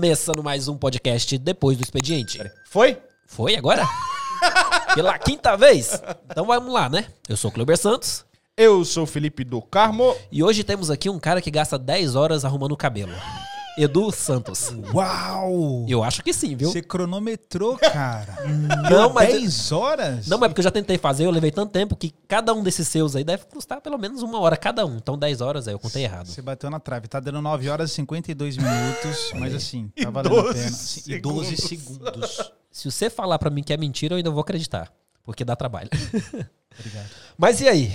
começando mais um podcast depois do expediente. Foi? Foi agora? Pela quinta vez? Então vamos lá, né? Eu sou o Cleber Santos Eu sou o Felipe do Carmo. e hoje temos aqui um cara que gasta 10 horas arrumando o cabelo. Edu Santos. Uau! Eu acho que sim, viu? Você cronometrou, cara. Não, mas 10 horas? Não, mas porque eu já tentei fazer, eu levei tanto tempo que cada um desses seus aí deve custar pelo menos uma hora cada um. Então 10 horas aí, eu contei errado. Você bateu na trave. Tá dando 9 horas e 52 minutos, mas assim, tá valendo a 12 pena. Sim, E 12 segundos. segundos. Se você falar pra mim que é mentira, eu ainda vou acreditar. Porque dá trabalho. Obrigado. Mas e aí?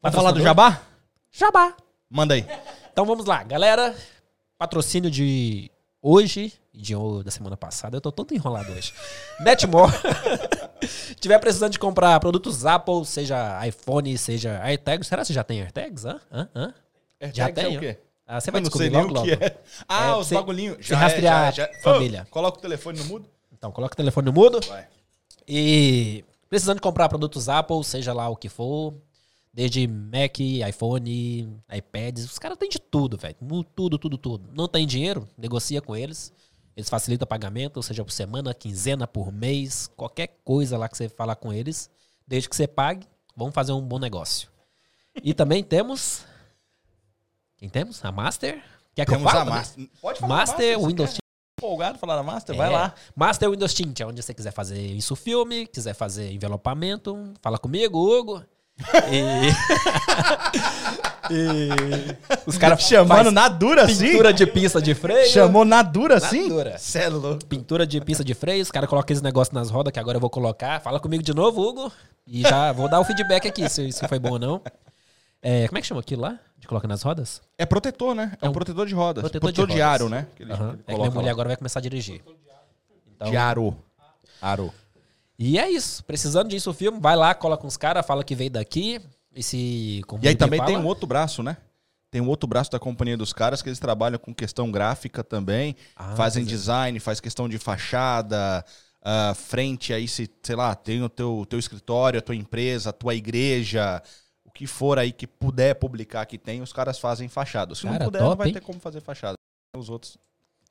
Vai falar do Jabá? Jabá. Manda aí. Então vamos lá, galera. Patrocínio de hoje de da semana passada. Eu tô todo enrolado hoje. Netmore. Tiver precisando de comprar produtos Apple, seja iPhone, seja AirTags. Será que já tem AirTags? Hã? Hã? Hã? Já AirTags é tem, o quê? Ah, você vai Eu descobrir logo, logo. é. Ah, É, os você- bagulhinhos. você rastrear a família. Ô, coloca o telefone no mudo. Então, coloca o telefone no mudo. Vai. E precisando de comprar produtos Apple, seja lá o que for, desde Mac, iPhone, iPads, os caras têm de tudo, velho. Tudo, tudo, tudo. Não tem dinheiro? Negocia com eles. Eles facilitam o pagamento, seja por semana, quinzena, por mês, qualquer coisa lá que você falar com eles, desde que você pague, vamos fazer um bom negócio. E também temos. Quem temos? A Master? Quer que eu Temos fale a? Master. Pode falar Master, Master, Windows quer? empolgado falar da Master? Vai é. lá. Master Windows Tint, é onde você quiser fazer isso filme, quiser fazer envelopamento, fala comigo, Hugo. E, e os caras Chamando na dura assim? pintura de pista de freio. Chamou na dura assim? dura. Cê é louco. Pintura de pista de freio, os caras colocam aqueles negócios nas rodas que agora eu vou colocar. Fala comigo de novo, Hugo. E já vou dar o feedback aqui, se, se foi bom ou não. É, como é que chama aquilo lá? De colocar nas rodas? É protetor, né? É É um um protetor de rodas. protetor Protetor, de de, rodas. aro, né? Que ele É que minha coloca mulher lá. agora vai começar a dirigir. Então, De aro. Aro. E é isso. Precisando disso, filme, vai lá, cola com os caras, fala que veio daqui. E se. E aí o também Fala, tem um outro braço, né? Tem um outro braço da companhia dos caras que eles trabalham com questão gráfica também. Ah, fazem é. design, faz questão de fachada, ah, frente aí, se, sei lá, tem o teu, teu escritório, a tua empresa, a tua igreja, o que for aí que puder publicar que tem, os caras fazem fachada. Se Cara, não puder, não top, vai hein? ter como fazer fachada. Os outros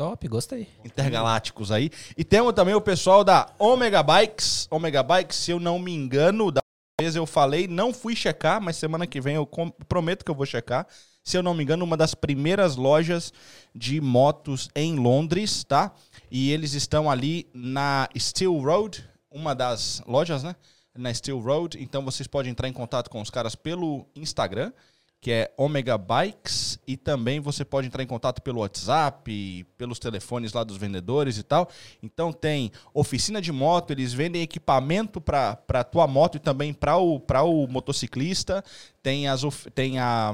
Top, gostei. intergalácticos aí. E temos também o pessoal da Omega Bikes. Omega Bikes, se eu não me engano, da vez eu falei, não fui checar, mas semana que vem eu prometo que eu vou checar. Se eu não me engano, uma das primeiras lojas de motos em Londres, tá? E eles estão ali na Steel Road, uma das lojas, né? Na Steel Road. Então vocês podem entrar em contato com os caras pelo Instagram que é Omega Bikes, e também você pode entrar em contato pelo WhatsApp, pelos telefones lá dos vendedores e tal. Então tem oficina de moto, eles vendem equipamento para a tua moto e também para o, o motociclista. Tem, as, tem a,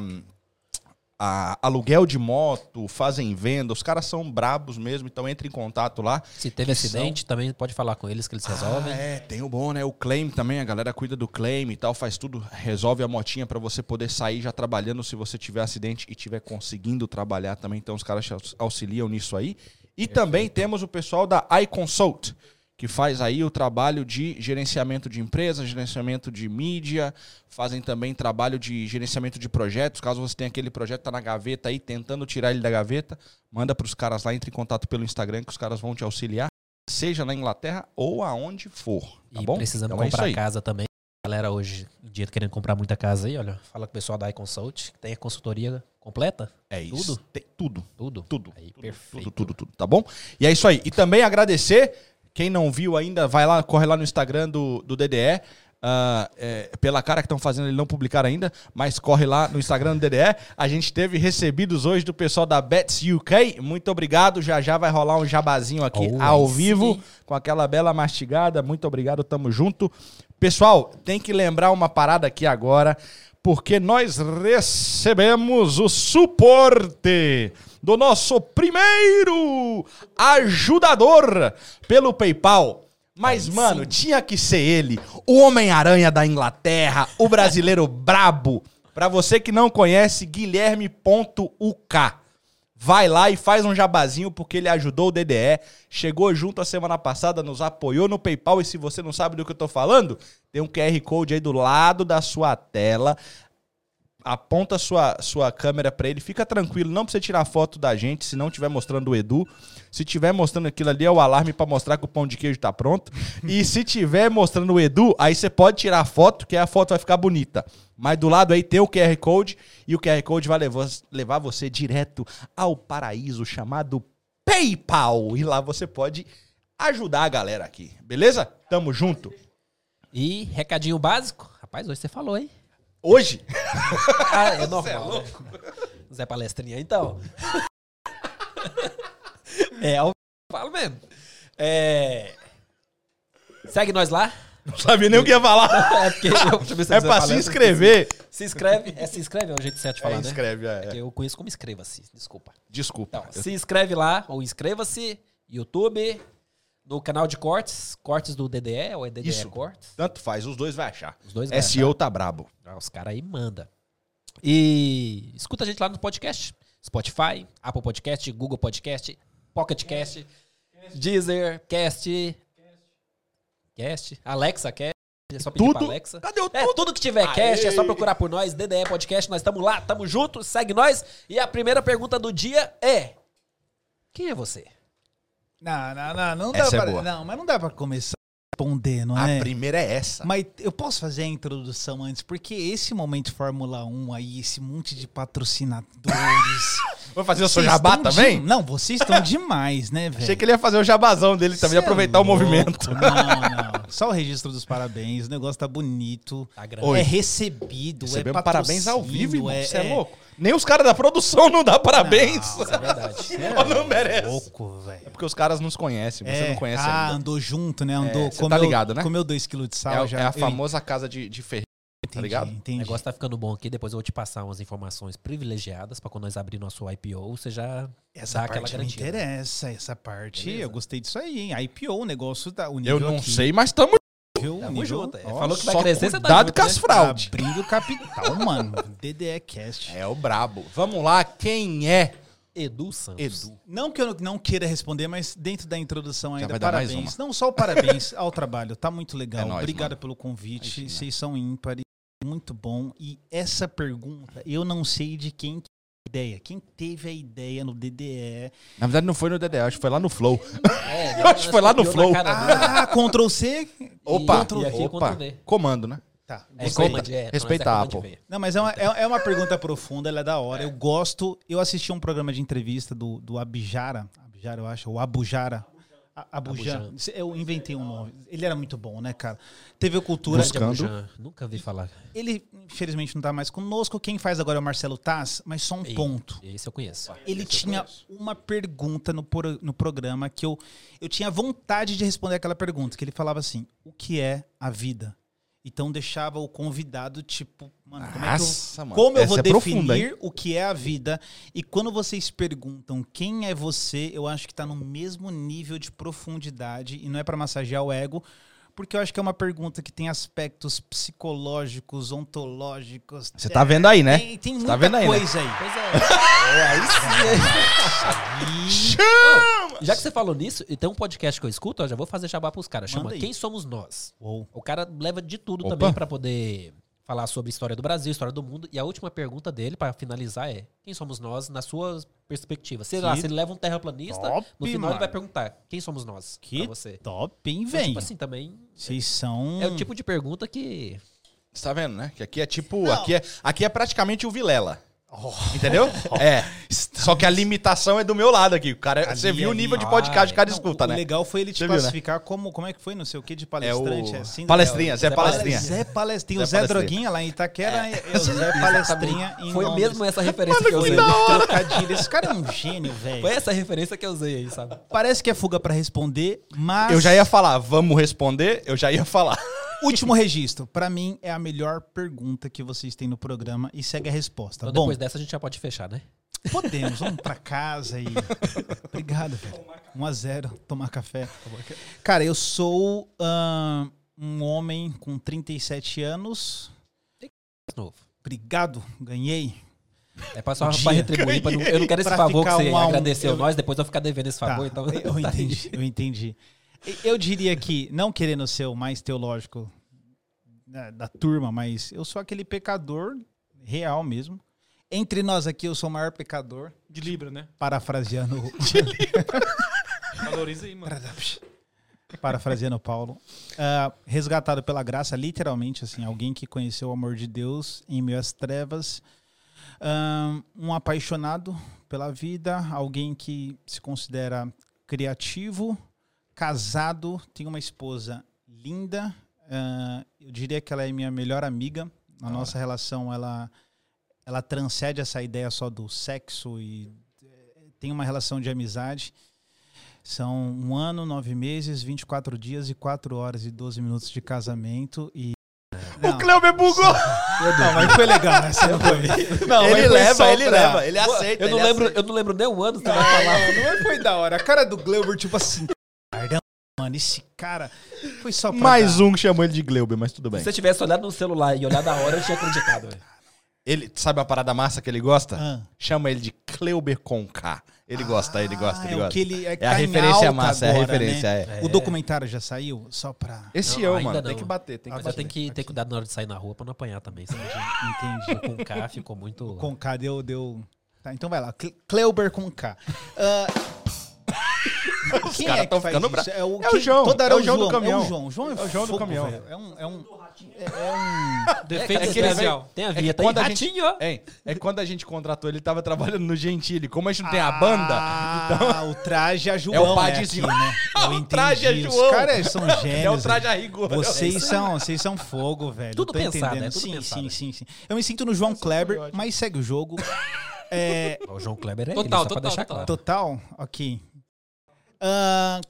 a aluguel de moto, fazem venda, os caras são brabos mesmo, então entre em contato lá. Se teve acidente, também pode falar com eles que eles resolvem. Ah, é, tem o bom, né? O claim também, a galera cuida do claim e tal, faz tudo, resolve a motinha pra você poder sair já trabalhando se você tiver acidente e tiver conseguindo trabalhar também. Então os caras te aux- auxiliam nisso aí. E também temos o pessoal da iConsult, que faz aí o trabalho de gerenciamento de empresas, gerenciamento de mídia, fazem também trabalho de gerenciamento de projetos. Caso você tenha aquele projeto tá na gaveta aí, tentando tirar ele da gaveta, manda pros caras lá, entre em contato pelo Instagram que os caras vão te auxiliar seja na Inglaterra ou aonde for, tá e bom? precisando Então é comprar aí. casa também. Galera, hoje em dia querendo comprar muita casa aí, olha, fala com o pessoal da iConsult, que tem a consultoria completa, É isso. Tudo? Tem tudo, tudo. tudo. Aí, tudo, perfeito. Tudo, tudo, tudo, tá bom? E é isso aí. E também agradecer, quem não viu ainda, vai lá, corre lá no Instagram do, do DDE. ah, é, pela cara que estão fazendo ele não publicar ainda, mas corre lá no Instagram do DDE. A gente teve recebidos hoje do pessoal da Bets UK. Muito obrigado. Já já vai rolar um jabazinho aqui Oh, ao vivo sim. com aquela bela mastigada. Muito obrigado, tamo junto. Pessoal, tem que lembrar uma parada aqui agora, porque nós recebemos o suporte do nosso primeiro ajudador pelo PayPal. Mas, mano, sim. tinha que ser ele, o Homem-Aranha da Inglaterra, o brasileiro brabo. Pra você que não conhece, Guilherme.uk. Vai lá e faz um jabazinho porque ele ajudou o DDE, chegou junto a semana passada, nos apoiou no PayPal e se você não sabe do que eu tô falando, tem um QR Code aí do lado da sua tela. Aponta sua, sua câmera pra ele, fica tranquilo, não precisa tirar foto da gente se não estiver mostrando o Edu. Se tiver mostrando aquilo ali, é o alarme pra mostrar que o pão de queijo tá pronto. e se tiver mostrando o Edu, aí você pode tirar a foto, que a foto vai ficar bonita. Mas do lado aí tem o QR Code, e o QR Code vai levar, levar você direto ao paraíso chamado PayPal. E lá você pode ajudar a galera aqui, beleza? Tamo junto. E recadinho básico. Rapaz, hoje você falou, hein? Hoje, Ah, é normal. né? Zé Palestrinha, então. é, eu falo mesmo. É... Segue nós lá. não sabia nem o que ia falar. É porque eu, se É pra se inscrever. Se inscreve. É se inscreve, é o jeito certo de falar, É, né? inscreve, é, É que é. eu conheço como inscreva-se. Desculpa. Desculpa. Então, se inscreve lá, ou inscreva-se, YouTube, no canal de cortes, cortes do DDE, ou é DDE Isso. Cortes. Tanto faz, os dois vai achar. Os dois vai SEO tá brabo. Ah, os caras aí manda. E escuta a gente lá no podcast. Spotify, Apple Podcast, Google Podcast, Pocket Cast, Deezer, Cast, Cast, Alexa Cast. É só pedir Tudo. pra Alexa. Cadê o É, tudo? tudo que tiver cast, é só procurar por nós, DDE Podcast, nós estamos lá, estamos juntos, segue nós. E a primeira pergunta do dia é: Quem é você? Não, não, não, não dá Essa é pra, boa. Não, mas não dá pra começar respondendo, A né? primeira é essa. Mas eu posso fazer a introdução antes, porque esse momento Fórmula 1 aí, esse monte de patrocinadores. Vai fazer o seu jabá também? de- Não, vocês estão demais, né, velho? Achei que ele ia fazer o jabazão dele também, é aproveitar o louco. movimento. Não, não. Só o registro dos parabéns, o negócio tá bonito. Tá grande. Oi. É recebido, Recebemos é parabéns ao vivo, irmão. é, Você é, louco. Nem os caras da produção não dá parabéns. Não, Isso é verdade. É não merece. louco, É velho. porque os caras nos conhecem, você É, não conhece ah, ainda. andou junto, né? Andou, cê tá ligado, né? Comeu 2kg de sal. É, já, é a eu famosa casa de, de ferreiro. entendi, ligado? O Entendi. negócio tá ficando bom aqui, depois eu vou te passar umas informações privilegiadas pra quando nós abrir nosso IPO, você já Essa dá aquela parte me interessa, essa parte. Beleza. Eu gostei disso aí, hein? IPO, o negócio da o Eu não aqui, sei, mas tamo Nível, Tamo junto, é. ó, Falou que vai crescer, você tá junto, com né? as fraudes. Abrindo capital, mano. DDE Cast. É o brabo. Vamos lá, quem é Edu Santos. Edu? Não que eu não queira responder, mas dentro da introdução ainda, vai dar mais parabéns. Não só o parabéns ao trabalho, tá muito legal. É nóis, Obrigado mano. pelo convite. Imagina. Vocês são ímpares, muito bom. E essa pergunta, eu não sei de quem que é a ideia. Quem teve a ideia no DDE? Na verdade, não foi no DDE, acho que foi lá no Flow. É, Eu acho que foi lá no Flow. Ah, Ctrl C. Opa, Ctrl e aqui opa. Ctrl V. Comando, né? Tá. É, é, Respeita é Apple. V. Não, mas é uma, é, é uma pergunta profunda, ela é da hora. Eu gosto. Eu assisti um programa de entrevista do, do Abijara. Abijara, eu acho, ou Abujara. Abujan. Abujan. Eu inventei um nome. Ele era muito bom, né, cara? TV Cultura. Buscando. Nunca vi falar. Ele, infelizmente, não tá mais conosco. Quem faz agora é o Marcelo Taz, mas só um Ei, ponto. Esse eu conheço. Ele tinha uma pergunta no, pro- no programa que eu, eu tinha vontade de responder aquela pergunta, que ele falava assim, o que é a vida? Então deixava o convidado, tipo, mano, como, é que eu, Nossa, mano. como eu vou é profunda, definir o que é a vida? E quando vocês perguntam quem é você, eu acho que tá no mesmo nível de profundidade, e não é pra massagear o ego, porque eu acho que é uma pergunta que tem aspectos psicológicos, ontológicos. Você tá vendo aí, né? Tem, tem Você muita tá vendo aí, né? coisa aí. Pois é. é aí sim. Já que você falou nisso, e tem um podcast que eu escuto, eu já vou fazer jabá pros caras. Chama. Quem Somos Nós. Uou. O cara leva de tudo Opa. também pra poder falar sobre história do Brasil, história do mundo. E a última pergunta dele, pra finalizar, é: Quem somos nós na sua perspectiva? Sei lá, Que se ele leva um terraplanista, top, no final mano. ele vai perguntar: Quem somos nós? Que pra você. top, hein, Então, velho? tipo assim, também. Vocês são. É o tipo de pergunta que. Você tá vendo, né? Que aqui é tipo. Não. Aqui é, aqui é praticamente o Vilela. Oh. Entendeu? É. Só que a limitação é do meu lado aqui. O cara, Ali, você viu o ali. nível de podcast que o cara Não, escuta, o né? legal foi ele te Você viu, né? classificar como. Como é que foi? Não sei o que de É palestrante. o. assim, Palestrinha, Zé Zé Palestrinha. Zé Palestrinha. O Zé. Droguinha lá em Itaquera é, é o Zé Palestrinha em Foi Londres. mesmo essa referência que eu usei. Trocadilho. Esse cara é um gênio, velho. Foi essa referência que eu usei aí, sabe? Parece que é fuga pra responder, mas. Eu já ia falar, vamos responder? Eu já ia falar. Último registro. Pra mim, é a melhor pergunta que vocês têm no programa e segue a resposta. Então Bom, depois dessa a gente já pode fechar, né? podemos. Vamos pra casa e. Obrigado, velho. 1 a 0 tomar café. Cara, eu sou ahn, um homem com 37 anos. Novo. Obrigado, ganhei. É pra só pra retribuir. pra não- eu não quero esse Pra favor que você um a um. agradeceu Eu- nós, depois eu ficar devendo esse favor. Tá, então, eu tá entendi, eu entendi. Eu diria que, não querendo ser o mais teológico né, da turma, mas eu sou aquele pecador real mesmo. Entre nós aqui, eu sou o maior pecador, De Libra, né? parafraseando Valoriza aí, mano. parafraseando Paulo, Ah, resgatado pela graça, literalmente, assim, alguém que conheceu o amor de Deus em meio às trevas, Ah, um apaixonado pela vida, alguém que se considera criativo, casado, tem uma esposa linda, Ah, eu diria que ela é minha melhor amiga, a nossa relação, ela, ela transcende essa ideia só do sexo e eh, tem uma relação de amizade. São um ano, nove meses, 24 dias e 4 horas e 12 minutos de casamento. E. Não, O Cleuber bugou! não, mas foi legal, essa não foi. Não, ele leva, ele pra- leva, ele aceita. Eu não, ele lembro, aceita. eu não lembro nem um ano que você Não, vai falar. não foi da hora. A cara do Gleuber, tipo assim. Caramba, mano, esse cara foi só pra. Mais dar- um que chamou ele de Gleuber, mas tudo bem. Se você tivesse olhado no celular e olhado a hora, eu tinha acreditado. velho. Ele, sabe a parada massa que ele gosta? Ah. Chama ele de Kleuber com K. Ele gosta, ele gosta, Ah, ele é gosta. o que ele é, É a em referência alta massa, é a agora, referência, né? é. O documentário já saiu? Só pra. Esse Não, eu, ainda mano, não. tem que bater, tem que Mas bater. tenho que ter cuidado na hora de sair na rua pra não apanhar também. senão Entendi. Com K ficou muito. Com K deu. deu... Tá, então vai lá. Cle- Kleuber com K. Ah, quem caras é que tão faz ficando bravos. É o, É o João, Toda hora é o João do caminhão. É o João. O João é, É o João do caminhão. É um... É um, é, é um... Defeito é que especial. Tem a É vinheta quando aí, a gente- ratinho, ó. É, é quando a gente contratou ele, tava trabalhando no Gentili. Como a gente não tem a banda, Ah, o traje a João. É o né, padezinho. aqui, né? Eu O traje entendi. é Os João. caras são gênios. é o traje a rigor. Vocês são, vocês são fogo, velho. Tudo pensado, entendendo. é tudo sim, pensado. sim, sim, sim. Eu me sinto no João Kleber, mas segue o jogo. É, O João Kleber é Total, ele, só pra total, deixar total. claro. total, ok. Ah,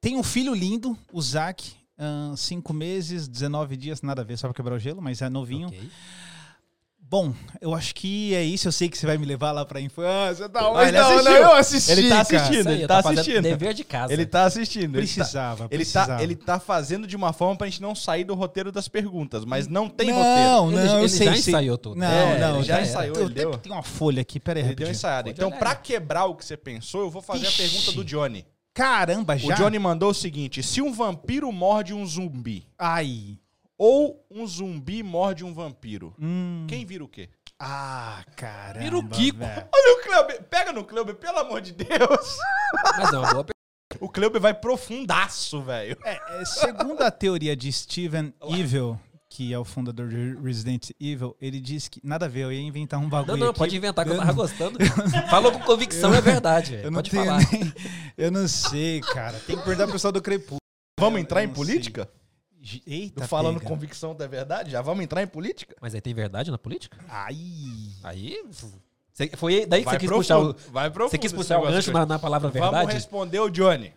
tem um filho lindo, o Zac. ah, cinco meses, 19 dias, nada a ver, só pra quebrar o gelo, mas é novinho. Ok. Bom, eu acho que é isso. Eu sei que você vai me levar lá pra infância e tal. Mas ele não, assistiu. não, eu assisti. Ele tá assistindo. Aí, ele tá assistindo. Dever de casa. Ele tá assistindo. ele tá- Precisava, Ele precisava. tá, ele tá fazendo de uma forma pra gente não sair do roteiro das perguntas, mas não tem não, roteiro. Não, Ele- eu ele sei, já sei. ensaiou tudo. Não, É, não, ele já era. ensaiou, Eu ele deu- tenho- Tem uma folha aqui, peraí, Ele deu ensaiada. Então, pra quebrar o que você pensou, eu vou fazer a Ixi. pergunta do Johnny. Caramba, já? O Johnny mandou o seguinte: se um vampiro morde um zumbi Ai. Ou um zumbi morde um vampiro, Hum. quem vira o quê? Ah, caramba. Vira o Kiko. velho. Olha o Kleuber, pega no Kleuber, pelo amor de Deus. Mas é uma boa O Kleuber vai profundaço, velho. É, é, segundo a teoria de Steven Evil, que é o fundador de Resident Evil, ele disse que. Nada a ver, eu ia inventar um bagulho. Não, não, aqui. pode inventar que eu Eu tava gostando. Falou com convicção, é verdade. velho. Eu não Pode tenho falar. nem. Eu não sei, cara. Tem que perguntar pro pessoal do Crepúsculo. Vamos Eu- entrar eu em não política? sei. Eita, Tô falando pega. convicção da verdade? Já vamos entrar em política? Mas aí tem verdade na política? Ai. Aí. Você- foi daí que você quis puxar o. vai profundo Você quis puxar o gancho na, na palavra Vamos verdade? responder o Johnny.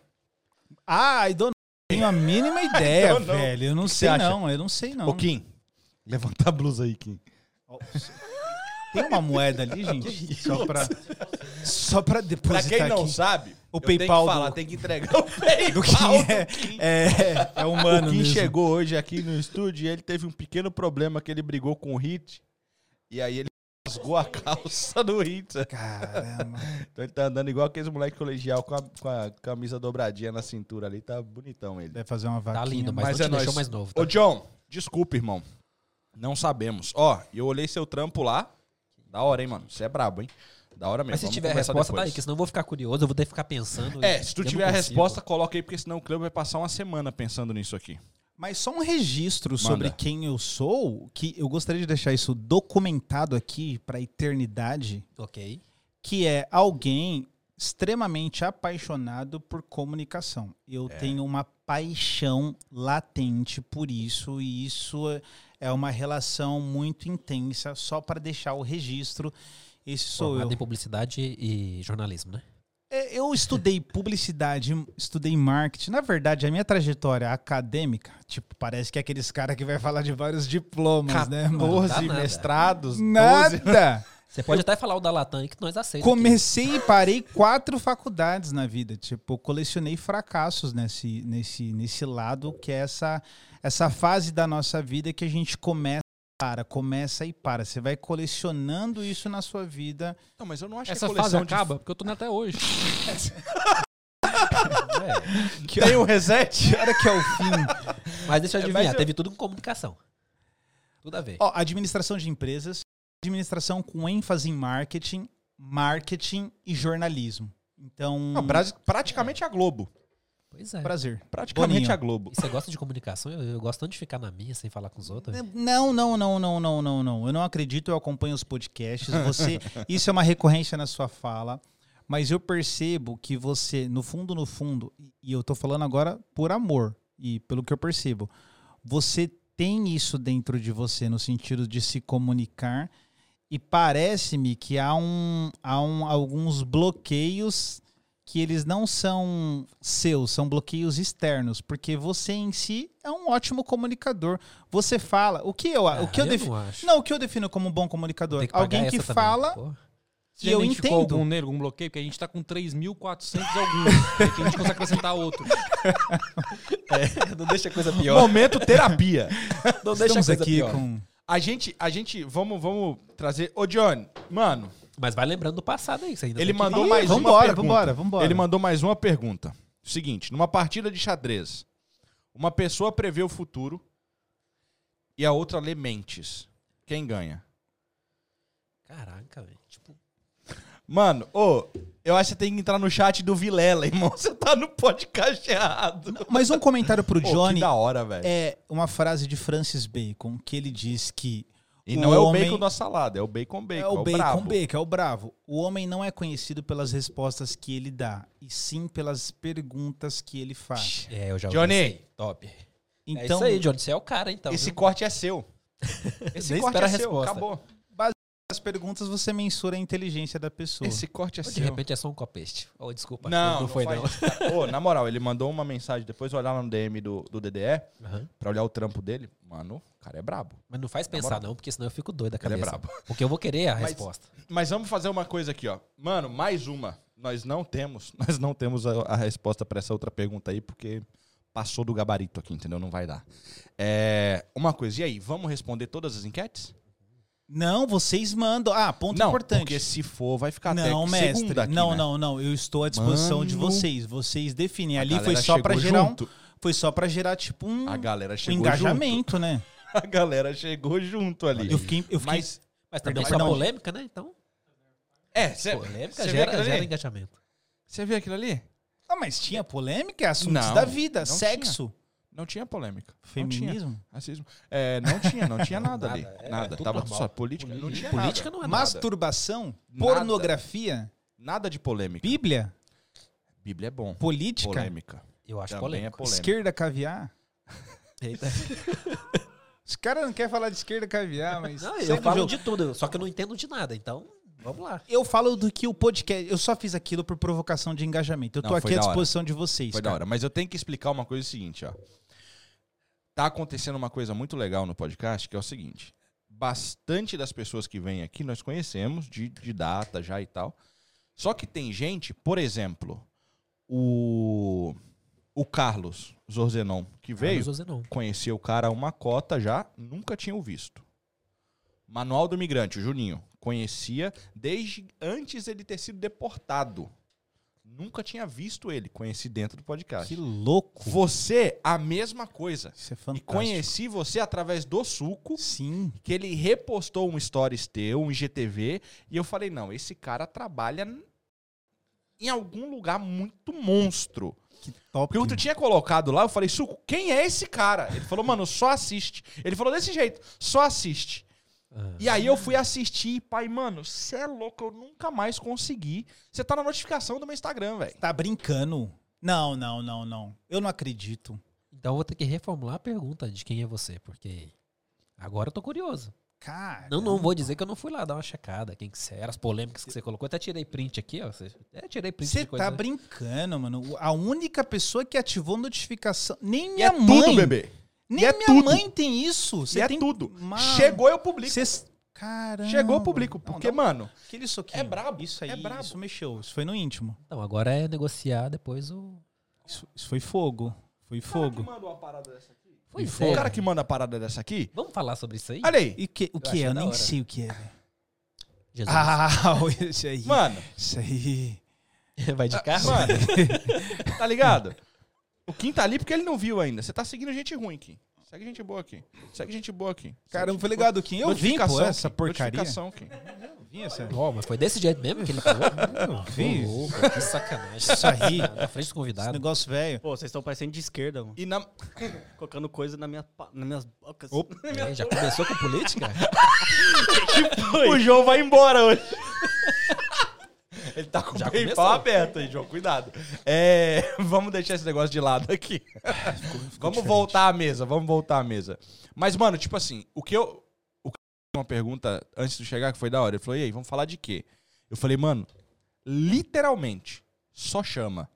Ah, I don't know. Tenho a mínima ideia, velho. Eu não você sei, acha? não. Eu não sei, não. Ô, Kim, levanta a blusa aí, Kim. Tem uma moeda ali, gente? Só pra, só pra Pra depositar quem não aqui. sabe, O eu tenho PayPal que falar, do- tem que entregar o PayPal Do Kim é, é, é humano O Kim mesmo. chegou hoje aqui no estúdio e ele teve um pequeno problema que ele brigou com o Hit. E aí ele rasgou a calça do Hit. Caramba. Então ele tá andando igual aqueles moleque colegial com a, com a camisa dobradinha na cintura ali. Tá bonitão ele. Deve fazer uma vaquinha. Tá lindo, mas, Mas não é te nóis. mais novo. Tá? Ô, John, desculpa, irmão. Não sabemos. Ó, eu olhei seu trampo lá. Da hora, hein, mano? Você é brabo, hein? Da hora mesmo. Mas se Vamos tiver a resposta, tá depois. aí, que senão eu vou ficar curioso, eu vou ter que ficar pensando. É, se tu tiver a resposta, coloca aí, porque senão o clube vai passar uma semana pensando nisso aqui. Mas só um registro sobre Manda. quem eu sou, que eu gostaria de deixar isso documentado aqui pra eternidade, Ok. que é alguém extremamente apaixonado por comunicação. Eu É. tenho uma paixão latente por isso e isso é uma relação muito intensa só para deixar o registro. Esse sou eu. Formado em publicidade e jornalismo, né? É, Eu estudei publicidade, estudei marketing. Na verdade, a minha trajetória acadêmica, tipo, parece que é aqueles caras que vai falar de vários diplomas, né, mano? 14 nada. mestrados, 12... Nada! Você pode até falar o da Latam que nós aceitamos. aqui. Comecei e parei quatro faculdades na vida. Tipo, eu colecionei fracassos nesse, nesse, nesse lado, que é essa, essa fase da nossa vida que a gente começa para, começa e para. Você vai colecionando isso na sua vida. Não, mas eu não acho Essa que a fase de- acaba, porque eu tô até hoje. É. Que Tem um reset? hora que é o fim. Mas deixa eu É, adivinhar, mas eu- teve tudo com comunicação. Tudo a ver. Ó, administração de empresas, administração com ênfase em marketing, marketing e jornalismo. Então, Não, praticamente a Globo. Pois é. prazer. Praticamente Boninho. a Globo. E você gosta de comunicação? Eu, eu gosto tanto de ficar na minha sem falar com os outros. Não, não, não, não, não, não, não. Eu não acredito, eu acompanho os podcasts. Você, isso é uma recorrência na sua fala, mas eu percebo que você, no fundo, no fundo, e eu tô falando agora por amor e pelo que eu percebo, você tem isso dentro de você no sentido de se comunicar e parece-me que há um, há um, alguns bloqueios que eles não são seus, são bloqueios externos, porque você em si é um ótimo comunicador. Você fala, o que eu, o que eu Ah, defino, não acho. não, o que eu defino como um bom comunicador? Alguém que também, fala e eu entendo. algum nele, algum bloqueio? Porque a gente tá com 3.400 alguns. Que a gente consegue acrescentar outro. não deixa a coisa pior. Momento terapia. não deixa a Estamos coisa aqui pior. com A gente, a gente, vamos, vamos trazer. Ô, Johnny, mano, Mas vai lembrando do passado aí. Você ainda ele mandou Ih, mais uma vambora, pergunta. vambora, vambora. Ele mandou mais uma pergunta. Seguinte, numa partida de xadrez, uma pessoa prevê o futuro e a outra lê mentes. Quem ganha? Caraca, velho. Tipo, Mano, ô, eu acho que você tem que entrar no chat do Vilela, irmão. Você tá no podcast errado. Mas um comentário pro Ô, Johnny que da hora, velho. é uma frase de Francis Bacon que ele diz que E o não é o homem- bacon da salada, é o bacon bacon, é o bacon brabo. bacon, é o bravo. O homem não é conhecido pelas respostas que ele dá, e sim pelas perguntas que ele faz. é, eu já Johnny. Top. Então, é isso aí, Johnny. Você é o cara, então. Esse viu? corte é seu. Esse corte é a seu, resposta. acabou. As perguntas você mensura a inteligência da pessoa. Esse corte é Ou de seu. repente é só um copeste. Oh, desculpa. Não, não foi não. cara. Ô, na moral, ele mandou uma mensagem, depois olhar lá no DM do, do DDE, Aham. pra olhar o trampo dele. Mano, o cara é brabo. Mas não faz pensar moral. não, porque senão eu fico doido da Ele é cabeça. brabo. Porque eu vou querer a Mas- resposta. Mas vamos fazer uma coisa aqui, ó. Mano, mais uma. Nós não temos, nós não temos a, a resposta pra essa outra pergunta aí, porque passou do gabarito aqui, entendeu? Não vai dar. É, uma coisa, e aí, vamos responder todas as enquetes? Não, vocês mandam. Ah, ponto não, importante. porque se for, vai ficar até Não, mestre. segunda aqui, não, né? não, não. Eu estou à disposição de Mano. vocês. Vocês definem. Ali foi só pra chegou gerar um, foi só para gerar tipo um, A galera um chegou engajamento, né? junto. A galera chegou junto ali. Eu fiquei, eu fiquei Mas, Mas também Perdão, só perdão. polêmica, né? Então, é, você polêmica vê gera, gera engajamento. Você viu aquilo ali? Ah, mas tinha polêmica, é assuntos Não, da vida, não sexo, Não tinha polêmica. Não tinha. feminismo. Racismo. É, não tinha, não tinha nada, ali. Nada, é, nada. Tava normal. só política. Não tinha Política nada. não é nada. Masturbação, Nada. pornografia, Nada de polêmica. Bíblia, Bíblia é bom. política, Polêmica. Eu acho Também é polêmica. esquerda caviar. Eita. Os caras não querem falar de esquerda caviar, mas Não, eu falo jogo. de tudo, só que eu não entendo de nada. Então, vamos lá. Eu falo do que o podcast. Eu só fiz aquilo por provocação de engajamento. Eu tô Não, aqui foi à da disposição de vocês. Foi da cara. hora. Mas eu tenho que explicar uma coisa seguinte, ó. Tá acontecendo uma coisa muito legal no podcast, que é o seguinte. Bastante das pessoas que vêm aqui nós conhecemos, de, de data já e tal. Só que tem gente, por exemplo, o, o Carlos Zorzenon, que veio, Carlos Ozenon. conhecia o cara uma cota já, nunca tinha o visto. Manual do Migrante, o Juninho, conhecia desde antes ele ter sido deportado. Nunca tinha visto ele, conheci dentro do podcast. Que louco. Você, a mesma coisa. Isso é E fantástico. conheci você através do Suco, Sim. que ele repostou um stories teu, um IGTV, e eu falei, não, esse cara trabalha em algum lugar muito monstro. Que top. Porque tu tinha colocado lá, eu falei, Suco, quem é esse cara? Ele falou, mano, só assiste. Ele falou desse jeito, só assiste. Ah. E aí eu fui assistir, pai, mano, você é louco, eu nunca mais consegui. Você tá na notificação do meu Instagram, velho. Tá brincando? Não, não, não, não. Eu não acredito. Então eu vou ter que reformular a pergunta de quem é você, porque agora eu tô curioso. Cara. Não, não vou dizer que eu não fui lá dar uma checada, quem que você era, as polêmicas que você colocou. Eu até tirei print aqui, ó. Você- É, tirei print Você tá brincando, mano. A única pessoa que ativou notificação. Nem E minha é mãe. tudo, bebê. Nem E é minha tudo. mãe tem isso. E é tem... tudo. Mano, Chegou, eu publico. Cês... Caramba. Chegou, eu publico. Não, Porque, dá um- mano, Aquele soquinho. É brabo, Isso aí, é brabo. isso mexeu. Isso foi no íntimo. Então, agora é negociar depois o. Isso, isso foi fogo. Foi fogo. manda uma parada dessa aqui. Foi O cara que manda a parada dessa aqui, Vamos falar sobre isso aí? olha aí. E que, o Eu que é? Eu nem hora. sei o que é. velho. Jesus. Ah, isso aí. Mano, Isso aí. Vai de carro? mano, tá ligado? O Kim tá ali porque ele não viu ainda. Você tá seguindo gente ruim, Kim. Segue gente boa aqui. Segue gente boa aqui. Caramba, foi ligado, Kim. Eu vim, pô, Notificação, essa Kim. porcaria. Kim. Eu vim essa... Ó, mas foi desse jeito mesmo que ele falou? Eu vi. Que sacanagem. Isso aí. Na frente do Esse convidado. negócio velho. Pô, vocês estão parecendo de esquerda, mano. E na... Colocando coisa na minha, pa- nas minhas bocas. É, já começou com política? O João vai embora hoje. Ele tá com Já o começou. pau aberto aí, João. Cuidado. É, vamos deixar esse negócio de lado aqui. vamos voltar à mesa, vamos voltar à mesa. Mas, mano, tipo assim, o que eu. O que uma pergunta antes de chegar que foi da hora. Ele falou: e aí, vamos falar de quê? Eu falei, mano, literalmente, só chama.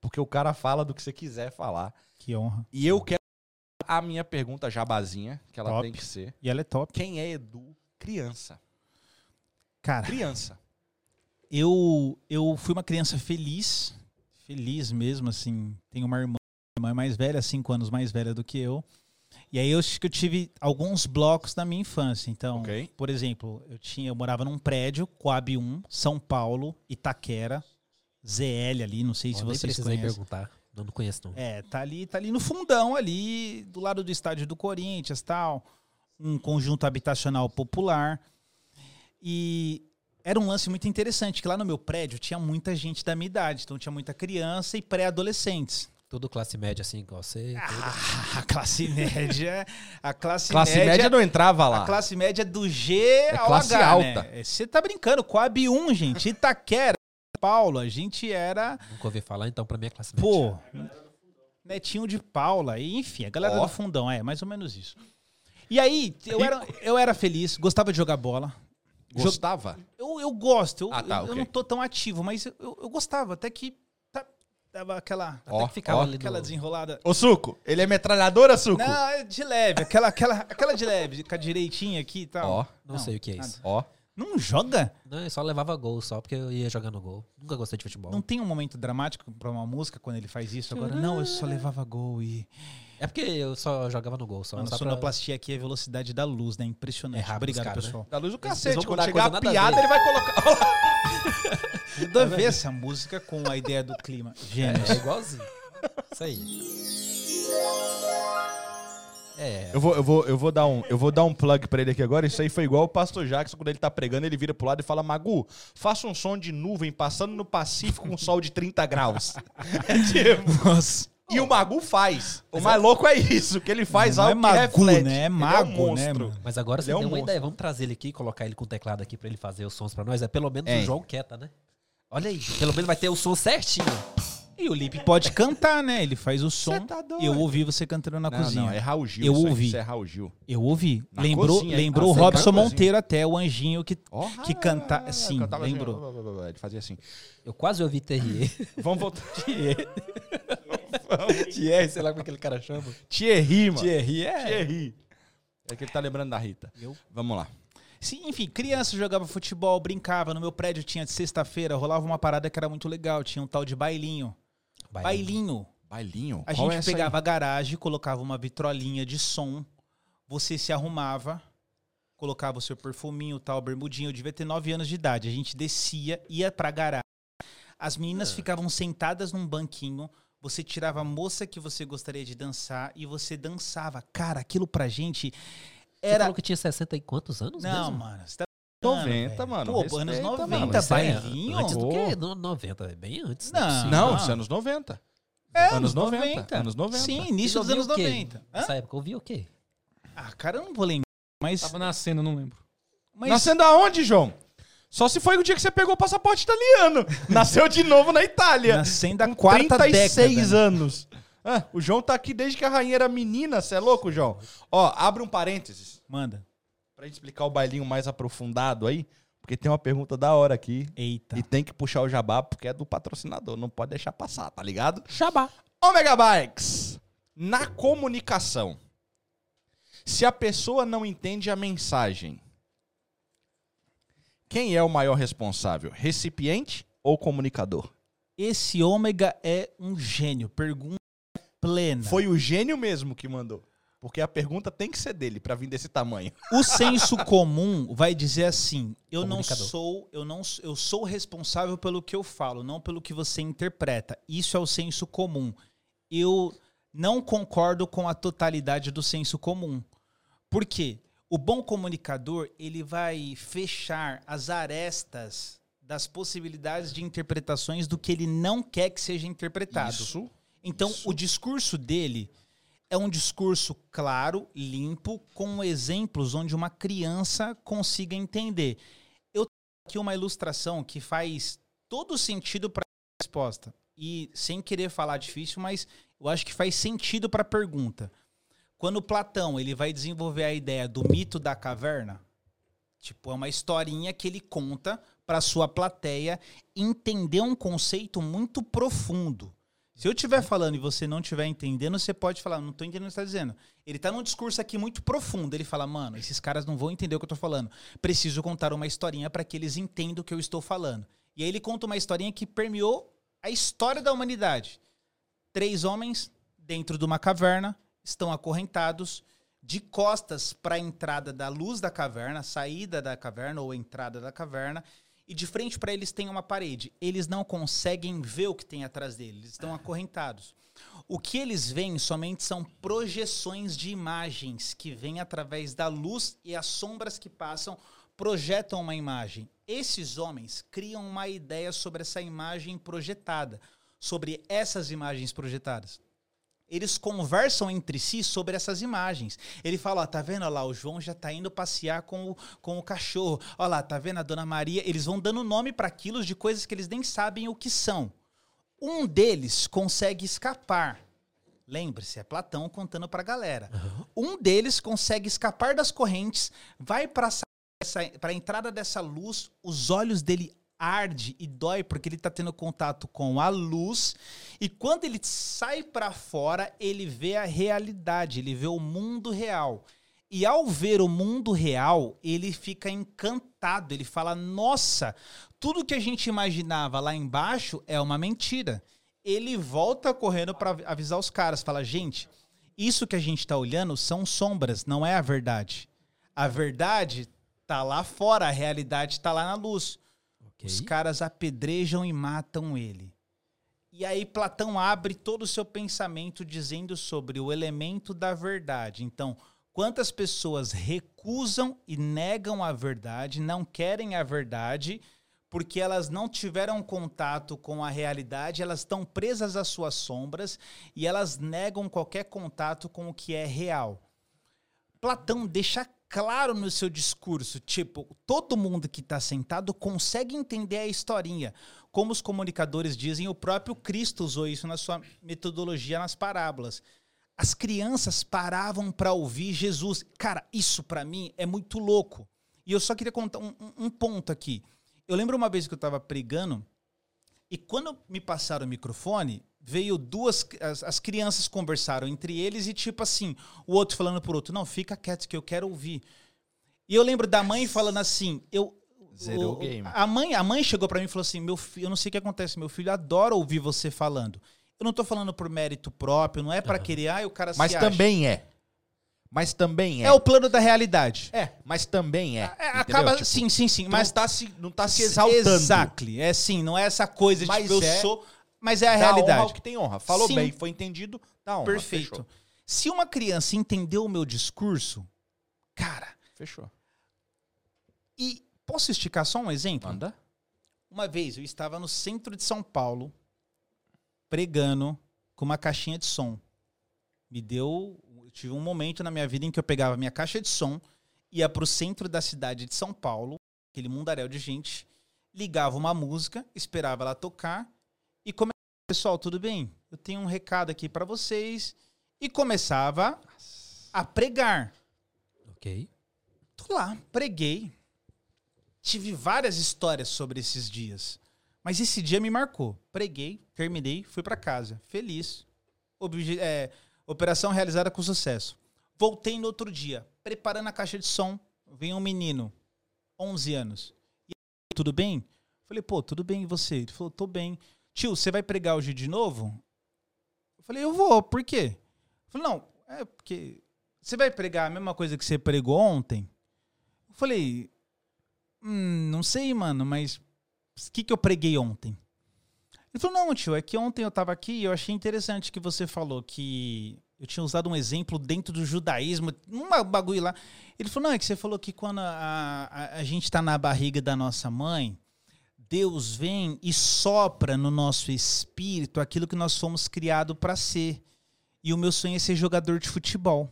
Porque o cara fala do que você quiser falar. Que honra. E eu quero a minha pergunta jabazinha, que ela Top. tem que ser. E ela é top. Quem é Edu criança? Cara, Criança. Eu, eu fui uma criança feliz. Feliz mesmo, assim. Tenho uma irmã, uma irmã mais velha, cinco anos mais velha do que eu. E aí eu acho que eu tive alguns blocos na minha infância. Então, Ok. por exemplo, eu tinha, eu morava num prédio, Coab 1, São Paulo, Itaquera, ZL ali, não sei se Ó, nem vocês conhecem. perguntar. Não, não conheço, não. É, tá ali, tá ali no fundão ali, do lado do estádio do Corinthians, tal, um conjunto habitacional popular. E era um lance muito interessante, que lá no meu prédio tinha muita gente da minha idade, então tinha muita criança e pré-adolescentes. Tudo classe média assim, igual você. Ah, a classe média, a classe, Classe média, não entrava lá. a classe média do G ao classe H, alta. né? Você tá brincando, Coab 1, gente, Itaquera, Paulo, a gente era Nunca ouvi falar, então pra mim é classe média. Pô, Netinho de Paula, e, enfim, a galera Ó. do fundão, é, mais ou menos isso. E aí, eu era, eu era feliz, gostava de jogar bola. Gostava? Eu, eu gosto, eu, Ah, tá, eu, eu ok. não tô tão ativo, mas eu, eu gostava, até que tá, dava aquela, Ó, que ficava ali aquela no- desenrolada. Ô, Suco, ele é metralhadora, Suco? Não, é de leve, aquela, aquela, aquela de leve, com a direitinha aqui e tal. Ó, Não, sei o que é nada. isso. ó. Não joga? Não, eu só levava gol, só porque eu ia jogar no gol. Nunca gostei de futebol. Não tem um momento dramático pra uma música quando ele faz isso agora? Não, eu só levava gol e... É porque eu só jogava no gol. Só, Mano, só pra- sonoplastia aqui é a velocidade da luz, né? Impressionante. É rápido Obrigado, os caras, pessoal. Da luz do Eles cacete. Quando chegar a piada, ele vai colocar. Tudo a ver essa música com a ideia do clima. Gênios. É igualzinho. Isso aí. É. Eu vou, eu, vou, eu, vou dar um, eu vou dar um plug pra ele aqui agora. Isso aí foi igual o pastor Jackson, quando ele tá pregando, ele vira pro lado e fala: Magu, faça um som de nuvem passando no Pacífico com sol de 30 graus. É tipo. Nossa. E o Magu faz. O mais louco é isso, que ele faz Não é algo que Magu, reflete. né? É Ele mago, um né, monstro. mano? Mas agora você Ele é um uma monstro. ideia. Vamos trazer ele aqui e colocar ele com o teclado aqui pra ele fazer os sons pra nós. É pelo menos Hein. o João quieta, né? Olha aí. Pelo menos vai ter o som certinho. E o Lipe pode cantar, né? Ele faz o som. Cê tá doido. eu ouvi você cantando na Não, cozinha. não, é Raul Gil. Eu isso aí, ouvi. Isso é Raul Gil. Eu ouvi. Na lembrou cozinha, hein? lembrou o Ah, você Robson canta na Monteiro até, o anjinho que, Ó, que canta. ah, Sim, cantava assim, lembrou. ó, ó, ó, ó, Ele fazia assim. Eu quase ouvi Terrier. Vamos voltar. Thierry, sei lá como aquele cara chama. Thierry, mano. Thierry é. Thierry. É que ele tá lembrando da Rita. Eu- Vamos lá. Sim, enfim, criança jogava futebol, brincava. No meu prédio tinha de sexta-feira, rolava uma parada que era muito legal. Tinha um tal de bailinho. Bailinho. Bailinho? A Qual é gente aí? pegava a garagem, colocava uma vitrolinha de som, você se arrumava, colocava o seu perfuminho, tal, bermudinho. Eu devia ter 9 anos de idade. A gente descia, ia pra garagem. As meninas ficavam sentadas num banquinho. Você tirava a moça que você gostaria de dançar e você dançava. Cara, aquilo pra gente Você era. falou que tinha 60 e quantos anos Não, mesmo? mano. Você tá 90, velho. mano. Pô, Respeita, anos mano. 90, Isso é bailinho. Antes do que no- 90, é bem antes. Não. possível. Não, isso é anos 90. É, Anos 90, anos 90. Sim, início dos anos o quê? 90. Hã? Nessa época, eu ouvi o quê? Ah, cara, eu não vou lembrar. Mas, Tava nascendo, não lembro. mas Nascendo aonde, João? Só se foi o dia que você pegou o passaporte italiano. Nasceu de novo na Itália. nascendo a com quarta 36 década. anos. Ah, o João tá aqui desde que a rainha era menina. Você é louco, João? Ó, abre um parênteses Manda. pra gente explicar o bailinho mais aprofundado aí. Porque tem uma pergunta da hora aqui. Eita. E tem que puxar o jabá porque é do patrocinador. Não pode deixar passar, tá ligado? Jabá. Omega Bikes. Na comunicação, se a pessoa não entende a mensagem, quem é o maior responsável? Recipiente ou comunicador? Esse ômega é um gênio. Pergunta plena. Foi o gênio mesmo que mandou. Porque a pergunta tem que ser dele pra vir desse tamanho. O senso comum vai dizer assim: eu não sou, eu não, eu sou responsável pelo que eu falo, não pelo que você interpreta. Isso é o senso comum. Eu Não concordo com a totalidade do senso comum. Por quê? O bom comunicador, ele vai fechar as arestas das possibilidades de interpretações do que ele não quer que seja interpretado. Isso. Então, o discurso dele é um discurso claro, limpo, com exemplos onde uma criança consiga entender. Eu tenho aqui uma ilustração que faz todo sentido para a resposta. E sem querer falar difícil, mas eu acho que faz sentido para a pergunta. Quando Platão ele vai desenvolver a ideia do mito da caverna, tipo, é uma historinha que ele conta para sua plateia entender um conceito muito profundo. Se eu estiver falando e você não estiver entendendo, você pode falar, não estou entendendo o que está dizendo. Ele está num discurso aqui muito profundo. Ele fala, mano, esses caras não vão entender o que eu estou falando. Preciso contar uma historinha para que eles entendam o que eu estou falando. E aí ele conta uma historinha que permeou a história da humanidade. Três homens dentro de uma caverna estão acorrentados de costas para a entrada da luz da caverna, saída da caverna ou entrada da caverna, e de frente para eles tem uma parede. Eles não conseguem ver o que tem atrás deles, eles estão acorrentados. O que eles veem somente são projeções de imagens que vêm através da luz e as sombras que passam projetam uma imagem. Esses homens criam uma ideia sobre essa imagem projetada, sobre essas imagens projetadas eles conversam entre si sobre essas imagens. Ele fala, ó, tá vendo Olha lá, o João já tá indo passear com o, com o cachorro. Olha lá, tá vendo a Dona Maria? Eles vão dando nome para aquilo de coisas que eles nem sabem o que são. Um deles consegue escapar. Lembre-se, é Platão contando para a galera. Um deles consegue escapar das correntes, vai para a entrada dessa luz, os olhos dele arde e dói porque ele está tendo contato com a luz e quando ele sai para fora ele vê a realidade, ele vê o mundo real. E ao ver o mundo real, ele fica encantado. Ele fala: Nossa, tudo que a gente imaginava lá embaixo é uma mentira. Ele volta correndo para avisar os caras: Fala, gente, isso que a gente está olhando são sombras, não é a verdade. A verdade tá lá fora, a realidade está lá na luz. Os caras apedrejam e matam ele. E aí Platão abre todo o seu pensamento dizendo sobre o elemento da verdade. Então, quantas pessoas recusam e negam a verdade, não querem a verdade, porque elas não tiveram contato com a realidade, elas estão presas às suas sombras e elas negam qualquer contato com o que é real. Platão deixa claro no seu discurso. Tipo, todo mundo que está sentado consegue entender a historinha. Como os comunicadores dizem, o próprio Cristo usou isso na sua metodologia nas parábolas. As crianças paravam para ouvir Jesus. Cara, isso para mim é muito louco. E eu só queria contar um, um ponto aqui. Eu lembro uma vez que eu estava pregando e quando me passaram o microfone, veio duas. As, as, crianças conversaram entre eles e, tipo assim, o outro falando pro outro: Não, fica quieto que eu quero ouvir. E eu lembro da mãe falando assim: Eu. Zerou o game. A mãe, a mãe chegou para mim e falou assim: Meu filho, eu não sei o que acontece, meu filho adora ouvir você falando. Eu não tô falando por mérito próprio, não é para uhum. querer, ah, o cara Mas se também é. Mas também é. É o plano da realidade. É, mas também é. é acaba, tipo, sim, sim, sim. Mas não tá se, não tá se exaltando. Exactly. É sim, não é essa coisa de mas tipo, eu é, sou mas é a realidade. Honra que tem honra. Falou Sim. bem, foi entendido, dá honra. Perfeito. Fechou. Se uma criança entendeu o meu discurso, cara. Fechou. E posso esticar só um exemplo? Manda. Uma vez eu estava no centro de São Paulo, pregando com uma caixinha de som. Me deu. Eu tive um momento na minha vida em que eu pegava minha caixa de som, ia para o centro da cidade de São Paulo, aquele mundaréu de gente, ligava uma música, esperava ela tocar e começava, pessoal, tudo bem? Eu tenho um recado aqui para vocês. E começava a pregar. Ok. Tô lá, preguei. Tive várias histórias sobre esses dias. Mas esse dia me marcou. Preguei, terminei, fui para casa. Feliz. Obje é, operação realizada com sucesso. Voltei no outro dia, preparando a caixa de som. Vem um menino, 11 anos. E tudo bem? Falei, pô, tudo bem e você? Ele falou, tô bem tio, você vai pregar hoje de novo? Eu falei, eu vou, por quê? Ele falou, não, é porque você vai pregar a mesma coisa que você pregou ontem? Eu falei, hum, não sei, mano, mas o que, que eu preguei ontem? Ele falou, não, tio, é que ontem eu tava aqui e eu achei interessante que você falou que eu tinha usado um exemplo dentro do judaísmo, um bagulho lá. Ele falou, não, é que você falou que quando a, a, a gente tá na barriga da nossa mãe, Deus vem e sopra no nosso espírito aquilo que nós fomos criados para ser. E o meu sonho é ser jogador de futebol.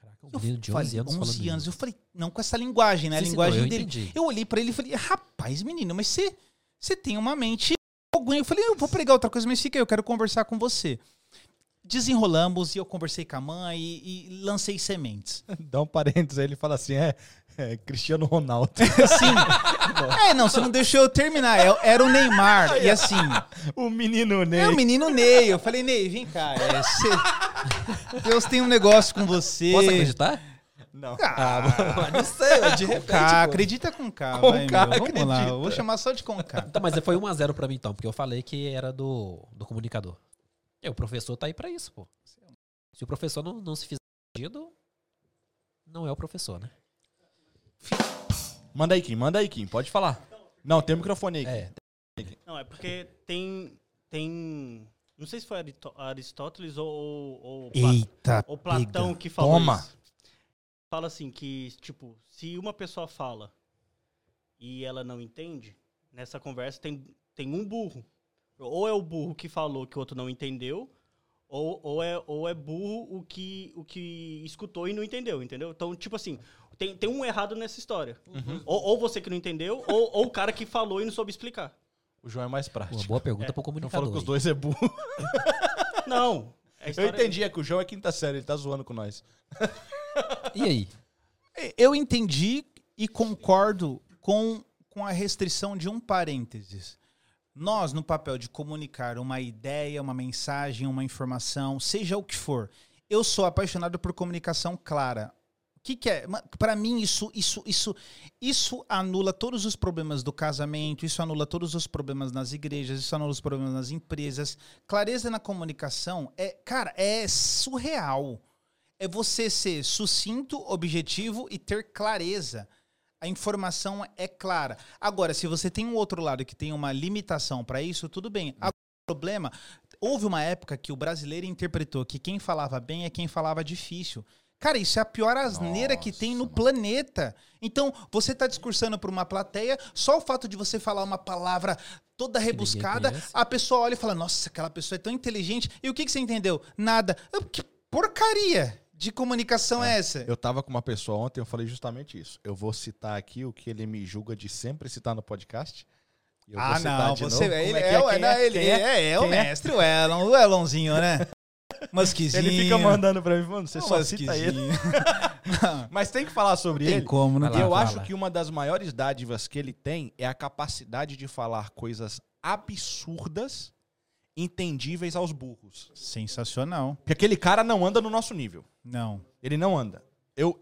Caraca, um Eu menino de falei, 11 anos 11 falando anos. Eu falei, não com essa linguagem, né? A Sim, linguagem não, eu dele. entendi. Eu olhei pra ele e falei, rapaz, menino, mas você, você tem uma mente. Eu falei, eu vou pregar outra coisa, mas fica aí, eu quero conversar com você. Desenrolamos e eu conversei com a mãe e, e lancei sementes. Dá um parênteses aí, ele fala assim, é, é Cristiano Ronaldo. Sim. é, não, você não deixou eu terminar. É- Era o Neymar. E assim, o menino Ney. é o menino Ney. Eu falei, Ney, vem cá. é, cê- Deus tem um negócio com você. Posso acreditar? Não. Ah, não sei, de repente. Acredita com K, Com vai, K, meu. Vamos lá, acredita. eu vou chamar só de com K. Então, mas foi 1x0 pra mim então, porque eu falei que era do, do comunicador. E o professor tá aí pra isso, pô. Se o professor não, não se fizer não é o professor, né? Manda aí, Kim, manda aí, Kim, pode falar. Não, tem o microfone aí, Kim. É, Não, é porque tem. tem não sei se foi Arito- Aristóteles ou, ou, ou Pla- Eita, ou Platão que falou Toma. isso. Fala assim que, tipo, se uma pessoa fala e ela não entende, nessa conversa tem, tem um burro. Ou é o burro que falou que o outro não entendeu, ou, ou, é, ou é burro o que, o que escutou e não entendeu, entendeu? Então, tipo assim, tem, tem um errado nessa história. Ou, ou você que não entendeu, ou, ou o cara que falou e não soube explicar. O João é mais prático. uma boa pergunta É, pro Não comunicador. falou que os dois é burro. Não. a Eu entendi, é que o João é quinta série, ele tá zoando com nós. E aí? Eu entendi e concordo com, com a restrição de um parênteses. Nós, no papel de comunicar uma ideia, uma mensagem, uma informação, seja o que for, eu sou apaixonado por comunicação clara. Que, que é? Para mim, isso, isso, isso, isso anula todos os problemas do casamento, isso anula todos os problemas nas igrejas, isso anula os problemas nas empresas. Clareza na comunicação é, cara, é surreal é você ser sucinto, objetivo e ter clareza. A informação é clara. Agora, se você tem um outro lado que tem uma limitação para isso, tudo bem. Agora, o problema, houve uma época que o brasileiro interpretou que quem falava bem é quem falava difícil. Cara, isso é a pior asneira que tem no planeta. Então, você tá discursando para uma plateia, só o fato de você falar uma palavra toda rebuscada, a pessoa olha e fala: Nossa, aquela pessoa é tão inteligente. E o que, que você entendeu? Nada. Que porcaria de comunicação é, essa? Eu tava com uma pessoa ontem, eu falei justamente isso. Eu vou citar aqui o que ele me julga de sempre citar no podcast. Eu Ah, não, você novo. é, Como ele é, não, ele Quem é, é, o Quem mestre, o Elon, o Elonzinho, né? Musquizinho. Ele fica mandando pra mim, mano, você só cita ele. Não, Mas tem que falar sobre tem ele. como, não lá, eu fala. acho que uma das maiores dádivas que ele tem é a capacidade de falar coisas absurdas, entendíveis aos burros. Sensacional. Porque aquele cara não anda no nosso nível. Não. Ele não anda. Eu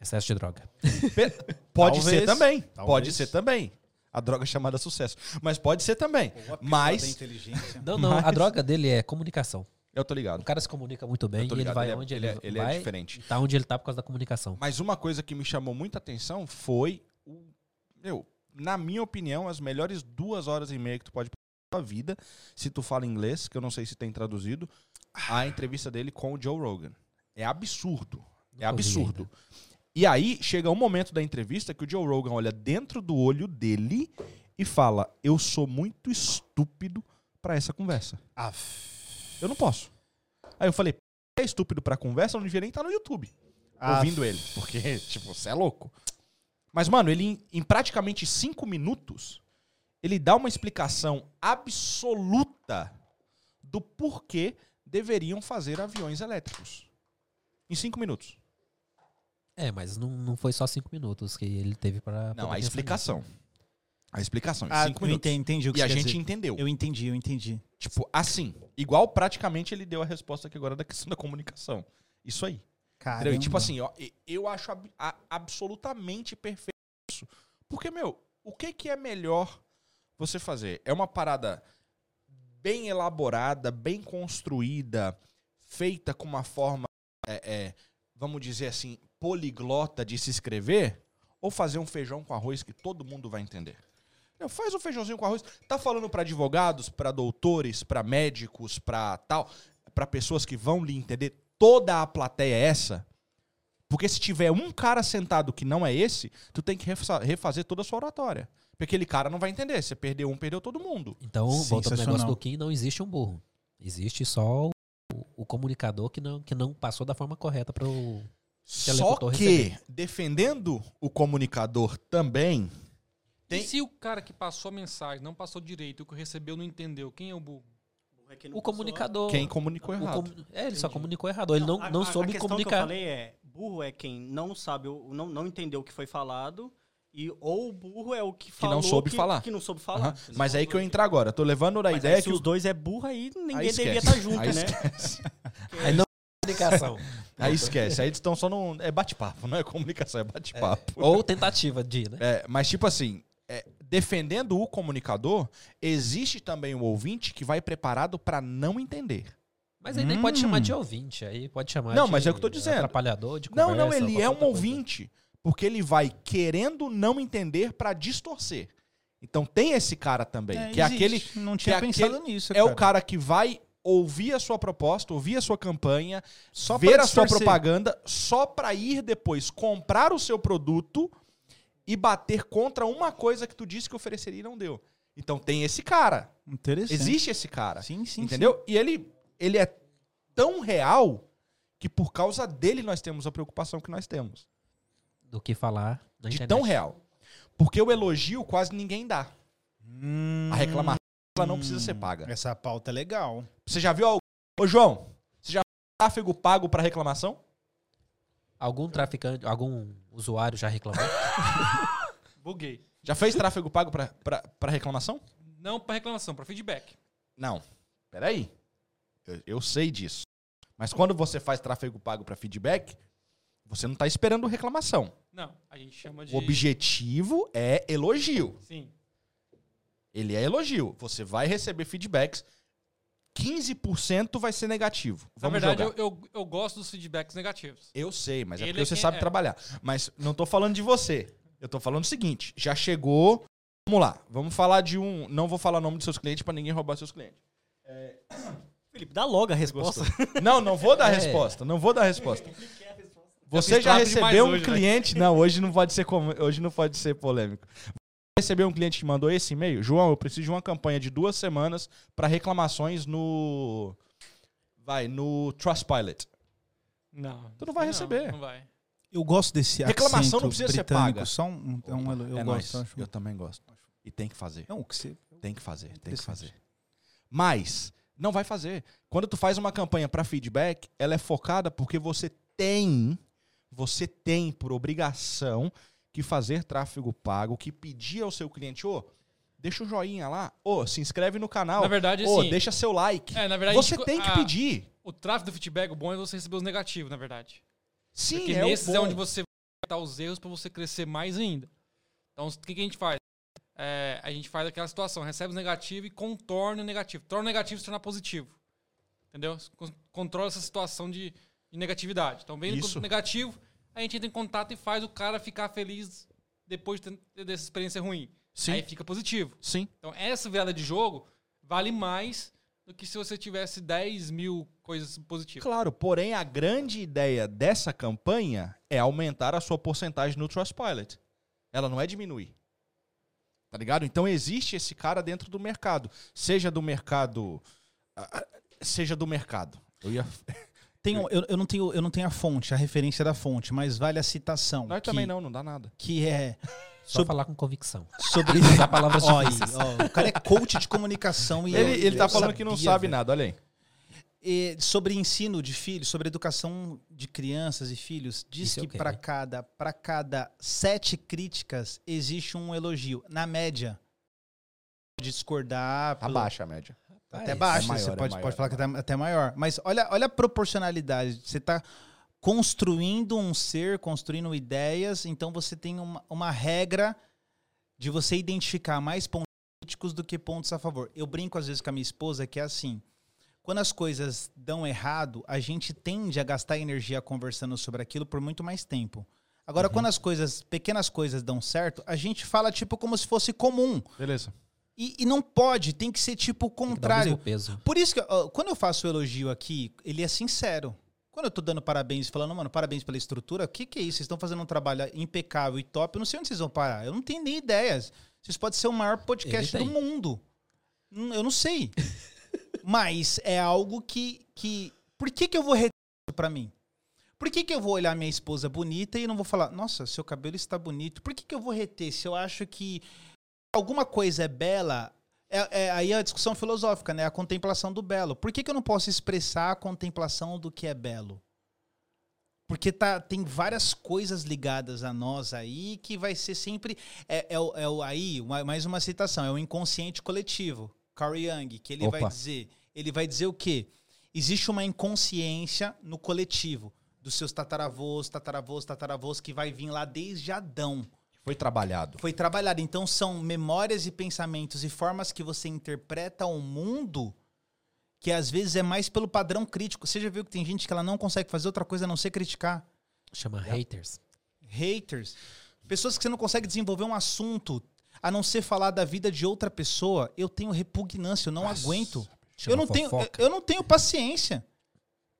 Excesso de droga. pe- pode Talvez. ser também. Talvez. Pode ser também. A droga é chamada sucesso. Mas pode ser também. Mas inteligência. Não, não, a Mas- droga dele é comunicação. Eu tô ligado. O cara se comunica muito bem e ele vai ele é- onde ele ele, é- ele é vai. diferente. Tá onde ele tá por causa da comunicação. Mas uma coisa que me chamou muita atenção foi o. Meu, na minha opinião, as melhores duas horas e meia que tu pode passar na tua vida, se tu fala inglês, que eu não sei se tem traduzido, a entrevista dele com o Joe Rogan. É absurdo. É absurdo. E aí chega um momento da entrevista que o Joe Rogan olha dentro do olho dele e fala: Eu sou muito estúpido pra essa conversa. Eu não posso. Aí eu falei: É estúpido pra conversa? Eu não devia nem estar no YouTube ouvindo ele. Porque, tipo, você é louco. Mas, mano, ele em, em praticamente cinco minutos, ele dá uma explicação absoluta do porquê deveriam fazer aviões elétricos. Em cinco minutos. É, mas não, não foi só cinco minutos que ele teve pra. Não, a explicação. nisso. A explicação, Ah, cinco minutos. entendi, entendi o que E a gente dizer. entendeu. Eu entendi, eu entendi. Tipo, assim. Igual praticamente ele deu a resposta aqui agora da questão da comunicação. Isso aí. Cara? E, tipo assim, ó, eu acho ab- absolutamente perfeito isso. Porque, meu, o que, que é melhor você fazer? É uma parada bem elaborada, bem construída, feita com uma forma, é, é, vamos dizer assim, poliglota de se escrever? Ou fazer um feijão com arroz que todo mundo vai entender? Não, faz um feijãozinho com arroz. Tá falando pra advogados, pra doutores, pra médicos, pra tal, pra pessoas que vão lhe entender. Toda a plateia é essa. Porque se tiver um cara sentado que não é esse, tu tem que refa- refazer toda a sua oratória. Porque aquele cara não vai entender. Se perdeu um, perdeu todo mundo. Então, voltando ao negócio do Kim, não existe um burro. Existe só o, o comunicador que não, que não passou da forma correta para o. Só que, receber. defendendo o comunicador também, Tem- E se o cara que passou a mensagem não passou direito, o que recebeu não entendeu, quem é o burro? Burro é quem não O comunicador. quem comunicou o errado. comu- É, ele só Entendi. comunicou errado. Ele não, a- não a- soube a questão comunicar. que eu falei é, burro é quem não sabe, o- não, não entendeu o que foi falado, e ou burro é o que não falou soube falar. Que não soube falar. Aham. Mas aí que eu entrar agora. Tô levando a Mas ideia aí, que se o os dois é burro, aí ninguém Aí devia esquece. estar junto, Aí né? esquece. Aí não comunicação. Aí esquece. Aí eles estão só no. É bate-papo, não é comunicação, é bate-papo. Ou tentativa de, né? É, mas, tipo assim, é, defendendo o comunicador, existe também o ouvinte que vai preparado pra não entender. Mas aí nem pode Hum. chamar de ouvinte. Aí pode chamar Não, de mas é o que eu tô dizendo. atrapalhador, de Não, conversa, não, ele qualquer é um ouvinte. Porque ele vai querendo não entender pra distorcer. Então tem esse cara também, É, que é existe. aquele. Não tinha é pensado aquele- nisso. É o cara que vai ouvir a sua proposta, ouvir a sua campanha, Só ver a sua propaganda, só pra ir depois comprar o seu produto e bater contra uma coisa que tu disse que ofereceria e não deu. Então tem esse cara. Interessante. Existe esse cara. Sim, sim. entendeu? E ele, ele é tão real que por causa dele nós temos a preocupação que nós temos. Do que falar na de internet. tão real. Porque o elogio quase ninguém dá. Hum, A reclamação ela não precisa ser paga. Essa pauta é legal. Você já viu algo? Ô, João, você já viu tráfego pago pra reclamação? Algum traficante, algum usuário já reclamou? Buguei. Já fez tráfego pago pra, pra, pra reclamação? Não pra reclamação, pra feedback. Não. Peraí. Eu, eu sei disso. Mas quando você faz tráfego pago pra feedback, você não tá esperando reclamação. Não, a gente chama de. O objetivo é elogio. Sim. Ele é elogio. Você vai receber feedbacks. 15% vai ser negativo. Na Vamos verdade, jogar. eu, eu, eu gosto dos feedbacks negativos. Eu sei, mas é Ele porque é você quem sabe é. trabalhar. Mas não tô falando de você. Eu tô falando o seguinte: já chegou. Vamos lá. Vamos falar de um. Não vou falar o nome dos seus clientes pra ninguém roubar seus clientes. Felipe, dá logo a resposta. Não, não vou dar É. resposta. Não vou dar resposta. Você já recebeu um hoje, né? cliente. Não, hoje não pode ser como, hoje não pode ser polêmico. Recebeu um cliente que mandou esse e-mail? João, eu preciso de uma campanha de duas semanas para reclamações no. Vai, no Trustpilot. Não. Tu não vai Não, receber. Não vai. Eu gosto desse Reclamação não precisa ser paga. Só um, é um eu é gosto. acho- Eu também gosto. E tem que fazer. Não, o que você... Tem que fazer, tem que fazer. Mas não vai fazer. Quando tu faz uma campanha para feedback, ela é focada porque você tem, você tem por obrigação que fazer tráfego pago, que pedir ao seu cliente, ô, deixa o joinha lá, ô, se inscreve no canal, Na verdade, ô, assim. deixa seu like. É, na verdade, você gente- tem que a- pedir. O tráfego do feedback, o bom é você receber os negativos, na verdade. Sim, Porque é nesses é onde você vai dar os erros pra você crescer mais ainda. Então, o que, que a gente faz? É, a gente faz aquela situação, recebe os negativos e contorna o negativo. Torna o negativo se tornar positivo. Entendeu? Con- Controla essa situação de, de negatividade. Então, vem o negativo, a gente entra em contato e faz o cara ficar feliz depois de ter dessa experiência ruim. Sim. Aí fica positivo. Sim. Então, essa virada de jogo vale mais do que se você tivesse 10 mil coisas positivas. Claro, porém a grande ideia dessa campanha é aumentar a sua porcentagem no Trustpilot. Ela não é diminuir. Tá ligado? Então existe esse cara dentro do mercado. Seja do mercado. ah, ah, Seja do mercado. Eu ia. Tem um- eu, eu, não tenho, eu não tenho a fonte, a referência da fonte, mas vale a citação. Nós que, também não, não dá nada. Que é Só Sobre- falar com convicção. sobre... Usar palavras Ó, aí, difíceis. ó, o cara é coach de comunicação e Ele, eu- ele tá eu falando que não sabia, sabe velho. nada, olha aí. E sobre ensino de filhos, sobre educação de crianças e filhos, diz Isso que para cada para cada sete críticas existe um elogio. Na média, pode discordar, pelo- Abaixa a média. Até É, baixo, é maior, você é pode, maior, pode falar que é até maior. Mas olha, olha a proporcionalidade. Você está construindo um ser, construindo ideias, então você tem uma, uma regra de você identificar mais pontos críticos do que pontos a favor. Eu brinco às vezes com a minha esposa que é assim. Quando as coisas dão errado, a gente tende a gastar energia conversando sobre aquilo por muito mais tempo. Agora, quando as coisas, pequenas coisas dão certo, a gente fala tipo como se fosse comum. Beleza. E, e não pode, tem que ser tipo o o contrário. peso. Por isso que ó, quando eu faço o elogio aqui, ele é sincero. Quando eu tô dando parabéns, falando, mano, parabéns pela estrutura, o que, que é isso? Vocês estão fazendo um trabalho impecável e top. Eu não sei onde vocês vão parar. Eu não tenho nem ideias. Vocês podem ser o maior podcast do mundo. Hum, Eu não sei. Mas é algo que. que por que, que eu vou reter isso pra mim? Por que, que eu vou olhar minha esposa bonita e não vou falar, nossa, seu cabelo está bonito? Por que, que eu vou reter se eu acho que alguma coisa é bela? É, é- aí é a discussão filosófica, né? A contemplação do belo. Por que, que eu não posso expressar a contemplação do que é belo? Porque tá, tem várias coisas ligadas a nós aí que vai ser sempre. É, é, o- é aí, mais uma citação, é o inconsciente coletivo. Carl Jung, que ele vai Opa. dizer. Ele vai dizer o quê? Existe uma inconsciência no coletivo. Dos seus tataravôs, tataravôs, tataravôs, que vai vir lá desde Adão Foi trabalhado. foi trabalhado. Então são memórias e pensamentos e formas que você interpreta o mundo que às vezes é mais pelo padrão crítico. Você já viu que tem gente que ela não consegue fazer outra coisa a não ser criticar? Chama haters. Haters. Pessoas que você não consegue desenvolver um assunto a não ser falar da vida de outra pessoa. Eu tenho repugnância, eu não aguento. Chama Eu não, tenho, eu, fofoca. eu não tenho paciência.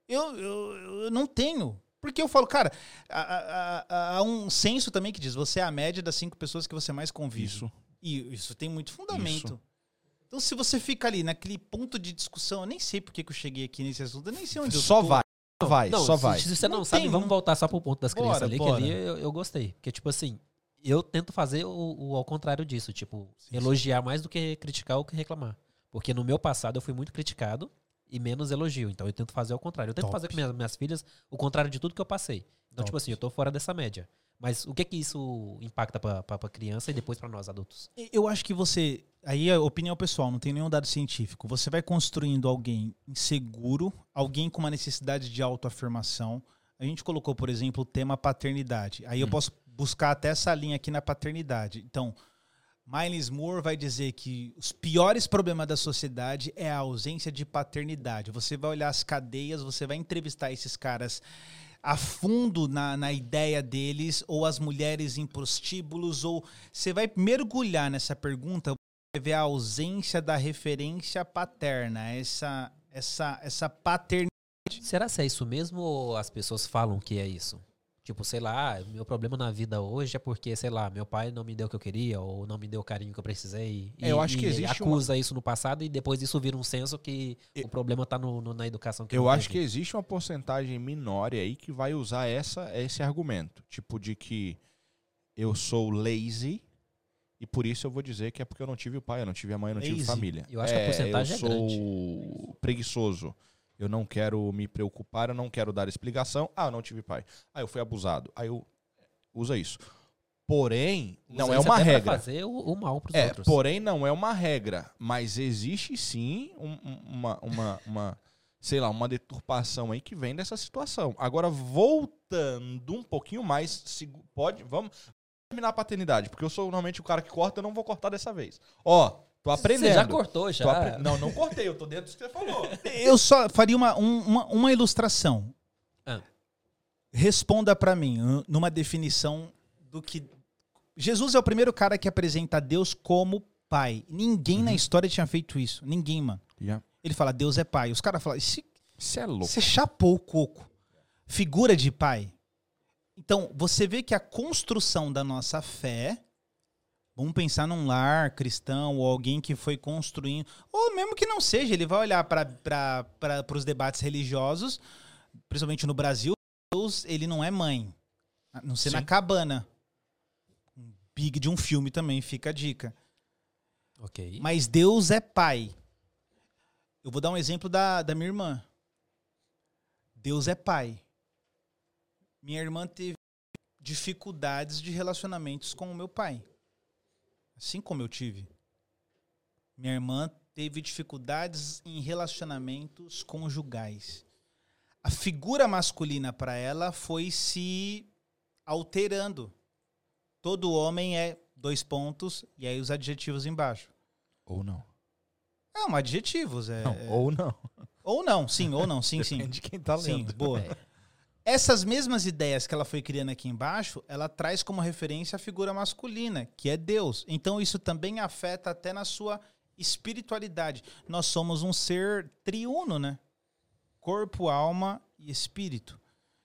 Eu, eu, eu não tenho. Porque eu falo, cara, há, há- há- um senso também que diz: você é a média das cinco pessoas que você mais convive. Isso. E isso tem muito fundamento. Isso. Então, se você fica ali naquele ponto de discussão, eu nem sei por que que eu cheguei aqui nesse assunto, eu nem sei onde eu Só tô. vai. Só vai, Não, só se, vai. se você não, Não sabe, tem, vamos não- voltar só pro ponto das Bora, crianças ali, bora. que ali eu, eu gostei. Porque, tipo assim, eu tento fazer o, o ao contrário disso. Tipo, elogiar mais do que criticar ou que reclamar. Porque no meu passado eu fui muito criticado e menos elogio. Então eu tento fazer ao contrário. Eu tento Top. fazer com minhas, minhas filhas o contrário de tudo que eu passei. Então, Top. tipo assim, eu tô fora dessa média. Mas o que que isso impacta pra, pra, pra criança e depois pra nós adultos? Eu acho que você. Aí é opinião pessoal, não tem nenhum dado científico. Você vai construindo alguém inseguro, alguém com uma necessidade de autoafirmação. A gente colocou, por exemplo, o tema paternidade. Aí eu posso buscar até essa linha aqui na paternidade. Então, Miles Moore vai dizer que os piores problemas da sociedade é a ausência de paternidade. Você vai olhar as cadeias, você vai entrevistar esses caras a fundo na, na ideia deles, ou as mulheres em prostíbulos, ou você vai mergulhar nessa pergunta, vai ver a ausência da referência paterna, essa, essa, essa paternidade. Será se é isso mesmo ou as pessoas falam que é isso? Tipo, sei lá, meu problema na vida hoje é porque, sei lá, meu pai não me deu o que eu queria ou não me deu o carinho que eu precisei. É, eu acho que existe acusa isso no passado e depois isso vira um senso que Eu- o problema tá no, no- na educação que Eu não acho que existe uma porcentagem menor aí que vai usar essa, esse argumento. Tipo, de que eu sou lazy e por isso eu vou dizer que é porque eu não tive o pai, eu não tive a mãe, eu não tive Lazy. família. Eu acho que a porcentagem eu é sou preguiçoso. Eu não quero me preocupar, eu não quero dar explicação. Ah, eu não tive pai. Ah, eu fui abusado. Aí eu usa isso. Porém, Usa não é uma regra. fazer o, o mal pros É, outros. porém não é uma regra, mas existe sim um- um- uma, uma, uma, sei lá, uma deturpação aí que vem dessa situação. Agora, voltando um pouquinho mais, segu- pode, vamos terminar a paternidade, porque eu sou normalmente o cara que corta, eu não vou cortar dessa vez. Ó, tô aprendendo. Você já cortou, já. Apre- Não, não cortei, eu tô dentro do que você falou. Eu só faria uma, um- uma, uma ilustração. Ah. Responda pra mim, numa definição do que. Jesus é o primeiro cara que apresenta Deus como pai. Ninguém na história tinha feito isso. Ninguém, mano. Ele fala, Deus é pai. Os caras falam, "Esse- Você é louco. você chapou o coco. Figura de pai. Então, você vê que a construção da nossa fé. Vamos pensar num lar cristão ou alguém que foi construindo. Ou mesmo que não seja, ele vai olhar para os debates religiosos, principalmente no Brasil. Deus, ele não é mãe. A não ser na Sim. cabana. Um Big de um filme também, fica a dica. Ok. Mas Deus é pai. Eu vou dar um exemplo da, da minha irmã. Deus é pai. Minha irmã teve dificuldades de relacionamentos com o meu pai. Assim como eu tive. Minha irmã teve dificuldades em relacionamentos conjugais. A figura masculina para ela foi se alterando. Todo homem é dois pontos e aí os adjetivos embaixo. Ou não. Não, adjetivos. É, Não, é- ou não. ou não, sim, ou não, sim, sim. Depende de quem tá Sim, lendo. boa. É. Essas mesmas ideias que ela foi criando aqui embaixo, ela traz como referência a figura masculina, que é Deus. Então isso também afeta até na sua espiritualidade. Nós somos um ser triuno, né? Corpo, alma e espírito.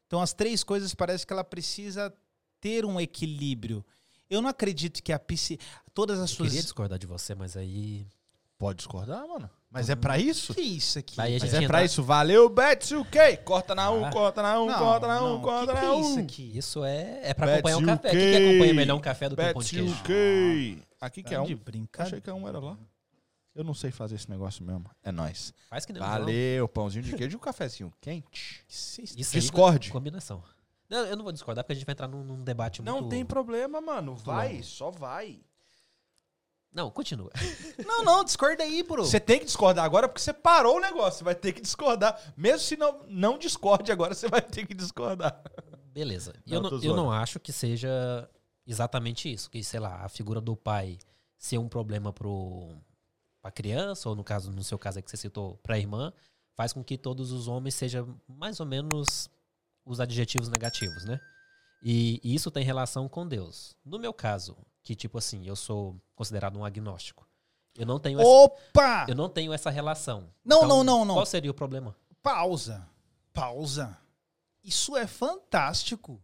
Então as três coisas parece que ela precisa ter um equilíbrio. Eu não acredito que a psi... todas as Eu suas queria discordar de você, mas aí. Pode discordar, mano. Mas é pra isso? que isso aqui? Mas gente é pra isso. Valeu, Betsy, o quê? Corta na 1, Ah. corta na 1, Não, corta na 1, não, corta que que na é 1. isso aqui? Isso é, é pra Betsy acompanhar um café. UK. Quem que acompanha melhor um café do que um pão de queijo? o quê? Aqui que Tá é um. de brincadeira. Achei que é um era lá. Eu não sei fazer esse negócio mesmo. É nóis. Faz que nem o. Valeu, pãozinho de queijo e um cafezinho quente. Isso- aí, Discorde. combinação. Não, eu não vou discordar porque a gente vai entrar num, num debate muito... Não tem problema, mano. Vai, só vai. Não, continua. Não, não, discorda aí, bro. Você tem que discordar agora porque você parou o negócio. Você vai ter que discordar. Mesmo se não, não discorde agora, você vai ter que discordar. Beleza. Não, eu, não, eu não acho que seja exatamente isso. Que, sei lá, a figura do pai ser um problema pro, pra criança, ou no caso, no seu caso aí que você citou, pra irmã, faz com que todos os homens sejam mais ou menos os adjetivos negativos, né? E, e isso tem relação com Deus. No meu caso, que tipo assim, eu sou considerado um agnóstico. Eu não tenho essa, Opa! eu não tenho essa relação. Não, Então, não, não, não. Qual seria o problema? Pausa. Pausa. Isso é fantástico.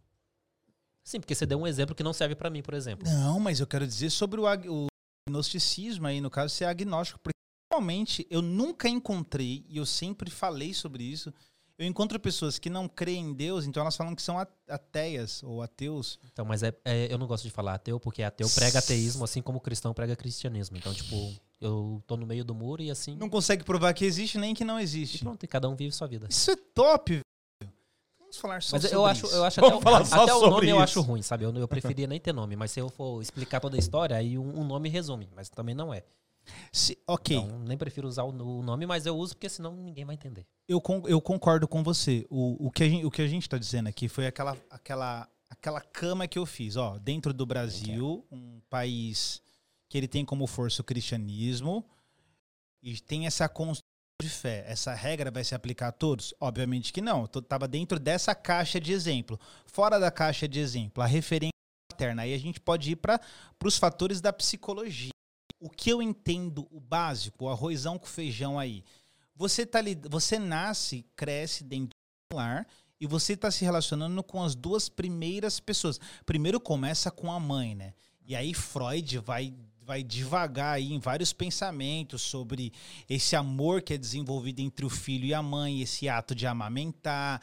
Sim, porque você deu um exemplo que não serve pra mim, por exemplo. Não, mas eu quero dizer sobre o, ag- o agnosticismo aí, no caso, ser agnóstico. Porque realmente eu nunca encontrei, e eu sempre falei sobre isso, eu encontro pessoas que não creem em Deus, então elas falam que são ateias ou ateus. Então, mas é, é- eu não gosto de falar ateu, porque ateu prega ateísmo, assim como o cristão prega cristianismo. Então, tipo, eu tô no meio do muro e assim. Não consegue provar que existe nem que não E existe. pronto, e cada um vive sua vida. Isso é top, velho. Vamos falar só Mas sobre eu acho, isso. eu acho Vamos até, falar o, só até o nome eu isso. acho ruim, sabe? Eu, eu preferia nem ter nome, mas se eu for explicar toda a história, aí um, um nome resume, mas também não é. Se- ok, Então, nem prefiro usar o, o nome, mas eu uso porque senão ninguém vai entender. eu, con- eu concordo com você. O, o, que a gente, o que a gente tá dizendo aqui foi aquela, aquela, aquela cama que eu fiz. Ó, dentro do Brasil, um país que ele tem como força o cristianismo e tem essa construção de fé. Essa regra vai se aplicar a todos? Obviamente que não. Eu tava dentro dessa caixa de exemplo. Fora da caixa de exemplo, a referência materna. Aí a gente pode ir para os fatores da psicologia. O que eu entendo, o básico, o arrozão com feijão aí. Você, tá, você nasce, cresce dentro do lar e você está se relacionando com as duas primeiras pessoas. Primeiro começa com a mãe, né? E aí Freud vai, vai devagar aí em vários pensamentos sobre esse amor que é desenvolvido entre o filho e a mãe, esse ato de amamentar,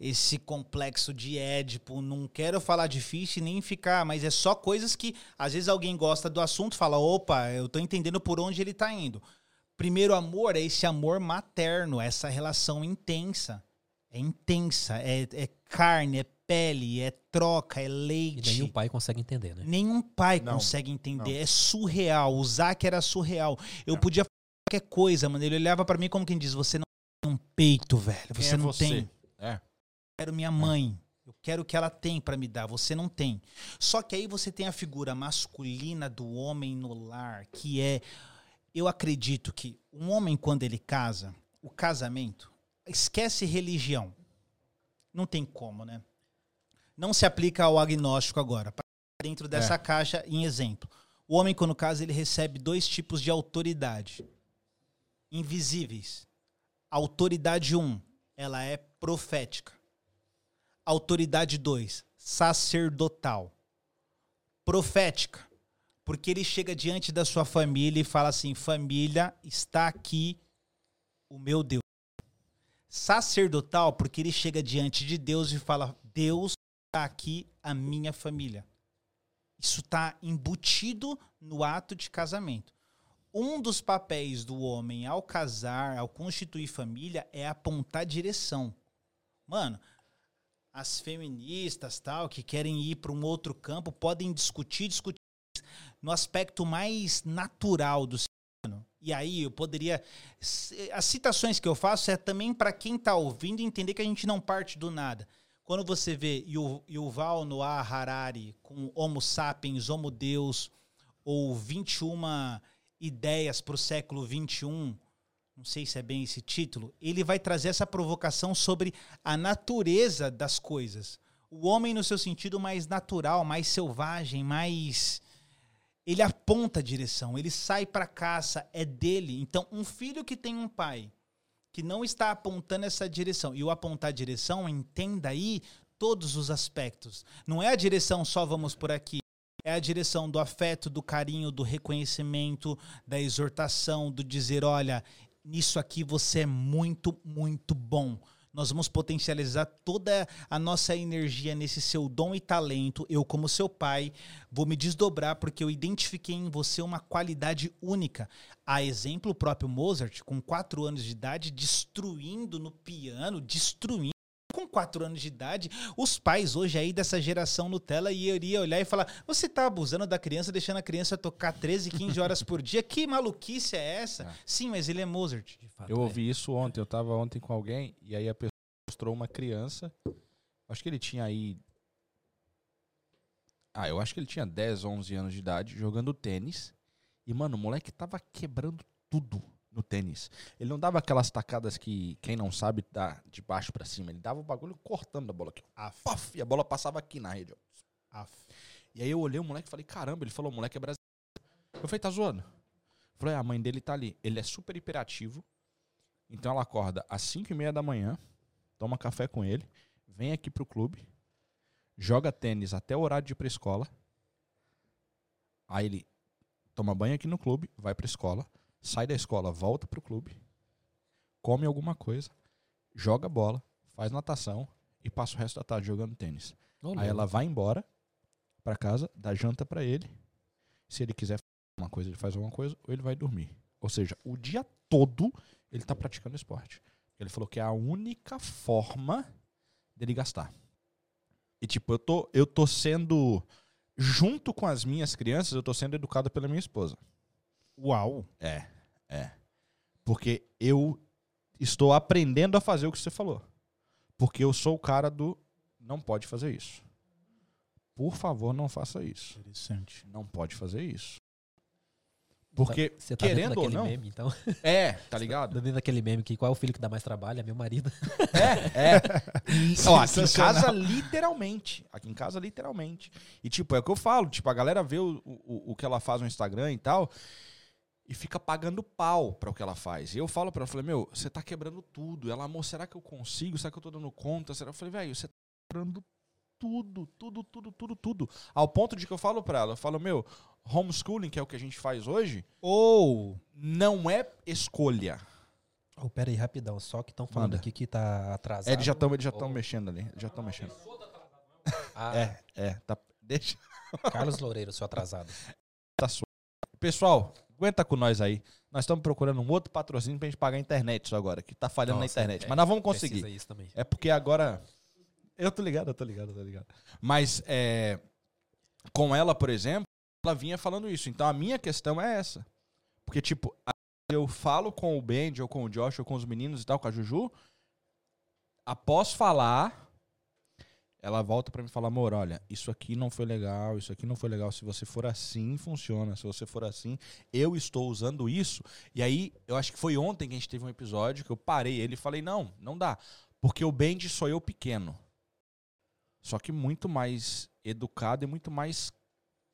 esse complexo de Édipo. Não quero falar difícil nem ficar, mas é só coisas que às vezes alguém gosta do assunto, fala, opa, eu tô entendendo por onde ele tá indo. Primeiro amor é esse amor materno, essa relação intensa. É intensa, é, é carne, é pele, é troca, é E leite. nenhum pai consegue entender, né? Nenhum pai Não, consegue entender. não. É surreal. O Zac era surreal. Eu podia falar qualquer coisa, mano. Ele olhava pra mim como quem diz: Você não tem um peito, velho. Quem Você é não você? tem. É. Eu quero minha mãe. Eu quero o que ela tem pra me dar. Você não tem. Só que aí você tem a figura masculina do homem no lar, que é. Eu acredito que um homem, quando ele casa, o casamento, esquece religião. Não tem como, né? Não se aplica ao agnóstico agora. Dentro dessa caixa, em exemplo. O homem, quando casa, ele recebe dois tipos de autoridade. Invisíveis. Autoridade 1, um, ela é profética. Autoridade 2, sacerdotal. Profética, porque ele chega diante da sua família e fala assim: família, está aqui o meu Deus. Sacerdotal, porque ele chega diante de Deus e fala: Deus, está aqui a minha família. Isso está embutido no ato de casamento. Um dos papéis do homem ao casar, ao constituir família, é apontar direção. Mano, as feministas tal que querem ir para um outro campo podem discutir, discutir no aspecto mais natural do ser. E aí eu poderia as citações que eu faço é também para quem está ouvindo entender que a gente não parte do nada. Quando você vê Yu- Yuval Noah Harari com Homo Sapiens, Homo Deus ou 21 ideias para o século 21, não sei se é bem esse título, ele vai trazer essa provocação sobre a natureza das coisas. O homem no seu sentido mais natural, mais selvagem, mais ele aponta a direção, ele sai para caça, é dele. Então, um filho que tem um pai que não está apontando essa direção, e o apontar a direção, entenda aí todos os aspectos. Não é a direção só vamos por aqui. É a direção do afeto, do carinho, do reconhecimento, da exortação, do dizer, olha, nisso aqui você é muito, muito bom. Nós vamos potencializar toda a nossa energia nesse seu dom e talento. Eu, como seu pai, vou me desdobrar porque eu identifiquei em você uma qualidade única. A exemplo, o próprio Mozart, com quatro anos de idade, destruindo no piano, destruindo com quatro anos de idade, os pais hoje aí dessa geração Nutella iria olhar e falar: você tá abusando da criança, deixando a criança tocar 13, 15 horas por dia? Que maluquice é essa? É. Sim, mas ele é Mozart. De fato, Eu é. ouvi isso ontem, eu tava ontem com alguém, e aí a pessoa mostrou uma criança. Acho que ele tinha aí. Ah, eu acho que ele tinha 10, 11 anos de idade, jogando tênis. E, mano, o moleque tava quebrando tudo no tênis. Ele não dava aquelas tacadas que, quem não sabe, dá de baixo pra cima. Ele dava o bagulho cortando a bola aqui. Af, Pof, e a bola passava aqui na rede, af. E aí eu olhei o moleque e falei, caramba, ele falou, o moleque é brasileiro. Eu falei, tá zoando? Eu falei, "Ah, a mãe dele tá ali. Ele é super hiperativo. Então ela acorda às 5 e meia da manhã, toma café com ele, vem aqui pro clube, joga tênis até o horário de ir pra escola. Aí ele toma banho aqui no clube, vai pra escola, sai da escola, volta pro clube, come alguma coisa, joga bola, faz natação e passa o resto da tarde jogando tênis. Ô, Aí ela vai embora pra casa, dá janta pra ele. Se ele quiser fazer uma coisa, ele faz alguma coisa, ou ele vai dormir. Ou seja, o dia todo ele tá praticando esporte. Ele falou que é a única forma dele gastar. E tipo, eu tô, eu tô sendo junto com as minhas crianças, eu tô sendo educado pela minha esposa. Uau. É, é. Porque eu estou aprendendo a fazer o que você falou. Porque eu sou o cara do não pode fazer isso. Por favor, não faça isso. Interessante. Não pode fazer isso. Porque, Você tá dentro querendo ou não, meme, então. é, tá ligado? Dentro daquele meme que qual é o filho que dá mais trabalho? É meu marido. É, é. Ó, aqui em casa, literalmente. Aqui em casa, literalmente. E, tipo, é o que eu falo. Tipo, a galera vê o, o, o que ela faz no Instagram e tal e fica pagando pau pra o que ela faz. E eu falo pra ela, eu falei, meu, você tá quebrando tudo. Ela, amor, será que eu consigo? Será que eu tô dando conta? Será? Eu falei, velho, você tá quebrando tudo, tudo, tudo, tudo, tudo. Ao ponto de que eu falo pra ela, eu falo, meu, homeschooling, que é o que a gente faz hoje, Ou não é escolha. Oh, pera aí, rapidão. Só que estão falando Manda. aqui que tá atrasado. É, eles já estão já tão Oh. mexendo ali. Já estão mexendo. Ah, É, é. Tá, deixa. Carlos Loureiro, seu atrasado. Tá. Pessoal, aguenta com nós aí. Nós estamos procurando um outro patrocínio pra gente pagar a internet isso agora, que tá falhando Nossa, na internet. é, Mas nós vamos conseguir. isso também. É porque agora. Eu tô ligado, eu tô ligado, eu tô ligado. Mas é, com ela, por exemplo, ela vinha falando isso. Então a minha questão é essa. Porque, tipo, eu falo com o Benji, ou com o Josh, ou com os meninos e tal, com a Juju. Após falar, ela volta pra me falar, amor, olha, isso aqui não foi legal, isso aqui não foi legal. Se você for assim, funciona. Se você for assim, eu estou usando isso. E aí, eu acho que foi ontem que a gente teve um episódio que eu parei ele e falei, não, não dá. Porque o Benji sou eu pequeno. Só que muito mais educado e muito mais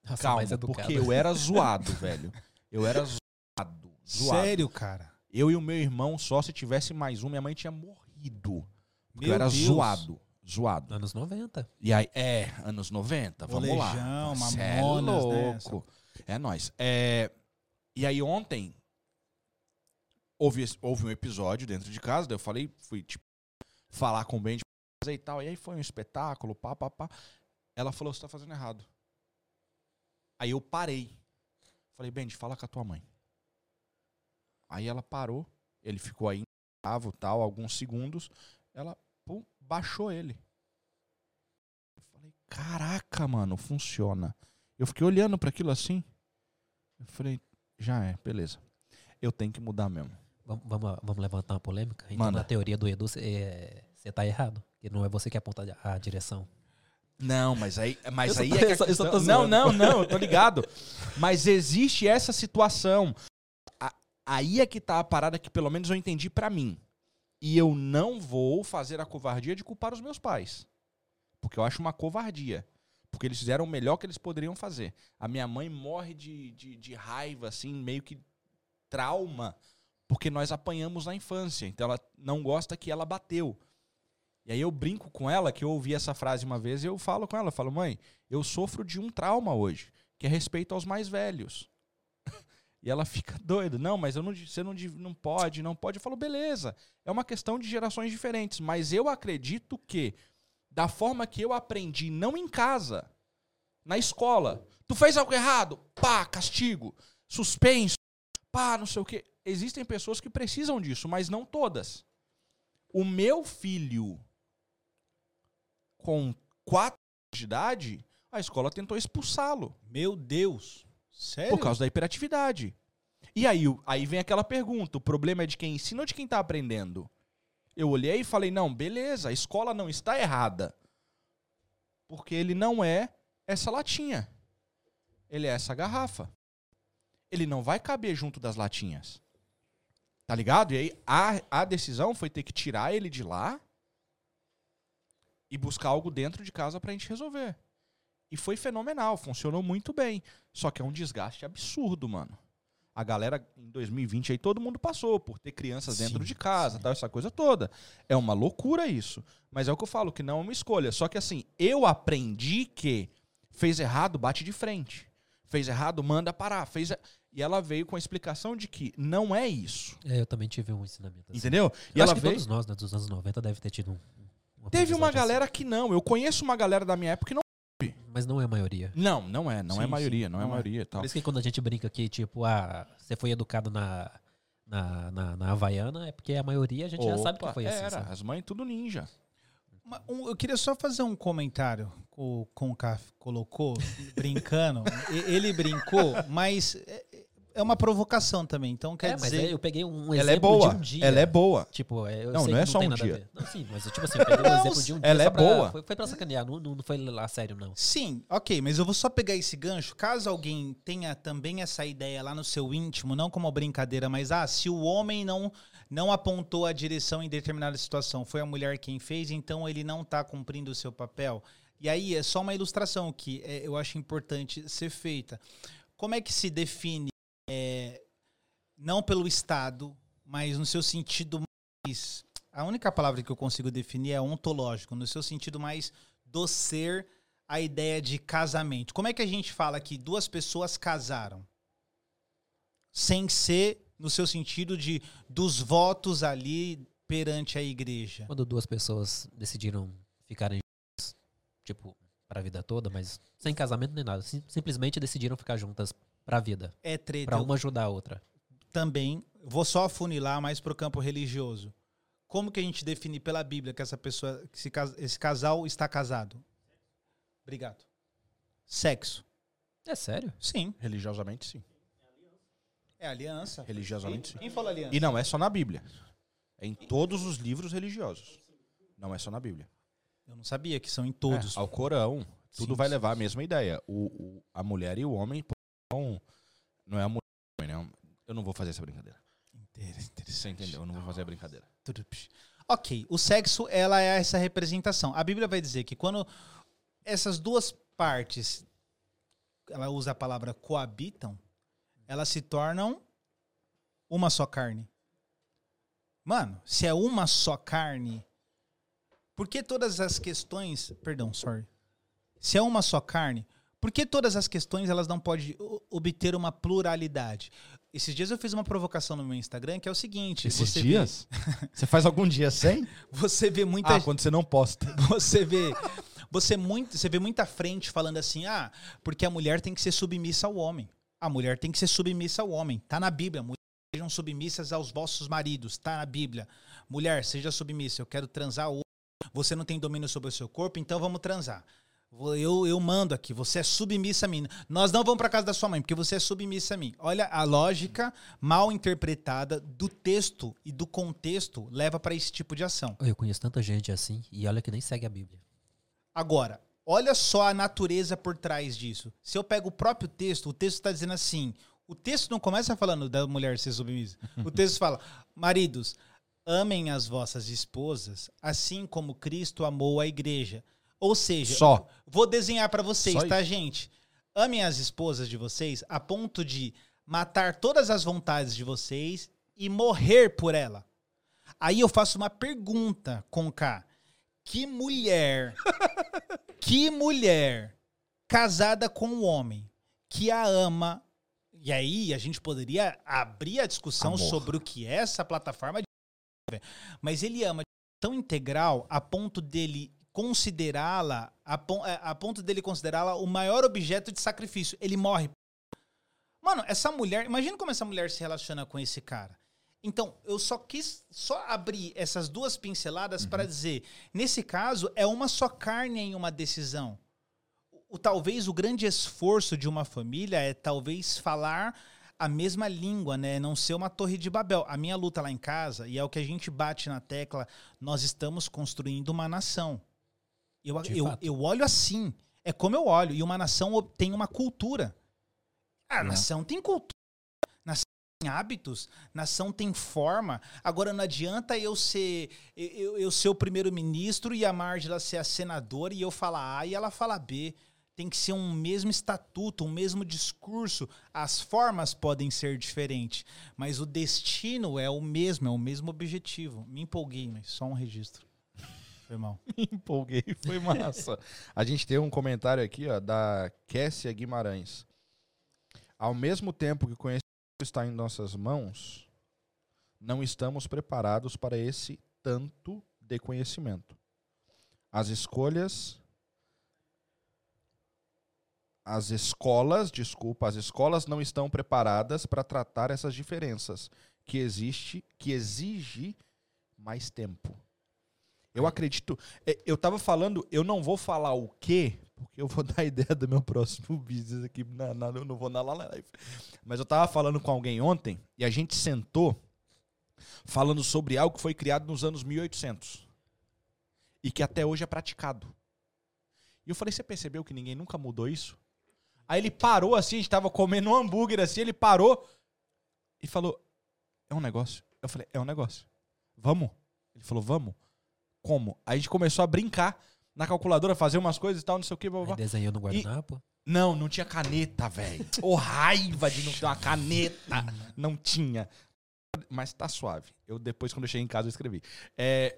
Nossa, calmo. mais. Porque eu era zoado, velho. Eu era zoado. Zoado. sério, cara. Eu e o meu irmão, só se tivesse mais um, minha mãe tinha morrido. Porque Meu eu era Deus. zoado. Zoado. Anos 90. E aí, é, anos 90, vamos lá. Molejão, Cê é né? louco. É nóis. É, e aí ontem, houve, houve um episódio dentro de casa, daí eu falei, fui, tipo, falar com o Ben e tal, e aí foi um espetáculo, pá, pá, pá. Ela falou, você tá fazendo errado. Aí eu parei. Falei, Benji, fala com a tua mãe. Aí ela parou, ele ficou aí, tal, alguns segundos, ela, baixou ele. Eu falei, caraca, mano, funciona. Eu fiquei olhando pra aquilo assim. Eu falei, já é, beleza. Eu tenho que mudar mesmo. Vamos, vamos, vamos levantar uma polêmica? Então, Manda. na teoria do Edu, você tá errado. Que não é você que aponta a direção. Não, mas aí, mas Eu aí tô- é que a eu questão- Não, não, não, eu tô ligado. Mas existe essa situação. A, Aí é que tá a parada que pelo menos eu entendi pra mim. E eu não vou fazer a covardia de culpar os meus pais. Porque eu acho uma covardia. Porque eles fizeram o melhor que eles poderiam fazer. A minha mãe morre de, de, de raiva, assim, meio que trauma, porque nós apanhamos na infância. Então ela não gosta que ela bateu. E aí eu brinco com ela, que eu ouvi essa frase uma vez, e eu falo com ela, eu falo, mãe, eu sofro de um trauma hoje, que é respeito aos mais velhos. E ela fica doida. Não, mas eu não, você não, não pode, não pode. Eu falo, beleza, é uma questão de gerações diferentes, mas eu acredito que, da forma que eu aprendi, não em casa, na escola, tu fez algo errado, pá, castigo, suspenso, pá, não sei o quê. Existem pessoas que precisam disso, mas não todas. O meu filho com 4 anos de idade, a escola tentou expulsá-lo. Meu Deus. Sério? Por causa da hiperatividade. E aí, aí vem aquela pergunta: o problema é de quem ensina ou de quem está aprendendo? Eu olhei e falei: não, beleza, a escola não está errada. Porque ele não é essa latinha. Ele é essa garrafa. Ele não vai caber junto das latinhas. Tá ligado? E aí a, a decisão foi ter que tirar ele de lá e buscar algo dentro de casa pra gente resolver. E foi fenomenal, funcionou muito bem. Só que é um desgaste absurdo, mano. A galera em 2020 aí todo mundo passou por ter crianças dentro Sim, de casa, tal, essa coisa toda. É uma loucura isso. Mas é o que eu falo, que não é uma escolha. Só que assim, eu aprendi que fez errado, bate de frente. Fez errado, manda parar. Fez E ela veio com a explicação de que não é isso. É, eu também tive um ensinamento assim. Entendeu? E Eu ela acho que veio. todos nós, né, dos anos 90, deve ter tido um. Teve uma aprendizagem galera que não. Eu conheço uma galera da minha época que não. Mas não é a maioria. Não, não é. Não Sim, é maioria. sim, não, é não é. maioria tal. Por isso que quando a gente brinca aqui, tipo, ah, você foi educado na, na, na, na Havaiana, é porque a maioria a gente já sabe que Opa, foi assim. Era, sabe? as mães tudo ninja. Um- eu queria só fazer um comentário com, com o Caf colocou, brincando. Ele brincou, mas é, é uma provocação também. Então quer É, dizer. aí eu peguei um exemplo Ela é boa. de um dia. Ela é boa. Tipo, é, eu Não, sei não é só tem um dia. Não, sim, mas tipo assim, eu peguei um Não, exemplo de um dia. ela só é pra- boa. Foi, foi pra sacanear, não, não, não foi lá sério, não. Sim, ok, mas eu vou só pegar esse gancho. Caso alguém tenha também essa ideia lá no seu íntimo, não como brincadeira, mas ah, se o homem não não apontou a direção em determinada situação, foi a mulher quem fez, então ele não está cumprindo o seu papel. E aí é só uma ilustração que é, eu acho importante ser feita. Como é que se define, é, não pelo Estado, mas no seu sentido mais. A única palavra que eu consigo definir é ontológico, no seu sentido mais do ser a ideia de casamento. Como é que a gente fala que duas pessoas casaram? Sem ser no seu sentido de dos votos ali perante a igreja. Quando duas pessoas decidiram ficarem juntas, tipo, pra vida toda, mas sem casamento nem nada. sim- simplesmente decidiram ficar juntas pra vida. É treta. Pra uma ajudar a outra. Também, vou só afunilar mais pro campo religioso. Como que a gente define pela Bíblia que essa pessoa, que esse, esse casal está casado? Obrigado. Sexo. É sério? Sim. Religiosamente, sim. É aliança. Religiosamente, sim. Quem falou aliança? E não é só na Bíblia. É em todos os livros religiosos. Não é só na Bíblia. Eu não sabia que são em todos. É, ao Corão, tudo Sim, vai sim, levar a mesma ideia. O, o- a mulher e o homem não, não é a mulher, né? Eu não vou fazer essa brincadeira. Você entendeu? Eu não vou fazer a brincadeira. Ok, o sexo ela é essa representação. A Bíblia vai dizer que quando essas duas partes, ela usa a palavra coabitam, elas se tornam uma só carne. Mano, se é uma só carne, por que todas as questões, perdão, sorry. Se é uma só carne, por que todas as questões elas não podem obter uma pluralidade? Esses dias eu fiz uma provocação no meu Instagram que é o seguinte: Esses você dias? Você faz algum dia sem? Vê, você vê muita Ah, quando você não posta. você vê você muito você vê muita frente falando assim ah porque a mulher tem que ser submissa ao homem a mulher tem que ser submissa ao homem tá na Bíblia sejam submissas aos vossos maridos tá na Bíblia mulher seja submissa eu quero transar hoje você não tem domínio sobre o seu corpo então vamos transar eu, eu mando aqui, você é submissa a mim. Nós não vamos para casa da sua mãe, porque você é submissa a mim. Olha, a lógica mal interpretada do texto e do contexto leva para esse tipo de ação. Eu conheço tanta gente assim, e olha que nem segue a Bíblia. Agora, olha só a natureza por trás disso. Se eu pego o próprio texto, o texto está dizendo assim: O texto não começa falando da mulher ser submissa. O texto fala: maridos, amem as vossas esposas, assim como Cristo amou a igreja. Ou seja, Só. vou desenhar pra vocês, Só tá, gente? Amem as esposas de vocês a ponto de matar todas as vontades de vocês e morrer por ela. Aí eu faço uma pergunta com K. Que mulher, que mulher casada com um homem que a ama, e aí a gente poderia abrir a discussão Amor. sobre o que é essa plataforma, de... mas ele ama tão integral a ponto dele considerá-la, a, é, a ponto dele considerá-la o maior objeto de sacrifício. Ele morre. Mano, essa mulher, imagina como essa mulher se relaciona com esse cara. Então, eu só quis só abrir essas duas pinceladas para dizer, nesse caso é uma só carne em uma decisão. O, talvez o grande esforço de uma família é talvez falar a mesma língua, né? Não ser uma torre de Babel. A minha luta lá em casa, e é o que a gente bate na tecla, nós estamos construindo uma nação. Eu, De eu, fato. eu olho assim. É como eu olho. E uma nação tem uma cultura. A É. nação tem cultura. Nação tem hábitos. Nação tem forma. Agora não adianta eu ser eu, eu ser o primeiro-ministro e a Margela ser a senadora e eu falar A e ela falar B. Tem que ser um mesmo estatuto, um mesmo discurso. As formas podem ser diferentes, mas o destino é o mesmo, é o mesmo objetivo. Me empolguei, mas só um registro. Foi mal. empolguei, foi massa. A gente tem um comentário aqui, ó, da Kessia Guimarães. Ao mesmo tempo que o conhecimento está em nossas mãos, não estamos preparados para esse tanto de conhecimento. As escolhas as escolas, desculpa, as escolas não estão preparadas para tratar essas diferenças que existe, que exige mais tempo. Eu acredito. é, Eu tava falando, eu não vou falar o quê, porque eu vou dar a ideia do meu próximo business aqui. Na, na- eu não vou na live. Mas eu tava falando com alguém ontem e a gente sentou falando sobre algo que foi criado nos anos 1800 e que até hoje é praticado. E eu falei, você percebeu que ninguém nunca mudou isso? Aí ele parou assim, a gente tava comendo um hambúrguer assim, ele parou e falou: É um negócio. Eu falei: É um negócio. Vamos? Ele falou: Vamos. Como? Aí a gente começou a brincar na calculadora, fazer umas coisas e tal, não sei o que. Blá, blá, Aí desenhou no guardanapo. Não, não tinha caneta, velho. Ô raiva de não ter uma caneta. Não tinha. Mas tá suave. Eu depois, quando eu cheguei em casa, eu escrevi. É,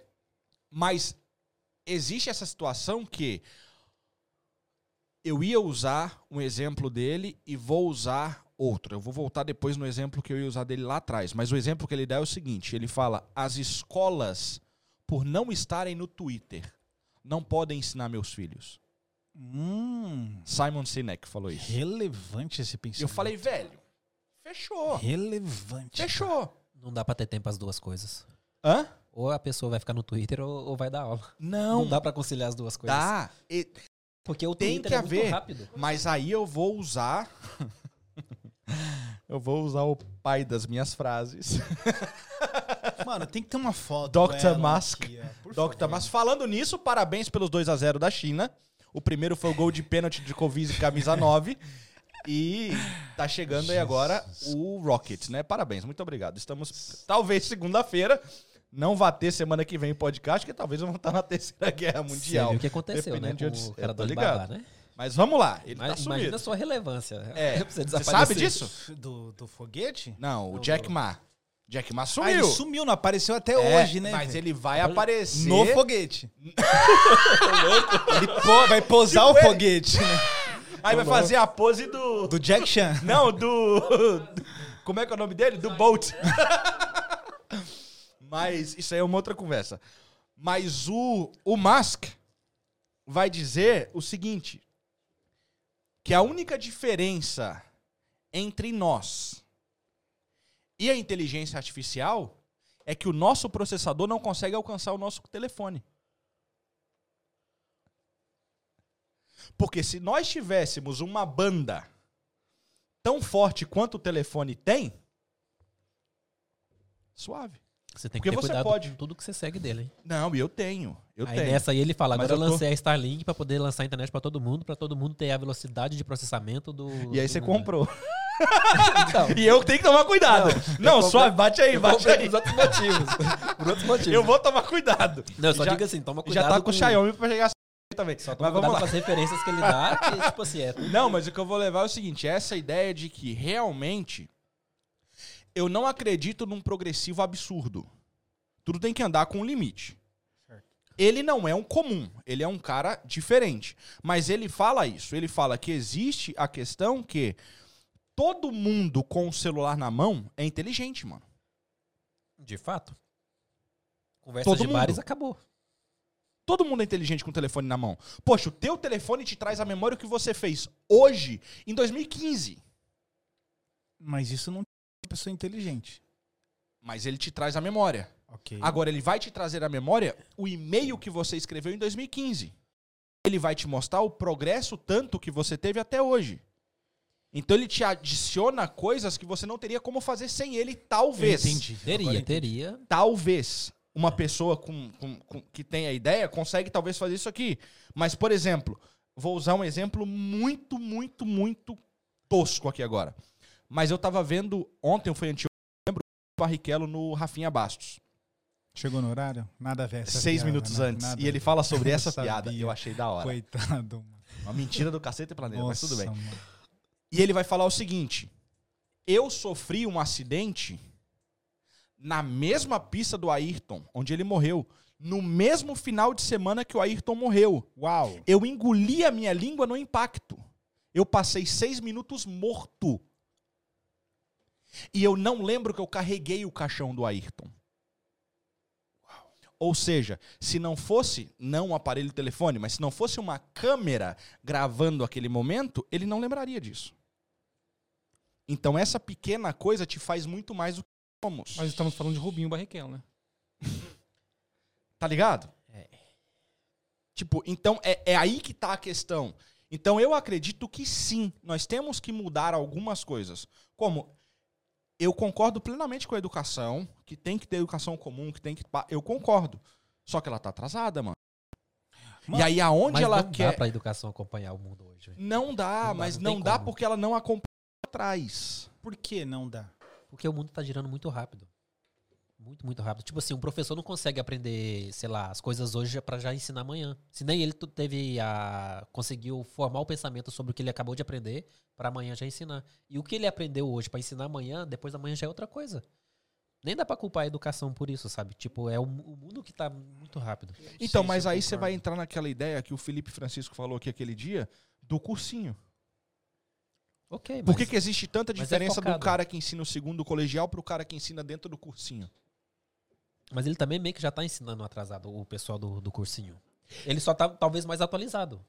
mas existe essa situação que eu ia usar um exemplo dele e vou usar outro. Eu vou voltar depois no exemplo que eu ia usar dele lá atrás. Mas o exemplo que ele dá é o seguinte: ele fala, as escolas, por não estarem no Twitter, não podem ensinar meus filhos. Hum, Simon Sinek falou isso. relevante esse pensamento. eu falei, velho, fechou. relevante. Fechou. Não dá pra ter tempo as duas coisas. Hã? Ou a pessoa vai ficar no Twitter ou, ou vai dar aula. Não, Não dá pra conciliar as duas coisas. dá. E- Porque o Tem Twitter que é muito haver. rápido. Mas aí eu vou usar. Eu vou usar o pai das minhas frases. Mano, tem que ter uma foto. Dr. Musk. aqui, Dr. Mas falando nisso, parabéns pelos 2 a 0 da China. O primeiro foi o gol de pênalti de Covid camisa 9. E tá chegando aí agora o Rocket, né? Parabéns, muito obrigado. Estamos, talvez, segunda-feira. Não vai ter semana que vem podcast, que talvez vamos estar na terceira guerra Você mundial. viu o que aconteceu, né? De onde- o cara do ligado. Alibaba, né? Mas vamos lá, ele Mas tá imagina sumido. a sua relevância. É, você você sabe disso? Do, do foguete? Não, o Não, Jack. Ma. Jack Ma Ah, sumiu. ele sumiu, não apareceu até É, hoje, né? Mas ele vai aparecer. No foguete. ele pô- vai pousar Tipo o ele. foguete, né? Aí vai fazer a pose do. Do Jack Chan. Não, do. Como é que é o nome dele? Do Bolt. Mas isso aí é uma outra conversa. Mas o, o Musk vai dizer o seguinte: que a única diferença entre nós e a inteligência artificial é que o nosso processador não consegue alcançar o nosso telefone. Porque se nós tivéssemos uma banda tão forte quanto o telefone tem, suave. Você tem Porque que ter você cuidado pode. com tudo que você segue dele, hein? Não, e eu tenho. Eu aí tenho. nessa aí ele fala, Mas agora eu eu tô- lancei a Starlink pra poder lançar a internet pra todo mundo, pra todo mundo ter a velocidade de processamento do... E aí do você mundo. comprou. Então, E eu tenho que tomar cuidado. Não, comprei- suave, bate aí, bate aí. por outros motivos. por outros motivos. Eu vou tomar cuidado. Não, eu só Já- digo assim, toma cuidado Já tá com o Xiaomi pra chegar também. Só Mas toma vamos cuidado lá. com as referências que ele dá, que tipo assim, é... Não, mas o que eu vou levar é o seguinte: essa ideia de que realmente eu não acredito num progressivo absurdo. Tudo tem que andar com um limite. Ele não é um comum, ele é um cara diferente. Mas ele fala isso, ele fala que existe a questão que todo mundo com o celular na mão é inteligente, mano. De fato. Conversas Todo de bares mundo. acabou. Todo mundo é inteligente com o telefone na mão. Poxa, o teu telefone te traz a memória que você fez hoje, em 2015. Mas isso não pessoa inteligente. Mas ele te traz a memória. Ok. Agora, ele vai te trazer à memória o e-mail que você escreveu em 2015. Ele vai te mostrar o progresso tanto que você teve até hoje. Então, ele te adiciona coisas que você não teria como fazer sem ele, talvez. Entendi. Agora Teria, entendi. teria. Talvez uma pessoa com, com- com- que tem a ideia consegue talvez fazer isso aqui. Mas, por exemplo, vou usar um exemplo muito, muito, muito tosco aqui agora. Mas eu tava vendo, ontem foi anteontem, eu lembro, o Barrichello no Rafinha Bastos. Chegou no horário? Nada a ver. seis piada, minutos né? antes. Nada E ele fala sobre essa sabia. piada. Eu achei da hora. Coitado, mano. Uma mentira do cacete e planeta, mas tudo bem. Nossa, mano. E ele vai falar o seguinte: Eu sofri um acidente na mesma pista do Ayrton, onde ele morreu, no mesmo final de semana que o Ayrton morreu. Uau. Eu engoli a minha língua no impacto. Eu passei seis minutos morto. E eu não lembro que eu carreguei o caixão do Ayrton. Ou seja, se não fosse, não um aparelho de telefone, mas se não fosse uma câmera gravando aquele momento, ele não lembraria disso. Então essa pequena coisa te faz muito mais do que somos. Mas estamos falando de Rubinho Barrichello, né? Tá ligado? Tipo, então é, é aí que tá a questão. Então eu acredito que sim, nós temos que mudar algumas coisas. Como eu concordo plenamente com a educação, que tem que ter educação comum, que tem que. Eu concordo. Só que ela tá atrasada, mano. Mano, e aí aonde Mas ela não quer. dá pra educação acompanhar o mundo hoje. Não dá, Não dá, mas não não, dá como. porque ela não acompanha atrás. Por que não dá? Porque o mundo tá girando muito rápido. Muito, muito rápido. Tipo assim, um professor não consegue aprender, sei lá, as coisas hoje pra já ensinar amanhã. Se nem ele teve a. conseguiu formar o pensamento sobre o que ele acabou de aprender pra amanhã já ensinar. E o que ele aprendeu hoje pra ensinar amanhã, depois da manhã já é outra coisa. Nem dá pra culpar a educação por isso, sabe? Tipo, é o, o mundo que tá muito rápido. Então, mas aí você vai entrar naquela ideia que o Felipe Francisco falou aqui aquele dia do cursinho. Ok, Por que, mas- que existe tanta mas é diferença do focado. cara que ensina o segundo colegial pro cara que ensina dentro do cursinho? Mas ele também meio que já tá ensinando atrasado o pessoal do, do cursinho. Ele só tá talvez mais atualizado.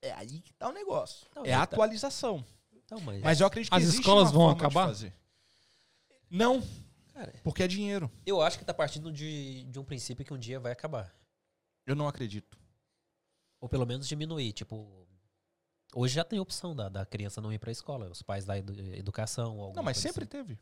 É aí que tá o negócio. Não, é a tá- atualização. Então, mas. Mas eu acredito que As escolas uma vão acabar? fazer. Não, Cara, porque é dinheiro. eu acho que tá partindo de, de um princípio que um dia vai acabar. Eu não acredito. Ou pelo menos diminuir. Tipo, hoje já tem opção da, da criança não ir pra escola. Os pais da edu- educação. ou alguma Não, mas sempre assim. teve.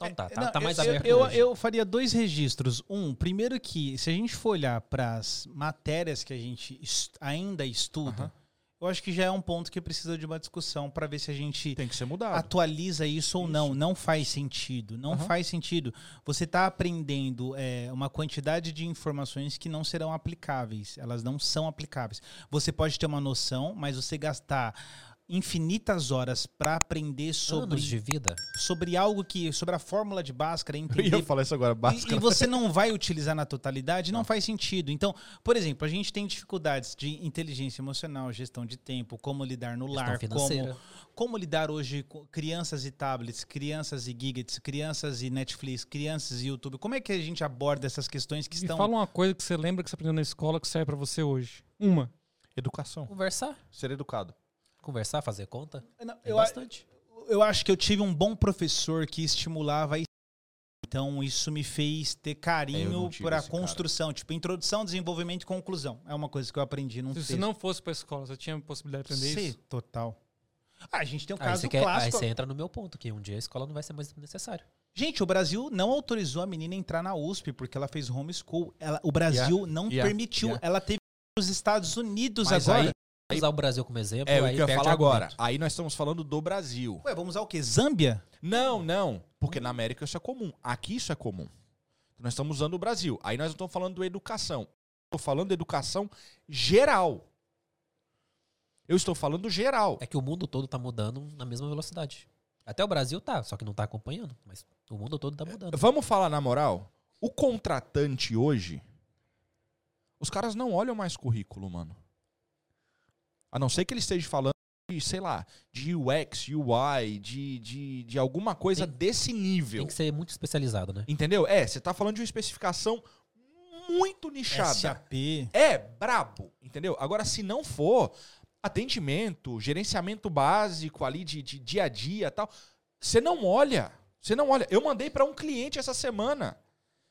Então tá, tá, Não, tá mais eu, aberto Eu, eu faria dois registros. Um, primeiro que, se a gente for olhar para as matérias que a gente est- ainda estuda, eu acho que já é um ponto que precisa de uma discussão para ver se a gente Tem que ser mudado. atualiza isso ou não. Não faz sentido. Não faz sentido. Você está aprendendo é, uma quantidade de informações que não serão aplicáveis. Elas não são aplicáveis. Você pode ter uma noção, mas você gastar infinitas horas para aprender sobre, Anos de vida. sobre algo que. sobre a fórmula de Bhaskara, Eu entender ia falar isso agora, e, básico. e você não vai utilizar na totalidade, não faz sentido. Então, por exemplo, a gente tem dificuldades de inteligência emocional, gestão de tempo, como lidar no Gestão lar, financeira. como, como lidar hoje com crianças e tablets, crianças e gigabytes, crianças e Netflix, crianças e YouTube. Como é que a gente aborda essas questões que Me estão... fala uma coisa que você lembra que você aprendeu na escola que serve pra você hoje. Uma. Educação. Conversar. Ser educado. Conversar, fazer conta. Não, eu, bastante. eu acho que eu tive um bom professor que estimulava a então isso me fez ter É, carinho tive para esse cara. construção, tipo introdução, desenvolvimento e conclusão. É uma coisa que eu aprendi num Se texto. você não fosse pra escola, você tinha possibilidade de aprender Sim, isso? total. Ah, a gente tem um Aí caso quer, aí clássico. você entra no meu ponto, que um dia a escola não vai ser mais necessário. Gente, o Brasil não autorizou a menina a entrar na USP porque ela fez homeschool. Ela, o Brasil não yeah, permitiu. yeah. Ela teve os Estados Unidos Mas agora. aí- Usar o Brasil como exemplo, É o aí que eu ia falar agora. Aí nós estamos falando do Brasil. Ué, vamos usar o quê? Zâmbia? Não, não. Porque na América isso é comum. Aqui isso é comum. Nós estamos usando o Brasil. Aí nós não estamos falando de educação. Estou falando de educação geral. Eu estou falando geral. É que o mundo todo tá mudando na mesma velocidade. Até o Brasil tá, só que não tá acompanhando. Mas o mundo todo tá mudando. Vamos falar na moral? O contratante hoje, os caras não olham mais currículo, mano. A não ser que ele esteja falando de, sei lá, de UX, UI, de, de, de alguma coisa Tem- desse nível. Tem que ser muito especializado, né? Entendeu? É, você tá falando de uma especificação muito nichada. SAP. É, brabo, entendeu? Agora, se não for atendimento, gerenciamento básico ali de, de dia a dia e tal, você não olha. Você não olha. Eu mandei pra um cliente essa semana,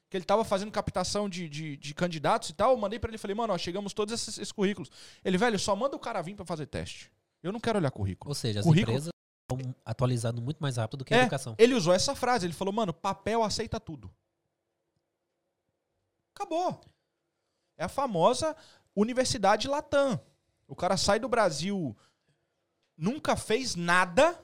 que ele tava fazendo captação de, de, de candidatos e tal. Eu mandei pra ele e falei, mano, ó, chegamos todos esses, esses currículos. Ele, velho, só manda o cara vir pra fazer teste. Eu não quero olhar currículo. Ou seja, as Currículo- empresas estão atualizando muito mais rápido do que a É, educação. Ele usou essa frase, ele falou, mano, papel aceita tudo. Acabou. É a famosa Universidade Latam. O cara sai do Brasil, nunca fez nada,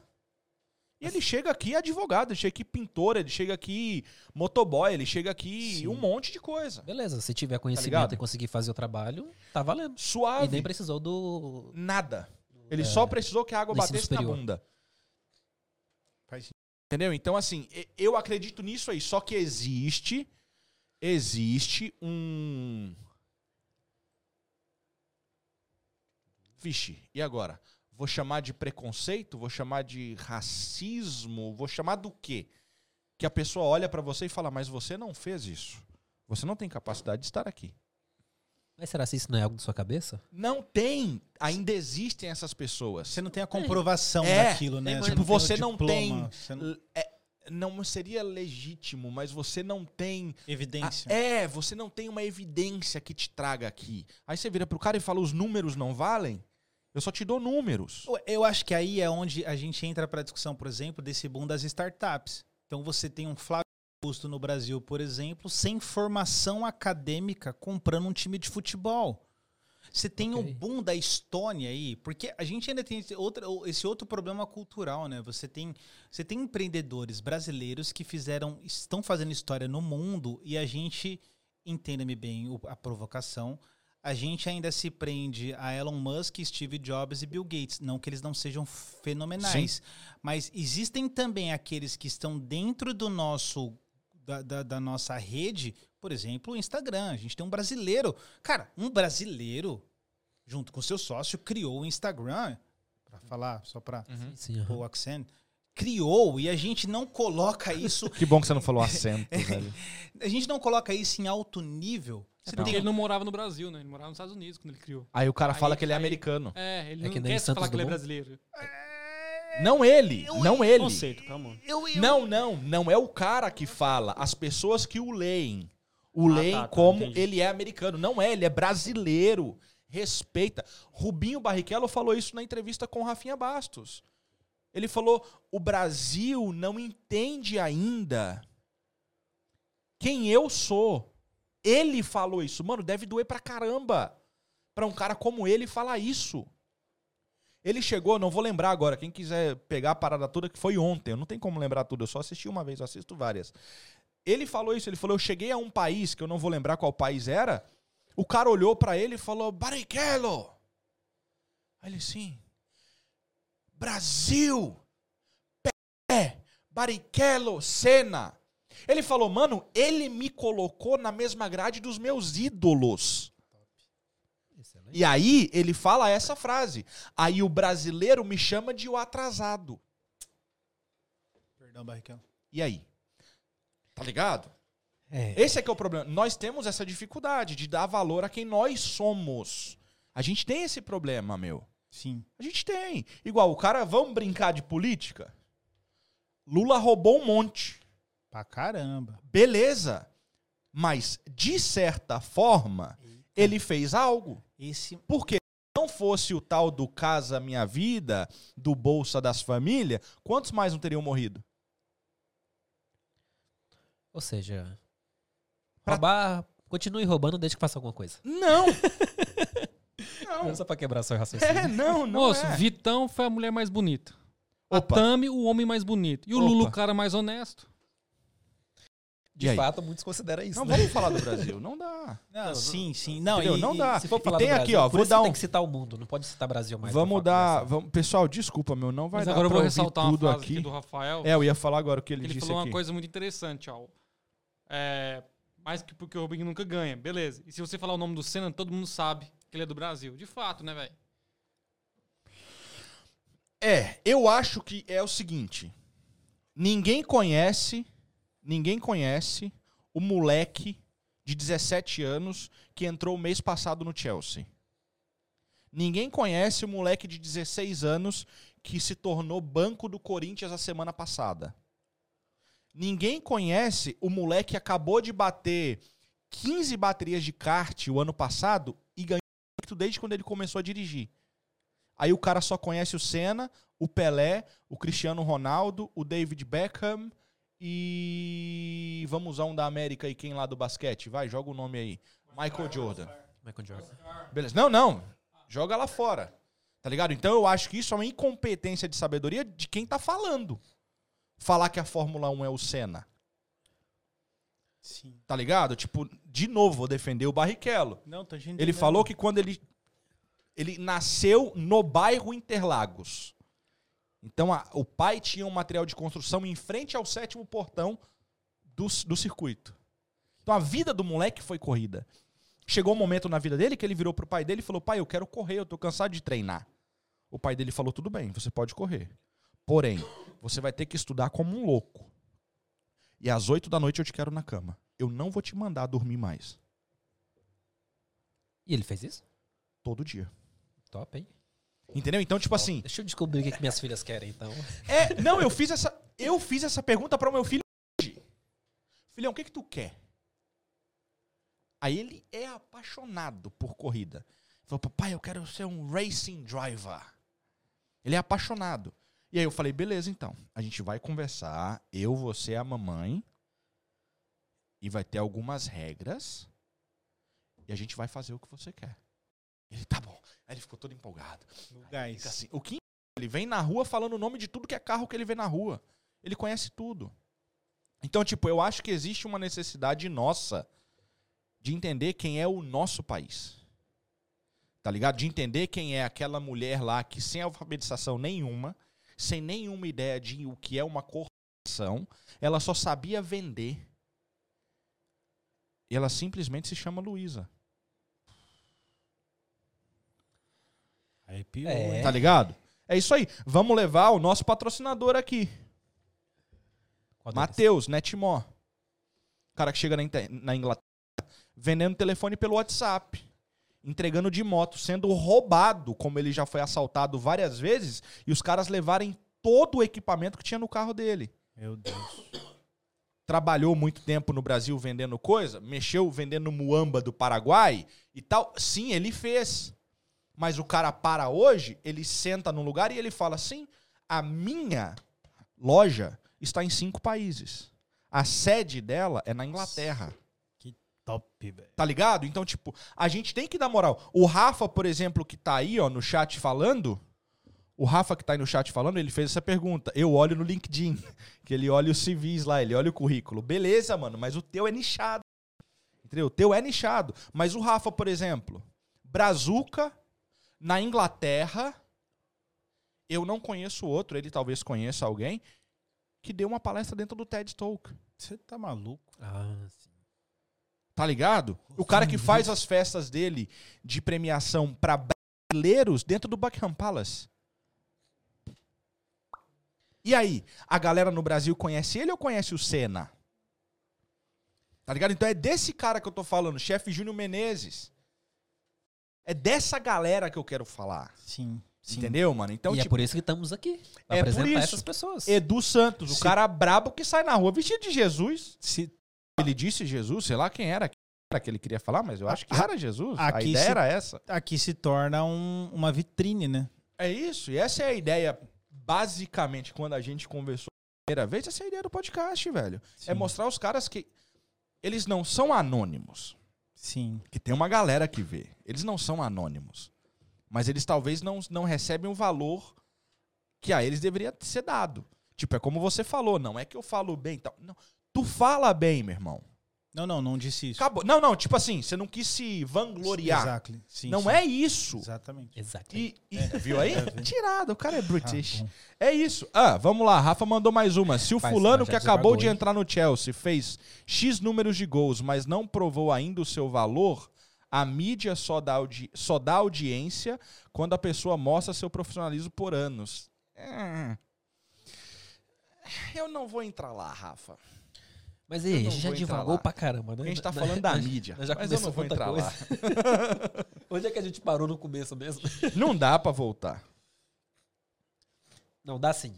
e ele chega aqui advogado, ele chega aqui pintor, ele chega aqui motoboy, ele chega aqui Sim. um monte de coisa. Beleza, se tiver ligado? conhecimento e conseguir fazer o trabalho, tá valendo. Suave. E nem precisou do. Nada. Ele só precisou que a água batesse na superior. bunda. Faz Entendeu? Então, assim, eu acredito nisso aí. Só que existe. Existe um. Vixe, e agora? Vou chamar de preconceito? Vou chamar de racismo? Vou chamar do quê? Que a pessoa olha pra você e fala, mas você não fez isso. Você não tem capacidade de estar aqui. Mas será que isso não é algo da sua cabeça? Não tem. Ainda existem essas pessoas. Você não tem a comprovação É, daquilo, né? tipo, Você não você tem o não diploma, tem- você não- É, não seria legítimo, mas você não tem Evidência. Ah, é, você não tem uma evidência que te traga aqui. Aí você vira pro cara e fala: os números não valem? Eu só te dou números. Eu acho que aí é onde a gente entra para a discussão, por exemplo, desse boom das startups. Então você tem um Flávio Augusto no Brasil, por exemplo, sem formação acadêmica, comprando um time de futebol. Você tem Ok. o boom da Estônia aí, porque a gente ainda tem esse outro, esse outro problema cultural, né? Você tem, você tem empreendedores brasileiros que fizeram, estão fazendo história no mundo e a gente, entenda-me bem a provocação, a gente ainda se prende a Elon Musk, Steve Jobs e Bill Gates. Não que eles não sejam fenomenais, mas existem também aqueles que estão dentro do nosso da, da- da nossa rede, por exemplo, o Instagram. A gente tem um brasileiro. Cara, um brasileiro, junto com seu sócio, criou o Instagram. Pra falar, só pra Sim, aham. pôr o accent. Criou e a gente não coloca isso. Que bom que você não falou acento, velho. A gente não coloca isso em alto nível. É Você porque tem- ele não morava no Brasil, né? Ele morava nos Estados Unidos quando ele criou. Aí o cara fala Aí- que ele é aí- americano. É, ele É não que quer falar que ele é brasileiro. Não ele, não ele. Conceito, calma. Eu, eu- Não, não, não é o cara que fala, as pessoas que o leem. O Ah, leem tá, tá, como entendi. ele é americano. Não é, ele é brasileiro. Respeita. Rubinho Barrichello falou isso na entrevista com Rafinha Bastos. Ele falou: o Brasil não entende ainda quem eu sou. Ele falou isso. Mano, deve doer pra caramba pra um cara como ele falar isso. Ele chegou, não vou lembrar agora, quem quiser pegar a parada toda, que foi ontem, eu não tenho como lembrar tudo, eu só assisti uma vez, eu assisto várias. Ele falou isso, ele falou, eu cheguei a um país, que eu não vou lembrar qual país era, o cara olhou pra ele e falou, Barrichello! Aí ele, sim. Brasil! Pé! Barrichello! Senna! Ele falou, mano, ele me colocou na mesma grade dos meus ídolos. E aí ele fala essa frase. Aí o brasileiro me chama de o atrasado. Perdão, Barrichello. E aí? Tá ligado? É. Esse é que é o problema. Nós temos essa dificuldade de dar valor a quem nós somos. A gente tem esse problema, meu. Sim. A gente tem. Igual o cara, vamos brincar de política? Lula roubou um monte. Pra caramba. Beleza. Mas, de certa forma, ele fez algo. Esse. Porque se não fosse o tal do Casa Minha Vida, do Bolsa das Famílias, quantos mais não teriam morrido? Ou seja, Pra- roubar, continue roubando desde que faça alguma coisa. Não! não. Só pra quebrar seu raciocínio. É, não, não Moço, é. Vitão foi a mulher mais bonita. A Opa. Tami, o homem mais bonito. E o Opa. Lulu, o cara mais honesto. De E aí? fato, muitos consideram isso. Não né? vamos falar do Brasil, não dá. Não, sim, sim. Não, Entendeu? e- não dá. Se for E falar tem do aqui, Brasil, ó, por vou isso dar tem um que citar o mundo, não pode citar Brasil mais. Vamos dar, vamos, pessoal, desculpa, meu, não vai Mas dar agora eu vou ressaltar uma tudo frase aqui. aqui do Rafael. É, eu ia falar agora o que ele, Ele disse falou aqui. uma coisa muito interessante, ó. É, mais que porque o Rubinho nunca ganha. Beleza. E se você falar o nome do Senna, todo mundo sabe que ele é do Brasil. De fato, né, velho? É, eu acho que é o seguinte. Ninguém conhece, ninguém conhece o moleque de 17 anos que entrou mês passado no Chelsea. Ninguém conhece o moleque de 16 anos que se tornou banco do Corinthians a semana passada. Ninguém conhece o moleque que acabou de bater 15 baterias de kart o ano passado e ganhou desde quando ele começou a dirigir. Aí o cara só conhece o Senna, o Pelé, o Cristiano Ronaldo, o David Beckham e. Vamos usar um da América aí, quem lá do basquete? Vai, joga o nome aí. Michael Jordan. Michael Jordan. Beleza. Não, não. Joga lá fora. Tá ligado? Então eu acho que isso é uma incompetência de sabedoria de quem tá falando. Falar que a Fórmula 1 é o Senna. Sim. Tá ligado? Tipo, de novo, vou defender o Barrichello. Não, tô Ele falou que quando ele ele nasceu no bairro Interlagos. Então a- o pai tinha um material de construção em frente ao sétimo portão do, do circuito. Então a vida do moleque foi corrida. Chegou um momento na vida dele que ele virou pro pai dele e falou: "Pai, eu quero correr, eu tô cansado de treinar". O pai dele falou: "Tudo bem, você pode correr. Porém, você vai ter que estudar como um louco. E às oito da noite eu te quero na cama. Eu não vou te mandar dormir mais E ele fez isso? todo dia". Top, hein? Entendeu? Então, tipo assim, Deixa eu descobrir o que, que minhas filhas querem, então. É, não, eu fiz essa, eu fiz essa pergunta para o meu filho hoje. Filhão, o que que tu quer? Aí ele é apaixonado por corrida. Ele falou, papai, eu quero ser um racing driver. Ele é apaixonado. E aí eu falei, beleza, então. A gente vai conversar, eu, você, a mamãe. E vai ter algumas regras. E a gente vai fazer o que você quer. Ele, tá bom. Aí ele ficou todo empolgado. No gás. assim, o Kim, ele vem na rua falando o nome de tudo que é carro que ele vê na rua. Ele conhece tudo. Então, tipo, eu acho que existe uma necessidade nossa de entender quem é o nosso país. Tá ligado? De entender quem é aquela mulher lá que sem alfabetização nenhuma, sem nenhuma ideia de o que é uma corporação, ela só sabia vender. E ela simplesmente se chama Luísa. Arrepiou, É. hein? Tá ligado? É isso aí. Vamos levar o nosso patrocinador aqui. Matheus, Netmore. O cara que chega na, na Inglaterra vendendo telefone pelo WhatsApp. Entregando de moto, sendo roubado, como ele já foi assaltado várias vezes, e os caras levarem todo o equipamento que tinha no carro dele. Meu Deus. Trabalhou muito tempo no Brasil vendendo coisa, mexeu vendendo muamba do Paraguai e tal. Sim, ele fez. Mas o cara para hoje, ele senta num lugar e ele fala assim: a minha loja está em cinco países. A sede dela é na Inglaterra. Top, velho. Tá ligado? Então, tipo, a gente tem que dar moral. O Rafa, por exemplo, que tá aí, ó, no chat falando. O Rafa que tá aí no chat falando, ele fez essa pergunta. Eu olho no LinkedIn, que ele olha os civis lá, ele olha o currículo. Beleza, mano, mas o teu é nichado. Entendeu? O teu é nichado. Mas o Rafa, por exemplo, Brazuca, na Inglaterra, eu não conheço outro, ele talvez conheça alguém, que deu uma palestra dentro do TED Talk. Você tá maluco? Ah, sim. Tá ligado? O cara que faz as festas dele de premiação pra brasileiros dentro do Buckingham Palace. E aí, a galera no Brasil conhece ele ou conhece o Senna? Tá ligado? Então é desse cara que eu tô falando, chefe Júnior Menezes. É dessa galera que eu quero falar. Sim. sim. Entendeu, mano? Então, e é tipo, por isso que estamos aqui. Pra É por apresentar isso. essas pessoas. Edu Santos, o Se- cara brabo que sai na rua vestido de Jesus. Se, Ele disse Jesus, sei lá quem era, que ele queria falar, mas eu acho que A- era Jesus. a aqui ideia se- era essa. aqui se torna um- uma vitrine, né? É isso, e essa é a ideia, basicamente, quando a gente conversou primeira vez, essa é a ideia do podcast, velho. É Sim. mostrar os caras que eles não são anônimos. Sim. Que tem uma galera que vê. Eles não são anônimos. Mas eles talvez não, não recebem o valor que a eles deveria ser dado. Tipo, é como você falou, não é que eu falo bem. Tal. Não, tu fala bem, meu irmão. Não, não, não disse isso. Acabou. Não, não, tipo assim, você não quis se vangloriar. Exactly. Sim, não sim. é isso. Exatamente. Exato. E, e- viu aí? É. Tirado, o cara é British. Ah, é isso. Ah, vamos lá. Rafa mandou mais uma. Se o Rapaz, fulano que acabou de entrar no Chelsea fez X números de gols, mas não provou ainda o seu valor, a mídia só dá, audi só dá audiência quando a pessoa mostra seu profissionalismo por anos. É. Eu não vou entrar lá, Rafa. Mas aí, a gente já divagou lá. pra caramba, né? A gente tá falando da mídia. Já mas eu não começou vou entrar lá. Onde é que a gente parou no começo mesmo? Não dá pra voltar. Não, dá sim.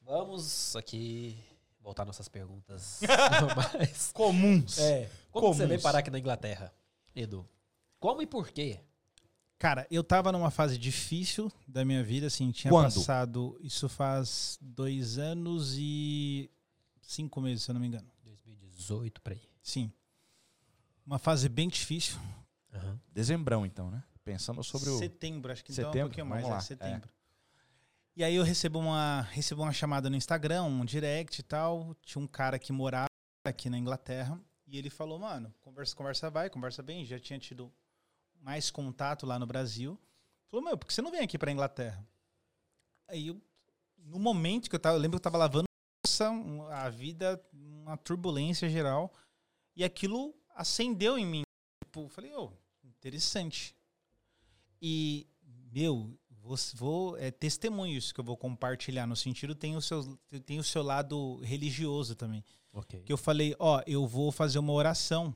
Vamos aqui voltar nossas perguntas normais. Comuns. É. Como você Comuns. veio parar aqui na Inglaterra, Edu? Como e por quê? Cara, eu tava numa fase difícil da minha vida, assim, tinha Quando? passado. Isso faz dois anos e cinco meses, se eu não me engano. 2018, por aí. Sim. Uma fase bem difícil. Aham. Dezembrão, então, né? Pensando sobre o. Setembro, acho que então é Setembro? um pouquinho mais, Vamos é lá, setembro. E aí eu recebo uma, recebo uma chamada no Instagram, um direct e tal. Tinha um cara que morava aqui na Inglaterra e ele falou, mano, conversa, conversa vai, conversa bem. Já tinha tido mais contato lá no Brasil. Falou, meu, por que você não vem aqui pra Inglaterra? Aí eu, no momento que eu tava, eu lembro que eu tava lavando a vida, uma turbulência geral. E aquilo acendeu em mim. Tipo, falei, ô, interessante. E, meu, vou, vou é testemunho isso que eu vou compartilhar. No sentido, tem o seu, tem o seu lado religioso também. Ok. Que eu falei, ó, eu vou fazer uma oração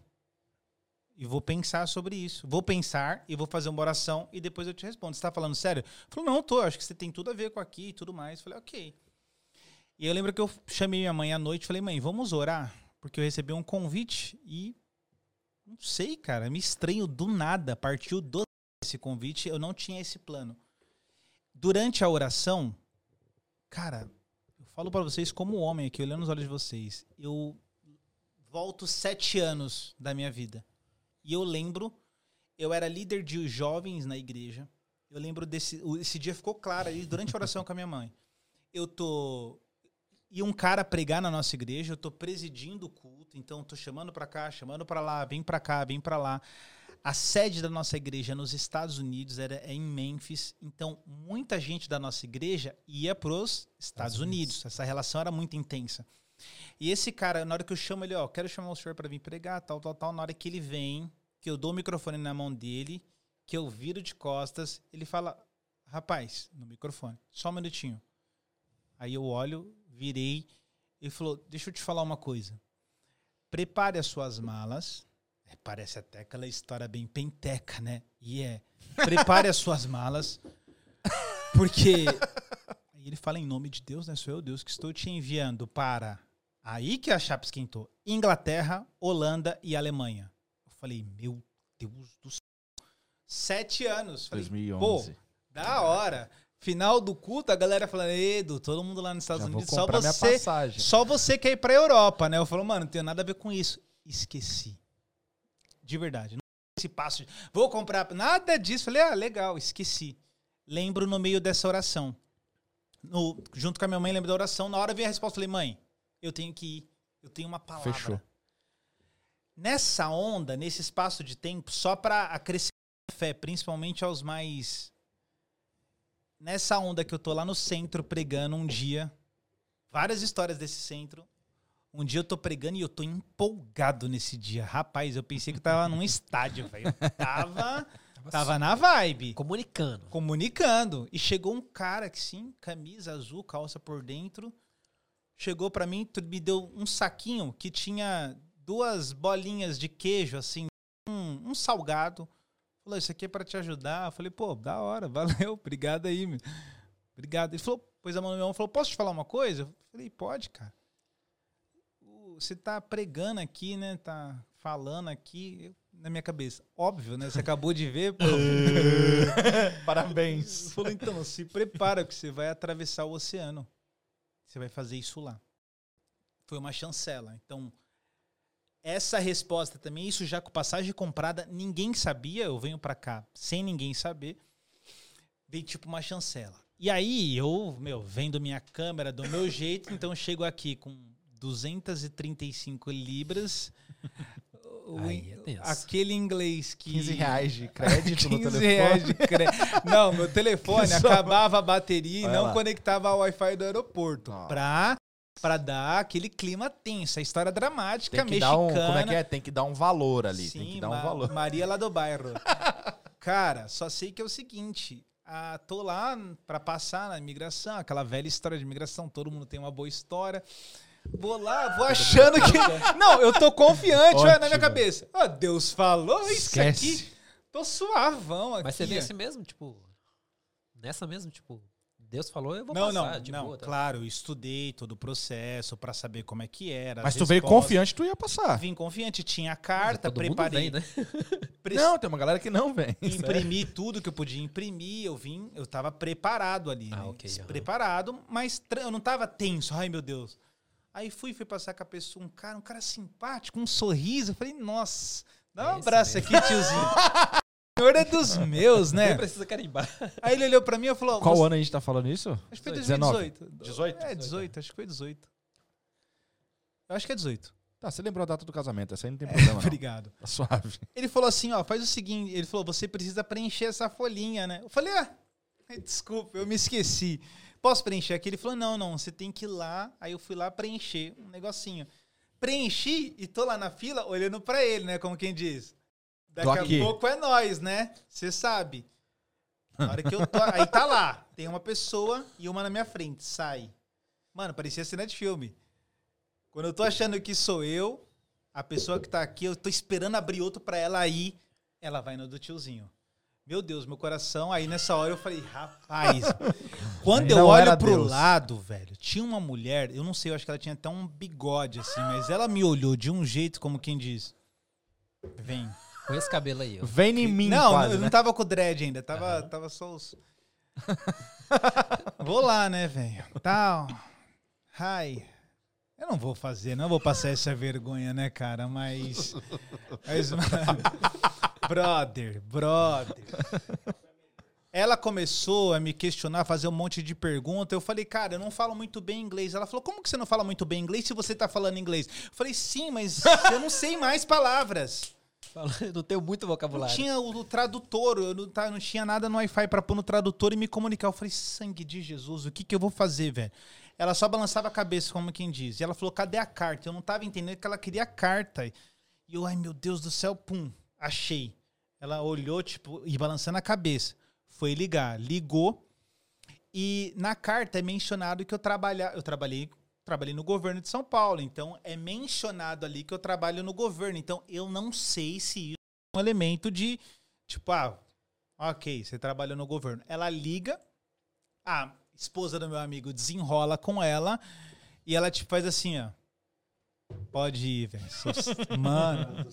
e vou pensar sobre isso. Vou pensar e vou fazer uma oração e depois eu te respondo. Você tá falando sério? Falou, não, tô, acho que você tem tudo a ver com aqui e tudo mais. Falei, ok. E eu lembro que eu chamei minha mãe à noite e falei, mãe, vamos orar? Porque eu recebi um convite e não sei, cara, me estranho do nada. Partiu do esse convite, eu não tinha esse plano. Durante a oração, cara, eu falo pra vocês como homem aqui, olhando nos olhos de vocês, eu volto sete anos da minha vida. E eu lembro, eu era líder de jovens na igreja. Eu lembro desse. Esse dia ficou claro aí durante a oração com a minha mãe. Eu tô. E um cara pregar na nossa igreja, eu tô presidindo o culto, então tô chamando pra cá, chamando pra lá, vem pra cá, vem pra lá. A sede da nossa igreja nos Estados Unidos era é em Memphis, então muita gente da nossa igreja ia pros Estados Unidos. Essa relação era muito intensa. E esse cara, na hora que eu chamo ele, ó, quero chamar o senhor para vir pregar, tal, tal, tal, na hora que ele vem, que eu dou o microfone na mão dele, que eu viro de costas, ele fala, rapaz, no microfone, só um minutinho. Aí eu olho, virei, ele falou, deixa eu te falar uma coisa. Prepare as suas malas. É, parece até aquela história bem penteca, né? E é. Prepare as suas malas. Porque. Aí ele fala em nome de Deus, né? Sou eu, Deus, que estou te enviando para. Aí que a chapa esquentou. Inglaterra, Holanda e Alemanha. Eu falei, meu Deus do céu. Sete anos. Falei, 2011. Pô, da hora. Final do culto, a galera falando, Edu, todo mundo lá nos Estados Já Unidos, só você, só você quer ir pra Europa, né? Eu falo, mano, não tem nada a ver com isso. Esqueci. De verdade. Não esse passo vou comprar, nada disso. Falei, ah, legal, esqueci. Lembro no meio dessa oração. No- junto com a minha mãe, lembro da oração. Na hora veio a resposta, falei, mãe, eu tenho que ir. Eu tenho uma palavra. Fechou. Nessa onda, nesse espaço de tempo, só para acrescentar fé, principalmente aos mais. Nessa onda que eu tô lá no centro pregando um dia, várias histórias desse centro. Um dia eu tô pregando e eu tô empolgado nesse dia. Rapaz, eu pensei que eu tava num estádio, velho. Tava, tava na vibe Comunicando. comunicando. E chegou um cara que sim, camisa azul, calça por dentro. Chegou pra mim, me deu um saquinho que tinha duas bolinhas de queijo, assim, um, um salgado. Falou, isso aqui é pra te ajudar. Eu falei, pô, da hora, valeu, obrigado aí, meu. Obrigado. Ele falou, pôs a mão no meu ombro, falou, posso te falar uma coisa? Eu falei, pode, cara. Você tá pregando aqui, né? Tá falando aqui eu- na minha cabeça. Óbvio, né? Você acabou de ver, pô. Parabéns. Falou, então, se prepara que você vai atravessar o oceano. Você vai fazer isso lá. foi uma chancela. Então, essa resposta também, isso já com passagem comprada, ninguém sabia, eu venho pra cá sem ninguém saber, veio tipo uma chancela. E aí, eu, meu, vendo minha câmera do meu jeito, então eu chego aqui com 235 libras. O- Aí é aquele inglês que 15 reais de crédito no 15 telefone. reais de crédito. Não, meu telefone acabava a bateria e não lá. conectava ao Wi-Fi do aeroporto. Ah. Pra, pra dar aquele clima tenso, a história dramática, Tem que dar um, mexicana. como é que é? Tem que dar um valor ali, tem Sim, que dar um valor. Maria lá do bairro. Cara, só sei que é o seguinte. Ah, tô lá pra passar na imigração, aquela velha história de imigração, todo mundo tem uma boa história. Vou lá, vou achando que. Não, eu tô confiante, olha na minha cabeça. Ah, Deus falou isso Esquece. aqui. Tô suavão aqui. Mas você vê assim mesmo, tipo. Nessa mesmo, tipo. Deus falou, eu vou Não, passar. não, de não. boa, tá? Claro, eu estudei todo o processo pra saber como é que era. Mas as tu veio confiante, tu ia passar. Vim confiante, tinha a carta, Todo mundo preparei. vem, né? pre- Não, tem uma galera que não vem. imprimi tudo que eu podia imprimir, eu vim, eu tava preparado ali, Ah, né? Preparado, mas eu não tava tenso, ai meu Deus. Aí fui, fui passar com a pessoa, um cara, um cara simpático, um sorriso, eu falei, nossa, dá um Esse abraço mesmo. aqui, tiozinho. Senhor é dos meus, né? Nem precisa carimbar. Aí ele olhou pra mim e falou, Qual "Você- ano a gente tá falando isso? Acho que foi 19. 2018. 18? É, 18, acho que foi 18. Eu acho que é 18. Tá, você lembrou a data do casamento, essa aí não tem problema não. Obrigado. Tá suave. Ele falou assim, ó, faz o seguinte, ele falou, você precisa preencher essa folhinha, né? Eu falei, ah, desculpa, eu me esqueci. Posso preencher aqui? Ele falou, não, não, você tem que ir lá. Aí eu fui lá preencher um negocinho. Preenchi e tô lá na fila olhando pra ele, né? Como quem diz. Daqui a aqui. pouco é nós, né? Você sabe. Na hora que eu tô. Aí tá lá. Tem uma pessoa e uma na minha frente. Sai. Mano, parecia cena de filme. Quando eu tô achando que sou eu, a pessoa que tá aqui, eu tô esperando abrir outro pra ela aí, ela vai no do tiozinho. Meu Deus, meu coração. Aí nessa hora eu falei, rapaz. quando eu Não olho pro Deus. lado, velho, tinha uma mulher, eu não sei, eu acho que ela tinha até um bigode assim, mas ela me olhou de um jeito como quem diz: Vem. Com esse cabelo aí, ó. Vem em mim, não, quase, eu né? não tava com o dread ainda, tava, tava só os. vou lá, né, velho? Tal. Hi. Eu não vou fazer, não vou passar essa vergonha, né, cara? Mas. mas brother, brother. Ela começou a me questionar, fazer um monte de perguntas. Eu falei, cara, eu não falo muito bem inglês. Ela falou, como que você não fala muito bem inglês se você tá falando inglês? Eu falei, sim, mas eu não sei mais palavras. Eu não tenho muito Não vocabulário. tinha o, tradutor, eu não, tá, não tinha nada no Wi-Fi pra pôr no tradutor e me comunicar. Eu falei, sangue de Jesus, o que que eu vou fazer, velho? Ela só balançava a cabeça, como quem diz. E ela falou, cadê a carta? Eu não tava entendendo que ela queria a carta. E eu, ai meu Deus do céu, pum, achei. Ela olhou, tipo, e balançando a cabeça. Foi ligar, ligou. E na carta é mencionado que eu trabalhar, eu trabalhei, trabalhei no governo de São Paulo, então é mencionado ali que eu trabalho no governo. Então eu não sei se isso é um elemento de tipo, ah, OK, você trabalha no governo. Ela liga, a esposa do meu amigo desenrola com ela e ela tipo faz assim, ó. Pode ir, velho. Mano.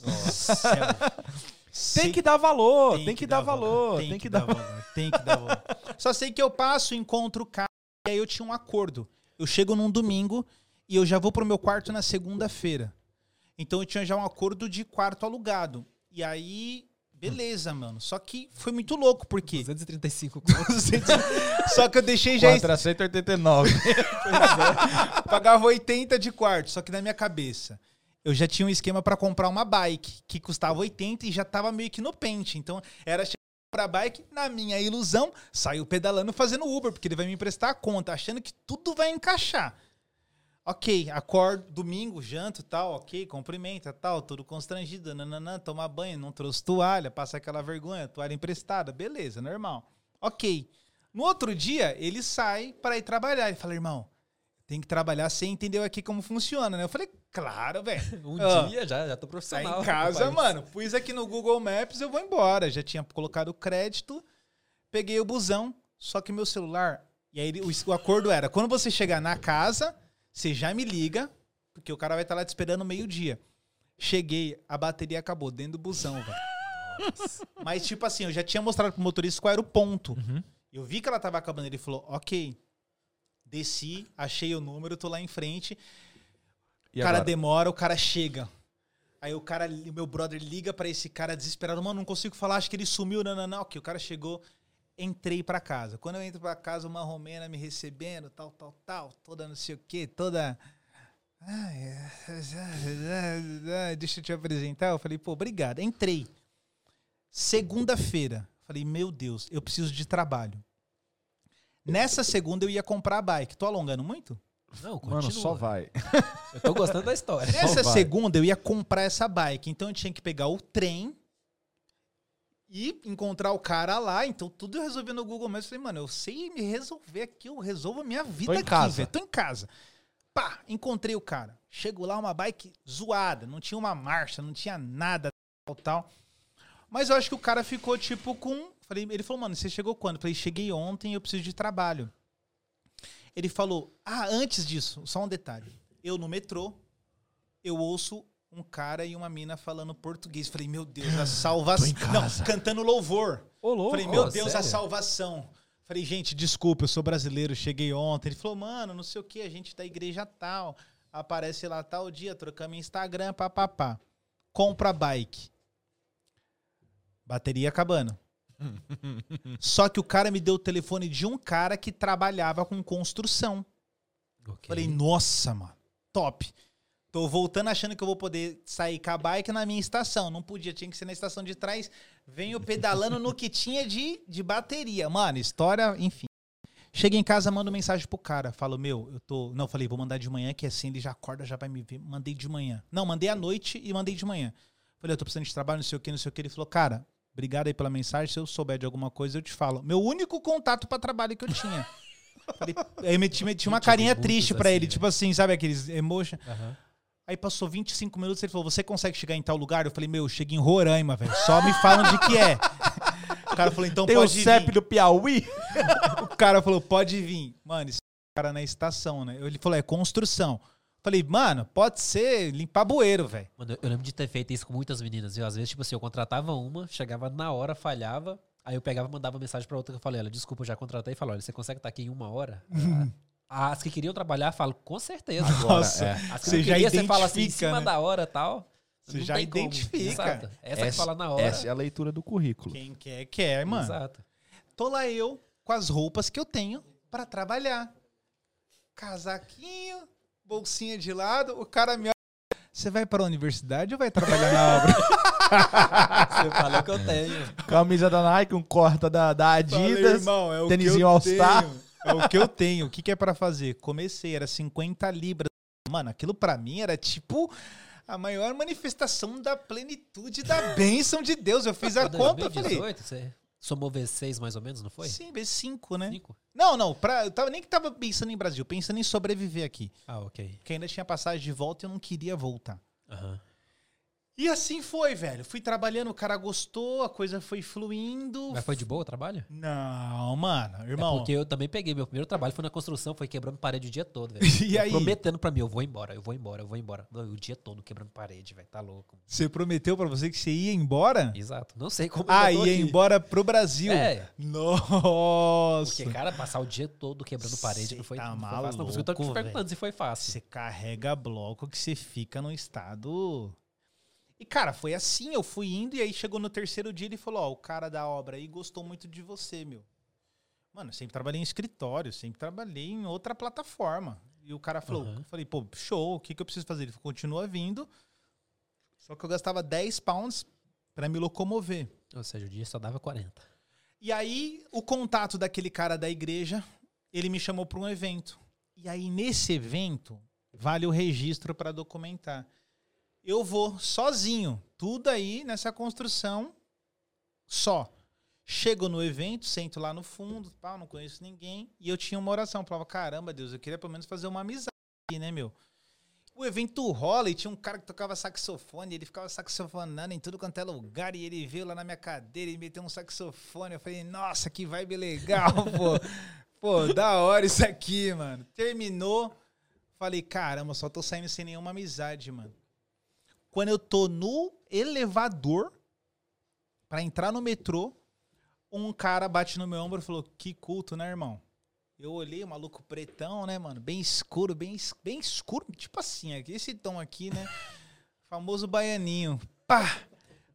Tem que dar valor, tem, que, dar valor, tem, que, dar valor. valor. Tem que dar valor. Só sei que eu passo, encontro o cara, e aí eu tinha um acordo. Eu chego num domingo e eu já vou pro meu quarto na segunda-feira. Então eu tinha já um acordo de quarto alugado. E aí, beleza, mano. Só que foi muito louco, porque. 235 Só que eu deixei já. 489. Pagava 80 de quarto, só que na minha cabeça. Eu já tinha um esquema pra comprar uma bike que custava 80 e já tava meio que no pente. Então era pra bike, na minha ilusão, saiu pedalando fazendo Uber, porque ele vai me emprestar a conta, achando que tudo vai encaixar. Ok, acordo domingo, janto tal, ok, cumprimenta tal, tudo constrangido, nananã, toma banho, não trouxe toalha, passa aquela vergonha, toalha emprestada, beleza, normal. Ok. No outro dia, ele sai para ir trabalhar. Ele fala, irmão, tem que trabalhar, você entendeu aqui como funciona, né? Eu falei, claro, velho. Um Ah, dia já, já tô Tá profissional. em casa, mano. Pus aqui no Google Maps, eu vou embora. Já tinha colocado o crédito, peguei o busão, só que meu celular. E aí o, o acordo era: quando você chegar na casa, você já me liga, porque o cara vai estar lá te esperando meio-dia. Cheguei, a bateria acabou dentro do busão, velho. Mas, tipo assim, eu já tinha mostrado pro motorista qual era o ponto. Uhum. Eu vi que ela tava acabando. Ele falou: ok. Desci, achei o número, tô lá em frente. E o cara agora? demora, o cara chega. Aí o cara, o meu brother liga pra esse cara desesperado, mano, não consigo falar, acho que ele sumiu, não, não, não. Ok, o cara chegou, entrei pra casa. Quando eu entro pra casa, uma romena me recebendo, tal, tal, tal, toda não sei o quê, toda. É, deixa eu te apresentar. Eu falei, pô, obrigado. Entrei. Segunda-feira. Falei, meu Deus, eu preciso de trabalho. Nessa segunda eu ia comprar a bike. Tô alongando muito? Não, continua. Mano, só vai. Eu tô gostando da história. Nessa segunda eu ia comprar essa bike. Então eu tinha que pegar o trem e encontrar o cara lá. Então tudo eu resolvi no Google Maps. Falei, mano, eu sei me resolver aqui, eu resolvo a minha vida Tô em aqui, casa. velho. Tô em casa. Pá, encontrei o cara. Chego lá, uma bike zoada. Não tinha uma marcha, não tinha nada, tal, tal. Mas eu acho que o cara ficou tipo com. Falei, ele falou, mano, você chegou quando? Eu falei, cheguei ontem, eu preciso de trabalho. Ele falou, ah, antes disso, só um detalhe. Eu no metrô, eu ouço um cara e uma mina falando português. Falei, meu Deus, a salvação. Não, cantando louvor. Ô, louco. Falei, meu Ô, Deus, a sério? salvação. Falei, gente, desculpa, eu sou brasileiro, cheguei ontem. Ele falou, mano, não sei o que, a gente da igreja tal. Aparece lá tal dia, trocamos Instagram, papapá. Compra a bike. Bateria acabando. Só que o cara me deu o telefone de um cara que trabalhava com construção. Ok. Falei, nossa, mano, top. Tô voltando achando que eu vou poder sair com a bike na minha estação. Não podia, tinha que ser na estação de trás. Venho pedalando no que tinha de, de bateria. Mano, história, enfim. Cheguei em casa, mando mensagem pro cara. Falo, meu, eu tô. Não, falei, vou mandar de manhã, que assim ele já acorda, já vai me ver. Mandei de manhã. Não, mandei à noite e mandei de manhã. Falei, eu tô precisando de trabalho, não sei o que, não sei o que. Ele falou, cara, obrigado aí pela mensagem. Se eu souber de alguma coisa, eu te falo. Meu único contato pra trabalho que eu tinha. Falei, aí meti, meti uma carinha triste pra assim, ele, né? tipo assim, sabe aqueles emotion. Aham. Aí passou 25 minutos, ele falou: Você consegue chegar em tal lugar? Eu falei: Meu, eu cheguei em Roraima, velho. Só me falam de que é. O cara falou: Então Tem o pode CEP vir. do Piauí? O cara falou: Pode vir. Mano, esse cara na estação, né? Ele falou: É construção. Falei: Mano, pode ser limpar bueiro, velho. Mano, eu lembro de ter feito isso com muitas meninas, viu? Às vezes, tipo assim, eu contratava uma, chegava na hora, falhava, aí eu pegava e mandava mensagem pra outra que eu falei, olha, desculpa, eu já contratei e falou, olha, você consegue estar aqui em uma hora? As que queriam trabalhar, falo, com certeza. Nossa, é. As que você não já queria, você fala assim, em identifica, cima né? da hora e tal. Você já como. identifica. Exato. Essa, que Essa- fala na hora. Essa é a leitura do currículo. Quem quer, quer, mano. Exato. Tô lá eu com as roupas que eu tenho pra trabalhar. Casaquinho, bolsinha de lado, o cara me olha. Você vai pra universidade ou vai trabalhar na obra? Você falou que eu tenho. Camisa da Nike, um corta da, da Falei, Adidas. irmão, é o tênisinho que eu All Star. tenho. É o que eu tenho. O que, que é pra fazer? Comecei, era 50 libras. Mano, aquilo pra mim era tipo a maior manifestação da plenitude da bênção de Deus. Eu fiz a conta, em eu falei. 2018, você somou V6 mais ou menos, não foi? Sim, B5, né? Cinco? Não, não, pra, eu tava, nem que tava pensando em Brasil, pensando em sobreviver aqui. Ah, ok. Porque ainda tinha passagem de volta e eu não queria voltar. Aham. E assim foi, velho. Fui trabalhando, o cara gostou, a coisa foi fluindo. Mas foi de boa o trabalho? Não, mano, É irmão. porque eu também peguei. Meu primeiro trabalho foi na construção, foi quebrando parede o dia todo, velho. E Eu aí? Prometendo pra mim, eu vou embora, eu vou embora, eu vou embora. O dia todo quebrando parede, velho. Tá louco. Você prometeu pra você que você ia embora? Exato. Não sei como Ah, ia aqui. embora pro Brasil. É. Nossa. Porque, cara, passar o dia todo quebrando parede não foi, tá não foi fácil. Não, eu tô maluco, te perguntando se foi fácil. Você carrega bloco que você fica no estado. E, cara, foi assim. Eu fui indo e aí chegou no terceiro dia ele falou: Ó, o cara da obra aí gostou muito de você, meu. Mano, eu sempre trabalhei em escritório, sempre trabalhei em outra plataforma. E o cara falou: Aham. eu falei, pô, show, o que, que eu preciso fazer? Ele falou, continua vindo. Só que eu gastava 10 pounds pra me locomover. Ou seja, o dia só dava 40. E aí, o contato daquele cara da igreja, ele me chamou para um evento. E aí, nesse evento, vale o registro para documentar. Eu vou sozinho, tudo aí nessa construção, só. Chego no evento, sento lá no fundo, pá, não conheço ninguém, e eu tinha uma oração. Falava, caramba, Deus, eu queria pelo menos fazer uma amizade aqui, né, meu? O evento rola e tinha um cara que tocava saxofone, ele ficava saxofonando em tudo quanto é lugar, e ele veio lá na minha cadeira e meteu um saxofone. Eu falei, nossa, que vibe legal, pô. Pô, da hora isso aqui, mano. Terminou, falei, caramba, só tô saindo sem nenhuma amizade, mano. Quando eu tô no elevador pra entrar no metrô, um cara bate no meu ombro e falou: Que culto, né, irmão? Eu olhei maluco pretão, né, mano? Bem escuro, bem, bem escuro. Tipo assim, aqui, esse tom aqui, né? Famoso baianinho. Pá!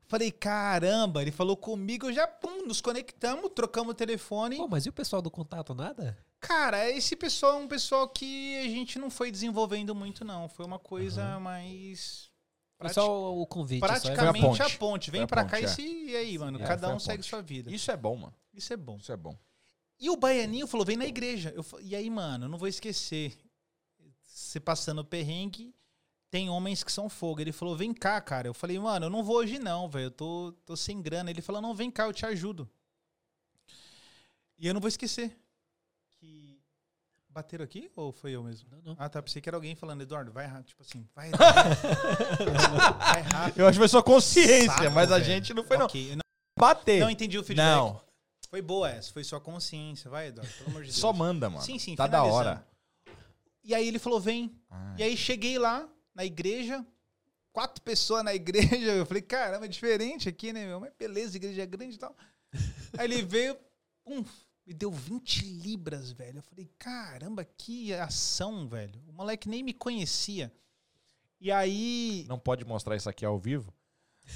Falei, caramba, ele falou comigo, eu já, pum, nos conectamos, trocamos o telefone. Pô, mas e o pessoal do contato, nada? Cara, esse pessoal é um pessoal que a gente não foi desenvolvendo muito, não. Foi uma coisa mais. Prati- só o convite. só é praticamente Foi a a ponte. ponte. Vem a ponte, cá é. e, se, e aí, mano. É, cada a um segue ponte. sua vida. Isso é bom, mano. Isso é bom. Isso é bom. E o baianinho falou: vem na igreja. Eu, e aí, mano, eu não vou esquecer. Você passando o perrengue, tem homens que são fogo. Ele falou: vem cá, cara. Eu falei, mano, eu não vou hoje, não, velho. Eu tô, tô sem grana. Ele falou: não, vem cá, eu te ajudo. E eu não vou esquecer. Bateram aqui ou foi eu mesmo? Não, não. Ah, tá. Pensei que era alguém falando, Eduardo, vai rápido. Tipo assim, vai rápido. vai rápido. Eu acho que foi sua consciência, Saco, mas a velho. gente não foi, não. Ok, Não, Bater. não entendi o feedback. Não, Foi boa essa. Foi sua consciência. Vai, Eduardo, pelo amor de Deus. só manda, mano. Sim, sim, Tá da hora. E aí ele falou, vem. Ah. E aí cheguei lá, na igreja, quatro pessoas na igreja. Eu falei, caramba, é diferente aqui, né, meu? Mas beleza, a igreja é grande e tal. aí ele veio, pum, me deu 20 libras, velho. Eu falei, caramba, que ação, velho. O moleque nem me conhecia. E aí... Não pode mostrar isso aqui ao vivo,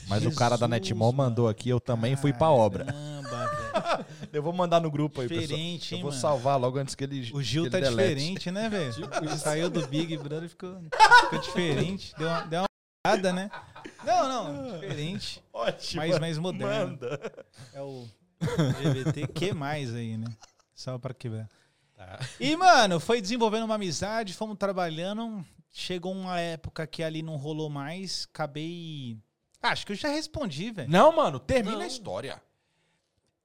mas o Jesus, cara da Netmall mandou aqui, eu também fui pra obra. Caramba, velho. Eu vou mandar no grupo aí, pessoal. Diferente, Eu hein, vou mano? salvar logo antes que ele O Gil tá ele delete. diferente, né, velho? Saiu do Big Brother e ficou, ficou diferente. Deu uma, deu uma olhada, né? Não, não, diferente. Ótimo. Mais, mais moderno. Manda. É o LGBT, que mais aí, né? Só pra quebrar. Tá. E, mano, foi desenvolvendo uma amizade, fomos trabalhando. Chegou uma época que ali não rolou mais. Acabei. Ah, Acho que eu já respondi, velho. Não, mano, termina Não. a história.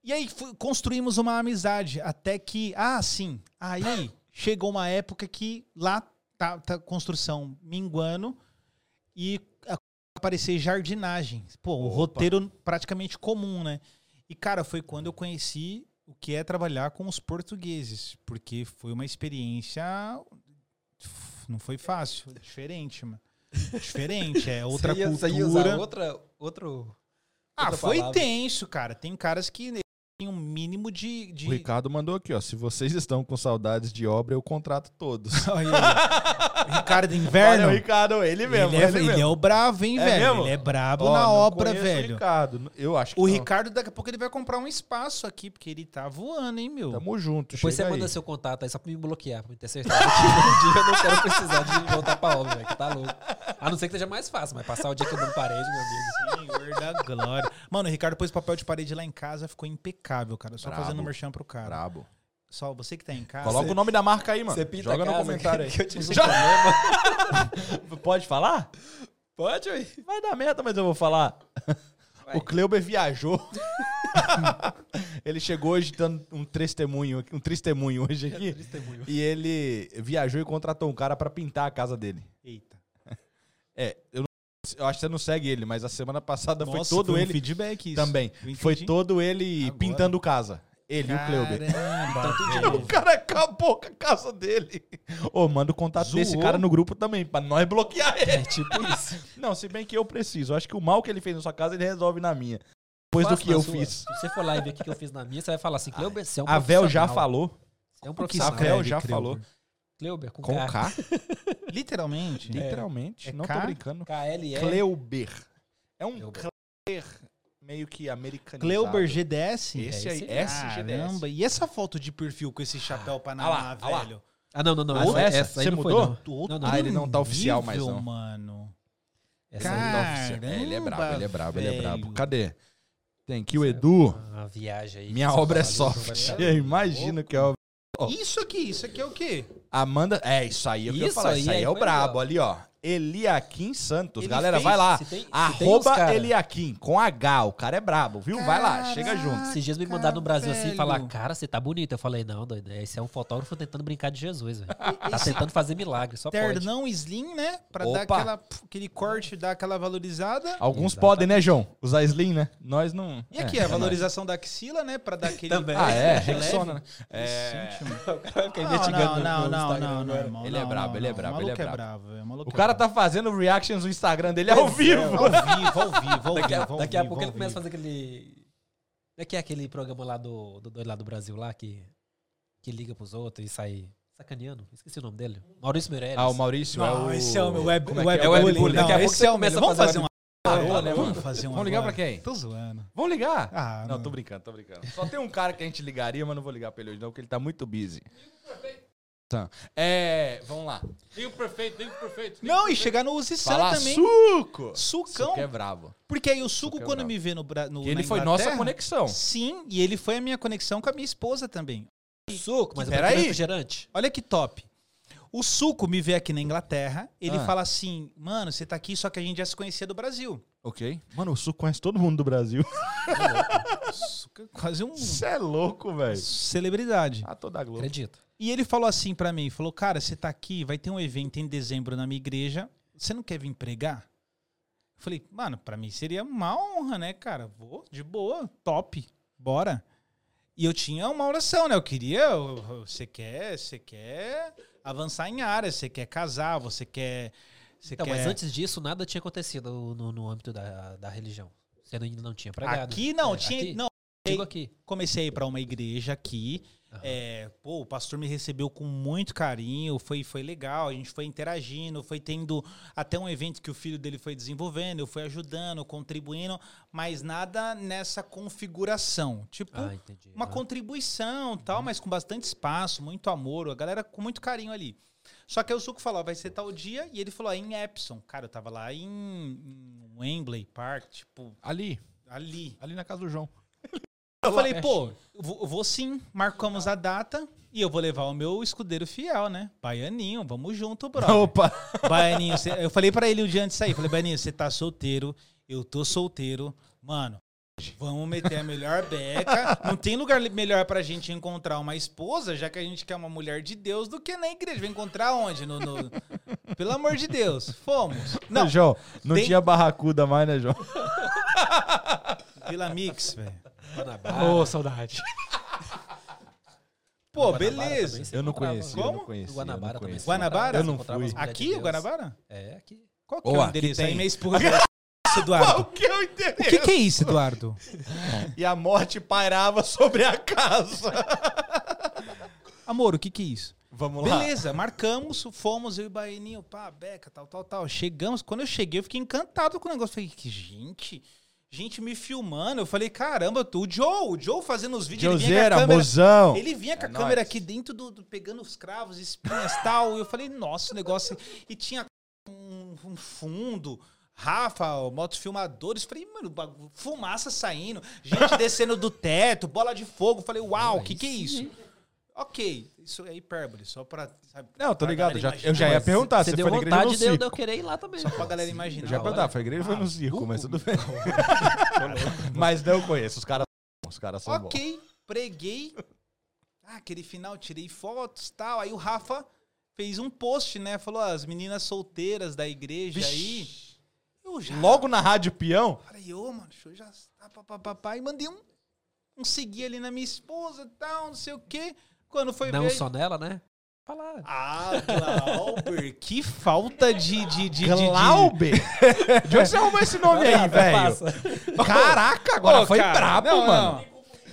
E aí construímos uma amizade. Até que. Ah, sim. Aí chegou uma época que lá tá, tá a construção minguando e aparecer jardinagem. Pô, o roteiro praticamente comum, né? E, cara, foi quando eu conheci o que é trabalhar com os portugueses. Porque foi uma experiência. Não foi fácil. Diferente, mano. Diferente. É outra Você ia- você cultura. ia usar outra, outro... Ah, foi palavra. tenso, cara. Tem caras que têm um mínimo de. de... O Ricardo mandou aqui, ó. Se vocês estão com saudades de obra, eu contrato todos. Olha aí. Ricardo Inverno. Olha o Ricardo, ele mesmo. ele, é, ele ele mesmo. é o bravo, hein, É velho? mesmo? Ele é brabo Ó, na não obra, velho. O Ricardo, eu acho que O não. Ricardo, daqui a pouco, ele vai comprar um espaço aqui, porque ele tá voando, hein, meu? Tamo junto, Depois você chega manda aí. seu contato aí só pra me bloquear, pra me ter certeza que um dia eu não quero precisar de voltar pra obra, velho, que tá louco. A não ser que seja mais fácil, mas passar o dia quebrando parede, meu amigo. Senhor da glória. Mano, o Ricardo pôs papel de parede lá em casa, ficou impecável, cara. Só Brabo. fazendo merchan pro cara. Brabo. Só você que tá em casa. Coloca o nome da marca aí, mano. Você pinta Joga no comentário aí. que eu um Já-. Pode falar? Pode, ué. Vai dar merda, mas eu vou falar. Vai. O Kleuber viajou. ele chegou hoje dando um testemunho, um testemunho hoje aqui. Testemunho. E ele viajou e contratou um cara pra pintar a casa dele. Eita. É, eu, não- eu acho que você não segue ele, mas a semana passada foi Nossa, todo foi um ele feedback isso. também. Foi todo ele Agora. pintando casa. Ele e o Kleuber. Caramba, O velho. cara acabou com a casa dele. Ô, manda o contato Zoou. desse cara no grupo também, pra nós bloquear ele. É tipo isso. Não, se bem que eu preciso. Eu acho que o mal que ele fez na sua casa, ele resolve na minha. Depois do que eu sua. fiz. Se você for lá e ver o que eu fiz na minha, você vai falar assim, Cleuber, você é um A Vel já falou. Você é um profissional. a Vel já falou. Cleuber, com, Com K. K? Literalmente. Literalmente. É não K? tô brincando. K-L-E. Kleuber. É um Kleuber. Kleuber meio que americanizado. Cleuber GDS? Esse É aí, esse SGDS. Caramba, e essa foto de perfil com esse chapéu Panamá, Ah lá, ah velho? Ah, não, não, não. Ah, essa, essa? essa aí Você não foi, mudou? não. Não, Ah, ele não tá oficial mais, não. mano. Essa Não, não. oficial. É, ele é brabo, ele é brabo, ele é brabo. velho. Cadê? Tem aqui o Edu. Uma viagem aí. Minha que obra é soft. ficar- Imagina que é obra. Isso aqui, isso aqui é o quê? Amanda. É, isso aí é o que eu ia Isso falar. aí, Isso aí aí é o brabo. Ali, ó. Eliakim Santos. Ele Galera, fez- vai lá. Se tem- se Arroba Eliakim, com H. O cara é brabo, viu? Vai lá, chega junto. Esses dias me mandaram no Brasil assim e velho. falar, cara, você tá bonito. Eu falei, não, doido, esse é um fotógrafo tentando brincar de Jesus, velho. Tá tentando fazer milagre, só pode. ternão slim, né? Pra dar Opa. aquela, aquele corte, dar aquela valorizada. Alguns Exatamente. podem, né, João? Usar slim, né? Nós não. E aqui, é, a é valorização da axila, né? Pra dar aquele... Também. Ah, é? Rexona, né? É. Cara fica Não, não, não, não, Instagram não, não, irmão. Ele é não, brabo, não, ele é não. brabo, ele é brabo. bravo, é, maluco O é cara bravo. tá fazendo reactions no Instagram dele ao vivo. Ao vivo, ao vivo, ao Daqui a, vivo, daqui a pouco ele começa a fazer aquele. Como é que é aquele programa lá do, do doido lá do Brasil lá que. que liga pros outros e sai sacaneando. Esqueci o nome dele. Maurício Meirelles. Ah, o Maurício é o... esse é o meu web, é web é? o web bullying. Não, Daqui a pouco você é começa Vamos fazer um Parou, né, Vamos fazer um Vamos ligar pra agora. quem? Tô zoando. Vamos ligar? Ah, Não, tô brincando, tô brincando. Só tem um cara que a gente ligaria, mas não vou ligar pra ele hoje não, porque ele tá muito busy. Tá. É, vamos lá. Prefeito, liga pro prefeito. liga Não, pro e chegar no Uzi Fala também. suco! Sucão. Suco é brabo. Porque aí o Suco, Suco é quando me vê no, E ele foi nossa conexão. Sim, e ele foi a minha conexão com a minha esposa também. Suco, mas eu Peraí. refrigerante. Olha que top. O Suco me vê aqui na Inglaterra, ele Ah. fala assim, mano, você tá aqui, só que a gente já se conhecia do Brasil. Ok. Mano, o suco conhece todo mundo do Brasil. Suco é quase um Você é louco, velho. celebridade. Ah, toda a Globo. Acredito. E ele falou assim pra mim, falou, cara, você tá aqui, vai ter um evento em dezembro na minha igreja, você não quer vir pregar? Eu falei, mano, pra mim seria uma honra, né, cara? Vou, de boa, top, bora. E eu tinha uma oração, né? Eu queria, eu- eu- você quer, você quer avançar em áreas, você quer casar, você quer... Você Então, quer... mas antes disso, nada tinha acontecido no, no âmbito da, da religião. Você ainda não tinha pregado. Aqui não, É, tinha... aqui? Não, Digo aqui. comecei a ir pra uma igreja aqui. Aham. É, pô, o pastor me recebeu com muito carinho, foi, foi legal, a gente foi interagindo, foi tendo até um evento que o filho dele foi desenvolvendo, eu fui ajudando, contribuindo, mas nada nessa configuração. Tipo, Ah, uma Ah. contribuição tal, mas com bastante espaço, muito amor, a galera com muito carinho ali. Só que aí o Suco falou, vai ser tal dia, e ele falou, em Epsom. Cara, eu tava lá em Wembley Park, tipo, Ali, ali. ali na casa do João. Eu falei, pô, eu vou, vou sim, marcamos a data e eu vou levar o meu escudeiro fiel, né? Baianinho, vamos junto, brother. Opa! Baianinho, cê- eu falei pra ele o dia antes de sair, falei, Baianinho, você tá solteiro, eu tô solteiro, mano. Vamos meter a melhor beca. Não tem lugar melhor pra gente encontrar uma esposa, já que a gente quer uma mulher de Deus, do que na igreja. Vai encontrar onde? No, no- Pelo amor de Deus. Fomos. Não, João, não tem- tinha barracuda mais, né, João? Vila Mix, velho. Guanabara. Ô, saudade. Pô, Guanabara beleza. também você Eu não conhecia, eu Como? não conhecia. Guanabara eu não também. você Guanabara? Eu não fui. as mulheres de Aqui, o Deus. Guanabara? É, aqui. Qual que é o aqui endereço aí? tem. Minha esposa. Isso, Eduardo. que é o interesse? O que, que é isso, Eduardo? E a morte pairava sobre a casa. Amor, o que, que é isso? Vamos lá. Beleza, marcamos, fomos, eu e o Baianinho, pá, Beca, tal, tal, tal. Chegamos. Quando eu cheguei, eu fiquei encantado com o negócio. Falei, que gente, gente me filmando. Eu falei, caramba, o Joe, o Joe fazendo os vídeos, ele vinha com a Joseira, câmera. mozão. Ele vinha com a É câmera nóis. aqui dentro do, do- pegando os cravos, espinhas e tal. E eu falei, nossa, o negócio. E tinha um, um fundo. Rafa, motofilmadores. Falei, mano, fumaça saindo, gente descendo do teto, bola de fogo. Falei, uau, o que, que é isso? Ok, isso é hipérbole, só pra. Sabe, Não, tô pra ligado. Já, eu já ia perguntar. Você Você deu foi na igreja ou no vontade de eu, de eu querer ir lá também. Só pra galera imaginar. Eu já ia perguntar. Foi a igreja ou foi no circo, mas tudo bem. mas não conheço. Os caras Os caras são bons. Ok, preguei. Ah, aquele final, tirei fotos e tal. Aí o Rafa fez um post, né? Falou, "Ah, as meninas solteiras da igreja aí. Eu já. Logo na Rádio Peão. Falei, ô, mano, deixa eu já. Pá, pá, pá, pá, e mandei um, um seguir ali na minha esposa e tal, não sei o quê. Quando foi Não ver. só nela, né? Falar. Ah, Glauber, que falta de. de, de, de- de- Glauber? De onde você arrumou esse nome aí, velho? Caraca, agora Ô, foi cara, brabo, não, mano.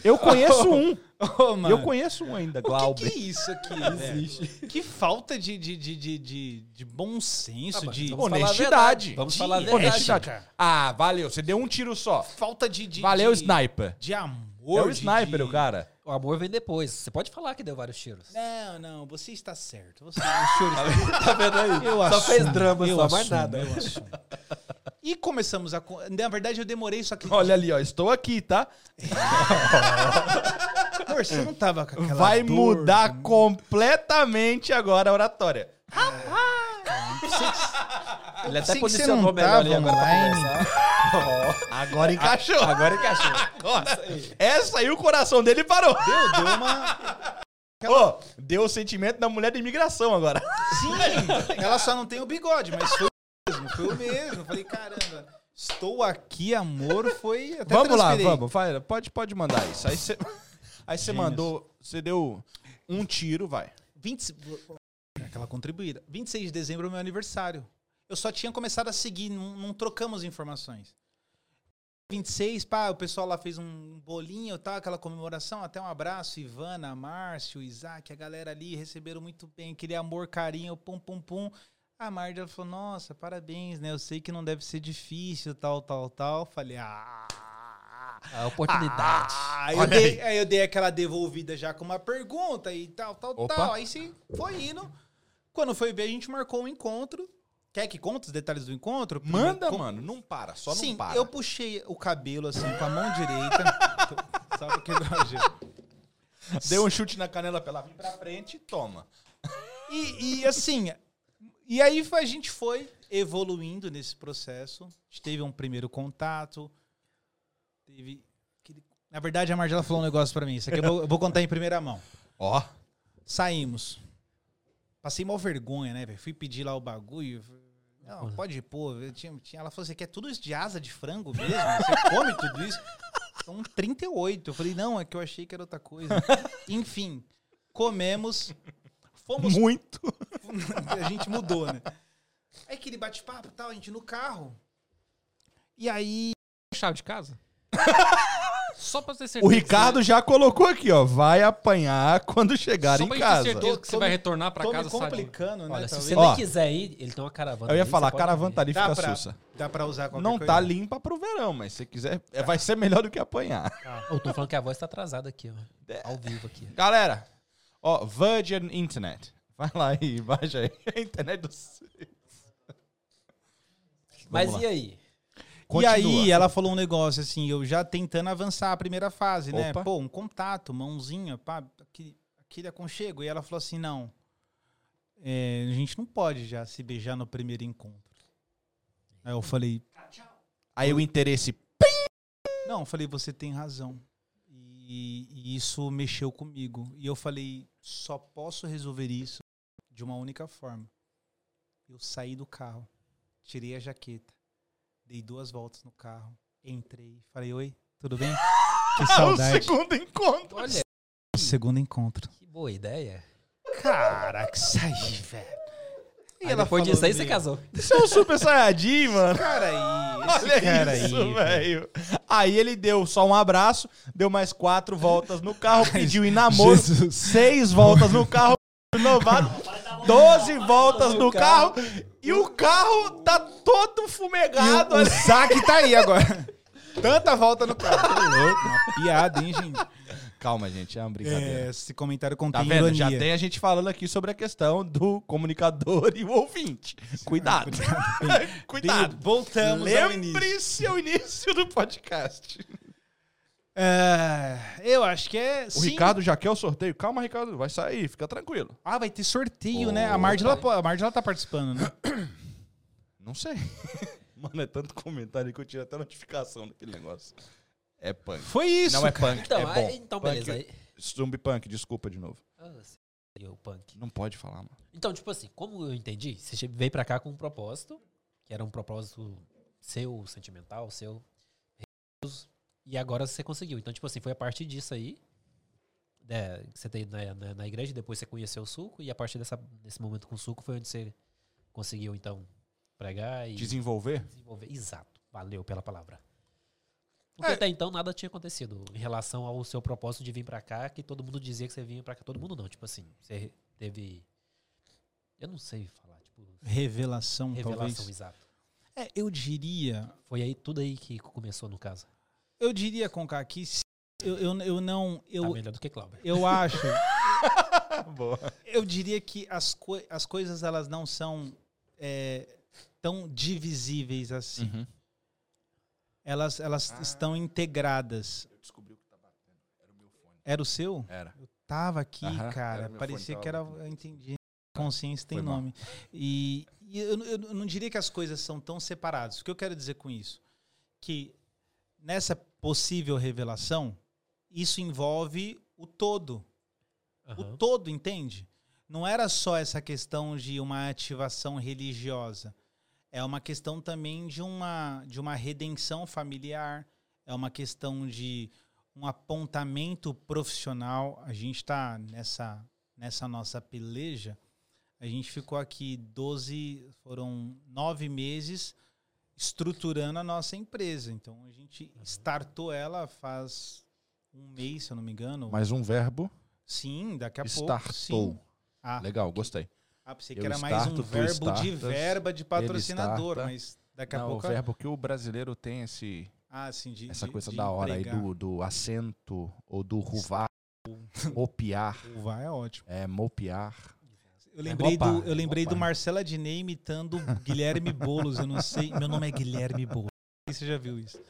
Eu conheço um. Ô, mano. Eu conheço um ainda, O que, Glauber. que é isso aqui, velho? Que falta de, de, de, de, de, de bom senso, Ah, de, vamos falar honestidade. verdade. Vamos de falar a verdade. Honestidade. Ah, valeu. Você deu um tiro só. falta de, de Valeu, de, sniper. de amor. É o sniper, de- o cara. O amor vem depois. Você pode falar que deu vários tiros. Não, não, você está certo. Você, está Tá vendo aí? Eu só assumo, fez drama, eu só mais assumo, nada. eu assumo. E começamos a. Na verdade, eu demorei, só que. Olha ali, ó. Estou aqui, tá? Amor, você não tava com aquela. Vai dor mudar completamente agora a oratória. Ele até você posicionou melhor ali agora online. conversar. Agora encaixou. Agora encaixou. Agora. Essa aí o coração dele parou. Deu, deu uma. Ô, deu o sentimento da mulher da imigração agora. Sim, ela só não tem o bigode, mas foi o mesmo, foi o mesmo. Falei, caramba, estou aqui, amor, foi. Até vamos lá, vamos. Vai, pode, pode mandar isso. Aí você aí mandou, você deu um tiro, vai. 20, aquela contribuída. 26 de dezembro é o meu aniversário. Eu só tinha começado a seguir, não, não trocamos informações. 26, pá, o pessoal lá fez um bolinho, tal, aquela comemoração. Até um abraço, Ivana, Márcio, Isaac, a galera ali receberam muito bem, aquele amor, carinho, pum, pum, pum. A Mardia falou: Nossa, parabéns, né? Eu sei que não deve ser difícil, tal, tal, tal. Falei: Ah. A oportunidade. Ah, aí, eu dei, aí eu dei aquela devolvida já com uma pergunta e tal, tal, Opa. tal. Aí sim, foi indo. Quando foi ver, a gente marcou um encontro. Quer que conte os detalhes do encontro? Manda, mano. Não para. Só Sim, não para. eu puxei o cabelo assim com a mão direita. Sabe o que eu Dei um chute na canela pra ela vir pra frente e toma. e, e assim, e aí a gente foi evoluindo nesse processo. A gente teve um primeiro contato. Teve. aquele- Na verdade, a Margela falou um negócio pra mim. Isso aqui eu vou, eu vou contar em primeira mão. Ó. Saímos. Passei mal vergonha, né, velho? Fui pedir lá o bagulho. Não, pode pôr. Eu tinha, tinha- ela falou assim: quer tudo isso de asa de frango mesmo? Você come tudo isso? São 38. Eu falei, não, é que eu achei que era outra coisa. Enfim, comemos. Fomos. Muito. a gente mudou, né? Aí aquele bate-papo e tal, a gente no carro. E aí. Chave de casa? Só pra ter certeza. O Ricardo já colocou aqui, ó. Vai apanhar quando chegar Só em pra gente ter casa. certeza que Tô- você tô vai me- retornar pra tô casa sadio. complicando, né? Olha, se você Ó. nem quiser ir, ele tem uma caravana. Eu ia ali, falar, caravana tá ali Dá fica pra, sussa. dá pra usar qualquer Não coisa. tá limpa pro verão, mas se quiser, é, vai ser melhor do que apanhar. Eu tô falando que a voz tá atrasada aqui, ó. Ao vivo aqui. Galera, ó, Virgin Internet. Vai lá e baixa aí. A internet do... Mas lá. e aí? E Continua. aí ela falou um negócio assim, eu já tentando avançar a primeira fase, né? Opa. Pô, um contato, mãozinha, pá, aquele, aquele aconchego. E ela falou assim, não, é, a gente não pode já se beijar no primeiro encontro. Aí eu falei, Aí o interesse... não, eu falei, você tem razão. E, e isso mexeu comigo. E eu falei, só posso resolver isso de uma única forma. Eu saí do carro, tirei a jaqueta, dei duas voltas no carro, entrei, falei, oi, tudo bem? Que Ah, o saudade. segundo encontro. Olha, Segundo encontro. que boa ideia. Caraca, isso aí, velho. E Aí depois disso aí você casou. Isso é um super saiyajin, mano. Cara aí, esse Olha cara isso, aí, velho. Aí ele deu só um abraço, deu mais quatro voltas no carro, pediu em namoro, Jesus. seis voltas no carro, renovado, doze voltas no carro, e o carro tá todo fumegado. o olha. Zac tá aí agora. Tanta volta no carro. Tô louco, uma piada, hein, gente? Calma, gente, é uma brincadeira. É, esse comentário contém Tá vendo? ironia. Já tem a gente falando aqui sobre a questão do comunicador e o ouvinte. Cuidado. Cuidado. Voltamos ao início. Lembre-se ao início do podcast. É, eu acho que é. O Ricardo já quer o sorteio. Calma, Ricardo, vai sair, fica tranquilo. Ah, vai ter sorteio, Oh, né? A Margela, vai. a Margela tá participando, né? Não sei. Mano, é tanto comentário que eu tiro até notificação daquele negócio. É punk. Foi isso. Não é cara. punk, Então, é bom. então Punk- beleza. Aí, Zumbi punk, desculpa de novo. Ah, seria o punk. Não pode falar, mano. Então, tipo assim, como eu entendi, você veio pra cá com um propósito, que era um propósito seu, sentimental, seu, religioso, e agora você conseguiu. Então, tipo assim, foi a partir disso aí, né, que você tem na, na, na igreja, depois você conheceu o suco, e a partir dessa, desse momento com o suco foi onde você conseguiu, então, pregar e Desenvolver? desenvolver. Exato, valeu pela palavra. Porque É. até então nada tinha acontecido em relação ao seu propósito de vir pra cá, que todo mundo dizia que você vinha pra cá. Todo mundo não, tipo assim, você teve. Eu não sei falar, tipo, Revelação, revelação, talvez. exato. É, eu diria. Foi aí tudo aí que começou no caso. Eu diria, Conká, que se- eu, eu, eu não. Tá Eu, melhor do que Cláudio. eu acho. Boa. Eu diria que as, coi- as coisas elas não são é, tão divisíveis assim. Uhum. Elas, elas estão integradas. Eu descobri o que tá batendo. Era o meu fone. Era o seu? Era. Eu tava aqui, Aham, cara. Parecia fone, que era. Eu entendi. Consciência tem Foi nome. E, e eu, eu não diria que as coisas são tão separadas. O que eu quero dizer com isso? Que nessa possível revelação, isso envolve o todo. O Aham. todo, entende? Não era só essa questão de uma ativação religiosa. É uma questão também de uma, de uma redenção familiar. É uma questão de um apontamento profissional. A gente está nessa, nessa nossa peleja. A gente ficou aqui 12, foram nove meses estruturando a nossa empresa. Então a gente startou ela faz um mês, se eu não me engano. Mais um verbo. Sim, daqui a pouco. Startou. Ah, Legal, gostei. ah, pensei que Eu era mais um verbo de startas, verba de patrocinador, mas daqui a Não, pouco. o verbo que o brasileiro tem esse, Ah, sim, de, essa de- coisa de da hora aí empregar. do, do acento ou do ruvar, mopiar. O vai é ótimo. É, mopiar. Eu lembrei, Opa, do, eu lembrei do opa. Marcelo Adnet imitando Guilherme Boulos. Eu não sei. Meu nome é Guilherme Boulos. Não sei se você já viu isso.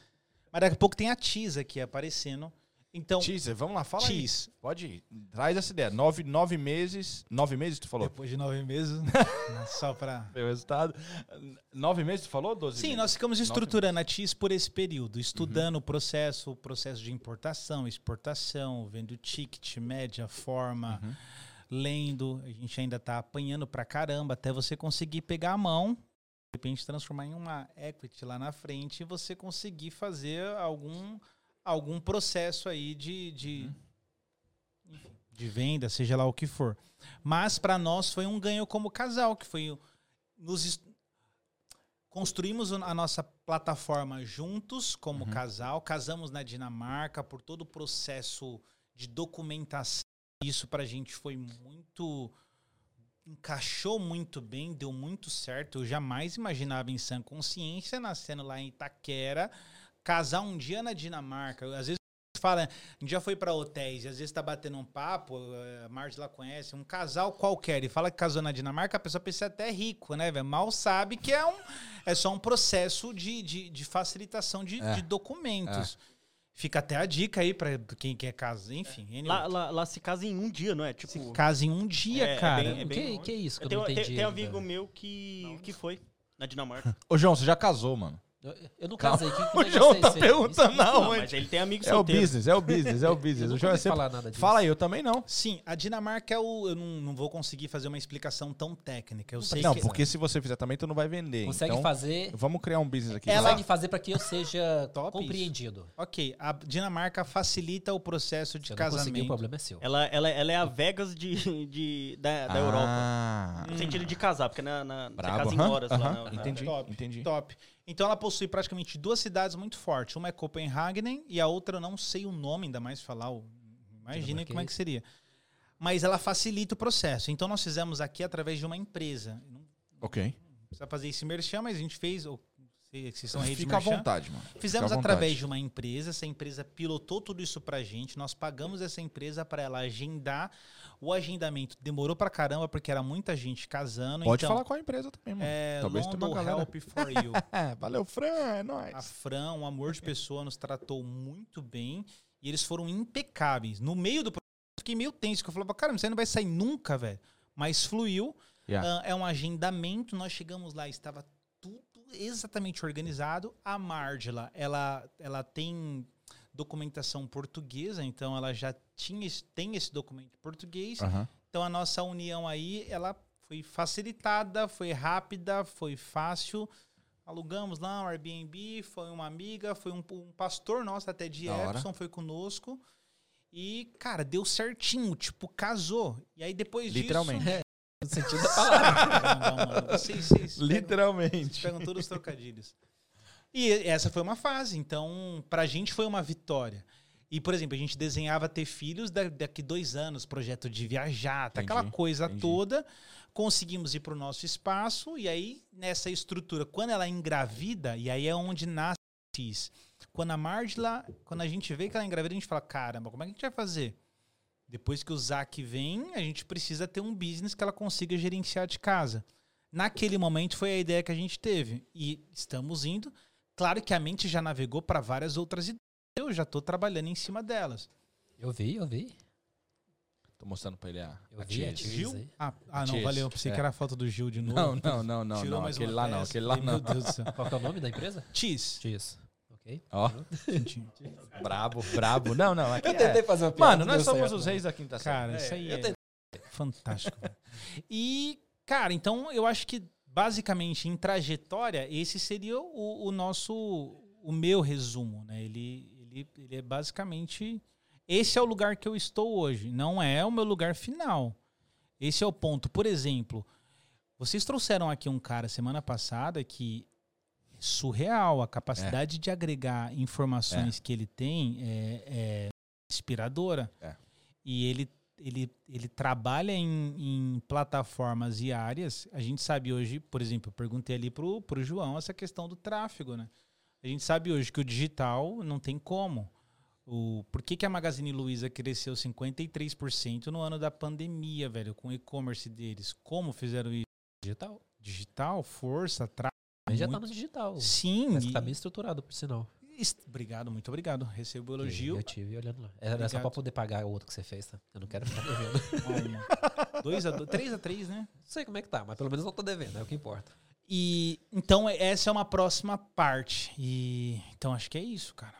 Mas daqui a pouco tem a Tiz aqui aparecendo. Então, Teaser, vamos lá, fala aí. Tiz. Pode ir. Traz essa ideia. Nove, nove meses. Nove meses, tu falou? Depois de nove meses, só pra. Meu resultado. Nove meses, tu falou? Doze Sim, meses? nós ficamos estruturando a TIS por esse período, Uhum. estudando o processo, o processo de importação, exportação, vendo ticket, média, forma, Uhum. Lendo. A gente ainda tá apanhando pra caramba até você conseguir pegar a mão, de repente transformar em uma equity lá na frente e você conseguir fazer algum, algum processo aí de, de, Uhum. de venda, seja lá o que for. Mas para nós foi um ganho como casal, que foi nos construímos a nossa plataforma juntos como casal, casamos na Dinamarca por todo o processo de documentação. Isso pra gente foi muito encaixou muito bem, deu muito certo. Eu jamais imaginava em sã consciência nascendo lá em Itaquera casar um dia na Dinamarca. Às vezes fala, a gente já foi pra hotéis e às vezes tá batendo um papo, eh, a Marge lá conhece, um casal qualquer e fala que casou na Dinamarca, a pessoa pensa até rico, né, velho? Mal sabe que é, um, é só um processo de, de, de facilitação de, É. de documentos. Fica até a dica aí pra quem quer casar, enfim. anyway. Lá, lá, lá se casa em um dia, não é? Tipo, Se casa em um dia, É, é cara. bem- é O bem- que, que é isso que eu tem, não tem, entendi? tem um amigo meu que, que foi na Dinamarca. Ô, João, você já casou, mano. Eu, eu não casei. Que, que O João é tá perguntando Isso- Não, onde. mas ele tem amigos É o business, é o business, é o Eu business. não O João é sempre... falar nada disso. Fala aí, eu também não. Sim, a Dinamarca é o. Eu não, não vou conseguir fazer uma explicação tão técnica. Eu sei Não, que. porque se você fizer também, tu não vai vender. Consegue então, fazer. vamos criar um business aqui. Ela- Consegue fazer pra que eu seja Top isso. compreendido. Ok, a Dinamarca facilita o processo de Se eu não conseguir, o casamento. problema é seu. Ela, ela, ela é a Vegas de, de, da, da Europa. Ah, No sentido de casar, porque na, na, você casa em horas aham, lá. Na, na- Entendi, Top, entendi. Top. Então ela possui praticamente duas cidades muito fortes. Uma é Copenhagen e a outra eu não sei o nome, ainda mais falar. O... Imagina como é que seria. Mas ela facilita o processo. Então nós fizemos aqui através de uma empresa. Não Ok. precisa fazer esse merchan, mas a gente fez. ou- se são redes Fica à vontade, mano. Fizemos à através vontade. de uma empresa, essa empresa pilotou tudo isso pra gente, nós pagamos essa empresa para ela agendar. O agendamento demorou pra caramba porque era muita gente casando. Pode então, falar com a empresa também, mano. é Talvez tenha uma galera. Help for You. É, valeu, Fran, é A nóis. Fran, um amor de pessoa, nos tratou muito bem e eles foram impecáveis. No meio do processo, eu fiquei meio tenso, que eu falava, cara, isso aí não vai sair nunca, velho. Mas fluiu. Yeah. Ah, é um agendamento, nós chegamos lá, estava exatamente organizado. A Margela, ela, ela tem documentação portuguesa, então ela já tinha, tem esse documento em português. Aham. Então a nossa união aí, ela foi facilitada, foi rápida, foi fácil. Alugamos lá um Airbnb, foi uma amiga, foi um, um pastor nosso até de Da hora. Epson, foi conosco. E, cara, deu certinho, tipo, casou. E aí depois Literalmente. disso... No sentido da palavra. Mano, vocês, vocês pegam- Literalmente. pegam todos os trocadilhos. E essa foi uma fase, então pra gente foi uma vitória. E, por exemplo, a gente desenhava ter filhos da- daqui dois anos, projeto de viajar, tá Entendi, aquela coisa entendi. toda. Conseguimos ir pro nosso espaço, e aí, nessa estrutura, quando ela engravida, e aí é onde nasce o. Quando a Margela, quando a gente vê que ela engravida, a gente fala: caramba, como é que a gente vai fazer? Depois que o Zac vem, a gente precisa ter um business que ela consiga gerenciar de casa. Naquele momento foi a ideia que a gente teve. E estamos indo. Claro que a mente já navegou para várias outras ideias. Eu já estou trabalhando em cima delas. Eu vi, eu vi. Tô mostrando pra ele a, Eu a vi a. Gil? Ah, ah não, valeu. Pensei É. que era a foto do Gil de novo. Não, não, não, não, Tirou não. mais Aquele uma lá não, peça. aquele lá não. Meu Deus do céu. Qual que é o nome da empresa? Cheese. Cheese. Ok. Ó, brabo, brabo. Não, não, aqui Eu tentei é. fazer uma piada. Mano, não nós somos certo, os não. reis da quinta série. Cara, isso aí eu é fantástico. E, cara, então eu acho que basicamente em trajetória, esse seria o, o nosso, o meu resumo, né? Ele, ele, ele é basicamente. Esse é o lugar que eu estou hoje. Não é o meu lugar final. Esse é o ponto. Por exemplo, vocês trouxeram aqui um cara semana passada que surreal. A capacidade de agregar informações que ele tem é, é inspiradora. É. E ele, ele, ele trabalha em, em plataformas e áreas. A gente sabe hoje, por exemplo, eu perguntei ali pro, pro João essa questão do tráfego, né? A gente sabe hoje que o digital não tem como. O, por que, que a Magazine Luiza cresceu 53% no ano da pandemia, velho, com o e-commerce deles? Como fizeram isso? Digital. Digital, força, tráfego. Mas já tá muito- no digital. Sim. Mas e- tá bem estruturado, por sinal. Obrigado, muito obrigado. Recebo o elogio. Eu tive olhando lá. Era só Obrigado. pra poder pagar o outro que você fez, tá? Eu não quero ficar devendo. Olha, dois a dois, três a três, né? não sei como é que tá, mas pelo menos não tô devendo, é o que importa. E então essa é uma próxima parte. E então acho que é isso, cara.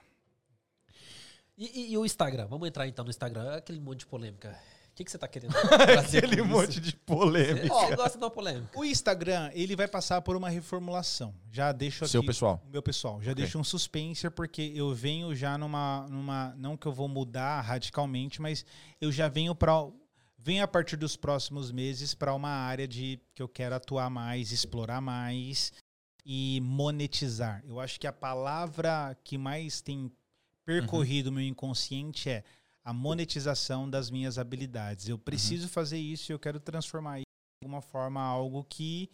E, e- e o Instagram? Vamos entrar então no Instagram. Aquele monte de polêmica. O que, que você tá querendo trazer Aquele com isso? monte de polêmica. Você, você gosta de uma polêmica. O Instagram, ele vai passar por uma reformulação. Já deixo aqui Seu pessoal. meu pessoal, já Ok. deixo um suspense porque eu venho já numa numa não que eu vou mudar radicalmente, mas eu já venho para venho a partir dos próximos meses para uma área de que eu quero atuar mais, explorar mais e monetizar. Eu acho que a palavra que mais tem percorrido o meu inconsciente é a monetização das minhas habilidades. Eu preciso fazer isso e eu quero transformar isso de alguma forma algo que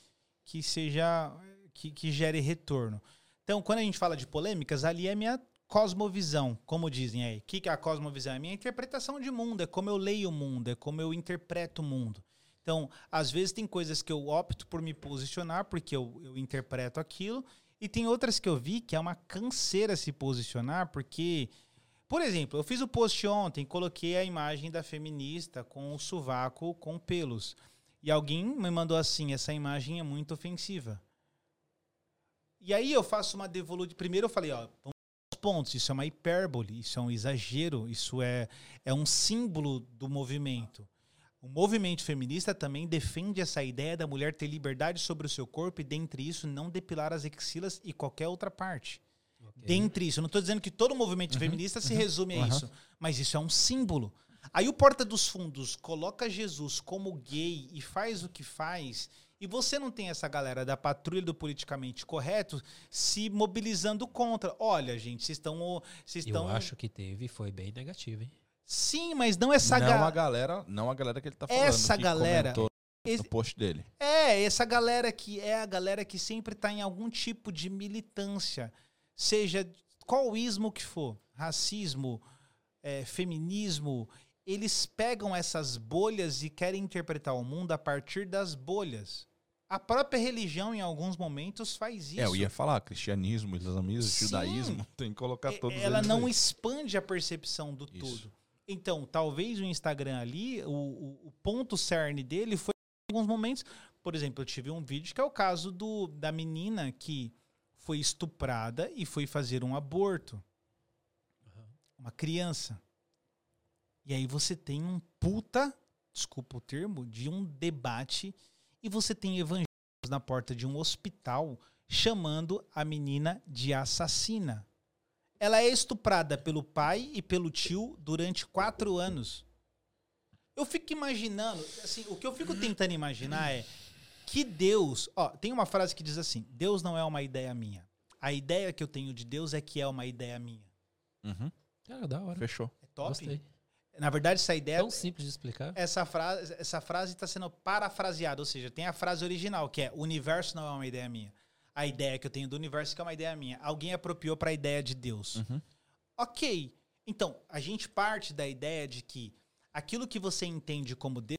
que seja que, que gere retorno. Então, quando a gente fala de polêmicas, ali é minha cosmovisão, como dizem aí. O que, que é a cosmovisão? É a minha interpretação de mundo, é como eu leio o mundo, é como eu interpreto o mundo. Então, às vezes tem coisas que eu opto por me posicionar porque eu, eu interpreto aquilo, e tem outras que eu vi que é uma canseira se posicionar, porque, por exemplo, eu fiz o post ontem, coloquei a imagem da feminista com o sovaco com pelos. E alguém me mandou assim: essa imagem é muito ofensiva. E aí eu faço uma devolução. Primeiro eu falei, ó, pontos. Isso é uma hipérbole, isso é um exagero, isso é, é um símbolo do movimento. O movimento feminista também defende essa ideia da mulher ter liberdade sobre o seu corpo e, dentre isso, não depilar as axilas e qualquer outra parte. Dentre isso, eu não estou dizendo que todo movimento feminista se resume a Uhum. isso, mas isso é um símbolo. Aí o Porta dos Fundos coloca Jesus como gay e faz o que faz, e você não tem essa galera da patrulha do politicamente correto se mobilizando contra. Olha, gente, vocês estão. Vocês Eu acho que teve e foi bem negativo, hein? Sim, mas não essa não galera. a galera, não a galera que ele tá falando. Essa que galera- Esse- no post dele. É, essa galera que é a galera que sempre tá em algum tipo de militância, seja qual ismo que for, racismo, é, feminismo, eles pegam essas bolhas e querem interpretar o mundo a partir das bolhas. A própria religião, em alguns momentos, faz isso. É, eu ia falar, cristianismo, islamismo, Sim. judaísmo, tem que colocar E- todos ela não aí. expande a percepção do Isso. todo. Então, talvez o Instagram ali, o, o- o ponto cerne dele foi em alguns momentos. Por exemplo, eu tive um vídeo que é o caso do, da menina que foi estuprada e foi fazer um aborto. Uma criança. E aí você tem um puta, desculpa o termo, de um debate e você tem evangélicos na porta de um hospital chamando a menina de assassina. Ela é estuprada pelo pai e pelo tio durante quatro anos. Eu fico imaginando, assim, o que eu fico tentando imaginar é que Deus, ó, tem uma frase que diz assim: Deus não é uma ideia minha. A ideia que eu tenho de Deus é que é uma ideia minha. Uhum, Cara, da hora. fechou. É top. Gostei. Na verdade, essa ideia, Tão simples de explicar. essa frase, essa frase está sendo parafraseada, ou seja, tem a frase original que é: o universo não é uma ideia minha. A ideia que eu tenho do universo que é uma ideia minha. Alguém apropriou para a ideia de Deus. Uhum. Ok. Então, a gente parte da ideia de que aquilo que você entende como Deus,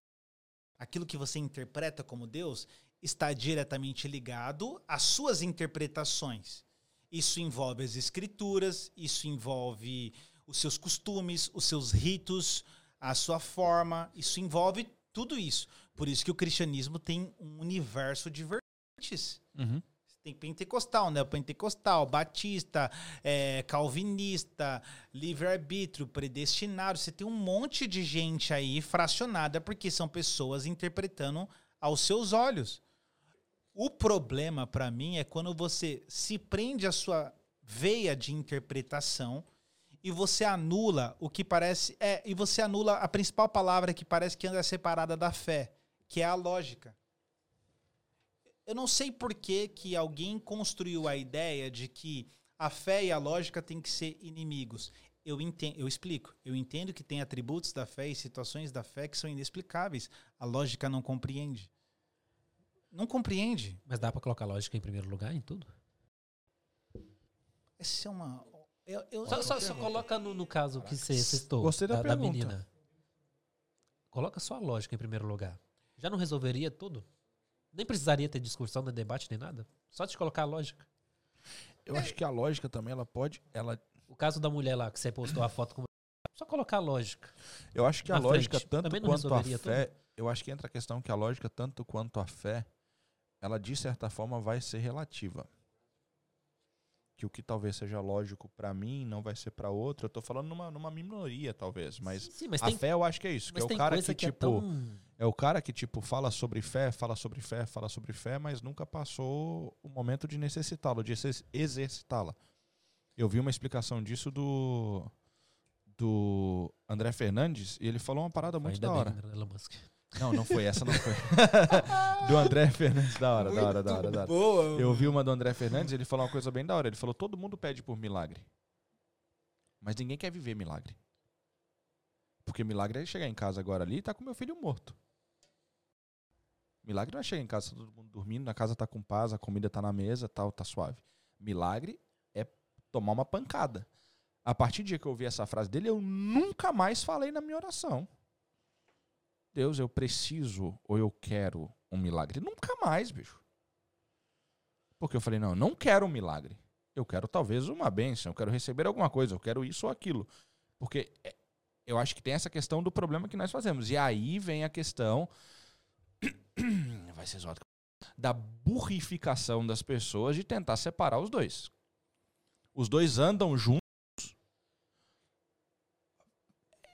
aquilo que você interpreta como Deus, está diretamente ligado às suas interpretações. Isso envolve as escrituras, isso envolve os seus costumes, os seus ritos, a sua forma, isso envolve tudo isso. Por isso que o cristianismo tem um universo de vertentes. Uhum. Tem pentecostal, né? Pentecostal, batista, é, calvinista, livre-arbítrio, predestinado. Você tem um monte de gente aí fracionada porque são pessoas interpretando aos seus olhos. O problema para mim é quando você se prende à sua veia de interpretação e você anula o que parece é e você anula a principal palavra que parece que anda separada da fé, que é a lógica eu não sei por que, que alguém construiu a ideia de que a fé e a lógica têm que ser inimigos. Eu entendo, eu explico. Eu entendo que tem atributos da fé e situações da fé que são inexplicáveis. A lógica não compreende. Não compreende. Mas dá pra colocar lógica em primeiro lugar em tudo? Essa é uma. Eu, eu- Só, só- só coloca no, no caso que você citou. Gostei da pergunta. menina. Coloca só a lógica em primeiro lugar. Já não resolveria tudo? Nem precisaria ter discussão, nem debate, nem nada. Só de colocar a lógica. Eu acho que a lógica também, ela pode. Ela, O caso da mulher lá, que você postou a foto com. Só colocar a lógica. eu acho que a lógica, frente. tanto quanto a fé. Eu acho que entra a questão que a lógica, tanto quanto a fé, ela de certa forma vai ser relativa. Que o que talvez seja lógico pra mim não vai ser pra outro. Eu tô falando numa, numa minoria, talvez. Mas, Sim, mas a tem, fé eu acho que é isso. Que é o cara que, que, tipo. é tão. É o cara que, tipo, fala sobre fé, fala sobre fé, fala sobre fé, mas nunca passou o momento de necessitá-lo, de exer- exercitá-la. Eu vi uma explicação disso do do André Fernandes e ele falou uma parada muito Ainda da hora. bem, Elon Musk. Não, não foi essa, não foi. do André Fernandes, da hora, da hora, da hora, da hora. Boa. Eu vi uma do André Fernandes, ele falou uma coisa bem da hora. Ele falou: todo mundo pede por milagre. Mas ninguém quer viver milagre. Porque milagre é chegar em casa agora ali e tá com meu filho morto. Milagre não é chegar em casa, todo mundo dormindo, na casa tá com paz, a comida tá na mesa, tal, tá suave. Milagre é tomar uma pancada. A partir do dia que eu ouvi essa frase dele, eu nunca mais falei na minha oração. Deus, eu preciso ou eu quero um milagre. Nunca mais, bicho. Porque eu falei, não, eu não quero um milagre. Eu quero talvez uma bênção, eu quero receber alguma coisa, eu quero isso ou aquilo. Porque é, eu acho que tem essa questão do problema que nós fazemos. E aí vem a questão. Vai ser. Da burrificação das pessoas de tentar separar os dois. Os dois andam juntos.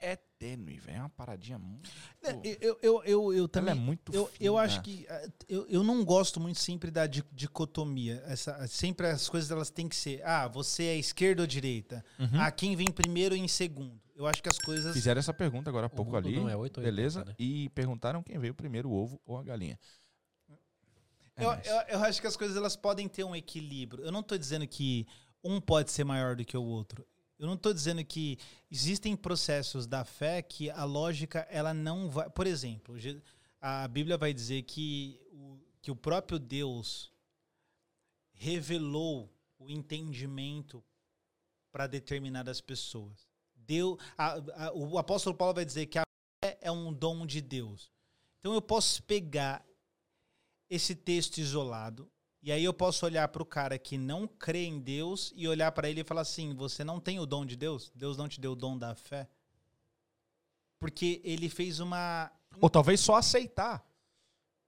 É tênue, velho. É uma paradinha muito. Eu, eu, eu, eu, eu Ela também. é muito Eu, eu fina. acho que eh, eu, eu não gosto muito sempre da di- dicotomia. Essa, sempre as coisas elas têm que ser. Ah, você é esquerda ou direita? Uhum. Ah, quem vem primeiro e em segundo? Eu acho que as coisas. Fizeram essa pergunta agora há pouco ali. não é 8 ou 80, beleza? né? E perguntaram quem veio primeiro, o ovo ou a galinha. É eu, eu, eu acho que as coisas elas podem ter um equilíbrio. Eu não estou dizendo que um pode ser maior do que o outro. Eu não estou dizendo que existem processos da fé que a lógica ela não vai. Por exemplo, a Bíblia vai dizer que o, que o próprio Deus revelou o entendimento para determinadas pessoas. Deu, a- a- o apóstolo Paulo vai dizer que a fé é um dom de Deus. Então eu posso pegar esse texto isolado e aí eu posso olhar para o cara que não crê em Deus e olhar para ele e falar assim: você não tem o dom de Deus? Deus não te deu o dom da fé? Porque ele fez uma. Ou talvez só aceitar.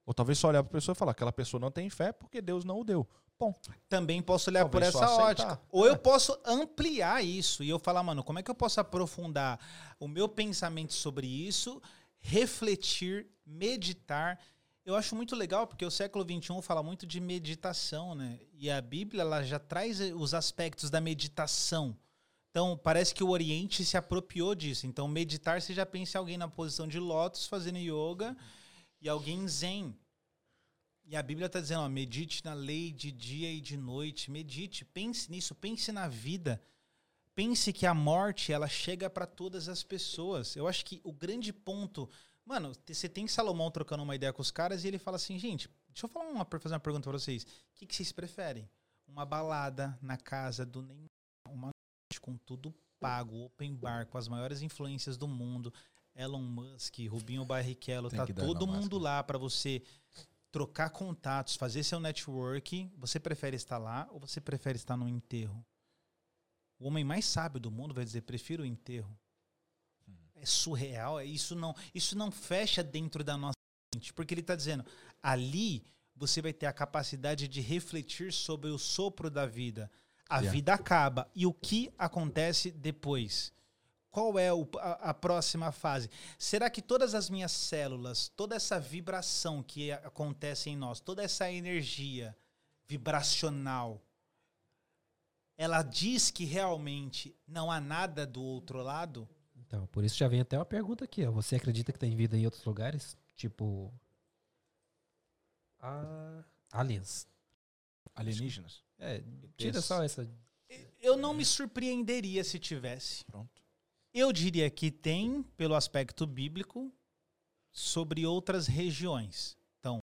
Ou talvez só olhar para a pessoa e falar: aquela pessoa não tem fé porque Deus não o deu. Bom, Também posso olhar por essa ótica. Ou eu posso ampliar isso e eu falar, mano, como é que eu posso aprofundar o meu pensamento sobre isso, refletir, meditar. Eu acho muito legal porque o século XXI fala muito de meditação, né? E a Bíblia ela já traz os aspectos da meditação. Então, parece que o Oriente se apropriou disso. Então, meditar, você já pensa em alguém na posição de lótus fazendo yoga e alguém zen. E a Bíblia está dizendo, ó, medite na lei de dia e de noite, medite, pense nisso, pense na vida. Pense que a morte, ela chega para todas as pessoas. Eu acho que o grande ponto, mano, você tem Salomão trocando uma ideia com os caras e ele fala assim, gente, deixa eu falar uma, fazer uma pergunta para vocês. O que, que vocês preferem? Uma balada na casa do Neymar, uma noite com tudo pago, open bar, com as maiores influências do mundo, Elon Musk, Rubinho Barrichello, Tem tá todo Elon Musk. mundo lá para você trocar contatos, fazer seu network, você prefere estar lá ou você prefere estar no enterro? O homem mais sábio do mundo vai dizer: prefiro o enterro. É surreal, é isso não, isso não fecha dentro da nossa mente, porque ele está dizendo: ali você vai ter a capacidade de refletir sobre o sopro da vida. A Yeah. vida acaba e o que acontece depois? Qual é o- a, a próxima fase? Será que todas as minhas células, toda essa vibração que acontece em nós, toda essa energia vibracional, ela diz que realmente não há nada do outro lado? Então, por isso já vem até uma pergunta aqui, ó. Você acredita que tem vida em outros lugares? Tipo. A, Aliens. Alienígenas. É, tira só essa. Eu não me surpreenderia se tivesse. Pronto. Eu diria que tem, pelo aspecto bíblico, sobre outras regiões. Então,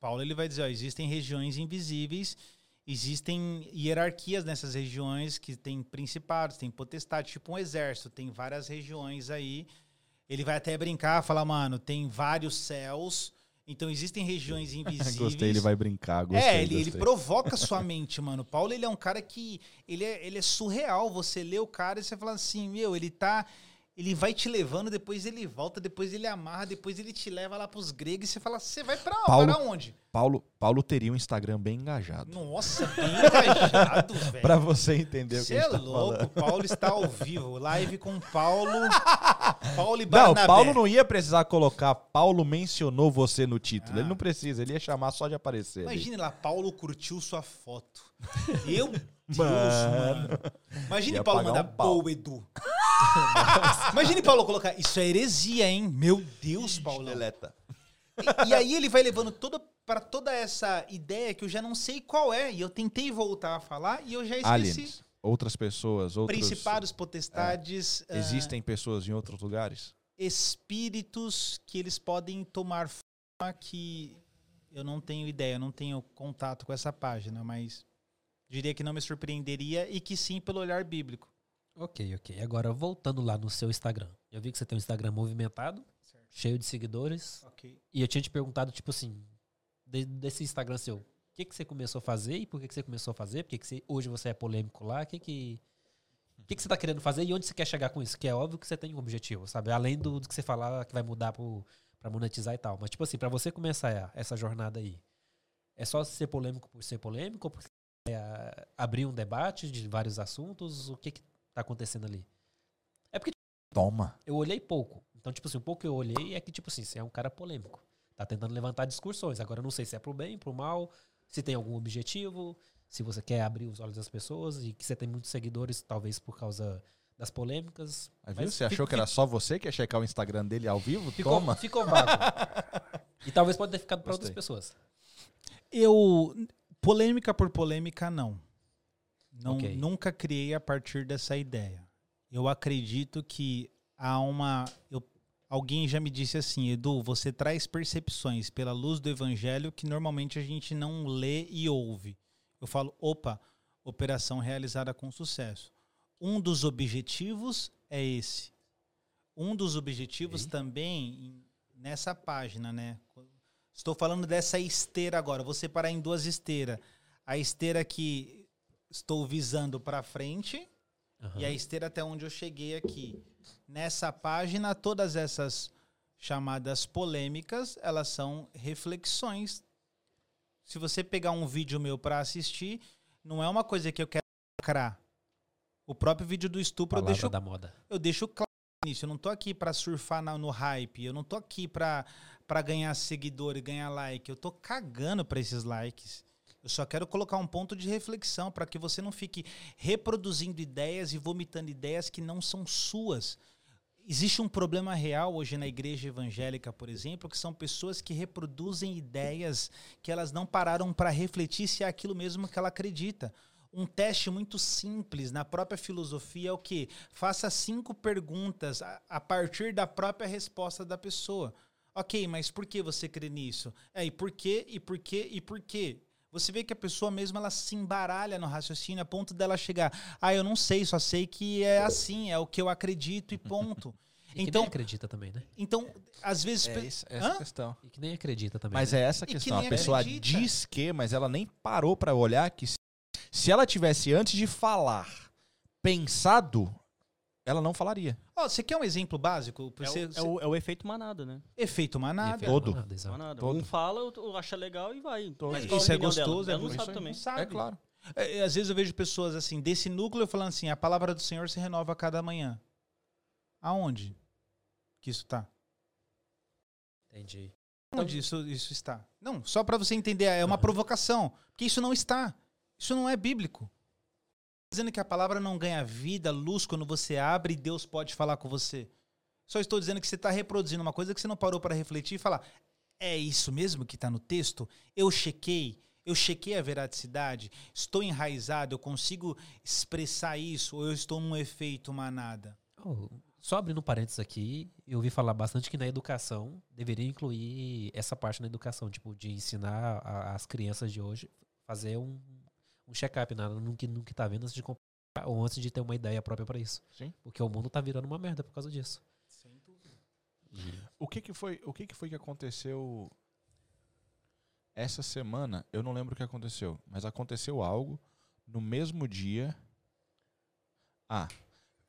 Paulo ele vai dizer, ó, existem regiões invisíveis, existem hierarquias nessas regiões que tem principados, tem potestade, tipo um exército, tem várias regiões aí. Ele vai até brincar, falar, mano, tem vários céus, então existem regiões invisíveis. Gostei, ele vai brincar. Gostei, é, ele, ele gostei. provoca sua mente, mano. Paulo, ele é um cara que. Ele é, ele é surreal. Você lê o cara e você fala assim, meu, ele tá. Ele vai te levando, depois ele volta, depois ele amarra, depois ele te leva lá pros gregos e você fala, você vai pra, Paulo- para onde? Paulo, Paulo teria um Instagram bem engajado. Nossa, bem engajado, velho. Pra você entender o que é tá louco, falando. Paulo está ao vivo. Live com Paulo. Paulo e Não, Barnabé. Paulo não ia precisar colocar Paulo mencionou você no título. Ah. Ele não precisa, ele ia chamar só de aparecer. ali. Imagine lá, Paulo curtiu sua foto. Eu, Deus, Mano. mano. Imagine Ia Paulo mandar um pau. Edu. Imagine Paulo colocar, isso é heresia, hein? Meu Deus, Paulo. Deleta. E, e aí ele vai levando toda para toda essa ideia que eu já não sei qual é. E eu tentei voltar a falar e eu já esqueci. Aliens. Outras pessoas, outros... Principados, potestades, ah, Existem pessoas em outros lugares? espíritos que eles podem tomar forma que eu não tenho ideia, eu não tenho contato com essa página, mas diria que não me surpreenderia e que sim pelo olhar bíblico. Ok, ok. Agora, voltando lá no seu Instagram. Eu vi que você tem um Instagram movimentado, cheio de seguidores. Ok. E eu tinha te perguntado, tipo assim, de- desse Instagram seu, o que, que você começou a fazer e por que, que você começou a fazer? Por que, que você- hoje você é polêmico lá? O que, que, o que, que você tá querendo fazer e onde você quer chegar com isso? Que é óbvio que você tem um objetivo, sabe? Além do, do que você falar que vai mudar pro, pra monetizar e tal. Mas, tipo assim, pra você começar essa jornada aí, é só ser polêmico por ser polêmico ou porque você quer abrir um debate de vários assuntos? O que, que tá acontecendo ali? Toma. eu olhei pouco. Então, tipo assim, o pouco que eu olhei é que, tipo assim, você é um cara polêmico. Tá tentando levantar discussões. Agora, eu não sei se é pro bem, pro mal, se tem algum objetivo, se você quer abrir os olhos das pessoas e que você tem muitos seguidores, talvez por causa das polêmicas. Mas viu? Mas Você achou fico- que era só você que ia checar o Instagram dele ao vivo? Ficou, Toma. ficou vago. e talvez pode ter ficado pra outras pessoas. Eu polêmica por polêmica não. Não Ok. nunca criei a partir dessa ideia. Eu acredito que há uma eu, alguém já me disse assim, Edu, você traz percepções pela luz do evangelho que normalmente a gente não lê e ouve. Eu falo, opa, operação realizada com sucesso. Um dos objetivos é esse. Um dos objetivos também nessa página, né? Estou falando dessa esteira agora. Vou separar em duas esteiras. A esteira que estou visando para frente Aham. e a esteira até onde eu cheguei aqui. Nessa página, todas essas chamadas polêmicas, elas são reflexões. Se você pegar um vídeo meu para assistir, não é uma coisa que eu quero lacrar. O próprio vídeo do estupro eu Palavra deixo da moda. eu deixo claro nisso. Eu não tô aqui pra surfar no hype. Eu não tô aqui pra ganhar seguidor e ganhar like. Eu tô cagando pra esses likes. Eu só quero colocar um ponto de reflexão para que você não fique reproduzindo ideias e vomitando ideias que não são suas. Existe um problema real hoje na igreja evangélica, por exemplo, que são pessoas que reproduzem ideias que elas não pararam para refletir se é aquilo mesmo que ela acredita. Um teste muito simples na própria filosofia é o que? Faça cinco perguntas a, partir da própria resposta da pessoa. Ok, mas por que você crê nisso? É, e por quê, e por quê, e por quê? Você vê que a pessoa mesmo ela se embaralha no raciocínio a ponto dela chegar. Ah, eu não sei, só sei que é assim, é o que eu acredito e ponto. E que Então- nem acredita também, né? Então, às vezes. É isso- essa Hã? questão. E que nem acredita também. Mas né? é essa a que questão. nem A pessoa acredita. diz que, mas ela nem parou pra olhar que se, se ela tivesse antes de falar pensado, ela não falaria. Ó, você quer um exemplo básico? É, Você, o, é, o, é o efeito manada, né? Efeito manada. Efeito Todo. manada. Manada. Todo. Um fala, outro acha legal e vai. Todo. Mas a Isso é opinião dela? gostoso, é Ela não gostoso. sabe também. Não sabe. É claro. É, é, às vezes eu vejo pessoas assim, desse núcleo, falando assim: a palavra do Senhor se renova a cada manhã. Aonde que isso está? Entendi. Onde isso, isso está? Não, só para você entender, é uma provocação. Porque isso não está. Isso não é bíblico. Dizendo que a palavra não ganha vida, luz, quando você abre Deus pode falar com você. Só estou dizendo que você está reproduzindo uma coisa que você não parou para refletir e falar: é isso mesmo que está no texto? Eu chequei, Eu chequei a veraticidade? Estou enraizado? Eu consigo expressar isso? Ou eu estou num efeito manada? Oh, só abrindo um parênteses aqui, eu ouvi falar bastante que na educação deveria incluir essa parte na educação, tipo, de ensinar a- as crianças de hoje fazer um, um check-up na- no que, no que tá vendo antes de comprar ou antes de ter uma ideia própria pra isso. Sim. Porque o mundo tá virando uma merda por causa disso. O que que foi, o que que foi que aconteceu essa semana? Eu não lembro o que aconteceu, mas aconteceu algo no mesmo dia. Ah,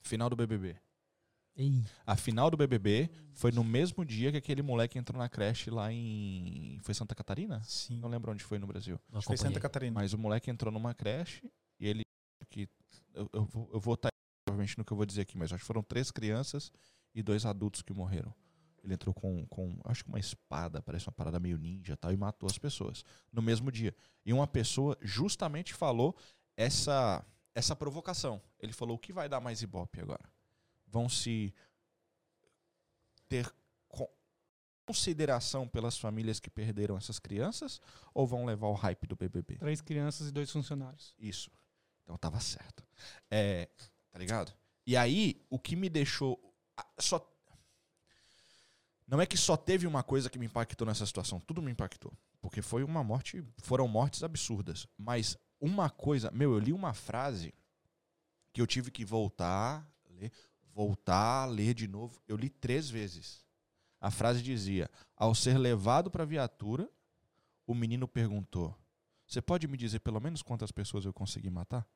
final do BBB. Ei. A final do BBB foi no mesmo dia que aquele moleque entrou na creche lá em foi Santa Catarina? Sim. Não lembro onde foi no Brasil. Não Foi Santa. Catarina. Mas o moleque entrou numa creche e ele que eu, eu vou, eu vou estar provavelmente no que eu vou dizer aqui, mas acho que foram três crianças e dois adultos que morreram. Ele entrou com, com acho que uma espada, parece uma parada meio ninja, e tal, e matou as pessoas no mesmo dia. E uma pessoa justamente falou essa essa provocação. Ele falou o que vai dar mais ibope agora? Vão se ter co- consideração pelas famílias que perderam essas crianças ou vão levar o hype do BBB? Três crianças e dois funcionários. Isso. Então tava certo. É, tá ligado? E aí, o que me deixou. Só. Não é que só teve uma coisa que me impactou nessa situação, tudo me impactou. Porque foi uma morte. Foram mortes absurdas. Mas uma coisa. Meu, eu li uma frase que eu tive que voltar, ler, voltar, ler de novo. Eu li três vezes. A frase dizia: Ao ser levado pra viatura, o menino perguntou: Você pode me dizer pelo menos quantas pessoas eu consegui matar?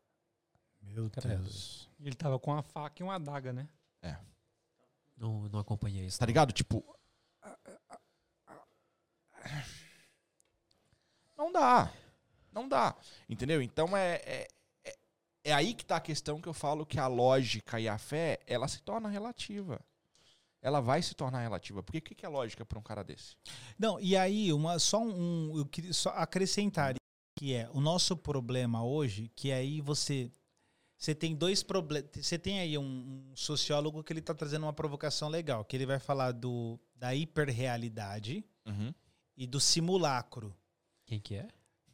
Meu Credo. Deus. E ele tava com uma faca e uma adaga, né? Não, não acompanhei isso. Tá ligado? Tipo. Não dá. Não dá. Entendeu? Então é, é, é, aí que tá a questão que eu falo que a lógica e a fé, ela se torna relativa. Ela vai se tornar relativa. Porque o que, que é lógica pra um cara desse? Não, e aí, uma, só um. Eu queria só acrescentar que é o nosso problema hoje, que aí você. Você tem dois problemas. Você tem aí um, um sociólogo que ele está trazendo uma provocação legal, que ele vai falar do, da hiperrealidade e do simulacro. Quem que é?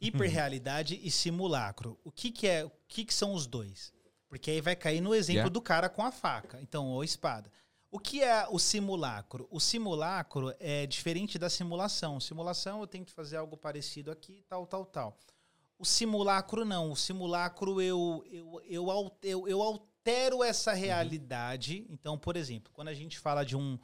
Hiperrealidade e simulacro. O que, que é? O que, que são os dois? Porque aí vai cair no exemplo Yeah. do cara com a faca, então ou espada. O que é o simulacro? O simulacro é diferente da simulação. Simulação eu tenho que fazer algo parecido aqui, tal, tal, tal. O simulacro não. O simulacro eu eu, eu, eu, eu altero essa realidade. Então, por exemplo, quando a gente fala de um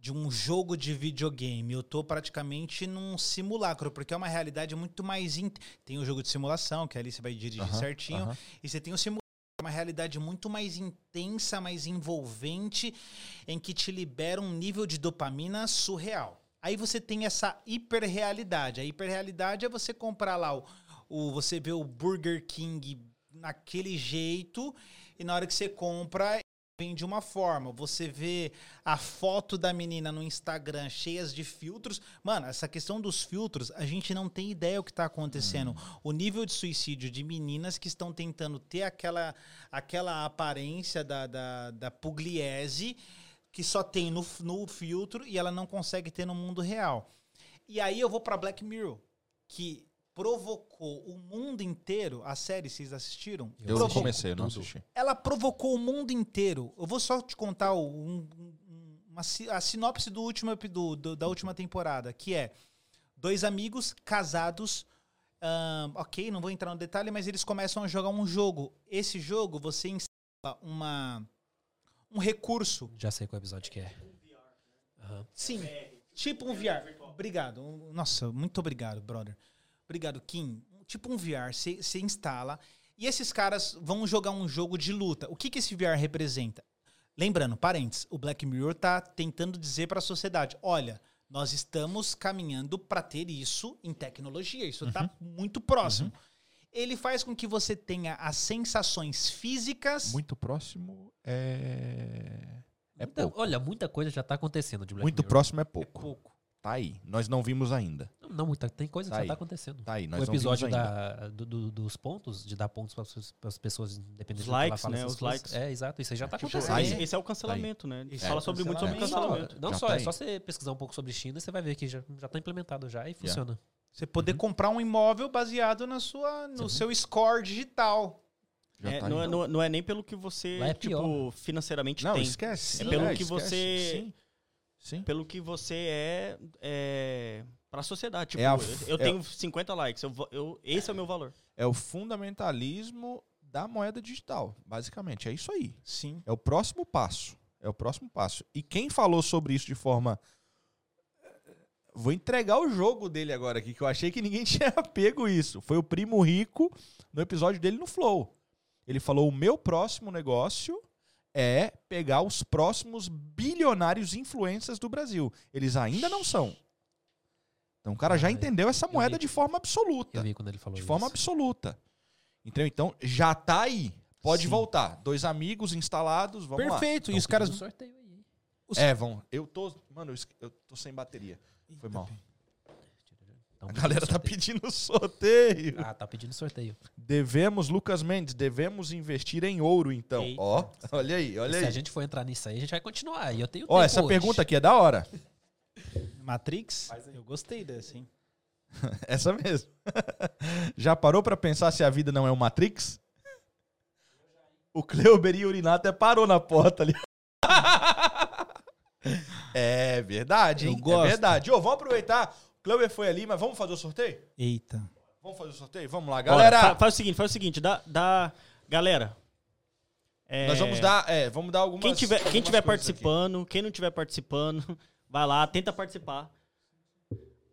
de um jogo de videogame, eu tô praticamente num simulacro, porque é uma realidade muito mais. in- Tem o jogo de simulação, que ali você vai dirigir certinho, e você tem o simulacro, que é uma realidade muito mais intensa, mais envolvente, em que te libera um nível de dopamina surreal. Aí você tem essa hiperrealidade. A hiperrealidade é você comprar lá o, o você vê o Burger King naquele jeito e na hora que você compra vem de uma forma. Você vê a foto da menina no Instagram cheias de filtros. Mano, essa questão dos filtros, a gente não tem ideia o que está acontecendo. O nível de suicídio de meninas que estão tentando ter aquela, aquela aparência da, da, da pugliese que só tem no, no filtro e ela não consegue ter no mundo real. E aí eu vou para Black Mirror, que provocou o mundo inteiro. A série, vocês assistiram? Eu Provocou- comecei, eu não assisti. ela provocou o mundo inteiro. Eu vou só te contar um- um- uma, a sinopse do último, do, do- da última temporada, que é dois amigos casados. ahn, ok, não vou entrar no detalhe, mas eles começam a jogar um jogo. Esse jogo você instala uma, um recurso. Já sei qual episódio que é. Aham. Sim, tipo um VR. Obrigado. Um- Nossa, muito obrigado, brother. Obrigado, Kim. Tipo um VR, você instala. E esses caras vão jogar um jogo de luta. O que, que esse VR representa? Lembrando, parênteses, o Black Mirror tá tentando dizer para a sociedade: olha, nós estamos caminhando para ter isso em tecnologia. Isso está muito próximo. Ele faz com que você tenha as sensações físicas. Muito próximo é. É Muita- pouco. olha, muita coisa já tá acontecendo de Black Muito Mirror. próximo é É pouco. Tá aí. Nós não vimos ainda. Não, não muita. Tem coisa que Tá já aí. tá acontecendo. Tá aí. Nós o episódio não vimos ainda. da, do- do- dos pontos, de dar pontos para as pessoas, independente Os que likes, fala, né? Os coisas. likes. É, exato. Isso aí já tá Tipo, acontecendo. aí. esse, é o cancelamento, né? Isso fala é sobre muito sobre cancelamento. Não, cancelamento. não Já só, tá é só você pesquisar um pouco sobre China, você vai ver que já, já tá implementado já e funciona. Você poder comprar um imóvel baseado na sua, no seu score digital. Já É, tá não, é, não é- não é nem pelo que você, é tipo, financeiramente Não, tem. esquece. É pelo que esquece. você- Sim. Sim. Pelo que você é, é pra sociedade. Tipo, É a- eu, eu é- tenho 50 likes. Eu, eu- esse é o meu valor. É o fundamentalismo da moeda digital, basicamente. É isso aí. Sim. É o próximo passo. É o próximo passo. E quem falou sobre isso de forma. Vou entregar o jogo dele agora aqui, que eu achei que ninguém tinha pego isso. Foi o Primo Rico no episódio dele no Flow. Ele falou: o meu próximo negócio é pegar os próximos bilionários influencers do Brasil. Eles ainda não são. Então o cara já entendeu essa moeda de forma absoluta. Eu vi quando ele falou De isso. forma absoluta. Entendeu? Então já tá aí. Pode Sim. voltar. Dois amigos instalados, vamos lá. Perfeito. E os caras. sorteio aí. Os- É, vão. Eu tô. Mano, eu eu tô sem bateria. Foi mal. Tão A galera tá pedindo sorteio. Ah, tá pedindo sorteio. Devemos, Lucas Mendes, devemos investir em ouro, então. Eita. Ó, olha aí, olha Se a aí. gente for entrar nisso aí, a gente vai continuar. E eu tenho Ó, tempo essa hoje. pergunta aqui é da hora. Matrix? Eu gostei dessa, hein? Essa mesmo. Já parou pra pensar se a vida não é um Matrix? O Cleuber e o Uriná até parou na porta ali. É verdade, Eu hein? gosto. É verdade. Ô, vamos aproveitar. O Cleuber foi ali, mas vamos fazer o sorteio? Eita. Vamos fazer o sorteio? Vamos lá, galera. fa- faz o seguinte, faz o seguinte. Dá, dá- galera. é, Nós vamos dar, é, vamos dar algumas Quem tiver, quem algumas tiver coisas aqui. participando, quem não tiver participando, vai lá, tenta participar.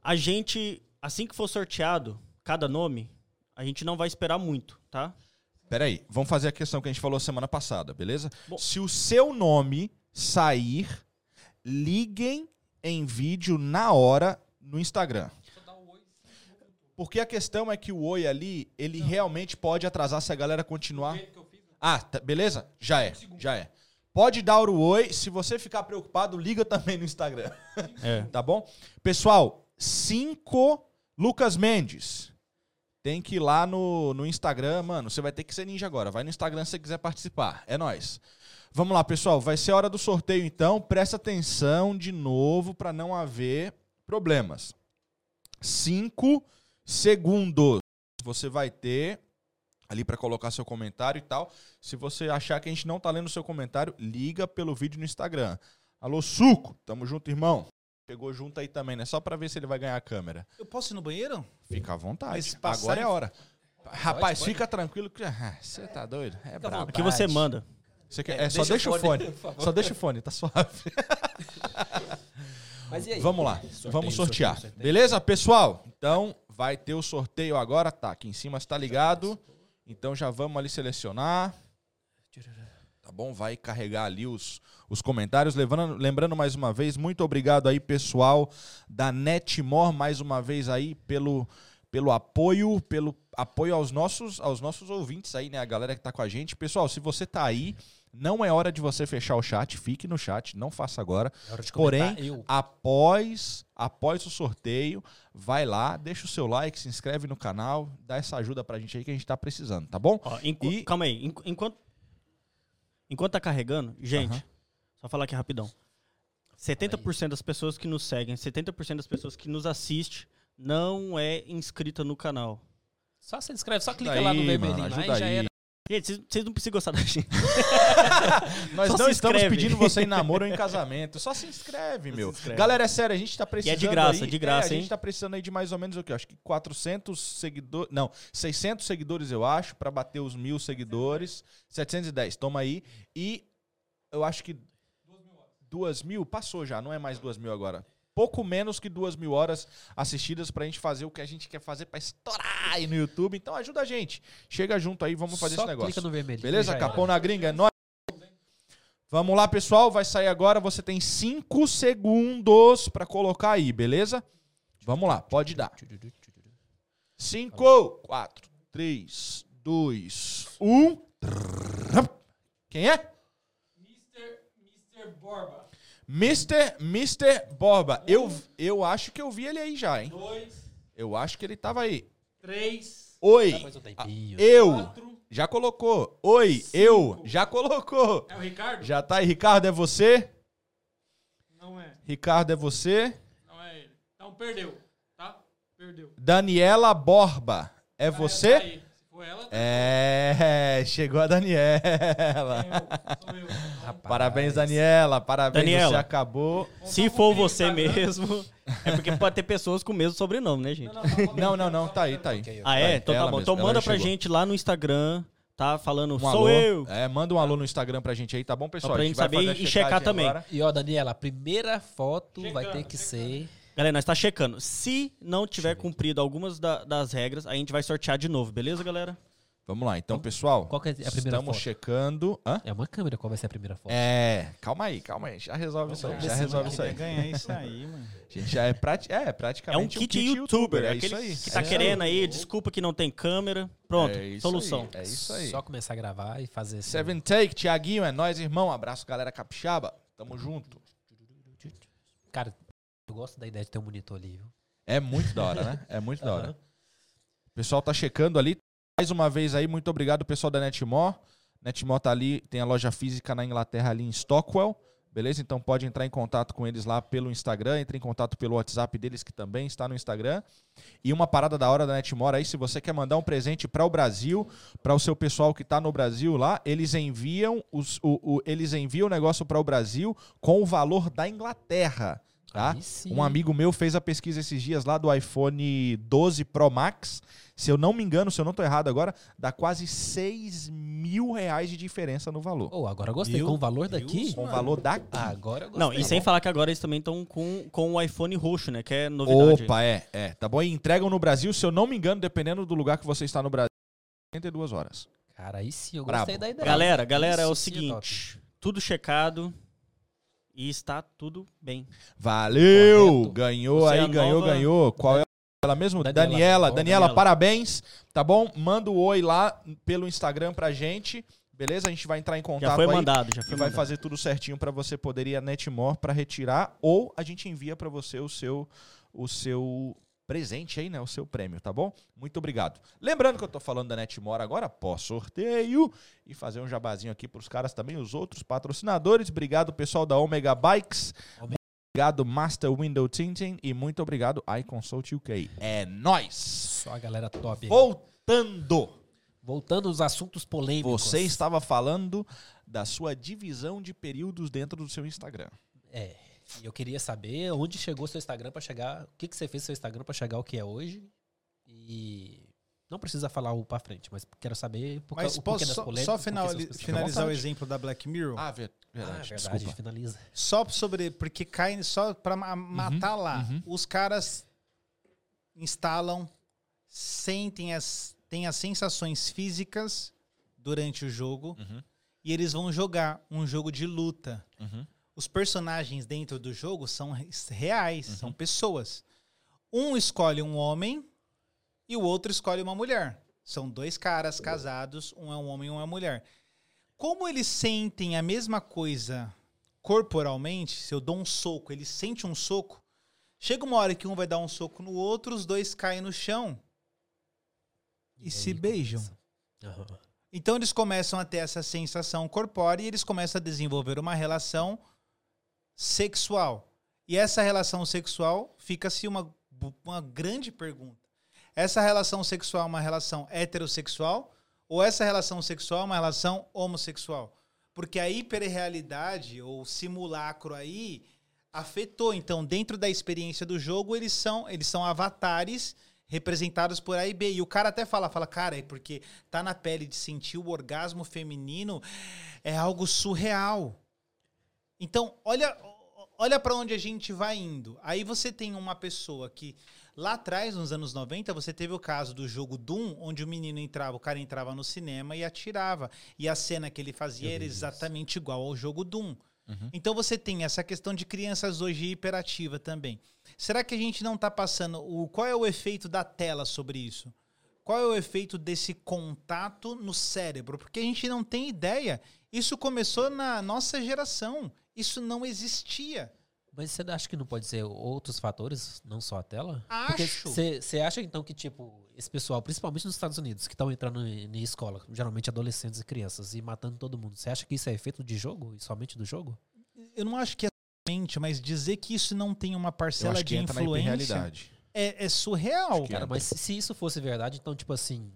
A gente, assim que for sorteado cada nome, a gente não vai esperar muito, tá? Peraí, vamos fazer a questão que a gente falou semana passada, beleza? Bom. Se o seu nome sair, liguem em vídeo na hora no Instagram. Porque a questão é que o oi ali, ele realmente pode atrasar se a galera continuar. Ah, tá- beleza? Já é, já é. Pode dar o oi. Se você ficar preocupado, liga também no Instagram. É. Tá bom? Pessoal, 5 Lucas Mendes. Tem que ir lá no, no Instagram, mano. Você vai ter que ser ninja agora. Vai no Instagram se você quiser participar. É nóis. Vamos lá, pessoal. Vai ser hora do sorteio, então. Presta atenção de novo para não haver problemas. 5 segundos. Você vai ter ali para colocar seu comentário e tal. Se você achar que a gente não tá lendo seu comentário, liga pelo vídeo no Instagram. Alô, Suco. Tamo junto, irmão. Pegou junto aí também, né? Só pra ver se ele vai ganhar a câmera. Eu posso ir no banheiro? Fica à vontade. Passar Agora é a hora. Rapaz, pode. fica tranquilo que ah, você tá doido. É brabo. Aqui você manda. Você quer- é, só deixa o fone. Só deixa o fone, tá suave. Vamos lá. Sorteio, Vamos sortear. sorteio, sorteio. Beleza, pessoal? Então, vai ter o sorteio agora. Tá, aqui em cima está ligado. Então já vamos ali selecionar. Tá bom? Vai carregar ali os, os comentários. Lembrando, lembrando mais uma vez, muito obrigado aí, pessoal da Netmore, mais uma vez aí pelo, pelo apoio, pelo apoio aos nossos, aos nossos ouvintes aí, né? A galera que tá com a gente. Pessoal, se você tá aí, não é hora de você fechar o chat, fique no chat, não faça agora. É hora de Porém, eu. após, após o sorteio, vai lá, deixa o seu like, se inscreve no canal, dá essa ajuda pra gente aí que a gente tá precisando, tá bom? Ó, enqu- E- Calma aí. enqu- Enquanto, enquanto tá carregando, gente, Aham. só falar aqui rapidão. 70% das pessoas que nos seguem, 70% das pessoas que nos assistem não é inscrita no canal. Só se inscreve, só clica Ajuda lá no aí, vermelhinho e ajuda já aí. era. Gente, vocês- não precisam gostar da gente. Nós Só não estamos inscreve. pedindo você em namoro ou em casamento. Só se inscreve, meu. se inscreve. Galera, é sério, a gente tá precisando. de graça, aí- de graça, é, A gente hein? tá precisando aí de mais ou menos o quê? Acho que 400 seguidores. Não, 600 seguidores, eu acho, pra bater os mil seguidores. 710, toma aí. E eu acho que. Duas mil? Passou já, não é mais duas mil agora. Pouco menos que duas mil horas assistidas pra gente fazer o que a gente quer fazer pra estourar aí no YouTube. Então ajuda a gente. Chega junto aí, vamos fazer Só esse negócio. clica no vermelho. Beleza? Capão na gringa, é nóis. Vamos lá, pessoal. Vai sair agora. Você tem 5 segundos pra colocar aí, beleza? Vamos lá, pode dar. 5, 4, 3, 2, 1. Quem é? Mr. Mr. Borba. Mr. Mr. Borba. Eu, eu acho que eu vi ele aí já, hein? Dois, Eu acho que ele tava aí. três, Oi. Um tempinho. Eu. quatro. Já colocou. Oi. Eu. Já colocou. É o Ricardo? Já tá aí. Ricardo, é você? Não é. Ricardo, é você? Não é ele. Então perdeu, tá? Perdeu. Daniela Borba. É você? Aí, se ela, tá É, chegou a Daniela. sou eu. Rapaz. Parabéns, Daniela. Parabéns, Daniela. você acabou. Se for você mesmo, é porque pode ter pessoas com o mesmo sobrenome, né, gente? Não, não, não, tá aí, tá aí. Ah, é? Vai, Então tá bom. mesmo, Então manda pra gente lá no Instagram, tá? Falando, Um sou alô. eu. É, manda um alô no Instagram pra gente aí, tá bom, pessoal? Só pra A gente vai saber e checar também. agora. E ó, Daniela, a primeira foto vai ter que ser. Galera, nós tá checando. Se não tiver cumprido algumas da- das regras, a gente vai sortear de novo, beleza, galera? Vamos lá, então, pessoal. Qual que é a primeira Estamos foto? checando. Hã? É uma câmera, qual vai ser a primeira foto? É, calma aí, calma aí. Já resolve isso aí, já resolve isso aí. ganhar isso aí, mano. A gente já é, prati é É um kit, youtuber. É aquele isso aí. que tá é isso querendo aí, desculpa que não tem câmera. Pronto, É isso solução. aí, É isso aí. Só começar a gravar e fazer esse. Seven Take, Tiaguinho, é nóis, irmão. Abraço, galera capixaba. Tamo junto. Cara, eu gosto da ideia de ter um monitor ali, viu? É muito da hora, né? É muito da hora. O pessoal tá checando ali. Mais uma vez aí, muito obrigado, pessoal da Netmore. Netmore tá ali, tem a loja física na Inglaterra ali em Stockwell. Beleza? Então pode entrar em contato com eles lá pelo Instagram, entre em contato pelo WhatsApp deles, que também está no Instagram. E uma parada da hora da Netmore aí, se você quer mandar um presente para o Brasil, para o seu pessoal que está no Brasil lá, eles enviam os, o, o- eles enviam o negócio para o Brasil com o valor da Inglaterra. Tá? Um amigo meu fez a pesquisa esses dias lá do iPhone 12 Pro Max. Se eu não me engano, se eu não tô errado agora, dá quase 6 mil reais de diferença no valor. Oh, agora eu gostei. Com o valor daqui. Viu? Com o valor daqui. Ah, agora eu gostei. Não, e sem falar que agora eles também estão com, com o iPhone roxo, né? Que é novidade. Opa, é, é. Tá bom? E entregam no Brasil, se eu não me engano, dependendo do lugar que você está no Brasil, 72 horas. Cara, aí sim eu gostei da ideia. Galera, galera, é o seguinte. Tudo checado e está tudo bem. Valeu! Correto. Ganhou Você é aí, a ganhou, nova- ganhou. Qual é ela mesmo? Daniela. Daniela. Daniela, parabéns, tá bom? Manda o oi lá pelo Instagram pra gente, beleza? A gente vai entrar em contato Já foi aí mandado, já e foi vai mandado. fazer tudo certinho pra você poder ir a Netmore pra retirar ou a gente envia pra você o seu o seu presente aí, né? O seu prêmio, tá bom? Muito obrigado. Lembrando que eu tô falando da Netmore agora, pós sorteio e fazer um jabazinho aqui pros caras também, os outros patrocinadores. Obrigado, pessoal da Omega Bikes. Obrigado, Master Window Tinting. E muito obrigado, iConsult UK. É nóis! Só a galera top. Voltando! Voltando aos assuntos polêmicos. Você estava falando da sua divisão de períodos dentro do seu Instagram. É. E eu queria saber onde chegou seu Instagram pra chegar. O que, que você fez seu Instagram pra chegar ao que é hoje. E. Não precisa falar o pra frente, mas quero saber por, Mas o porquê posso das polêmicas. só finalizar o exemplo da Black Mirror? Ah, ver- Ah, verdade. verdade, finaliza. Só sobre. Porque cai só pra ma- matar lá. uhum. Os caras instalam, sentem as. têm as sensações físicas durante o jogo. Uhum. E eles vão jogar um jogo de luta. Uhum. Os personagens dentro do jogo são re- reais, Uhum. são pessoas. Um escolhe um homem e o outro escolhe uma mulher. São dois caras casados, um é um homem e um é uma mulher. Como eles sentem a mesma coisa corporalmente, se eu dou um soco, ele sente um soco, chega uma hora que um vai dar um soco no outro, os dois caem no chão e, se aí beijam. Então eles começam a ter essa sensação corpórea e eles começam a desenvolver uma relação sexual. E essa relação sexual fica-se uma, uma grande pergunta. Essa relação sexual é uma relação heterossexual ou essa relação sexual é uma relação homossexual? Porque a hiperrealidade ou simulacro aí afetou. Então, dentro da experiência do jogo, eles são, eles são avatares representados por A e B. E o cara até fala, fala, cara, é porque tá na pele de sentir o orgasmo feminino é algo surreal. Então, olha, olha para onde a gente vai indo. Aí você tem uma pessoa que lá atrás, nos anos 90, você teve o caso do jogo Doom, onde o menino entrava, o cara entrava no cinema e atirava. E a cena que ele fazia era vi isso. exatamente igual ao jogo Doom. Uhum. Então você tem essa questão de crianças hoje hiperativa também. Será que a gente não está passando o qual é o efeito da tela sobre isso? Qual é o efeito desse contato no cérebro? Porque a gente não tem ideia. Isso começou na nossa geração. Isso não existia. Mas você acha que não pode ser outros fatores, não só a tela? Acho. Você acha então que, tipo, esse pessoal, principalmente nos Estados Unidos, que estão entrando em, em escola, geralmente adolescentes e crianças, e matando todo mundo, você acha que isso é efeito de jogo e somente do jogo? Eu não acho que é somente, mas dizer que isso não tem uma Eu parcela acho que de influência. é, é surreal. Cara, mas se, se isso fosse verdade, então, tipo assim,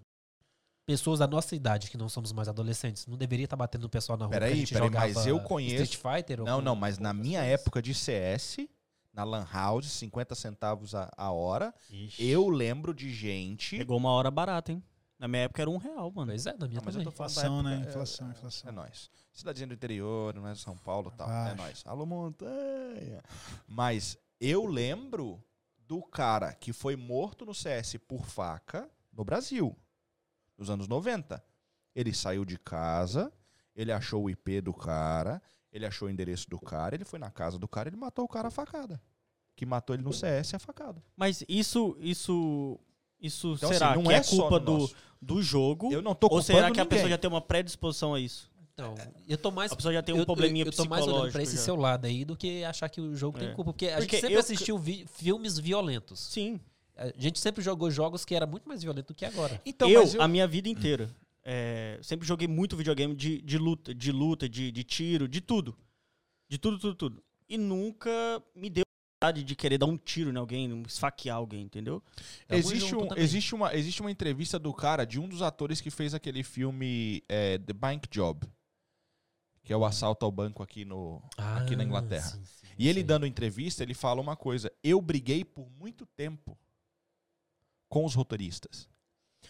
pessoas da nossa idade, que não somos mais adolescentes, não deveria estar batendo no pessoal na rua. Peraí, peraí, mas eu conheço- Street Fighter? ou Não, com- não, mas na minha coisas? época de CS, na Lan House, 50 centavos a, a hora, Ixi. eu lembro de gente. Pegou uma hora barata, hein? Na minha época era um real, mano. Pois é, na minha Não, mas eu tô falando Inflação, né? época, é- Inflação, é, inflação. É nóis. Cidadezinha do interior, não é São Paulo e tal. É Acho. nóis. Alô, montanha. Mas eu lembro do cara que foi morto no CS por faca no Brasil, nos anos 90. Ele saiu de casa, ele achou o IP do cara, ele achou o endereço do cara, ele foi na casa do cara, ele matou o cara a facada. Que matou ele no CS a facada. Mas isso, isso, isso Então, será assim, não que é é, culpa no do, nosso. do jogo? Eu não tô Ou será que a ninguém. pessoa já tem uma predisposição a isso? Então, eu tô mais. A pessoa já tem um eu, probleminha eu, eu tô mais olhando pra esse já. seu lado aí do que achar que o jogo tem É. culpa. Porque a Porque gente sempre eu- assistiu vi- filmes violentos. Sim. A gente sempre jogou jogos que era muito mais violento do que agora. Então, eu, mas eu- a minha vida inteira, é, sempre joguei muito videogame de, de luta, de luta, de, de tiro, de tudo. De tudo, tudo, tudo. E nunca me deu vontade de querer dar um tiro em alguém, esfaquear alguém, entendeu? Tamo Existe, um, também. existe, uma, existe uma entrevista do cara, de um dos atores que fez aquele filme é, The Bank Job, que é o assalto ao banco aqui, no, aqui na Ah, Inglaterra. sim, sim, E ele sei. dando entrevista, ele fala uma coisa: eu briguei por muito tempo com os roteiristas,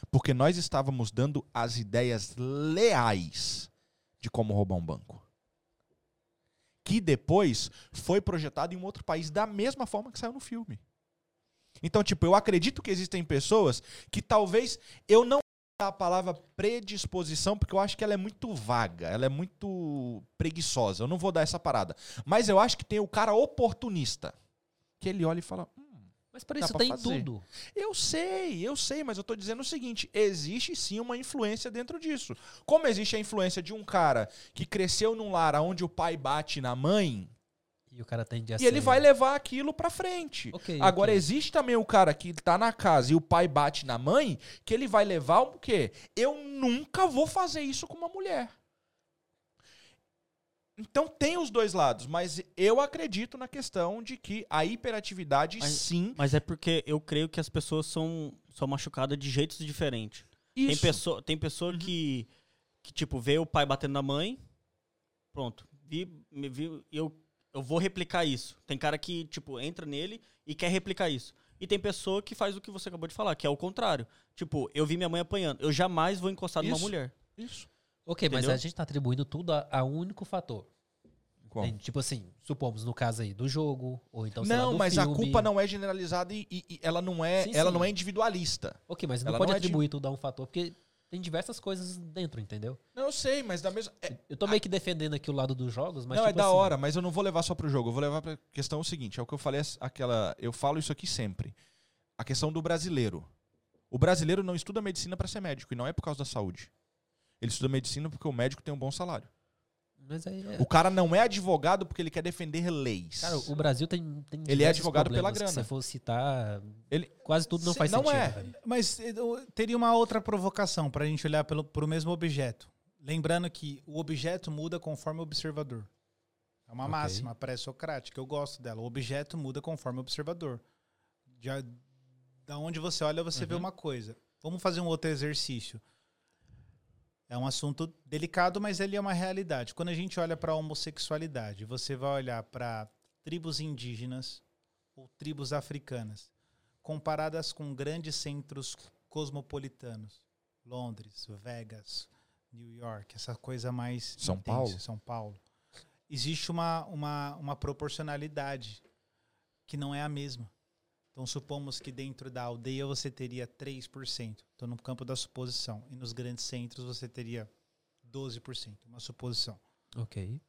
porque nós estávamos dando as ideias leais de como roubar um banco. Que depois foi projetado em um outro país da mesma forma que saiu no filme. Então, tipo, eu acredito que existem pessoas que talvez eu não a palavra predisposição, porque eu acho que ela é muito vaga, ela é muito preguiçosa. Eu não vou dar essa parada. Mas eu acho que tem o cara oportunista. Que ele olha e fala: "Hum, Mas para isso tem fazer. tudo. Eu sei, eu sei, mas eu tô dizendo o seguinte: existe sim uma influência dentro disso. Como existe a influência de um cara que cresceu num lar onde o pai bate na mãe, E o cara tende a e ele ser- vai levar aquilo pra frente. Ok, Agora, ok. existe também o cara que tá na casa e o pai bate na mãe, que ele vai levar o quê? Eu nunca vou fazer isso com uma mulher. Então tem os dois lados, mas eu acredito na questão de que a hiperatividade Mas- sim. Mas é porque eu creio que as pessoas são, são machucadas de jeitos diferentes. Tem Isso. pessoa, tem pessoa que, que, tipo, vê o pai batendo na mãe, pronto, vi, me vi, eu, eu vou replicar isso. Tem cara que, tipo, entra nele e quer replicar isso. E tem pessoa que faz o que você acabou de falar, que é o contrário. Tipo, eu vi minha mãe apanhando, eu jamais vou encostar numa Isso. mulher. Isso. Ok, mas Entendeu? a gente tá atribuindo tudo a, a um único fator. Entende? Tipo assim, supomos no caso aí do jogo, ou então sei lá, não, do mas a filme. culpa não é generalizada e, e- e ela não é, Sim, ela sim. não é individualista. Ok, mas não Ela pode não é de- atribuir tudo a um fator, porque tem diversas coisas dentro, entendeu? Não, eu sei, mas da mesma. é- Eu tô meio que defendendo aqui o lado dos jogos, mas não, é tipo da assim, hora, mas eu não vou levar só pro jogo. Eu vou levar pra questão o seguinte: é o que eu falei, aquela. Eu falo isso aqui sempre. A questão do brasileiro. O brasileiro não estuda medicina pra ser médico, e não é por causa da saúde. Ele estuda medicina porque o médico tem um bom salário. Mas aí, é- O cara não é advogado porque ele quer defender leis. Cara, o Brasil tem, tem Ele é advogado pela grana. Se for citar, Ele- quase tudo não Se- faz não sentido. é. velho. Mas eu teria uma outra provocação para a gente olhar pelo, pro mesmo objeto. Lembrando que o objeto muda conforme o observador. É uma Ok. máxima pré-socrática, eu gosto dela. O objeto muda conforme o observador. Já, da onde você olha, você vê Uhum. uma coisa. Vamos fazer um outro exercício. É um assunto delicado, mas ele é uma realidade. Quando a gente olha para a homossexualidade, você vai olhar para tribos indígenas ou tribos africanas, comparadas com grandes centros cosmopolitanos, Londres, Vegas, New York, essa coisa mais São intensa, Paulo. São Paulo. Existe uma, uma, uma proporcionalidade que não é a mesma. Então, supomos que dentro da aldeia você teria 3%. Estou no campo da suposição. E nos grandes centros você teria 12%. Uma suposição. Ok.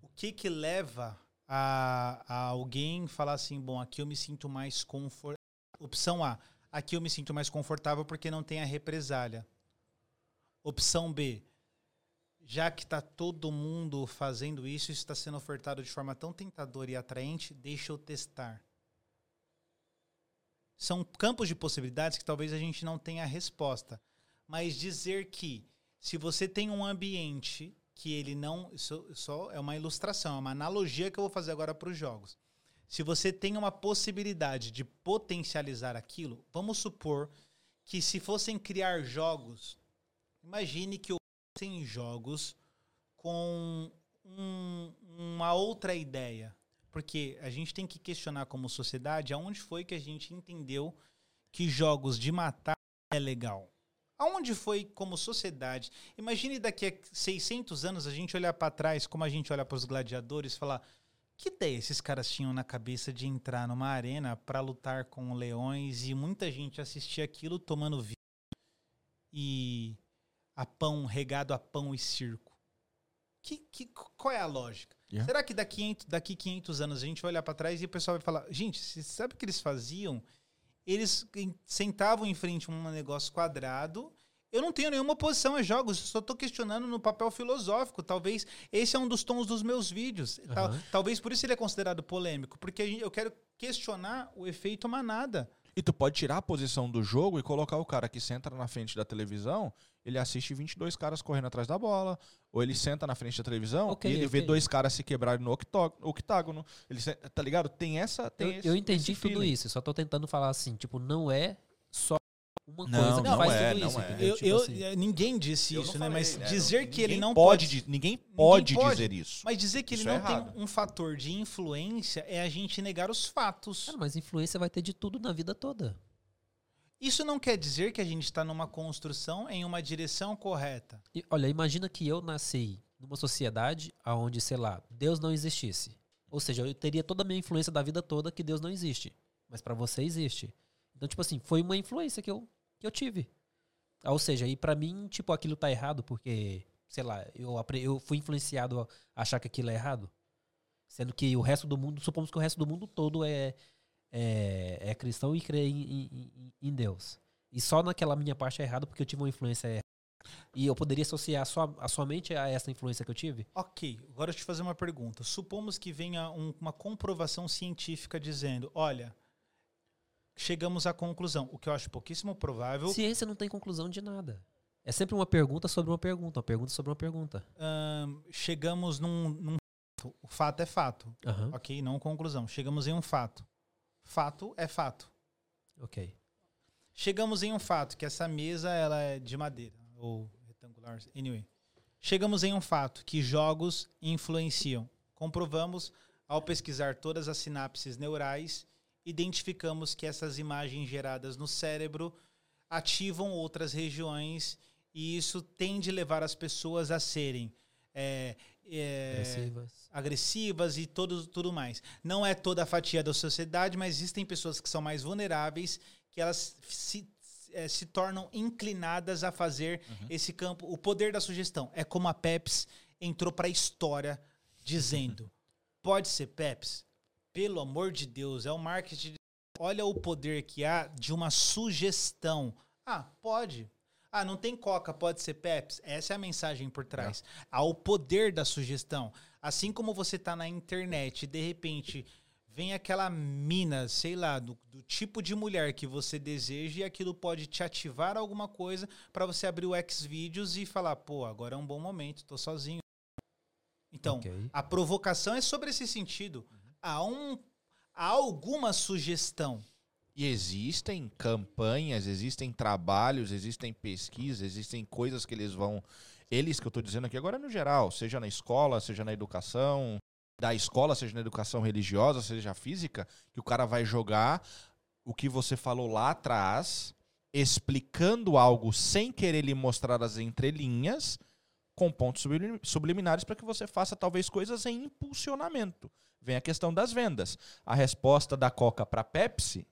O que que leva a, a alguém falar assim, bom, aqui eu me sinto mais confortável. Opção A, aqui eu me sinto mais confortável porque não tem a represália. Opção B, já que está todo mundo fazendo isso, isso está sendo ofertado de forma tão tentadora e atraente, deixa eu testar. São campos de possibilidades que talvez a gente não tenha a resposta. Mas dizer que se você tem um ambiente que ele não. Isso só é uma ilustração, é uma analogia que eu vou fazer agora para os jogos. Se você tem uma possibilidade de potencializar aquilo, vamos supor que se fossem criar jogos, imagine que houvessem jogos com um- uma outra ideia. Porque a gente tem que questionar como sociedade aonde foi que a gente entendeu que jogos de matar é legal. Aonde foi como sociedade? Imagine daqui a 600 anos a gente olhar para trás, como a gente olha para os gladiadores, e falar: que ideia esses caras tinham na cabeça de entrar numa arena para lutar com leões e muita gente assistir aquilo tomando vinho e a pão regado a pão e circo? Que, que, qual é a lógica? Yeah. Será que daqui, 500 daqui 500 anos a gente vai olhar para trás e o pessoal vai falar: gente, sabe o que eles faziam? Eles sentavam em frente a um negócio quadrado. Eu não tenho nenhuma oposição a jogos, eu só estou questionando no papel filosófico. Talvez esse é um dos tons dos meus vídeos. Tal- Aham. talvez por isso ele é considerado polêmico, porque eu quero questionar o efeito manada. E tu pode tirar a posição do jogo e colocar o cara que senta na frente da televisão, ele assiste 22 caras correndo atrás da bola, ou ele senta na frente da televisão Ok, e ele vê dois caras se quebrarem no octágono. Ele se- tá ligado? Tem essa, tem Eu, esse- eu entendi tudo feeling. isso, só tô tentando falar assim, tipo, não é só uma Não, coisa que não faz é, tudo não isso, é. Eu, Tipo eu- assim. eh, ninguém disse Eu não isso, né? Mas né? dizer que ele não pode, pode. ninguém pode, dizer isso. Mas dizer que Isso ele é não errado. tem um fator de influência é a gente negar os fatos. Cara, mas influência vai ter de tudo na vida toda. Isso não quer dizer que a gente está numa construção em uma direção correta. E, olha, imagina que eu nasci numa sociedade onde, sei lá, Deus não existisse. Ou seja, eu teria toda a minha influência da vida toda que Deus não existe. Mas pra você existe. Então, tipo assim, foi uma influência que eu, que eu tive. Ah, Ou seja, e pra mim, tipo, aquilo tá errado porque, sei lá, eu, eu fui influenciado a achar que aquilo é errado. Sendo que o resto do mundo, supomos que o resto do mundo todo é, é, é cristão e crê em, em- em- Deus. E só naquela minha parte é errado porque eu tive uma influência errada. E eu poderia associar só, a somente a essa influência que eu tive? Ok, agora eu te fazer uma pergunta. Supomos que venha um- uma comprovação científica dizendo: olha, chegamos à conclusão, o que eu acho pouquíssimo provável. Ciência não tem conclusão de nada. É sempre uma pergunta sobre uma pergunta, uma pergunta sobre uma pergunta. chegamos num, num fato. O fato é fato, Aham, ok? Não conclusão. Chegamos em um fato. Fato é fato. ok. Chegamos em um fato, que essa mesa ela é de madeira, ou retangular, anyway. Chegamos em um fato, que jogos influenciam. Comprovamos, ao pesquisar todas as sinapses neurais, identificamos que essas imagens geradas no cérebro ativam outras regiões e isso tende a levar as pessoas a serem é, é, Agressivas. agressivas e tudo, tudo mais. Não é toda a fatia da sociedade, mas existem pessoas que são mais vulneráveis, que elas se, eh, se tornam inclinadas a fazer esse campo. O poder da sugestão. É como a Pepsi entrou para a história dizendo: pode ser Pepsi? Pelo amor de Deus, é o marketing. Olha o poder que há de uma sugestão. Ah, pode. Ah, não tem Coca, pode ser Pepsi. Essa é a mensagem por trás. Há o poder da sugestão. Assim como você tá na internet e de repente vem aquela mina, sei lá, do, do tipo de mulher que você deseja e aquilo pode te ativar alguma coisa para você abrir o Xvideos e falar, pô, agora é um bom momento, tô sozinho. Então, Ok. a provocação é sobre esse sentido. Há, um, há alguma sugestão. E existem campanhas, existem trabalhos, existem pesquisas, existem coisas que eles vão. Eles que eu estou dizendo aqui agora no geral, seja na escola, seja na educação, da escola, seja na educação religiosa, seja física, que o cara vai jogar o que você falou lá atrás, explicando algo sem querer lhe mostrar as entrelinhas, com pontos sublim- subliminares para que você faça talvez coisas em impulsionamento. Vem a questão das vendas. A resposta da Coca para Pepsi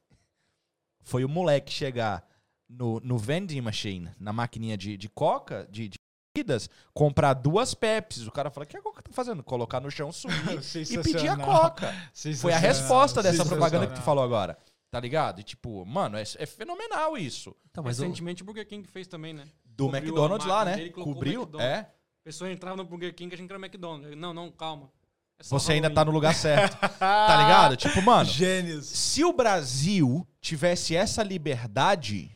foi o moleque chegar no, no vending machine, na maquininha de, de Coca, de, de bebidas, comprar duas Pepsis. O cara fala: o que a Coca tá fazendo? Colocar no chão, subir e pedir a Coca. Foi a resposta dessa propaganda que tu falou agora. Tá ligado? E tipo, mano, é, é fenomenal isso. Então, mas o, Recentemente o Burger King fez também, né? Do Cobriu McDonald's a lá, né? e Cobriu. É. A pessoa entrava no Burger King achando que era McDonald's. Não, não, calma. É só Você ainda tá no lugar certo. tá ligado? Tipo, mano. Gênios. Se o Brasil tivesse essa liberdade,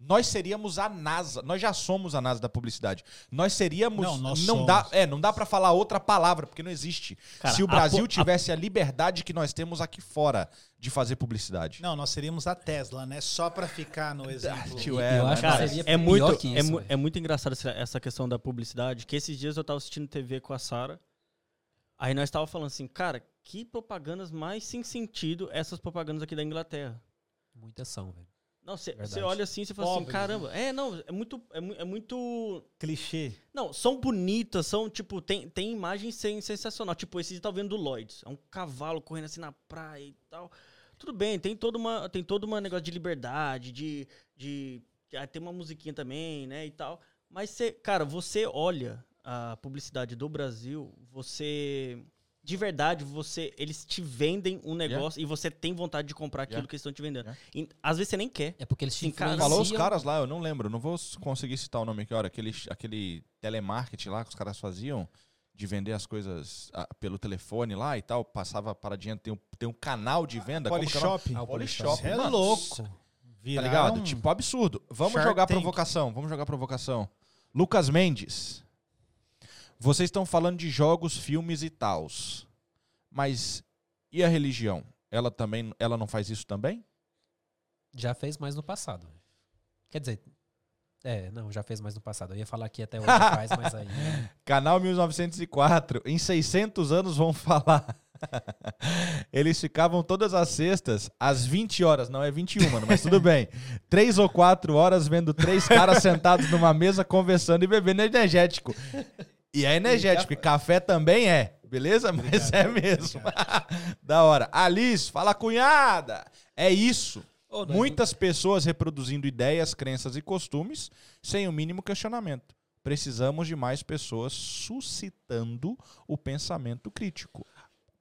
Nós seríamos a NASA. Nós já somos a NASA da publicidade. Nós seríamos. Não, nós não dá, somos. é, não dá para falar outra palavra porque não existe. Cara, Se o a Brasil po- a- tivesse a liberdade que nós temos aqui fora de fazer publicidade. Não, nós seríamos a Tesla, né? Só pra ficar no exemplo. tio, é, eu acho cara? que seria é pior muito, que é, isso, mu- velho. é muito engraçado essa, essa questão da publicidade, que esses dias eu tava assistindo TV com a Sara, aí nós tava falando assim, cara, que propagandas mais sem sentido essas propagandas aqui da Inglaterra. Muita ação, velho. Não, você olha assim e fala Pobres, assim, caramba, é, não, é muito, é, é muito... Clichê. Não, são bonitas, são, tipo, tem, tem imagens sen- sensacional. Tipo, esse tá vendo do Lloyds. É um cavalo correndo assim na praia e tal. Tudo bem, tem toda uma, tem todo uma negócio de liberdade, de, de, ah, tem uma musiquinha também, né, e tal. Mas você, cara, você olha a publicidade do Brasil, você de verdade, você eles te vendem um negócio e você tem vontade de comprar aquilo Yeah. que eles estão te vendendo. Yeah. E, às vezes você nem quer. É porque eles te influenciam. Falou os caras lá, eu não lembro, não vou conseguir citar o nome aqui, olha, aquele, aquele telemarketing lá que os caras faziam de vender as coisas ah, pelo telefone lá e tal, passava para adiante, tem um, tem um canal de venda. é nome? Polishop. Ah, o Polishop. É Mano, louco. Tá ligado? Tipo, absurdo. Vamos Shark jogar Tank. provocação, vamos jogar provocação. Lucas Mendes. Vocês estão falando de jogos, filmes e tals. Mas e a religião? Ela também, ela não faz isso também? Já fez mais no passado. Quer dizer, é, não, já fez mais no passado. Eu ia falar que até hoje faz, mas aí. né? Canal 1904. Em 600 anos vão falar. Eles ficavam todas as sextas, às 20 horas, não é 21, mano, mas tudo bem. Três ou quatro horas vendo três caras sentados numa mesa conversando e bebendo energético. E é energético, e café também é, beleza? Mas é mesmo. da hora. Alice, fala cunhada. É isso. Nós- Muitas pessoas reproduzindo ideias, crenças e costumes sem o mínimo questionamento. Precisamos de mais pessoas suscitando o pensamento crítico.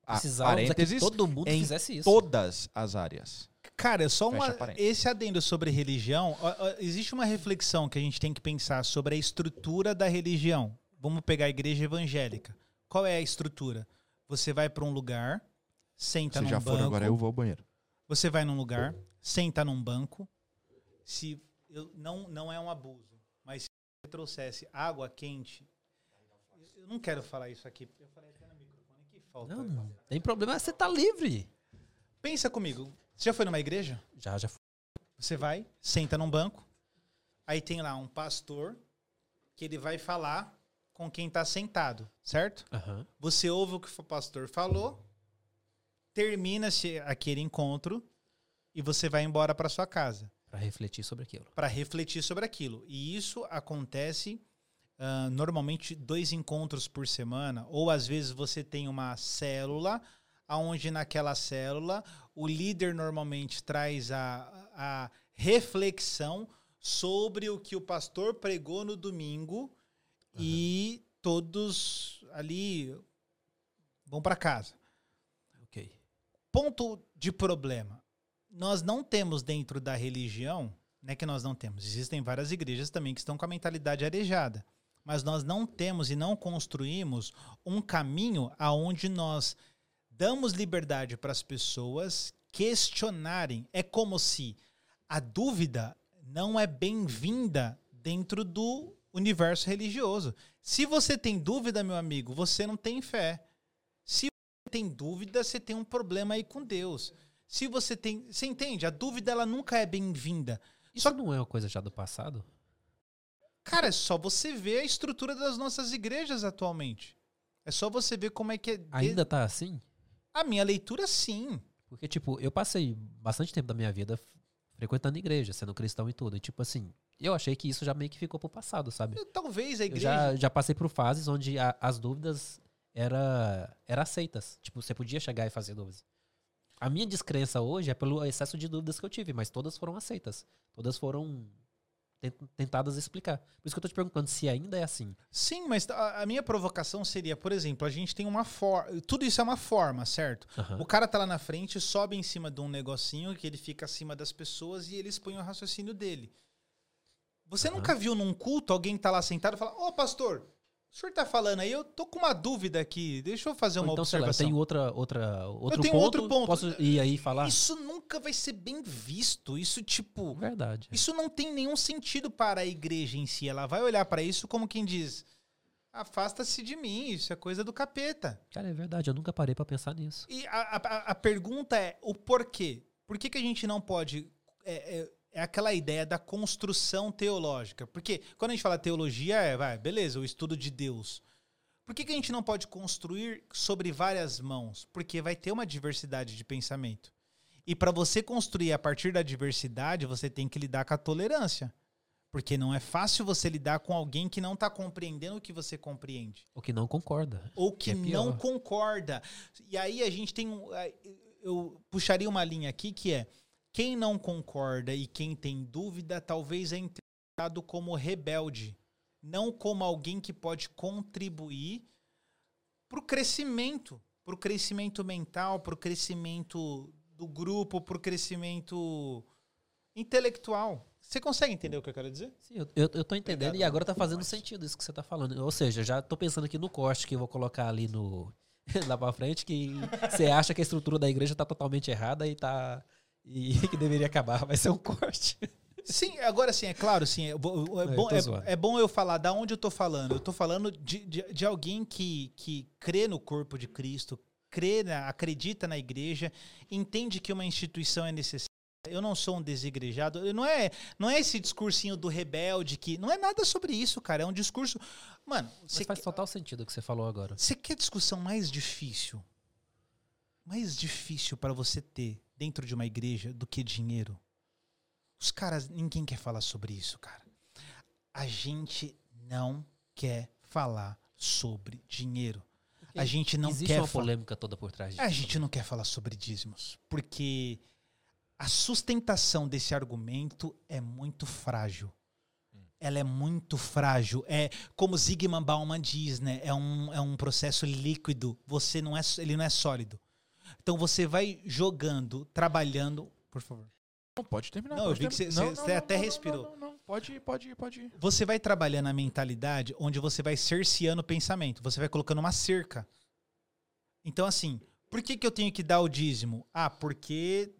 Precisávamos é que parênteses, todo mundo em fizesse isso. todas as áreas. Cara, é só uma, esse adendo sobre religião. ó, ó, existe uma reflexão que a gente tem que pensar sobre a estrutura da religião. Vamos pegar a igreja evangélica. Qual é a estrutura? Você vai para um lugar, senta Vocês num já banco. foram, agora eu vou ao banheiro. Você vai num lugar, senta num banco. Se eu, não, não é um abuso, mas se você trouxesse água quente, eu não quero falar isso aqui. Eu falei até no microfone que falta. Não, não tem problema, você tá livre. Pensa comigo. Você já foi numa igreja? Já, já foi. Você vai, senta num banco, aí tem lá um pastor que ele vai falar com quem está sentado, certo? Aham. Você ouve o que o pastor falou, termina-se aquele encontro e você vai embora para sua casa Pra refletir sobre aquilo. para refletir sobre aquilo. E isso acontece ah, normalmente dois encontros por semana, ou às vezes você tem uma célula, aonde naquela célula o líder normalmente traz a, a reflexão sobre o que o pastor pregou no domingo e todos ali vão para casa. Ok. Ponto de problema. Nós não temos dentro da religião, não é que nós não temos, existem várias igrejas também que estão com a mentalidade arejada, mas nós não temos e não construímos um caminho aonde nós damos liberdade para as pessoas questionarem. É como se a dúvida não é bem-vinda dentro do universo religioso. Se você tem dúvida, meu amigo, você não tem fé. Se você tem dúvida, você tem um problema aí com Deus. Se você tem, você entende? A dúvida ela nunca é bem-vinda. Isso não é uma coisa já do passado? Cara, é só você ver a estrutura das nossas igrejas atualmente. É só você ver como é que é. Ainda tá assim? A minha leitura, sim. Porque, tipo, eu passei bastante tempo da minha vida frequentando igreja, sendo cristão e tudo. E, tipo assim, eu achei que isso já meio que ficou pro passado, sabe? Talvez a Eu igreja. já, já passei por fases onde a- as dúvidas era, era aceitas. Tipo, você podia chegar e fazer dúvidas. A minha descrença hoje é pelo excesso de dúvidas que eu tive, mas todas foram aceitas. Todas foram ten- tentadas explicar. Por isso que eu tô te perguntando se ainda é assim. Sim, mas a, a minha provocação seria, por exemplo, a gente tem uma forma. Tudo isso é uma forma, certo? Aham. O cara tá lá na frente, sobe em cima de um negocinho que ele fica acima das pessoas e ele expõe o raciocínio dele. Você Aham. nunca viu num culto alguém tá lá sentado e fala: Ô pastor, o senhor tá falando aí, eu tô com uma dúvida aqui, deixa eu fazer uma então, sei lá, eu observação. tenho outra, outra, outro tenho ponto, outro ponto. Posso ir aí falar? Isso nunca vai ser bem visto. Isso, tipo, Verdade. isso não tem nenhum sentido para a igreja em si. Ela vai olhar para isso como quem diz: afasta-se de mim, isso é coisa do capeta. Cara, é verdade. Eu nunca parei pra pensar nisso. E a, a- a pergunta é o porquê. Por que, que a gente não pode. É, é- é aquela ideia da construção teológica. Porque quando a gente fala teologia, é, vai, beleza, o estudo de Deus. Por que, que a gente não pode construir sobre várias mãos? Porque vai ter uma diversidade de pensamento. E para você construir a partir da diversidade, você tem que lidar com a tolerância. Porque não é fácil você lidar com alguém que não está compreendendo o que você compreende O que não concorda. ou que, Que é não concorda. E aí a gente tem um. eh, Eu puxaria uma linha aqui que é: quem não concorda e quem tem dúvida, talvez é interpretado como rebelde, não como alguém que pode contribuir para o crescimento, para o crescimento mental, para o crescimento do grupo, para o crescimento intelectual. Você consegue entender o que eu quero dizer? Sim, eu, eu, eu tô entendendo Obrigado, e agora tá fazendo Mas- sentido isso que você tá falando. Ou seja, já tô pensando aqui no corte que eu vou colocar ali no. lá pra frente, que você acha que a estrutura da igreja tá totalmente errada e tá. E que deveria acabar. Vai ser um corte. Sim, agora sim, é claro, sim. É, é bom, é- zoando. é bom eu falar da onde eu tô falando. Eu tô falando de, de, de alguém que, que crê no corpo de Cristo, crê, na, acredita na igreja, entende que uma instituição é necessária. Eu não sou um desigrejado. Não é, não é esse discursinho do rebelde que. Não é nada sobre isso, cara. É um discurso. Mano, Mas você faz quer, total sentido o que você falou agora. você quer discussão mais difícil? Mais difícil para você ter dentro de uma igreja do que dinheiro? Os caras, ninguém quer falar sobre isso, cara. A gente não quer falar sobre dinheiro. A gente não Existe quer uma polêmica toda por trás disso. a gente não quer falar sobre dízimos, porque a sustentação desse argumento é muito frágil. Ela é muito frágil. É como Zygmunt Bauman diz, né? É um, é um processo líquido. Você não é, ele não é sólido. Então você vai jogando, trabalhando. Por favor. Não, pode terminar. Não, eu pode vi que você- Não, você não, não, até não, respirou. Não, não, não, Pode, pode, pode ir. Você vai trabalhando a mentalidade onde você vai cerceando o pensamento. Você vai colocando uma cerca. Então, assim, por que, que eu tenho que dar o dízimo? Ah, porque.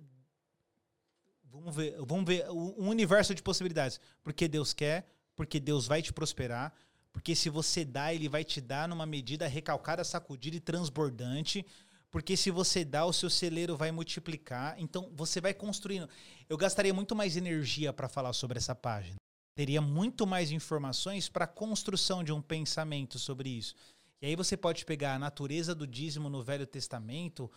Vamos ver, vamos ver um universo de possibilidades. Porque Deus quer, porque Deus vai te prosperar, porque se você dá, Ele vai te dar numa medida recalcada, sacudida e transbordante. Porque se você dá, o seu celeiro vai multiplicar. Então, você vai construindo. Eu gastaria muito mais energia para falar sobre essa página teria muito mais informações para a construção de um pensamento sobre isso. E aí você pode pegar a natureza do dízimo no Velho Testamento,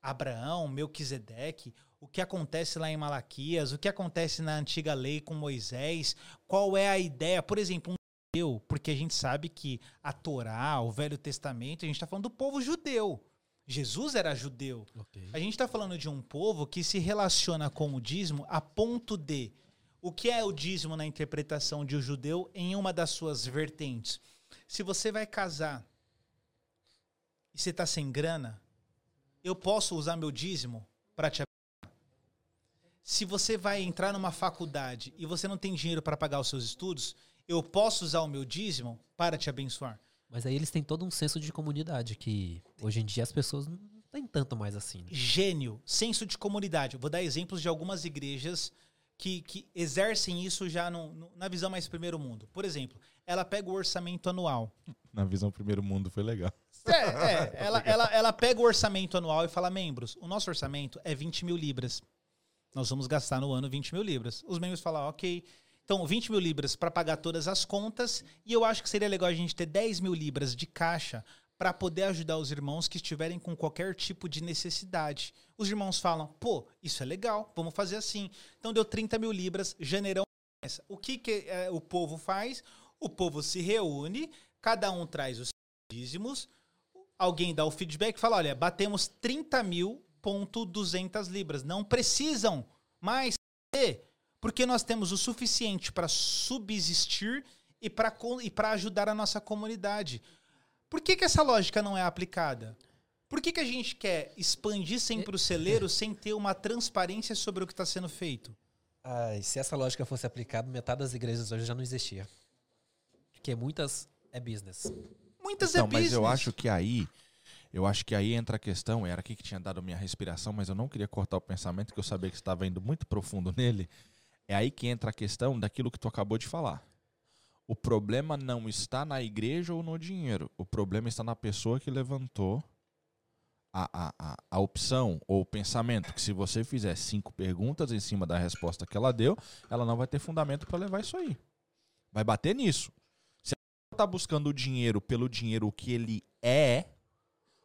Abraão, Melquisedeque, o que acontece lá em Malaquias, o que acontece na antiga lei com Moisés, qual é a ideia, por exemplo, um judeu, porque a gente sabe que a Torá, o Velho Testamento, a gente está falando do povo judeu. Jesus era judeu. Ok. A gente está falando de um povo que se relaciona com o dízimo a ponto de. O que é o dízimo na interpretação de um judeu em uma das suas vertentes? Se você vai casar e você está sem grana, eu posso usar meu dízimo para te abençoar. Se você vai entrar numa faculdade e você não tem dinheiro para pagar os seus estudos, eu posso usar o meu dízimo para te abençoar. Mas aí eles têm todo um senso de comunidade que hoje em dia as pessoas não têm tanto mais assim. né? gênio, senso de comunidade. Eu vou dar exemplos de algumas igrejas que, que exercem isso já no- no- na visão mais primeiro mundo. Por exemplo, ela pega o orçamento anual. Na visão primeiro mundo foi legal. É, é, ela, ela, ela pega o orçamento anual e fala, membros, o nosso orçamento é 20 mil libras. Nós vamos gastar no ano 20 mil libras. Os membros falam, ok. Então, 20 mil libras para pagar todas as contas. E eu acho que seria legal a gente ter 10 mil libras de caixa para poder ajudar os irmãos que estiverem com qualquer tipo de necessidade. Os irmãos falam, pô, isso é legal, vamos fazer assim. Então, deu 30 mil libras, janeirão. O que, que eh, o povo faz? O povo se reúne, cada um traz os dízimos, alguém dá o feedback e fala: olha, batemos 30 mil ponto 200 libras. Não precisam mais ter, porque nós temos o suficiente para subsistir e para e para ajudar a nossa comunidade. Por que, que essa lógica não é aplicada? Por que, que a gente quer expandir sempre o celeiro sem ter uma transparência sobre o que está sendo feito? Ai, se essa lógica fosse aplicada, metade das igrejas hoje já não existia. Porque muitas é business. Muitas Então, é mas business. eu acho que aí Eu acho que aí entra a questão, era aqui que tinha dado minha respiração, mas eu não queria cortar o pensamento, que eu sabia que você estava indo muito profundo nele. É aí que entra a questão daquilo que tu acabou de falar. O problema não está na igreja ou no dinheiro. O problema está na pessoa que levantou a, a, a, a opção ou o pensamento que se você fizer cinco perguntas em cima da resposta que ela deu, ela não vai ter fundamento para levar isso aí. Vai bater nisso. Se ela está buscando o dinheiro pelo dinheiro que ele é,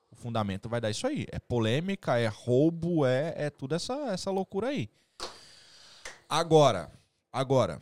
o fundamento vai dar isso aí. É polêmica, é roubo, é, é tudo essa, essa loucura aí. Agora, agora,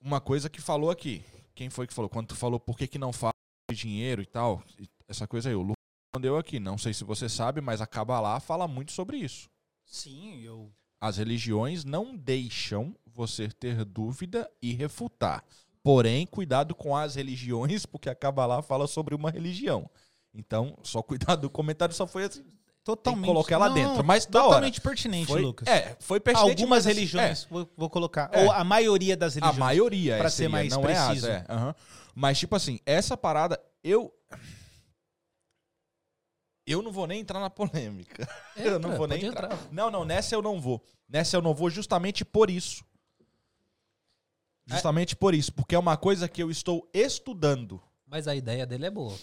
uma coisa que falou aqui. Quem foi que falou? Quando tu falou por que, que não fala de dinheiro e tal, essa coisa aí, o Lu respondeu aqui. Não sei se você sabe, mas a Kabbalah fala muito sobre isso. Sim, eu. As religiões não deixam você ter dúvida e refutar. Porém, cuidado com as religiões, porque a Kabbalah fala sobre uma religião. Então, só cuidado, o comentário só foi assim. Totalmente. colocar lá Não, dentro, mas totalmente pertinente, Foi, Lucas. é, foi pertinente. Algumas mas, religiões, vou, vou colocar. É. Ou a maioria das A religiões. maioria, pra é, ser seria, mais não preciso. é as, é, aham. Mas, tipo assim, essa parada, eu. Eu não vou nem entrar na polêmica. eu não vou nem entrar. entrar. Não, não, nessa eu não vou. Nessa eu não vou justamente por isso. Justamente por isso. Porque é uma coisa que eu estou estudando. Mas a ideia dele é boa.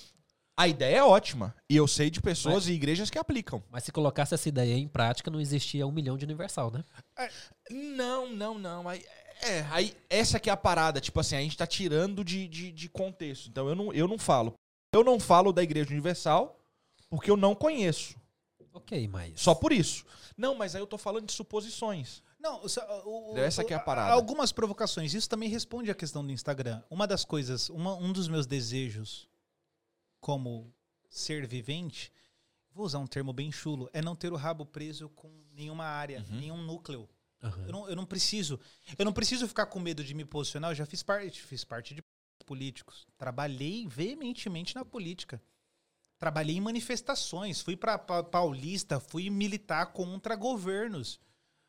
A ideia é ótima. E eu sei de pessoas e igrejas que aplicam. Mas se colocasse essa ideia em prática, não existia um milhão de universal, né? Não, não, não. Aí, é, aí essa que é a parada. Tipo assim, a gente tá tirando de, de, de contexto. Então eu não, eu não falo. Eu não falo da Igreja Universal porque eu não conheço. Ok, mas. Só por isso. Não, mas aí eu tô falando de suposições. Não, o- o- Essa que é a parada. Algumas provocações. Isso também responde à questão do Instagram. Uma das coisas, uma- um dos meus desejos como ser vivente, vou usar um termo bem chulo, é não ter o rabo preso com nenhuma área, Uhum. nenhum núcleo. Aham. Eu não, eu não preciso. Eu não preciso ficar com medo de me posicionar. Eu já fiz parte, fiz parte de políticos. Trabalhei veementemente na política. Trabalhei em manifestações. Fui para Paulista, fui militar contra governos.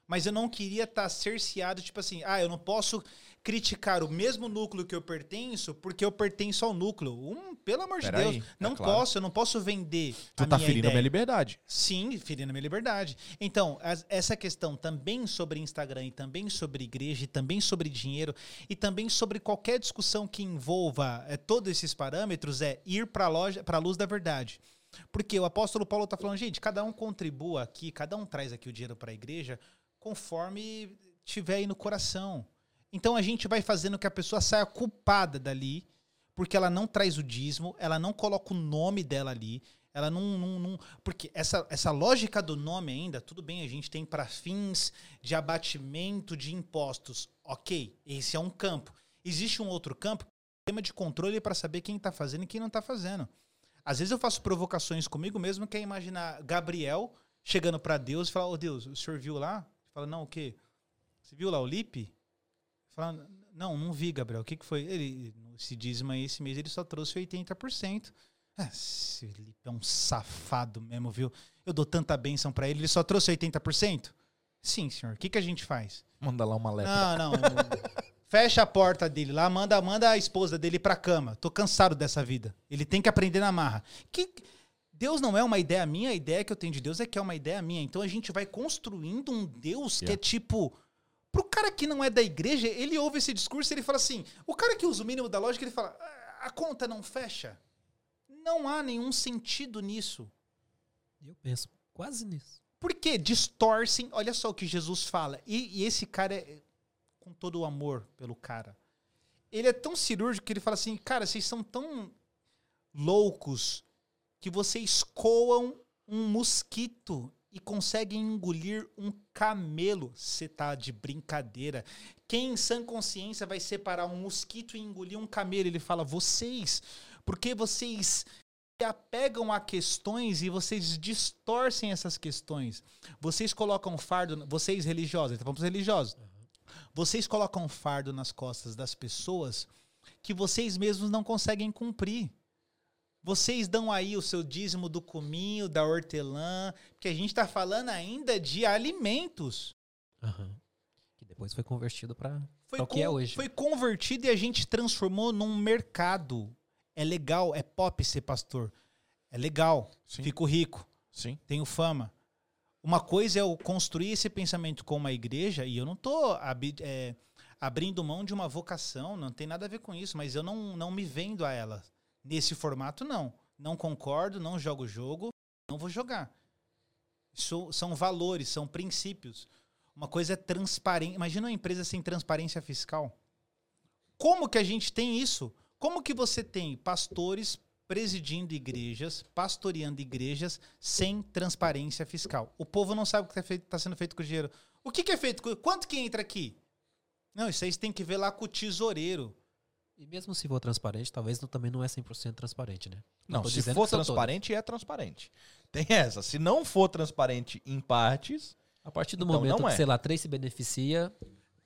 Mas eu não queria estar cerceado, tipo assim, ah, eu não posso criticar o mesmo núcleo que eu pertenço porque eu pertenço ao núcleo. Um, pelo amor de Pera Deus, aí, é não claro. posso, eu não posso vender Tu a tá minha ferindo a ideia. minha liberdade. Sim, ferindo a minha liberdade. Então, as- essa questão também sobre Instagram e também sobre igreja e também sobre dinheiro e também sobre qualquer discussão que envolva é, todos esses parâmetros é ir para loja, para a luz da verdade. Porque o apóstolo Paulo está falando, gente, cada um contribua aqui, cada um traz aqui o dinheiro para a igreja conforme tiver aí no coração. Então a gente vai fazendo que a pessoa saia culpada dali, porque ela não traz o dízimo, ela não coloca o nome dela ali, ela não. não- não- porque essa, essa lógica do nome ainda, tudo bem, a gente tem para fins de abatimento de impostos. Ok, esse é um campo. Existe um outro campo, sistema de controle para saber quem está fazendo e quem não está fazendo. Às vezes eu faço provocações comigo mesmo, que é imaginar Gabriel chegando para Deus e falar: Ô Deus, o senhor viu lá? Fala: Não, o quê? Você viu lá o Lipe? Fala, não, não vi, Gabriel. O que, que foi? Ele, esse dízimo aí, esse mês, ele só trouxe 80%. Ah, esse Lipe é um safado mesmo, viu? Eu dou tanta bênção pra ele, ele só trouxe 80%? Sim, senhor. O que, que a gente faz? Manda lá uma letra. Não, não. Fecha a porta dele lá, manda, manda a esposa dele pra cama. Tô cansado dessa vida. Ele tem que aprender na marra. Que Deus não é uma ideia minha, a ideia que eu tenho de Deus é que é uma ideia minha. Então a gente vai construindo um Deus que é Yeah. tipo. Pro cara que não é da igreja, ele ouve esse discurso e ele fala assim: o cara que usa o mínimo da lógica, ele fala: "Ah, a conta não fecha. Não há nenhum sentido nisso. Eu penso quase nisso. Porque distorcem, olha só o que Jesus fala. E, e esse cara é com todo o amor pelo cara. Ele é tão cirúrgico que ele fala assim: cara, vocês são tão loucos que vocês coam um mosquito e conseguem engolir um camelo. Você tá de brincadeira. Quem em sã consciência vai separar um mosquito e engolir um camelo? Ele fala: vocês, porque vocês se apegam a questões e vocês distorcem essas questões. Vocês colocam fardo, vocês religiosos, então vamos religiosos. Vocês colocam fardo nas costas das pessoas que vocês mesmos não conseguem cumprir. Vocês dão aí o seu dízimo do cominho, da hortelã, porque a gente está falando ainda de alimentos. Aham. Que depois foi convertido pra o que é hoje. foi convertido e a gente transformou num mercado. É legal, é pop ser pastor. É legal. Sim. Fico rico. Sim. Tenho fama. Uma coisa é eu construir esse pensamento com uma igreja, e eu não estou abrindo mão de uma vocação, não tem nada a ver com isso, mas eu não, não me vendo a ela. Nesse formato, não. Não concordo, não jogo o jogo, não vou jogar. Isso são valores, são princípios. Uma coisa é transparente. Imagina uma empresa sem transparência fiscal. Como que a gente tem isso? Como que você tem pastores presidindo igrejas, pastoreando igrejas sem transparência fiscal? O povo não sabe o que está tá sendo feito com o dinheiro. O que, que é feito com. Quanto que entra aqui? Não, isso aí você tem que ver lá com o tesoureiro. E mesmo se for transparente, talvez não- também não é 100% transparente, né? Não, tô se for são todos. transparente, é transparente. Tem essa. Se não for transparente em partes, A partir do Então, momento não que, é. sei lá, três se beneficia,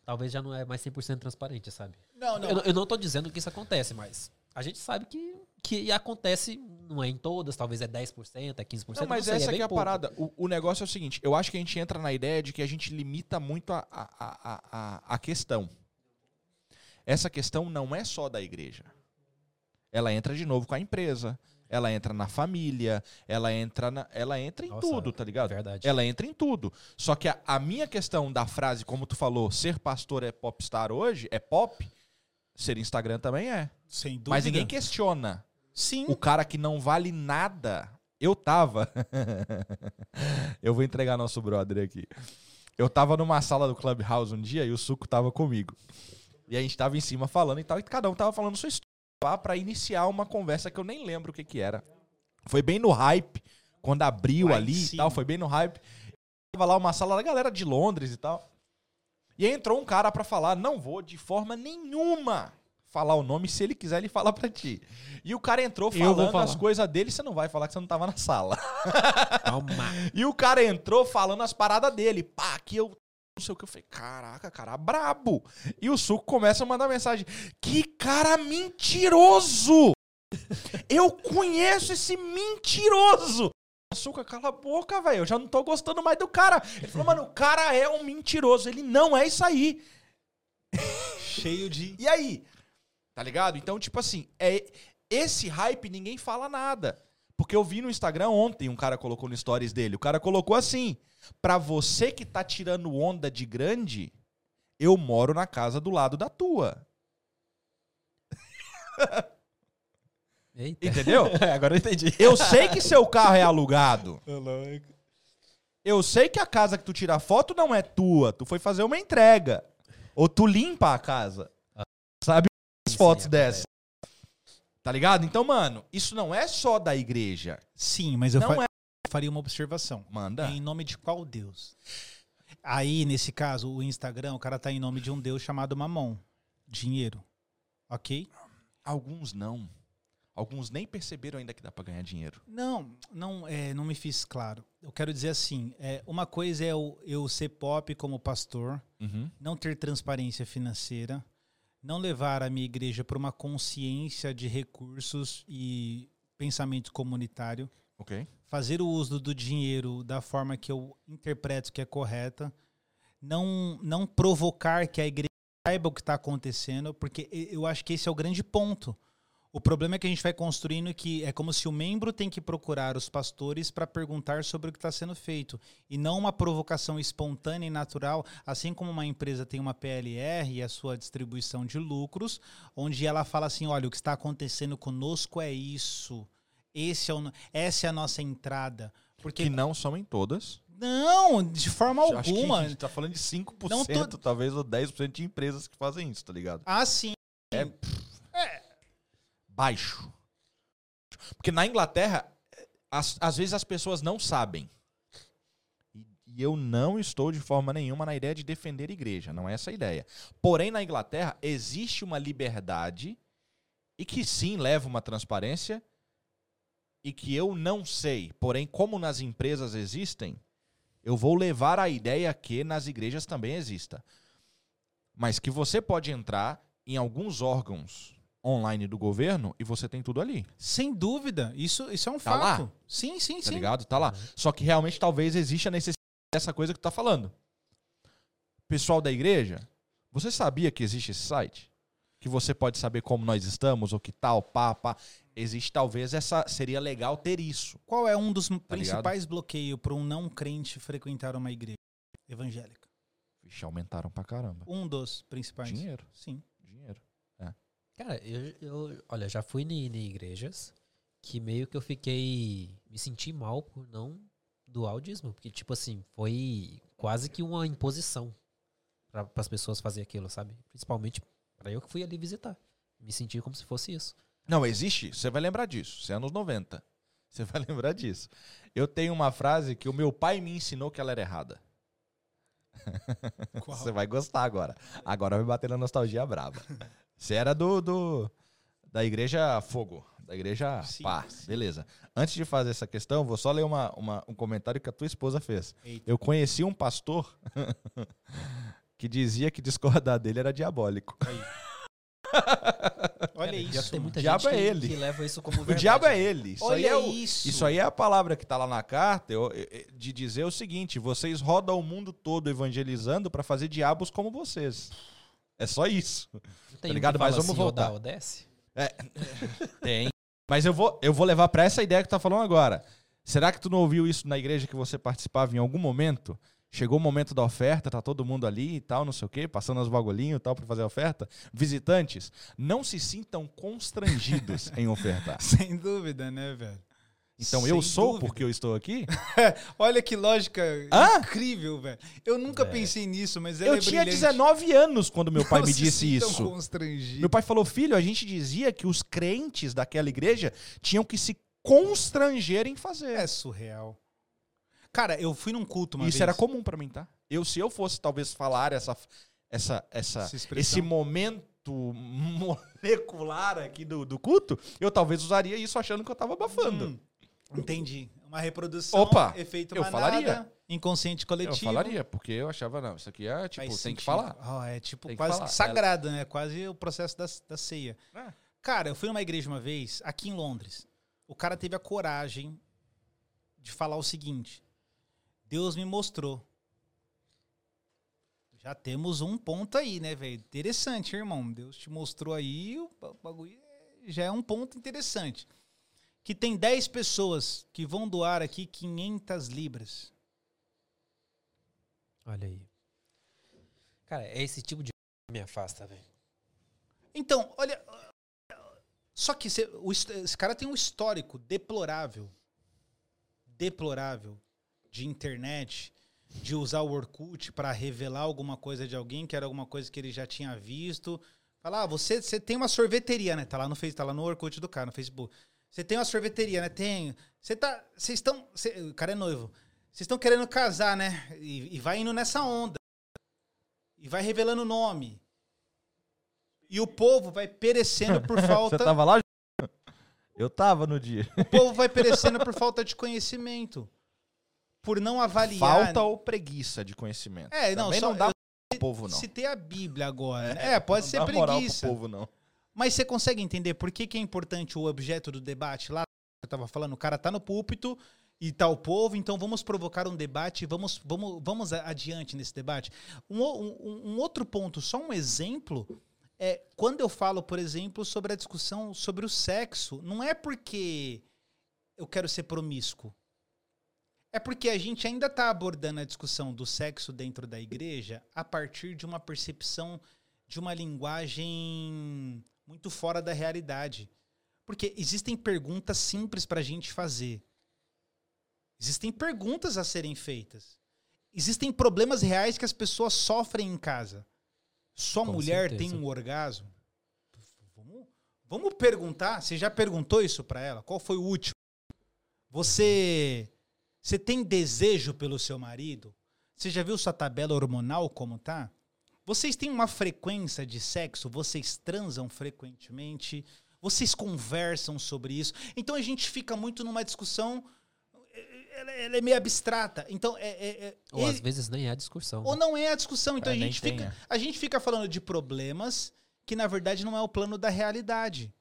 talvez já não é mais 100% transparente, sabe? Não, não. Eu, eu não tô dizendo que isso acontece, mas a gente sabe que, que acontece, não é em todas, talvez é 10%, é 15%. Não, mas sei, essa bem que é a pouco. parada. O, o negócio é o seguinte: eu acho que a gente entra na ideia de que a gente limita muito a, a, a, a, a questão. Essa questão não é só da igreja. Ela entra de novo com a empresa. Ela entra na família. Ela entra, na, ela entra em Nossa, tudo, tá ligado? Verdade. Ela entra em tudo. Só que a, a minha questão da frase, como tu falou, ser pastor é popstar hoje, é pop. Ser Instagram também é. Sem dúvida. Mas ninguém questiona. Sim. O cara que não vale nada. Eu tava. eu vou entregar nosso brother aqui. Eu tava numa sala do Clubhouse um dia e o Suco tava comigo. E a gente tava em cima falando e tal, e cada um tava falando sua história pá, pra iniciar uma conversa que eu nem lembro o que que era. Foi bem no hype, quando abriu ali e cima. tal, foi bem no hype. Tava lá uma sala da galera de Londres e tal. E aí entrou um cara pra falar, não vou de forma nenhuma falar o nome, se ele quiser ele fala pra ti. E o cara entrou falando as coisas dele, você não vai falar que você não tava na sala. Calma. E o cara entrou falando as paradas dele. Pá, que eu não sei o que. Eu falei, caraca, cara, brabo. E o Suco começa a mandar mensagem. Que cara mentiroso! Eu conheço esse mentiroso! Açúcar, cala a boca, velho. Eu já não tô gostando mais do cara. Ele falou, mano, o cara é um mentiroso. Ele não é isso aí. Cheio de. E aí? Tá ligado? Então, tipo assim, é esse hype ninguém fala nada. Porque eu vi no Instagram ontem, um cara colocou no stories dele. O cara colocou assim: Pra você que tá tirando onda de grande, eu moro na casa do lado da tua. Eita. Entendeu? Agora eu entendi. Eu sei que seu carro é alugado. Eu sei que a casa que tu tira foto não é tua. Tu foi fazer uma entrega. Ou tu limpa a casa. Sabe as fotos sim, dessas. Tá ligado? Então, mano, isso não é só da igreja. Sim, mas eu Não fa- é. Faria uma observação. Manda. Em nome de qual Deus? Aí, nesse caso, o Instagram, o cara tá em nome de um Deus chamado Mamon. Dinheiro. Ok? Alguns não. Alguns nem perceberam ainda que dá pra ganhar dinheiro. Não, não, é, não me fiz claro. Eu quero dizer assim: é, uma coisa é eu, eu ser pop como pastor, Uhum. não ter transparência financeira, não levar a minha igreja para uma consciência de recursos e pensamento comunitário, Ok. Fazer o uso do dinheiro da forma que eu interpreto que é correta, não, não provocar que a igreja saiba o que está acontecendo, porque eu acho que esse é o grande ponto. O problema é que a gente vai construindo que é como se o membro tem que procurar os pastores para perguntar sobre o que está sendo feito e não uma provocação espontânea e natural, assim como uma empresa tem uma PLR e a sua distribuição de lucros, onde ela fala assim, olha, o que está acontecendo conosco é isso. Esse é o, essa é a nossa entrada. Porque Que não são em todas. não, de forma Acho que alguma. a gente tá falando de 5%, Não tô- talvez, ou 10% de empresas que fazem isso, tá ligado? Ah, sim. Baixo. Porque na Inglaterra, as- às vezes as pessoas não sabem. E, e eu não estou de forma nenhuma na ideia de defender a igreja, não é essa a ideia. Porém, na Inglaterra, existe uma liberdade e que sim leva uma transparência e que eu não sei. Porém, como nas empresas existem, eu vou levar a ideia que nas igrejas também exista. Mas que você pode entrar em alguns órgãos online do governo e você tem tudo ali, Sem dúvida. Isso, isso é um Tá lá? fato. Sim, sim, tá sim. ligado? Tá lá. Só que realmente talvez exista a necessidade dessa coisa que tu tá falando. Pessoal da igreja, você sabia que existe esse site? Que você pode saber como nós estamos, ou que tal, pá, pá. Existe talvez essa. Seria legal ter isso. Qual é um dos Tá principais bloqueios para um não crente frequentar uma igreja evangélica? Vixe, aumentaram pra caramba. Um dos principais. Dinheiro. Sim. Dinheiro. Cara, eu, eu olha, já fui em, em igrejas que meio que eu fiquei. Me senti mal por não doar o dízimo. Porque, tipo assim, foi quase que uma imposição para as pessoas fazer aquilo, sabe? Principalmente para eu que fui ali visitar. Me senti como se fosse isso. Não, existe. Você vai lembrar disso. Você é anos 90. Você vai lembrar disso. Eu tenho uma frase que o meu pai me ensinou que ela era errada. Você vai gostar agora. Agora vai bater na nostalgia braba. Você era do, do da igreja Fogo. Da igreja Sim, Pá. sim. Beleza. Antes de fazer essa questão, vou só ler uma, uma- um comentário que a tua esposa fez. Eita. Eu conheci um pastor que dizia que discordar dele era diabólico. Olha Cara, isso. pior que tem muita O diabo gente é que, ele. que leva isso como O verdade. diabo é ele. Isso aí Olha é o, isso. Isso aí é a palavra que tá lá na carta eu- eu- eu- de dizer o seguinte: vocês rodam o mundo todo evangelizando pra fazer diabos como vocês. É só isso. Tá ligado? Mas vamos assim, voltar. ou desce? Tem. Mas eu vou, eu vou levar pra essa ideia que tu tá falando agora. Será que tu não ouviu isso na igreja que você participava em algum momento? Chegou o momento da oferta, tá todo mundo ali e tal, não sei o quê, passando os bagulhinhos e tal pra fazer a oferta. Visitantes, não se sintam constrangidos em ofertar. Sem dúvida, né, velho? Então Sem eu sou dúvida. porque eu estou aqui? Olha que lógica Hã? incrível, velho. Eu nunca É. pensei nisso, mas ela Eu é tinha brilhante. 19 anos quando meu pai Não me se disse isso. constrangidos. Meu pai falou: filho, a gente dizia que os crentes daquela igreja tinham que se constranger em fazer. É surreal. Cara, eu fui num culto uma Isso vez. era comum pra mim, tá? Eu, se eu fosse talvez falar essa, essa, essa, esse momento molecular aqui do, do culto, eu talvez usaria isso achando que eu tava abafando. Hum, entendi. Uma reprodução, Opa, efeito eu manada, falaria. inconsciente Eu coletivo. falaria, porque eu achava, não, isso aqui é tipo, Faz tem que sentido. falar. Ó, é tipo Tem que quase que sagrado, né? Quase o processo da, da ceia. É. Cara, eu fui numa igreja uma vez, aqui em Londres. O cara teve a coragem de falar o seguinte: Deus me mostrou. Já temos um ponto aí, né, velho? Interessante, irmão. Deus te mostrou aí, o ba- bagulho é- já é um ponto interessante. Que tem 10 pessoas que vão doar aqui 500 libras. Olha aí. Cara, é esse tipo de que me afasta, velho. Então, olha. Só que o esse cara tem um histórico deplorável. Deplorável. De internet. De usar o Orkut para revelar alguma coisa de alguém, que era alguma coisa que ele já tinha visto. Falar, ah, você, você tem uma sorveteria, né? Tá lá no Face, tá lá no Orkut do cara, no Facebook. Você tem uma sorveteria, né? Tenho. Você tá. Vocês estão. cê- O cara é noivo. Vocês estão querendo casar, né? E, e vai indo nessa onda. E vai revelando o nome. E o povo vai perecendo por falta. Você tava lá? Eu tava no dia. O povo vai perecendo por falta de conhecimento. Por não avaliar. Falta ou preguiça de conhecimento. É, não, Também só não dá pro povo, não. Citei a Bíblia agora. né? É, pode Não ser dá moral pro preguiça. povo, não. Mas você consegue entender por que, que é importante o objeto do debate? Lá eu tava falando, o cara tá no púlpito e tá o povo, então vamos provocar um debate, vamos, vamos, vamos adiante nesse debate. Um, um- um outro ponto, só um exemplo, é quando eu falo, por exemplo, sobre a discussão sobre o sexo, não é porque eu quero ser promíscuo. É porque a gente ainda está abordando a discussão do sexo dentro da igreja a partir de uma percepção de uma linguagem muito fora da realidade. Porque existem perguntas simples para a gente fazer. Existem perguntas a serem feitas. Existem problemas reais que as pessoas sofrem em casa. Sua Com mulher certeza. tem um orgasmo? Vamos, vamos perguntar. Você já perguntou isso para ela? Qual foi o último? Você, você tem desejo pelo seu marido? Você já viu sua tabela hormonal como tá? Vocês têm uma frequência de sexo? Vocês transam frequentemente? Vocês conversam sobre isso? Então a gente fica muito numa discussão. Ela, ela é meio abstrata. Então, é, é- é- Ou às ele- vezes nem é a discussão. ou né? não é a discussão. Então É, a, gente fica, é. a gente fica falando de problemas que, na verdade, não é o plano da realidade.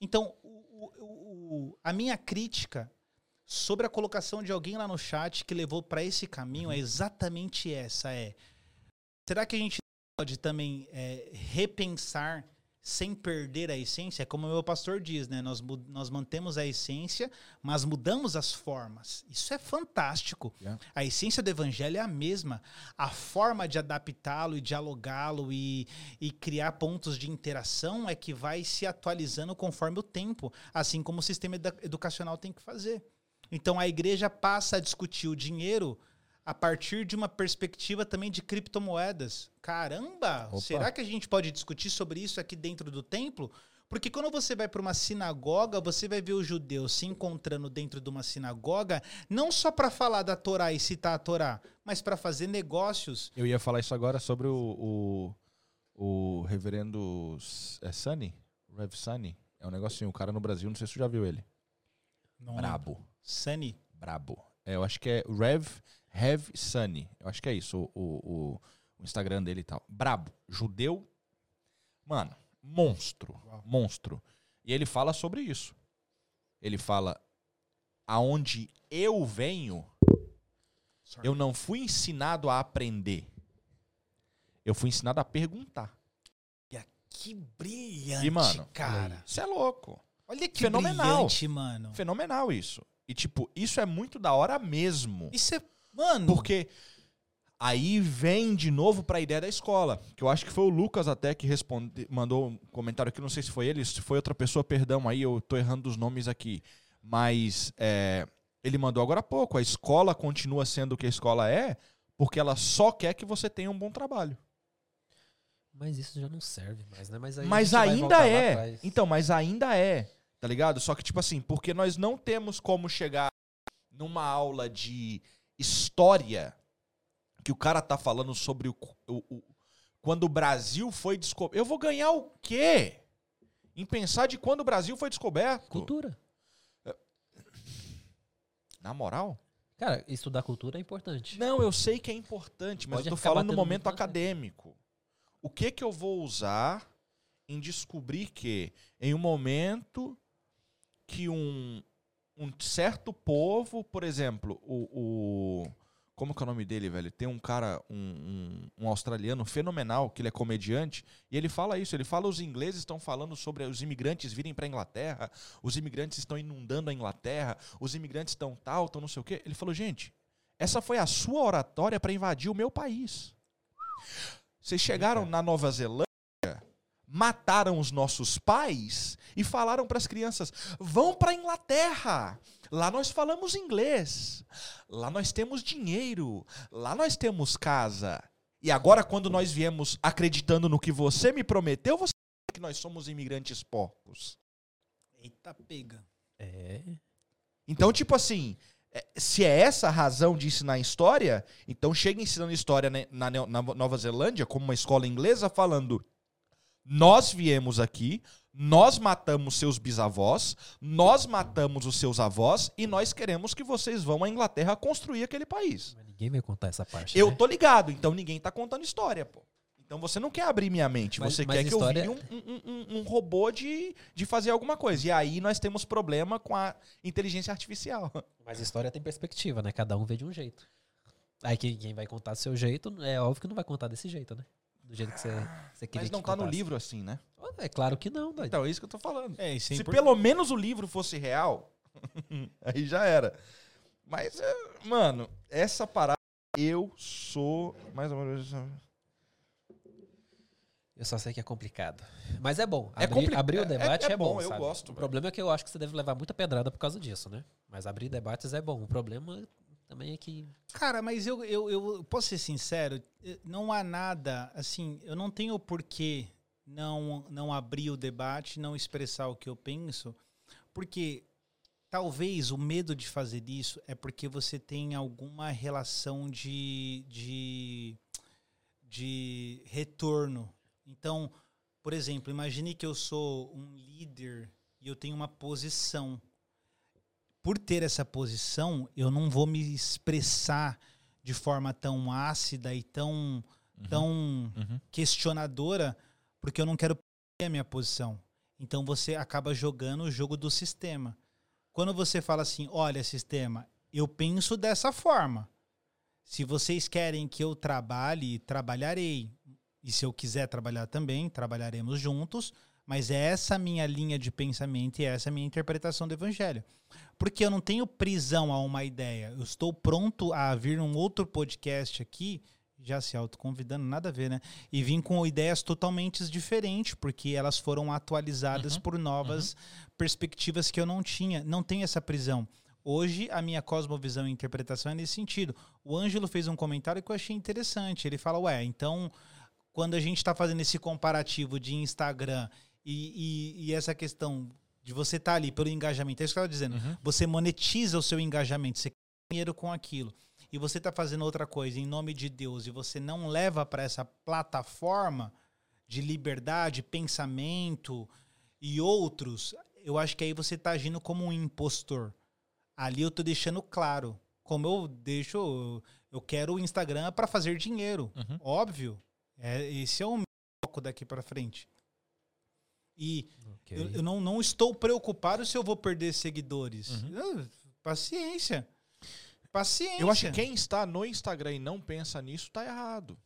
Então, o- o- o- a minha crítica sobre a colocação de alguém lá no chat que levou para esse caminho é exatamente essa: é será que a gente pode também é, repensar sem perder a essência, é como o meu pastor diz, né? Nós, nós mantemos a essência, mas mudamos as formas. Isso é fantástico. Yeah. A essência do evangelho é a mesma. A forma de adaptá-lo e dialogá-lo e, e criar pontos de interação é que vai se atualizando conforme o tempo, assim como o sistema edu- educacional tem que fazer. Então a igreja passa a discutir o dinheiro a partir de uma perspectiva também de criptomoedas. Caramba! Opa. Será que a gente pode discutir sobre isso aqui dentro do templo? Porque quando você vai para uma sinagoga, você vai ver os judeus se encontrando dentro de uma sinagoga, não só para falar da Torá e citar a Torá, mas para fazer negócios. Eu ia falar isso agora sobre o, o, o reverendo é Sunny, Rev Sunny. É um negocinho, o cara no Brasil, não sei se você já viu ele. Brabo. Sunny. Brabo. É, eu acho que é Rev, Rev Sunny. Eu acho que é isso, o, o, o Instagram dele e tal. Brabo. Judeu. Mano, monstro. Monstro. E ele fala sobre isso. Ele fala: aonde eu venho, eu não fui ensinado a aprender. Eu fui ensinado a perguntar. Que brilhante, E, mano, cara. Isso é louco. Olha que Fenomenal. brilhante, mano. Fenomenal isso. E, tipo, isso é muito da hora mesmo. Isso é, mano. Porque aí vem de novo pra ideia da escola. Que eu acho que foi o Lucas até que responde, mandou um comentário aqui, não sei se foi ele, se foi outra pessoa, perdão aí, eu tô errando os nomes aqui. Mas é, ele mandou agora há pouco. A escola continua sendo o que a escola é, porque ela só quer que você tenha um bom trabalho. Mas isso já não serve mais, né? Mas, a Mas ainda é. Então, mas ainda é. Tá ligado? Só que, tipo assim, porque nós não temos como chegar numa aula de história que o cara tá falando sobre o, o- o- quando o Brasil foi descoberto. Eu vou ganhar o quê? Em pensar de quando o Brasil foi descoberto? Cultura. Na moral? Cara, estudar cultura é importante. Não, eu sei que é importante, mas Pode eu tô falando no momento na acadêmico. O que que eu vou usar em descobrir que em um momento que um, um certo povo, por exemplo, o, o- como que é o nome dele, velho? Tem um cara, um, um- um australiano fenomenal, que ele é comediante, e ele fala isso, ele fala os ingleses estão falando sobre os imigrantes virem pra Inglaterra, os imigrantes estão inundando a Inglaterra, os imigrantes estão tal, estão não sei o quê. Ele falou, gente, essa foi a sua oratória para invadir o meu país. Vocês chegaram na Nova Zelândia, mataram os nossos pais e falaram para as crianças: vão para Inglaterra. Lá nós falamos inglês. Lá nós temos dinheiro. Lá nós temos casa. E agora, quando nós viemos acreditando no que você me prometeu, você que nós somos imigrantes porcos. Eita, pega. É. Então, tipo assim, é, se é essa a razão de ensinar história, então chega ensinando história né, na, na Nova Zelândia, como uma escola inglesa, falando: nós viemos aqui, nós matamos seus bisavós, nós matamos os seus avós e nós queremos que vocês vão à Inglaterra construir aquele país. Mas ninguém vai contar essa parte. Eu né? tô ligado, então ninguém tá contando história, pô. Então você não quer abrir minha mente, Mas- você mas quer que história- eu vire um, um- um- um robô de, de fazer alguma coisa. E aí nós temos problema com a inteligência artificial. Mas história tem perspectiva, né? Cada um vê de um jeito. Aí quem, quem vai contar do seu jeito, é óbvio que não vai contar desse jeito, né? Do jeito que você, você queria Mas não que tá no livro assim, né? É claro que não. Então, é isso que eu tô falando. É, isso é Se importante. pelo menos o livro fosse real, aí já era. Mas, é, mano, essa parada, eu sou mais ou menos. Eu só sei que é complicado. Mas é bom. É Abrir, compli- abrir é- o debate é- é, é bom, bom. eu sabe? gosto, O velho. problema é que eu acho que você deve levar muita pedrada por causa disso, né? Mas abrir debates é bom. O problema também é que. Cara, mas eu, eu, eu posso ser sincero, eh, não há nada, assim, eu não tenho por que não, não abrir o debate, não expressar o que eu penso, porque talvez o medo de fazer isso é porque você tem alguma relação de, de, de retorno. Então, por exemplo, imagine que eu sou um líder e eu tenho uma posição por ter essa posição, eu não vou me expressar de forma tão ácida e tão, tão Uhum. questionadora, porque eu não quero perder a minha posição. Então você acaba jogando o jogo do sistema. Quando você fala assim, olha, sistema, eu penso dessa forma. Se vocês querem que eu trabalhe, trabalharei. E se eu quiser trabalhar também, trabalharemos juntos, Mas é essa a minha linha de pensamento e essa a minha interpretação do evangelho. Porque eu não tenho prisão a uma ideia. Eu estou pronto a vir num outro podcast aqui, já se autoconvidando, nada a ver, né? E vim com ideias totalmente diferentes, porque elas foram atualizadas Uhum, por novas perspectivas que eu não tinha. Não tenho essa prisão. Hoje, a minha cosmovisão e interpretação é nesse sentido. O Ângelo fez um comentário que eu achei interessante. Ele fala, ué, então, quando a gente está fazendo esse comparativo de Instagram e, e- e essa questão de você estar ali pelo engajamento, é isso que eu estava dizendo. Uhum. Você monetiza o seu engajamento, você ganha dinheiro com aquilo. E você está fazendo outra coisa em nome de Deus e você não leva para essa plataforma de liberdade, pensamento e outros, eu acho que aí você está agindo como um impostor. Ali eu tô deixando claro. Como eu deixo, eu- eu quero o Instagram para fazer dinheiro. Uhum. Óbvio. É, esse é o meu foco daqui para frente. E Ok. eu, eu não, não estou preocupado se eu vou perder seguidores. Uhum. Ah, Paciência. Paciência. Eu acho que quem está no Instagram e não pensa nisso tá errado.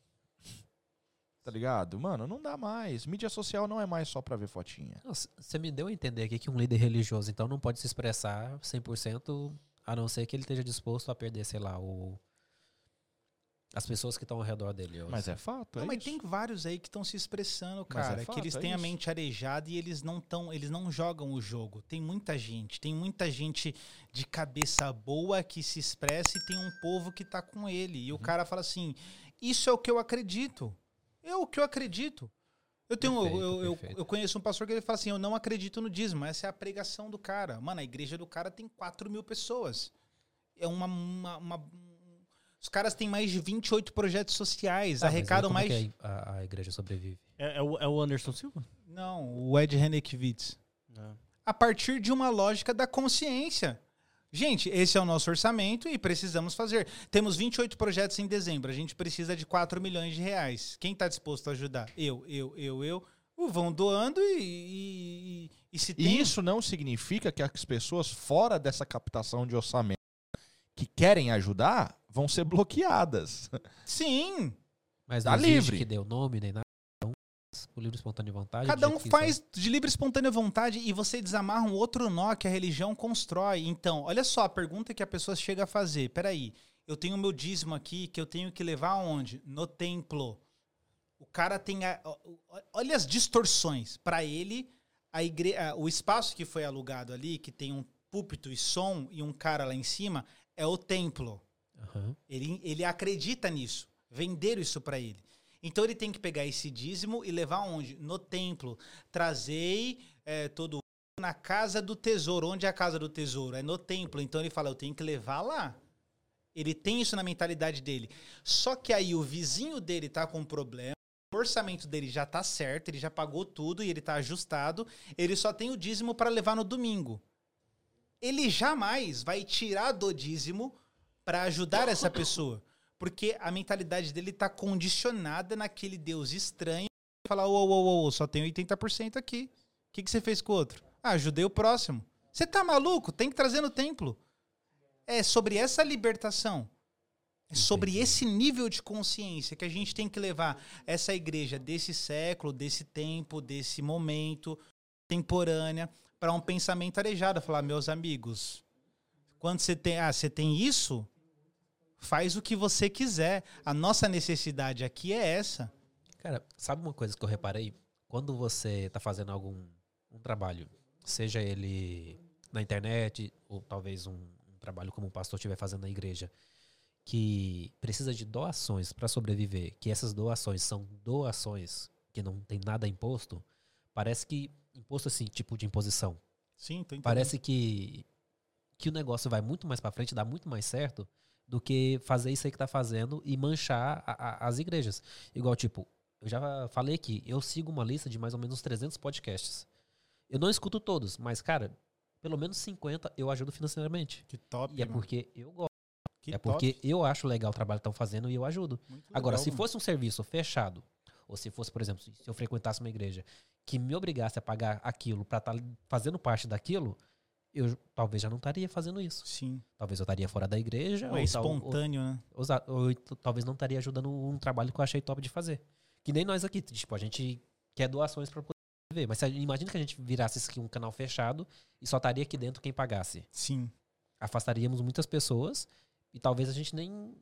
Tá ligado? Mano, não dá mais. Mídia social não é mais só pra ver fotinha. Você me deu a entender aqui que um líder religioso, então, não pode se expressar 100%, a não ser que ele esteja disposto a perder, sei lá, o... as pessoas que estão ao redor dele. Mas assim. é fato, é Não, mas isso. tem vários aí que estão se expressando, é cara. fato, que eles é têm a isso. mente arejada e eles não tão, eles não jogam o jogo. Tem muita gente, tem muita gente de cabeça boa que se expressa e tem um povo que tá com ele. Uhum. E o cara fala assim: "Isso é o que eu acredito. É o que eu acredito." Eu tenho, Perfeito, eu, eu, perfeito. eu conheço um pastor que ele fala assim: eu não acredito no dízimo. Essa é a pregação do cara. Mano, a igreja do cara tem 4 mil pessoas. É uma. uma- uma- os caras têm mais de 28 projetos sociais, mas aí arrecadam como é mais. que a, a igreja sobrevive. É, é o, é o Anderson Silva? Não, o Ed Renekiewicz. A partir de uma lógica da consciência. Gente, esse é o nosso orçamento e precisamos fazer. Temos 28 projetos em dezembro. A gente precisa de 4 milhões de reais. Quem está disposto a ajudar? Eu, eu, eu, eu. Uh, Vão doando e, e, e- e se E tem... isso não significa que as pessoas fora dessa captação de orçamento que querem ajudar vão ser bloqueadas. Sim, Mas Tá livre. que o nome nem nada. Por livre e espontânea vontade. Cada um faz de livre e espontânea vontade e você desamarra um outro nó que a religião constrói. Então, olha só a pergunta que a pessoa chega a fazer. Peraí, eu tenho o meu dízimo aqui que eu tenho que levar aonde? No templo. O cara tem. a- olha as distorções. Para ele, a igre... a- o espaço que foi alugado ali, que tem um púlpito e som e um cara lá em cima, é o templo. Aham. Ele, ele acredita nisso. Venderam isso para ele. Então ele tem que pegar esse dízimo e levar onde? No templo. Trazei é, todo na casa do tesouro. Onde é a casa do tesouro? É no templo. Então ele fala, eu tenho que levar lá. Ele tem isso na mentalidade dele. Só que aí o vizinho dele tá com um problema. O orçamento dele já tá certo, ele já pagou tudo e ele tá ajustado. Ele só tem o dízimo para levar no domingo. Ele jamais vai tirar do dízimo para ajudar essa pessoa. Porque a mentalidade dele tá condicionada naquele Deus estranho. Falar, ô, ô, ô, ô, só tem 80% aqui. O que, que você fez com o outro? Ah, ajudei o próximo. Você tá maluco? Tem que trazer no templo. É sobre essa libertação. É sobre Entendi. esse nível de consciência que a gente tem que levar essa igreja desse século, desse tempo, desse momento, temporânea, para um pensamento arejado. Falar, meus amigos, quando você tem, ah, você tem isso, faz o que você quiser. A nossa necessidade aqui é essa. Cara, sabe uma coisa que eu reparei? Quando você tá fazendo algum um trabalho, seja ele na internet, ou talvez um, um trabalho como um pastor estiver fazendo na igreja, que precisa de doações para sobreviver, que essas doações são doações que não tem nada imposto, parece que imposto assim, tipo de imposição. Sim, tô entendendo. Parece que que o negócio vai muito mais para frente, dá muito mais certo do que fazer isso aí que tá fazendo e manchar a- a- as igrejas. Igual, tipo, eu já falei aqui, eu sigo uma lista de mais ou menos 300 podcasts. Eu não escuto todos, mas, cara, pelo menos 50 eu ajudo financeiramente. Que top, E é mano. porque eu gosto, Que é top. porque eu acho legal o trabalho que estão fazendo e eu ajudo. Muito Agora, legal, se mano. fosse um serviço fechado, ou se fosse, por exemplo, se eu frequentasse uma igreja que me obrigasse a pagar aquilo para estar fazendo parte daquilo, eu talvez já não estaria fazendo isso. Sim. Talvez eu estaria fora da igreja, É ou, tal- ou- espontâneo, né? ou ou talvez não estaria ajudando um trabalho que eu achei top de fazer. Que nem nós aqui, tipo, a gente quer doações para sobreviver. Mas se a- imagina que a gente virasse isso aqui um canal fechado e só estaria aqui dentro quem pagasse. Sim. Afastaríamos muitas pessoas e talvez a gente nem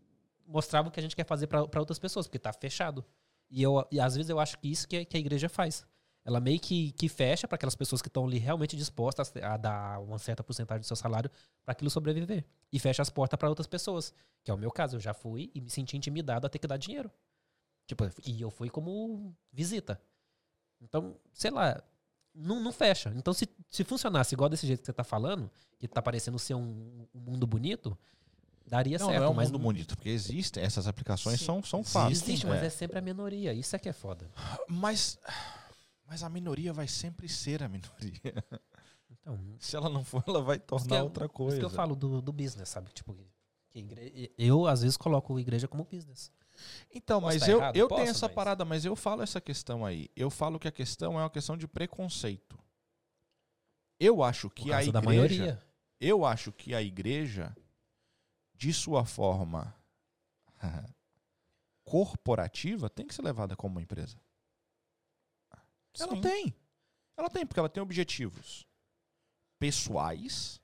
mostrava o que a gente quer fazer para outras pessoas, porque tá fechado. E, eu, e às vezes eu acho que isso que, que a igreja faz. Ela meio que, que fecha para aquelas pessoas que estão ali realmente dispostas a dar uma certa porcentagem do seu salário para aquilo sobreviver. E fecha as portas para outras pessoas. Que é o meu caso. Eu já fui e me senti intimidado a ter que dar dinheiro. Tipo, e eu fui como visita. Então, sei lá, não, não fecha. Então, se, se funcionasse igual desse jeito que você tá falando, que tá parecendo ser um, um mundo bonito, daria Não, certo. não é um mas mundo bonito, porque existem, essas aplicações Sim. são, são fatos. Existe, mas É. é sempre a minoria. Isso é que é foda. Mas, mas a minoria vai sempre ser a minoria. Então, Se ela não for, ela vai Isso tornar é- outra Isso coisa. que eu falo do, do business, sabe? Tipo, que igre- eu às vezes coloco a igreja como business. Então, Posso mas eu, errado? eu Posso, tenho essa mas- parada, mas eu falo essa questão aí. Eu falo que a questão é uma questão de preconceito. Eu acho que a igreja. da maioria. Eu acho que a igreja, de sua forma corporativa, tem que ser levada como uma empresa. Ela Sim. tem. Ela tem, porque ela tem objetivos pessoais,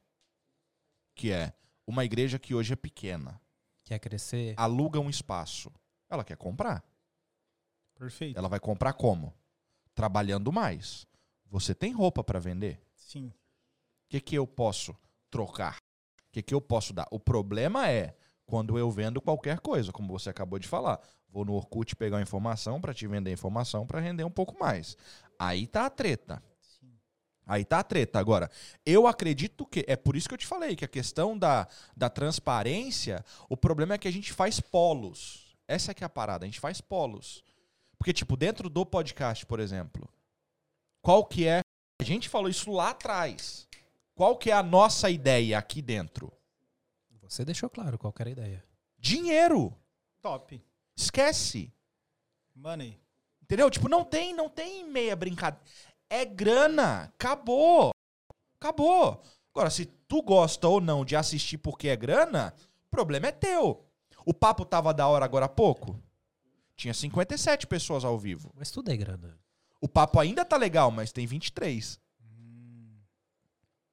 que é uma igreja que hoje é pequena, Quer crescer. aluga um espaço. Ela quer comprar. Perfeito. Ela vai comprar como? Trabalhando mais. Você tem roupa para vender? Sim. O que, que eu posso trocar? O que, que eu posso dar? O problema é quando eu vendo qualquer coisa, como você acabou de falar. Vou no Orkut pegar uma informação para te vender informação para render um pouco mais. Aí tá a treta. Sim. Aí tá a treta. Agora, eu acredito que. É por isso que eu te falei que a questão da, da transparência, o problema é que a gente faz polos. Essa é que é a parada, a gente faz polos. Porque, tipo, dentro do podcast, por exemplo, qual que é. A gente falou isso lá atrás. Qual que é a nossa ideia aqui dentro? Você deixou claro qual que era a ideia. Dinheiro. Top. Esquece. Money. Entendeu? Tipo, não tem, não tem meia brincadeira. É grana. Acabou. Acabou. Agora, se tu gosta ou não de assistir porque é grana, o problema é teu. O papo tava da hora agora há pouco. Tinha 57 pessoas ao vivo. Mas tudo é grana. O papo ainda tá legal, mas tem 23.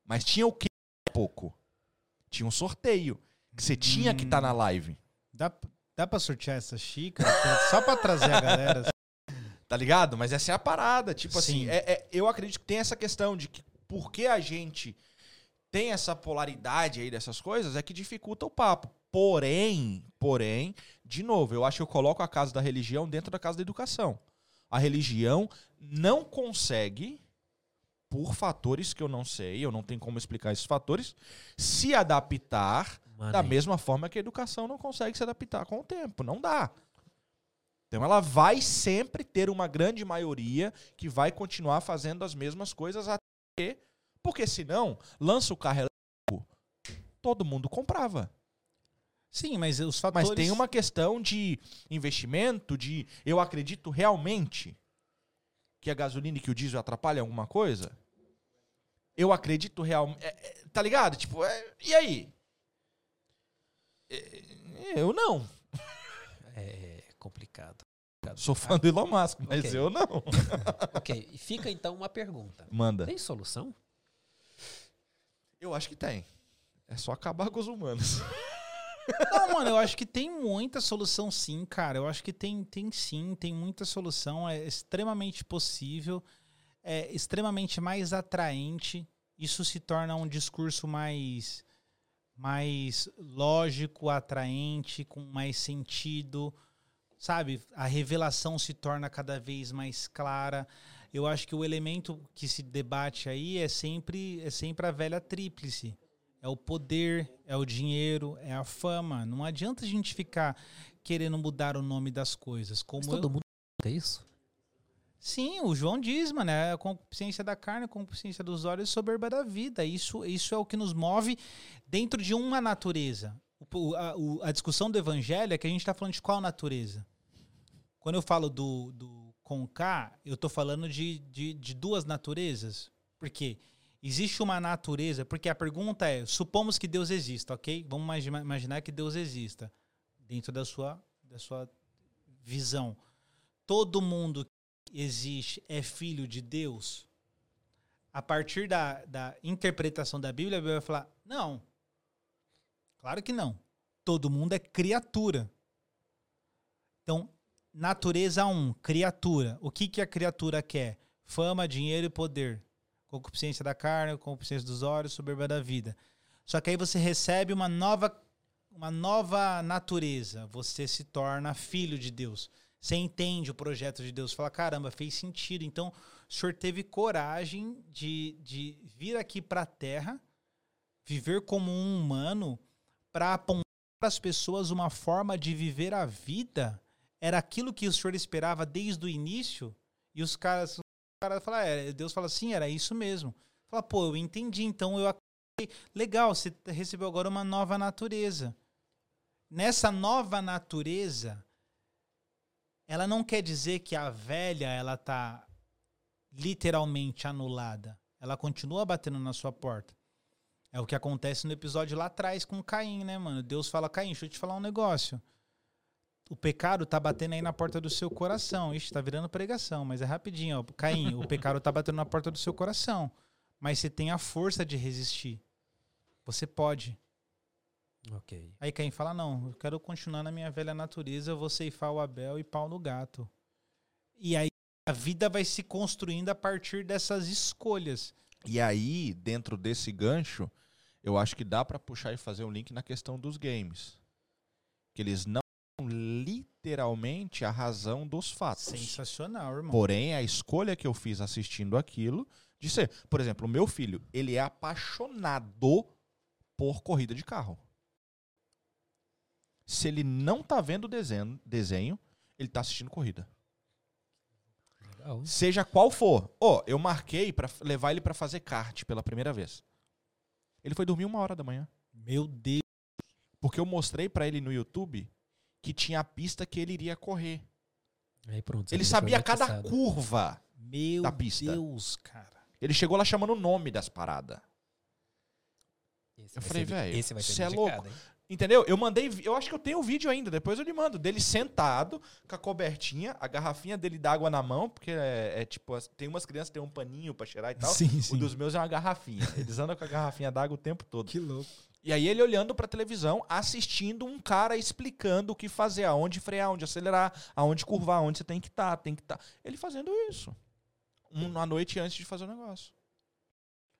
Mas tinha o que pouco? Tinha um sorteio. Que você tinha que estar na live. Dá, dá pra sortear essa xícara? Só pra trazer a galera. Tá ligado? Mas essa é a parada. Tipo assim, Sim. é- é- eu acredito que tem essa questão de que porque a gente tem essa polaridade aí dessas coisas, é que dificulta o papo. Porém, porém, de novo, eu acho que eu coloco a casa da religião dentro da casa da educação. A religião não consegue, por fatores que eu não sei, eu não tenho como explicar esses fatores, se adaptar Mano, da mesma forma que a educação não consegue se adaptar com o tempo. Não dá. Então ela vai sempre ter uma grande maioria que vai continuar fazendo as mesmas coisas até. Porque senão, lança o carro elétrico, todo mundo comprava. Sim, mas os fatores... Mas tem uma questão de investimento, de eu acredito realmente que a gasolina e que o diesel atrapalham alguma coisa. Eu acredito realmente. tá ligado? Tipo, é, e aí? É, Eu não. É complicado. Sou fã do Elon Musk, mas Ok. eu não. ok, e fica então uma pergunta. Manda. Tem solução? Eu acho que tem. É só acabar com os humanos. Não, mano, eu acho que tem muita solução sim, cara. Eu acho que tem, tem sim, tem muita solução. É extremamente possível, é extremamente mais atraente. Isso se torna um discurso mais, mais lógico, atraente, com mais sentido. Sabe? A revelação se torna cada vez mais clara. Eu acho que o elemento que se debate aí é sempre, é sempre a velha tríplice. É o poder, é o dinheiro, é a fama. Não adianta a gente ficar querendo mudar o nome das coisas. Como Mas eu- todo mundo é isso? Sim, o João diz, mano, é a concupiscência da carne, a concupiscência dos olhos e soberba da vida. Isso, isso é o que nos move dentro de uma natureza. O- a, o- a discussão do evangelho é que a gente está falando de qual natureza? Quando eu falo do, do com K, eu estou falando de, de, de duas naturezas. Por quê? Existe uma natureza, porque a pergunta é, supomos que Deus exista, ok? Vamos imagi- imaginar que Deus exista dentro da sua, da sua visão. Todo mundo existe é filho de Deus, a partir da, da interpretação da Bíblia, a Bíblia vai falar: não. Claro que não. Todo mundo é criatura. Então, natureza 1, criatura. O que, que a criatura quer? Fama, dinheiro e poder. Concupiscência da carne, concupiscência dos olhos, soberba da vida. Só que aí você recebe uma nova, uma nova natureza. Você se torna filho de Deus. Você entende o projeto de Deus. Fala, caramba, fez sentido. Então, o senhor teve coragem de, de vir aqui para a Terra, viver como um humano, para apontar para as pessoas uma forma de viver a vida. Era aquilo que o senhor esperava desde o início. E os caras, os caras falam, é, Deus fala assim, era isso mesmo. Fala, pô, eu entendi, então eu acreditei. Legal, você recebeu agora uma nova natureza. Nessa nova natureza, ela não quer dizer que a velha ela tá literalmente anulada. Ela continua batendo na sua porta. É o que acontece no episódio lá atrás com Caim, né, mano? Deus fala, Caim, deixa eu te falar um negócio. O pecado tá batendo aí na porta do seu coração. Ixi, tá virando pregação, mas é rapidinho, ó. Caim, o pecado tá batendo na porta do seu coração. Mas você tem a força de resistir. Você pode. Ok. Aí Caim fala: Não, eu quero continuar na minha velha natureza, eu vou ceifar o Abel e pau no gato. E aí a vida vai se construindo a partir dessas escolhas. E aí, dentro desse gancho, eu acho que dá pra puxar e fazer um link na questão dos games. Que eles não são literalmente a razão dos fatos. Sensacional, irmão. Porém, a escolha que eu fiz assistindo aquilo de ser, por exemplo, o meu filho, ele é apaixonado por corrida de carro. Se ele não tá vendo desenho, desenho ele tá assistindo corrida. Legal. Seja qual for. Ó, eu marquei pra levar ele pra fazer kart pela primeira vez. Ele foi dormir uma hora da manhã. Meu Deus. Porque eu mostrei pra ele no YouTube que tinha a pista que ele iria correr. Aí pronto. você Ele sabia cada curva. Meu Da pista. Deus, cara. Ele chegou lá chamando o nome das paradas. Esse Eu falei, velho, Esse vai ser cê é louco. hein? Entendeu? Eu mandei, eu acho que eu tenho o vídeo ainda, depois eu lhe mando, dele sentado, com a cobertinha, a garrafinha dele d'água na mão, porque é, é tipo, as- tem umas crianças que tem um paninho pra cheirar e tal. Sim, O sim. dos meus é uma garrafinha. Eles andam com a garrafinha d'água o tempo todo. Que louco. E aí ele olhando pra televisão, assistindo um cara explicando o que fazer, aonde frear, onde acelerar, aonde curvar, aonde você tem que estar, tem que estar. Ele fazendo isso. Uma noite antes de fazer o negócio.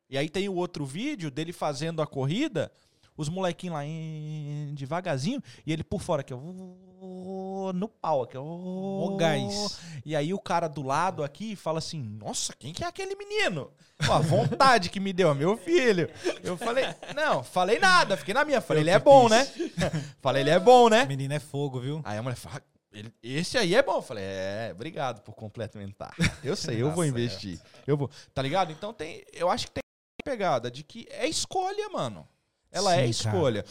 E aí tem o outro vídeo dele fazendo a corrida, os molequinhos lá em- devagarzinho, e ele por fora aqui, ó, no pau aqui, ó. O gás. E aí o cara do lado aqui fala assim: Nossa, quem que é aquele menino? Ó, a vontade que me deu, meu filho. Eu falei, não, falei nada, fiquei na minha. Falei, ele é bom, né? Falei, ele é bom, né? Menino é fogo, viu? Aí a mulher fala, "Ele- esse aí é bom. Eu falei, é, obrigado por complementar. Eu sei, eu vou Tá investir. Eu vou. Tá ligado? Então tem. Eu acho que tem pegada de que é escolha, mano. Ela é Sim, cara. escolha.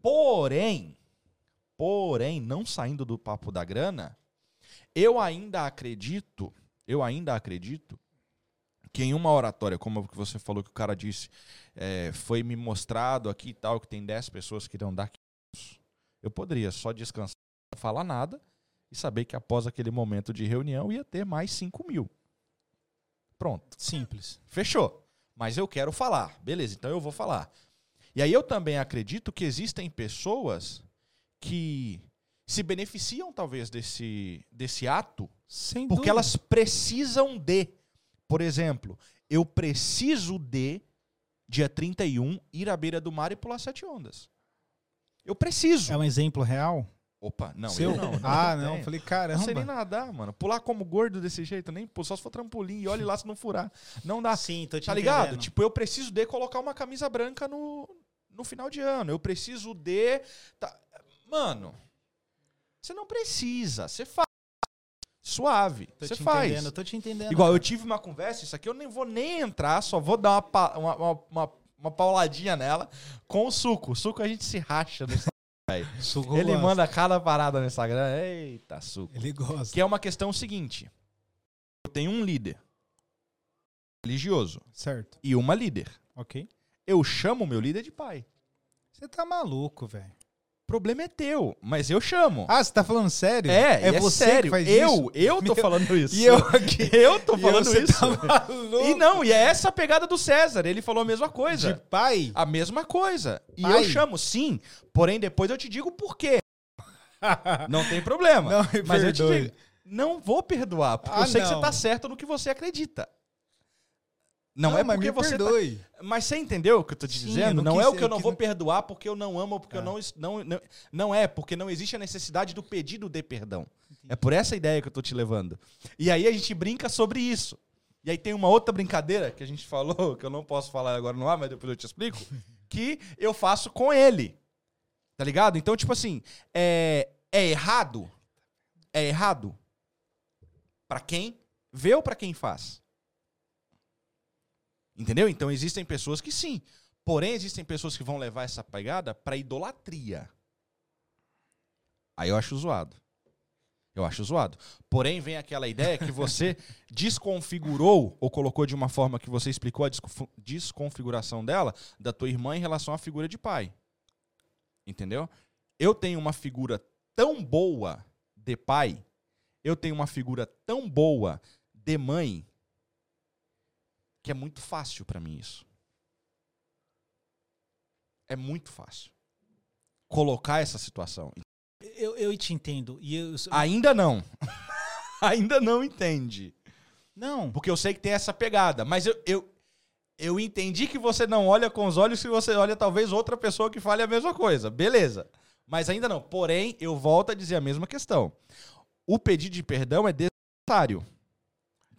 Porém, porém, não saindo do papo da grana, eu ainda acredito, eu ainda acredito que em uma oratória, como que você falou que o cara disse, é, foi me mostrado aqui e tal, que tem 10 pessoas que irão dar 500, eu poderia só descansar, não falar nada e saber que após aquele momento de reunião ia ter mais 5 mil. Pronto. Simples. Fechou. Mas eu quero falar. Beleza, então eu vou falar. E aí eu também acredito que existem pessoas que se beneficiam talvez desse, desse ato Sem porque dúvida. elas precisam de. Por exemplo, eu preciso de, dia 31, ir à beira do mar e pular sete ondas. Eu preciso. É um exemplo real? Opa, não, Seu? eu não. não ah, tenho. não. Falei, Não sei nem caramba. nadar, mano. Pular como gordo desse jeito, nem pô, só se for trampolim e olhe lá se não furar. Não dá. Sim, tô te Tá ligado? entendendo. Tipo, eu preciso de colocar uma camisa branca no, no final de ano. Eu preciso de. tá- Mano, você não precisa. Você faz. Suave. Tô Você faz. entendendo, tô te entendendo. Igual, eu tive uma conversa, isso aqui eu nem vou nem entrar, só vou dar uma, pa- uma, uma, uma, uma pauladinha nela com o suco. O suco a gente se racha no Instagram, Ele gosta. manda cada parada no Instagram. Eita, suco. Ele gosta. Que é uma questão seguinte. Eu tenho um líder religioso Certo. e uma líder. Ok. Eu chamo meu líder de pai. Você tá maluco, velho. problema é teu, mas eu chamo. Ah, você tá falando sério? é, é e você sério. que faz eu, isso? eu tô falando isso. E eu aqui. Eu tô falando você isso. tá maluco? E não, e é essa a pegada do César. Ele falou a mesma De coisa. pai? A mesma coisa. E Pai. eu chamo, sim. Porém, depois eu te digo por quê. Não tem problema. Não Mas eu te perdoe. digo, não vou perdoar, porque Ah, eu sei que não. você tá certo no que você acredita. Não, é mas porque você tá- perdoe. Mas você entendeu o que eu tô te Sim, dizendo? não Não é o que eu não vou perdoar porque eu não amo, porque eu Ah. não, não, não. Não é, porque não existe a necessidade do pedido de perdão. É por essa ideia que eu tô te levando. E aí a gente brinca sobre isso. E aí tem uma outra brincadeira que a gente falou, que eu não posso falar agora no ar, mas depois eu te explico, que eu faço com ele. Tá ligado? Então, tipo assim, é, é errado? É errado? Pra quem vê ou pra quem faz? Entendeu? Então existem pessoas que sim. Porém, existem pessoas que vão levar essa pegada pra idolatria. Aí eu acho zoado. Eu acho zoado. Porém, vem aquela ideia que você desconfigurou ou colocou de uma forma que você explicou a desconf- desconfiguração dela, da tua irmã em relação à figura de pai. Entendeu? Eu tenho uma figura tão boa de pai, eu tenho uma figura tão boa de mãe, que é muito fácil pra mim isso. É muito fácil. Colocar essa situação. Eu, eu te entendo. E eu, Ainda não. Ainda não entende. Não. Porque eu sei que tem essa pegada. Mas eu, eu, eu entendi que você não olha com os olhos se você olha talvez outra pessoa que fale a mesma coisa. Beleza. Mas ainda não. Porém, eu volto a dizer a mesma questão. O pedido de perdão é desnecessário.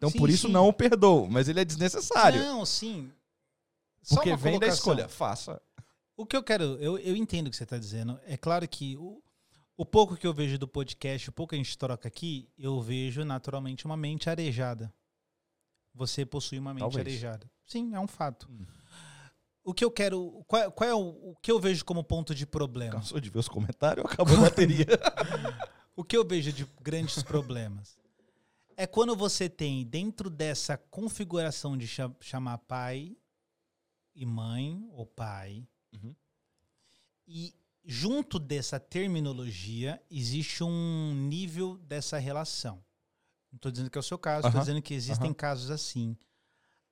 Então, Sim, por isso, sim. não o perdoo. Mas ele é desnecessário. Não, sim. Só porque vem da colocação. escolha. Faça. O que eu quero, eu, eu entendo o que você está dizendo. É claro que o, o pouco que eu vejo do podcast, o pouco que a gente troca aqui, eu vejo naturalmente uma mente arejada. Você possui uma mente Talvez. arejada. Sim, é um fato. Hum. O que eu quero. Qual, qual é o, o que eu vejo como ponto de problema? Cansou de ver os comentários? Acabou a bateria. O que eu vejo de grandes problemas é quando você tem dentro dessa configuração de cha- chamar pai e mãe ou pai Uhum. e junto dessa terminologia existe um nível dessa relação. Não estou dizendo que é o seu caso, estou Aham, dizendo que existem aham. casos assim,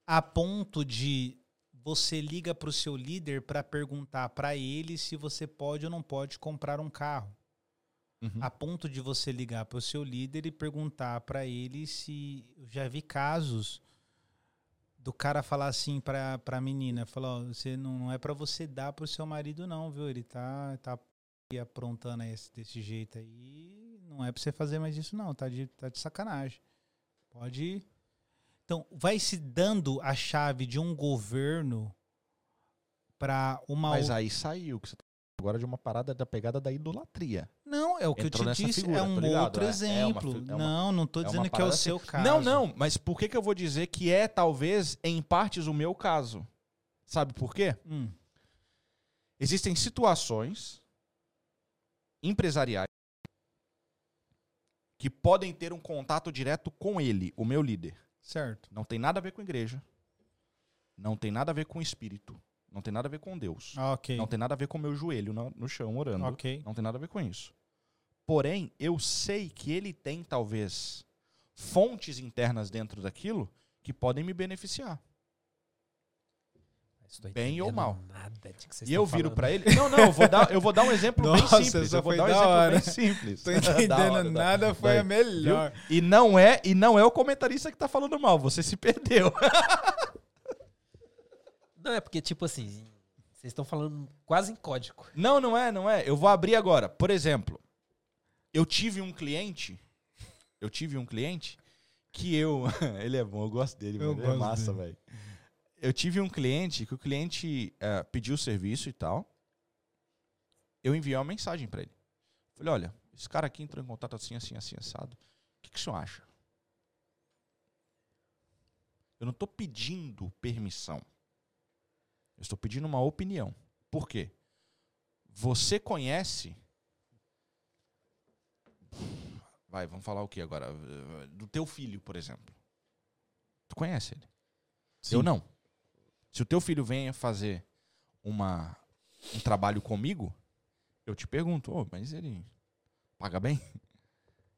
a ponto de você liga para o seu líder para perguntar para ele se você pode ou não pode comprar um carro Uhum. a ponto de você ligar para o seu líder e perguntar para ele se eu já vi casos do cara falar assim para a menina, falar, ó, você não, não é para você dar pro seu marido não, viu? Ele tá tá aprontando esse, desse jeito aí, não é para você fazer mais isso não, tá de tá de sacanagem. Pode Então, vai se dando a chave de um governo para uma Mas outra- aí saiu. Que você tá agora de uma parada da pegada da idolatria. Não, é o que Entrou eu te disse, figura, é um tá outro É- é uma exemplo. é uma- não, não tô é dizendo que é o parada seu assim. caso. Não, não, mas por que, que eu vou dizer que é, talvez, em partes, o meu caso? Sabe por quê? Hum, Existem situações empresariais que podem ter um contato direto com ele, o meu líder. certo. Não tem nada a ver com igreja. Não tem nada a ver com espírito. Não tem nada a ver com Deus. Ah, ok. Não tem nada a ver com o meu joelho no, no chão orando. Ok. Não tem nada a ver com isso. Porém, eu sei que ele tem, talvez, fontes internas dentro daquilo que podem me beneficiar. Bem ou mal. Nada de que vocês E eu viro falando. pra ele. Não, não, eu vou dar, eu vou dar um exemplo Nossa, bem simples. Eu vou dar um exemplo hora. bem simples. Tô entendendo hora, da- nada, foi Vai. a melhor. E não é, e não é o comentarista que tá falando mal, você se perdeu. Não, é porque, tipo assim, vocês estão falando quase em código. Não, não é, não é. Eu vou abrir agora. Por exemplo, eu tive um cliente, eu tive um cliente que eu, ele é bom, eu gosto dele, Eu é gosto massa, dele. velho. Eu tive um cliente que o cliente eh, pediu o serviço e tal. Eu enviei uma mensagem pra ele. Falei, olha, esse cara aqui entrou em contato assim, assim, assim, assado. O que, que o senhor acha? Eu não estou pedindo permissão. Eu estou pedindo uma opinião. Por quê? Você conhece. Vai, vamos falar o que agora? Do teu filho, por exemplo. Tu conhece ele? Eu não. Se o teu filho vem fazer uma, um trabalho comigo, eu te pergunto, "Ô, mas ele paga bem?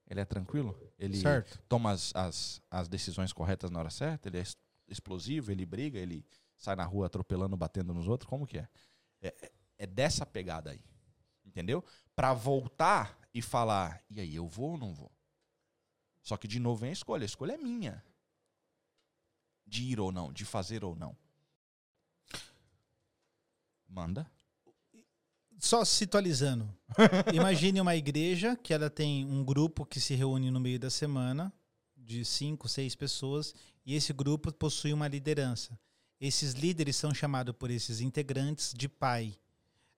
Ele é tranquilo? Ele Certo. toma as, as, as decisões corretas na hora certa? Ele é explosivo? Ele briga? Ele sai na rua atropelando, batendo nos outros? Como que é? É, é- é dessa pegada aí. Entendeu? Pra voltar e falar, e aí, eu vou ou não vou? Só que de novo vem a escolha. A escolha é minha. De ir ou não, de fazer ou não. Manda. Só situalizando. Imagine uma igreja que ela tem um grupo que se reúne no meio da semana, de cinco, seis pessoas, e esse grupo possui uma liderança. Esses líderes são chamados por esses integrantes de pai.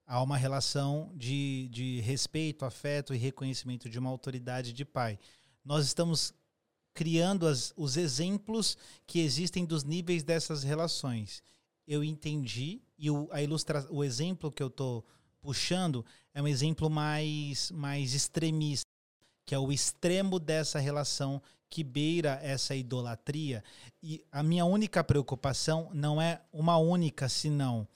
Há uma relação de, de respeito, afeto e reconhecimento de uma autoridade de pai. Nós estamos criando as- os exemplos que existem dos níveis dessas relações. Eu entendi e o, a ilustra, o exemplo que eu estou puxando é um exemplo mais, mais extremista, que é o extremo dessa relação que beira essa idolatria. E a minha única preocupação não é uma única, senão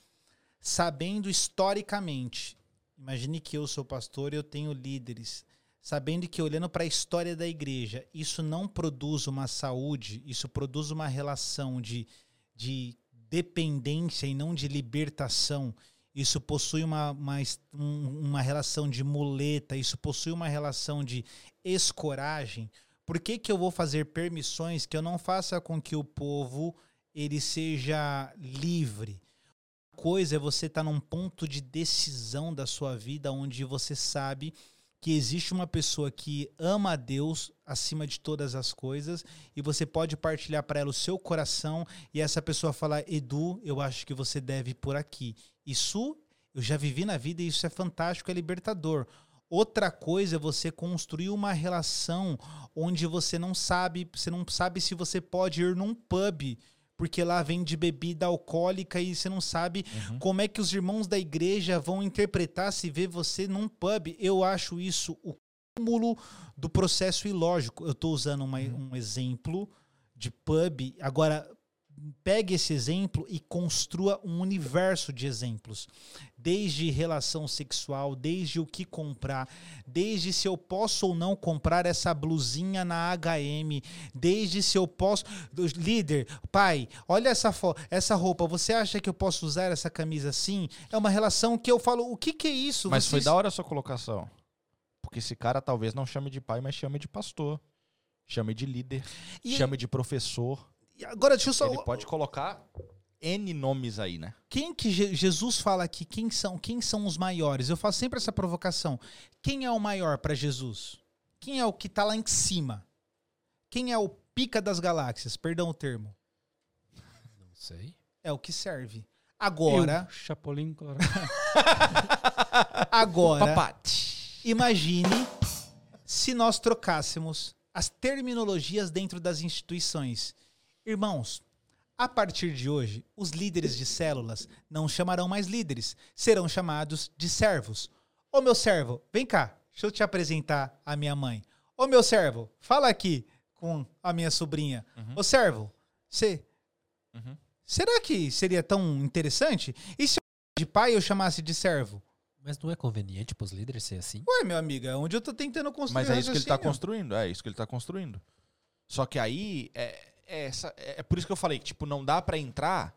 sabendo historicamente. Imagine que eu sou pastor e eu tenho líderes. Sabendo que olhando para a história da igreja, isso não produz uma saúde, isso produz uma relação de, de dependência e não de libertação. Isso possui uma, uma, um- uma relação de muleta, isso possui uma relação de escoragem. Por que, que eu vou fazer permissões que eu não faça com que o povo ele seja livre? Coisa é você estar num ponto de decisão da sua vida onde você sabe que existe uma pessoa que ama a Deus acima de todas as coisas e você pode partilhar para ela o seu coração e essa pessoa falar: Edu, eu acho que você deve ir por aqui. Isso eu já vivi na vida e isso é fantástico, é libertador. Outra coisa é você construir uma relação onde você não sabe, você não sabe se você pode ir num pub, porque lá vende bebida alcoólica e você não sabe como é que os irmãos da igreja vão interpretar se vê você num pub. Eu acho isso o cúmulo do processo ilógico. Eu estou usando uma- um exemplo de pub. Agora, pegue esse exemplo e construa um universo de exemplos. Desde relação sexual, desde o que comprar, desde se eu posso ou não comprar essa blusinha na HM, desde se eu posso. Líder, pai, olha essa, fo- essa roupa, você acha que eu posso usar essa camisa assim? É uma relação que eu falo, o que, que é isso? Mas foi da hora a sua colocação. Porque esse cara talvez não chame de pai, mas chame de pastor. Chame de líder. E- Chame de professor. E Agora, deixa eu só. Ele pode colocar N nomes aí, né? Quem que Je- Jesus fala aqui? Quem são, quem são os maiores? Eu faço sempre essa provocação. Quem é o maior para Jesus? Quem é o que tá lá em cima? Quem é o pica das galáxias? Perdão o termo. Não sei. É o que serve. Agora, Eu, Chapolin Colorado. agora, Papá. imagine se nós trocássemos as terminologias dentro das instituições. Irmãos, a partir de hoje, os líderes de células não chamarão mais líderes, serão chamados de servos. Ô meu servo, vem cá, deixa eu te apresentar a minha mãe. Ô meu servo, fala aqui com a minha sobrinha. Ô servo, você. Uhum. Será que seria tão interessante? E se eu de pai eu chamasse de servo? Mas não é conveniente pros líderes ser assim? Ué, meu amigo, é onde eu tô tentando construir Mas é isso que ele tá raciocínio. construindo. É isso que ele tá construindo. Só que aí é essa, é por isso que eu falei que tipo não dá pra entrar.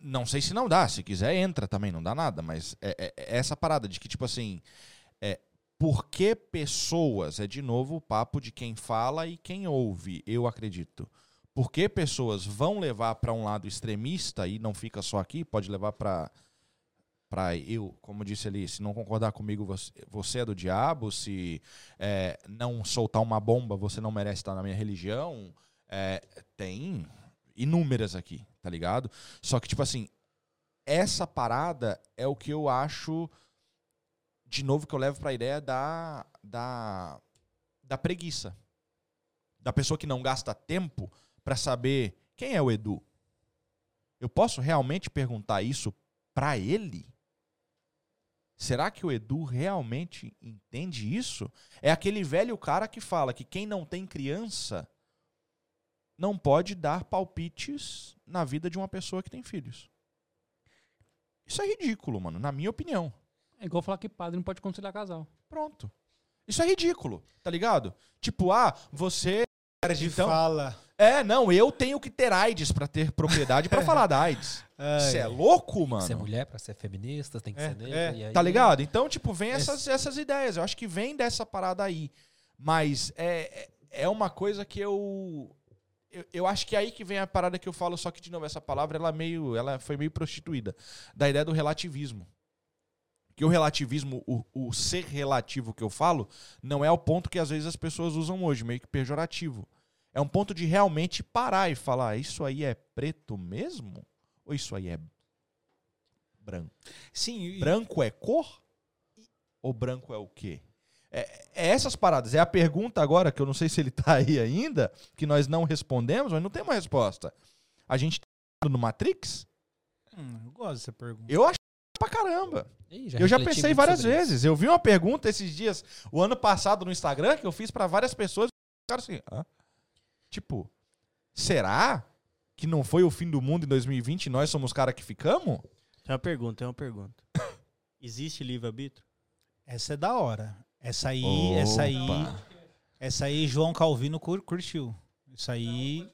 Não sei se não dá. Se quiser entra também, não dá nada. Mas é, é- é essa parada de que tipo assim, é por que pessoas é de novo o papo de quem fala e quem ouve. Eu acredito. Por que pessoas vão levar pra um lado extremista e não fica só aqui, pode levar pra para eu, como disse ali, se não concordar comigo, você, você é do diabo, se é, não soltar uma bomba, você não merece estar na minha religião. É, tem inúmeras aqui, tá ligado? Só que, tipo assim, essa parada é o que eu acho, de novo, que eu levo pra ideia da, da, da preguiça. Da pessoa que não gasta tempo pra saber quem é o Edu. Eu posso realmente perguntar isso pra ele? Será que o Edu realmente entende isso? É aquele velho cara que fala que quem não tem criança não pode dar palpites na vida de uma pessoa que tem filhos. Isso é ridículo, mano, na minha opinião. É igual falar que padre não pode conciliar casal. Pronto. Isso é ridículo, tá ligado? Tipo, ah, você. de Então, fala. é, não, eu tenho que ter AIDS pra ter propriedade pra falar da AIDS. Ai, Você é louco, mano? Ser mulher pra ser feminista, tem que É, ser negra. é. aí- Tá ligado? Então, tipo, vem essas, essas ideias. Eu acho que vem dessa parada aí. Mas é, é é uma coisa que eu, eu. Eu acho que é aí que vem a parada que eu falo, só que, de novo, essa palavra ela meio. Ela foi meio prostituída. Da ideia do relativismo. Que o relativismo, o, o ser relativo que eu falo, não é o ponto que às vezes as pessoas usam hoje, meio que pejorativo. É um ponto de realmente parar e falar: isso aí é preto mesmo? Ou isso aí é branco? Sim, e- Branco é cor? Ou branco é o quê? É, é essas paradas. É a pergunta agora, que eu não sei se ele tá aí ainda, que nós não respondemos, mas não tem uma resposta. A gente tá no Matrix? Hum, eu gosto dessa pergunta. Eu acho pra caramba. Ih, eu já pensei várias sobre isso. vezes. Eu vi uma pergunta esses dias, o ano passado no Instagram, que eu fiz pra várias pessoas. Cara, assim, hã? tipo, será que não foi o fim do mundo em 2020 e nós somos os caras que ficamos? Tem uma pergunta, tem uma pergunta. Existe livre-arbítrio? Essa é da hora. Essa aí, essa aí, Opa. essa aí João Calvino cur- curtiu. Isso aí,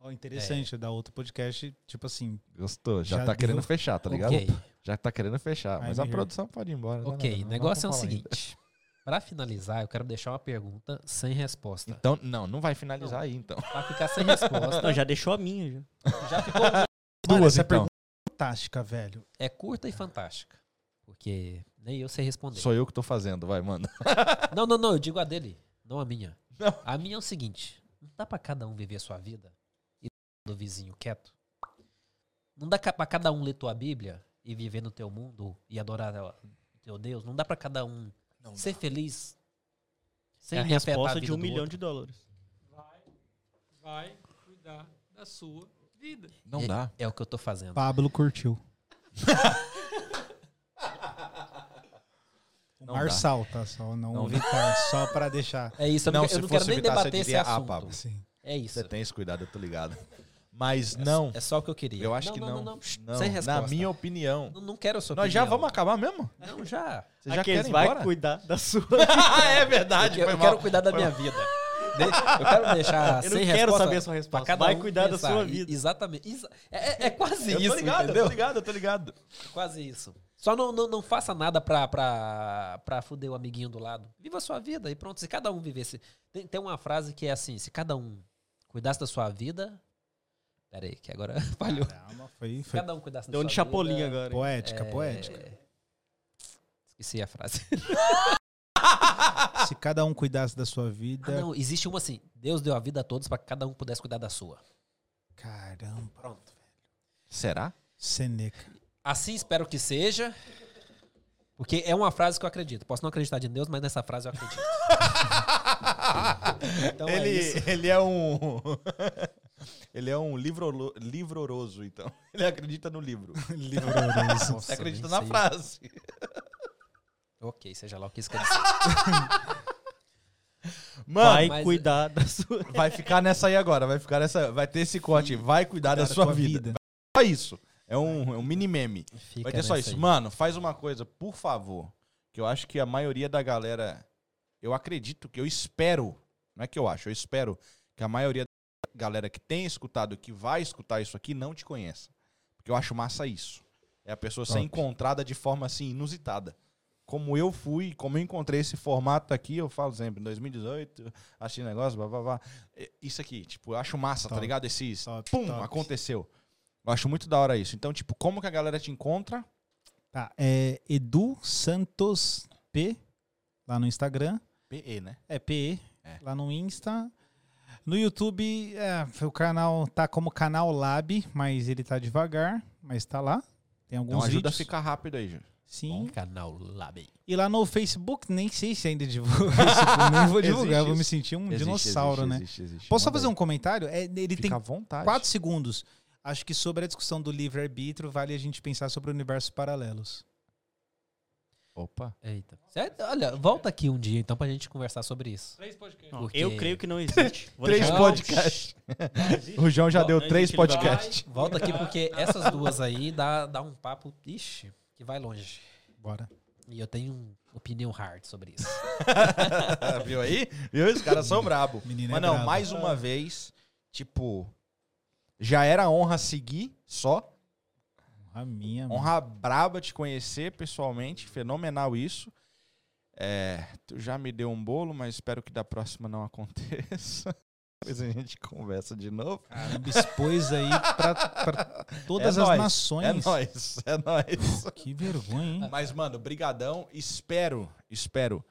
ó, interessante, da outro podcast, tipo assim, Gostou, já, Já tá querendo deu. fechar, tá ligado? Ok, Já tá querendo fechar, mas a produção pode ir embora. não, ok. não, O não, negócio é o seguinte. Pra finalizar, eu quero deixar uma pergunta sem resposta. Então, não, não vai finalizar aí, então. Pra ficar sem resposta. Não, já deixou a minha. Já. já ficou. duas, essa então. pergunta é fantástica, velho. É curta e fantástica. Porque nem eu sei responder. Sou eu que tô fazendo, vai, manda. Não, não, não. Eu digo a dele, não a minha. Não. A minha é o seguinte: não dá pra cada um viver a sua vida e do vizinho quieto. Não dá pra cada um ler tua Bíblia e viver no teu mundo e adorar o teu Deus. Não dá pra cada um ser feliz sem é a resposta vida de um milhão outro. de dólares. Vai, vai cuidar da sua vida. Não É- dá. É o que eu tô fazendo. Pablo curtiu. o Não Marçal, tá? Só não, Não Vitar, só pra deixar. É isso, eu não, eu se não quero fosse nem evitar, você debater esse diria, "Ah, assunto. Pablo." Sim. É isso. Você tem esse cuidado, eu tô ligado. Mas não, É só o que eu queria. eu acho Não, que não. não. Não, não. Não, Sem Na resposta. minha opinião. Não, não quero a sua Nós já vamos acabar mesmo? Não, já. Você já quer ir vai embora? cuidar da sua. é verdade, Eu, eu quero cuidar da minha vida. De- Eu quero deixar Eu não sem quero resposta saber a sua pra resposta. cada Vai um cuidar da pensar. sua E- vida. Exatamente. Exa- É, é- é quase Eu isso, tô ligado, entendeu? eu tô ligado, eu tô ligado. Quase isso. Só não, não, não faça nada pra, pra, pra fuder o amiguinho do lado. Viva a sua vida e pronto. Se cada um vivesse... Tem, tem uma frase que é assim, se cada um cuidasse da sua vida... Pera aí, que agora falhou. Caramba, foi, Se foi cada um cuidasse da Deu sua um de chapolim vida... agora. hein? poética, é, poética. Esqueci a frase. Se cada um cuidasse da sua Ah, vida. não, existe uma assim. Deus deu a vida a todos pra que cada um pudesse cuidar da sua. Caramba. Pronto. Será? Seneca. Assim espero que seja. Porque é uma frase que eu acredito. Posso não acreditar em Deus, mas nessa frase eu acredito. então é ele, isso. ele é um. ele é um livro, livroroso, então. Ele acredita no livro. Livroso. Nossa, Você acredita na sei. frase. Ok, seja lá o que isso quer dizer. Mano, vai mas- cuidar da sua. vai ficar nessa aí agora. Vai ficar nessa. Vai ter esse corte. Vai cuidar da sua vida. Só isso. É um, é um mini meme. Fica Vai ter só isso. aí. Mano, faz uma coisa, por favor. Que eu acho que a maioria da galera. Eu acredito que eu espero. Não é que eu acho, eu espero que a maioria da galera que tem escutado, que vai escutar isso aqui, não te conheça. Porque eu acho massa isso. É a pessoa ser encontrada de forma assim, inusitada. Como eu fui, como eu encontrei esse formato aqui, eu falo sempre, em 2018, achei negócio, blá, blá, blá. É, Isso aqui, tipo, eu acho massa, tá Top. ligado? Esses, Top, pum, aconteceu. Eu acho muito da hora isso. Então, tipo, como que a galera te encontra? Tá, é Edu Santos P, lá no Instagram. PE, né? É PE, É. lá no Insta. No YouTube, é, o canal tá como canal Lab, mas ele tá devagar, mas tá lá. Tem alguns Então ajuda vídeos. a ficar rápido aí, Júlio. Sim. Canal Lab. E lá no Facebook, nem sei se ainda divulga. Facebook, nem vou divulgar, Existe vou me sentir um Existe, dinossauro, existe, né? existe, existe. Posso só fazer um comentário? É, ele Fica tem à vontade. quatro segundos. Acho que sobre a discussão do livre-arbítrio, vale a gente pensar sobre universos paralelos. Opa. Eita. Certo? Olha, volta aqui um dia então pra gente conversar sobre isso. Três podcasts. Porque- Eu creio que não existe. Vou Três podcasts. O João já Não, deu não três podcasts. Volta aqui porque essas duas aí dá, dá um papo, ixi, que vai longe. Bora. E eu tenho opinião hard sobre isso. Viu aí? Viu? Os caras são brabo. Menino é Mas não, brabo. mais uma vez, tipo, já era honra seguir só. A minha, mano. Honra braba te conhecer pessoalmente, fenomenal isso. É, tu já me deu um bolo, mas espero que da próxima não aconteça. Depois a gente conversa de novo. Caramba, expôs aí pra, pra todas É as nóis, nações. É nóis, é nóis. Que vergonha, hein? Mas, mano, brigadão. Espero, espero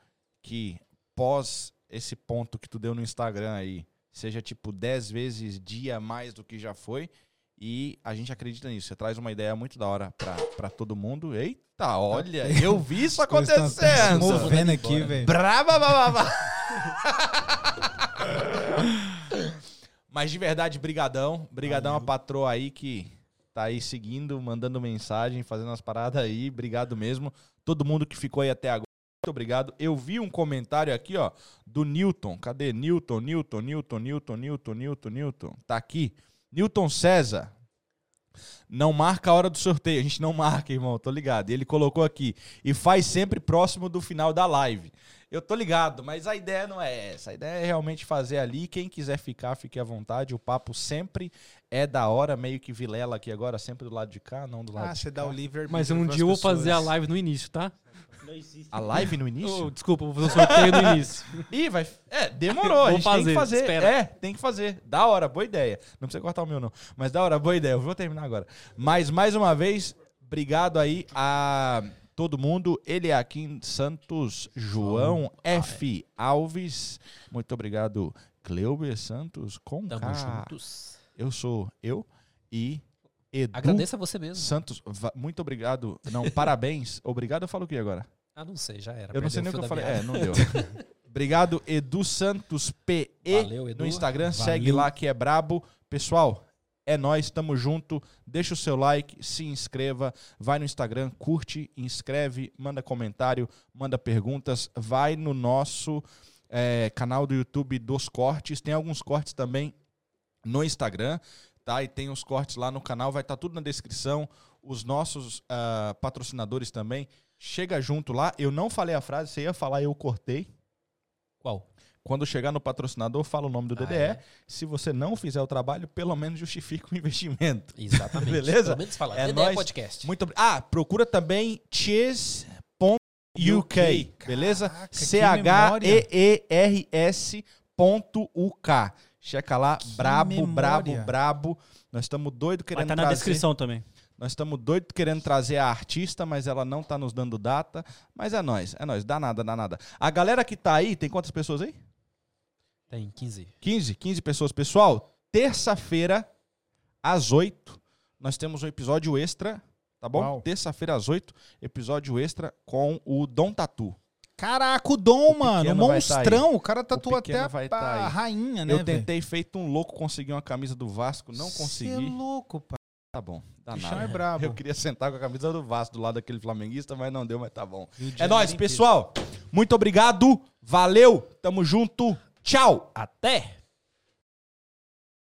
que pós esse ponto que tu deu no Instagram aí, seja tipo 10 vezes dia mais do que já foi. E a gente acredita nisso. Você traz uma ideia muito da hora pra, pra todo mundo. Eita, olha, eu vi isso acontecendo. movendo aqui, velho. Braba, babá. Mas de verdade, brigadão. Brigadão a patroa aí que tá aí seguindo, mandando mensagem, fazendo as paradas aí. Obrigado mesmo. Todo mundo que ficou aí até agora. Muito obrigado. Eu vi um comentário aqui, ó, do Newton. Cadê? Newton, Newton, Newton, Newton, Newton, Newton, Newton. Tá aqui. Newton César. Não marca a hora do sorteio. A gente não marca, irmão. Tô ligado. E ele colocou aqui. E faz sempre próximo do final da live. Eu tô ligado, mas a ideia não é essa. A ideia é realmente fazer ali. Quem quiser ficar, fique à vontade. O papo sempre é da hora, meio que vilela aqui agora, sempre do lado de cá, não do lado Ah, de você cá. dá o livre Mas um dia eu vou fazer a live no início, tá? Não existe. A live no início? Oh, desculpa, vou fazer o sorteio no início. Ih, vai. É, demorou. a gente tem que fazer, fazer. espera. É, tem que fazer. Da hora, boa ideia. Não precisa cortar o meu, não. Mas da hora, boa ideia. Eu vou terminar agora. Mas, mais uma vez, obrigado aí a todo mundo. Eliakim Santos, João F. Alves. Muito obrigado, Cleuber Santos. Com Tamo K. juntos. Eu sou eu e Edu Agradeça a você mesmo. Santos. Muito obrigado. Não, parabéns. Obrigado, eu falo o que agora? Ah, não sei, já era. Eu não sei nem o que eu falei. É, não deu. Obrigado, Edu Santos PE Valeu, Edu. no Instagram. Valeu. Segue lá que é brabo. Pessoal, é nós, tamo junto. Deixa o seu like, se inscreva, vai no Instagram, curte, inscreve, manda comentário, manda perguntas, vai no nosso é, canal do YouTube dos cortes. Tem alguns cortes também no Instagram, tá? E tem os cortes lá no canal, vai estar tudo na descrição. Os nossos ah, patrocinadores também. Chega junto lá. Eu não falei a frase, você ia falar, eu cortei. Qual? Quando chegar no patrocinador, fala o nome do Ah, DDE. é? Se você não fizer o trabalho, pelo menos justifica o investimento. Exatamente. Beleza? Pelo menos falar. É É nóis. Podcast. Muito Ah, procura também cheers.uk, beleza? Caraca, que C-H-E-E-R-S.uk. Checa lá, brabo, memória. brabo, brabo. Nós estamos doidos Vai querendo na trazer. descrição também. Nós estamos doidos querendo trazer a artista, mas ela não tá nos dando data. Mas é nós, é nós. Dá nada, dá nada. A galera que tá aí, tem quantas pessoas aí? Tem 15. 15, 15 pessoas. Pessoal, terça-feira, às 8, nós temos um episódio extra, tá bom? Terça-feira, às 8, episódio extra com o Dom Tatu. Caraca, o Dom, O mano. tá monstrão. o cara tatuou até a, vai tá a rainha, né, Eu tentei, feito um louco, conseguir uma camisa do Vasco, não Cê consegui. é louco, pai. Tá bom, dá é brabo. Eu queria sentar com a camisa do Vasco do lado daquele flamenguista, mas não deu, mas tá bom. É nóis, pessoal. Muito obrigado. Valeu. Tamo junto. Tchau. Até!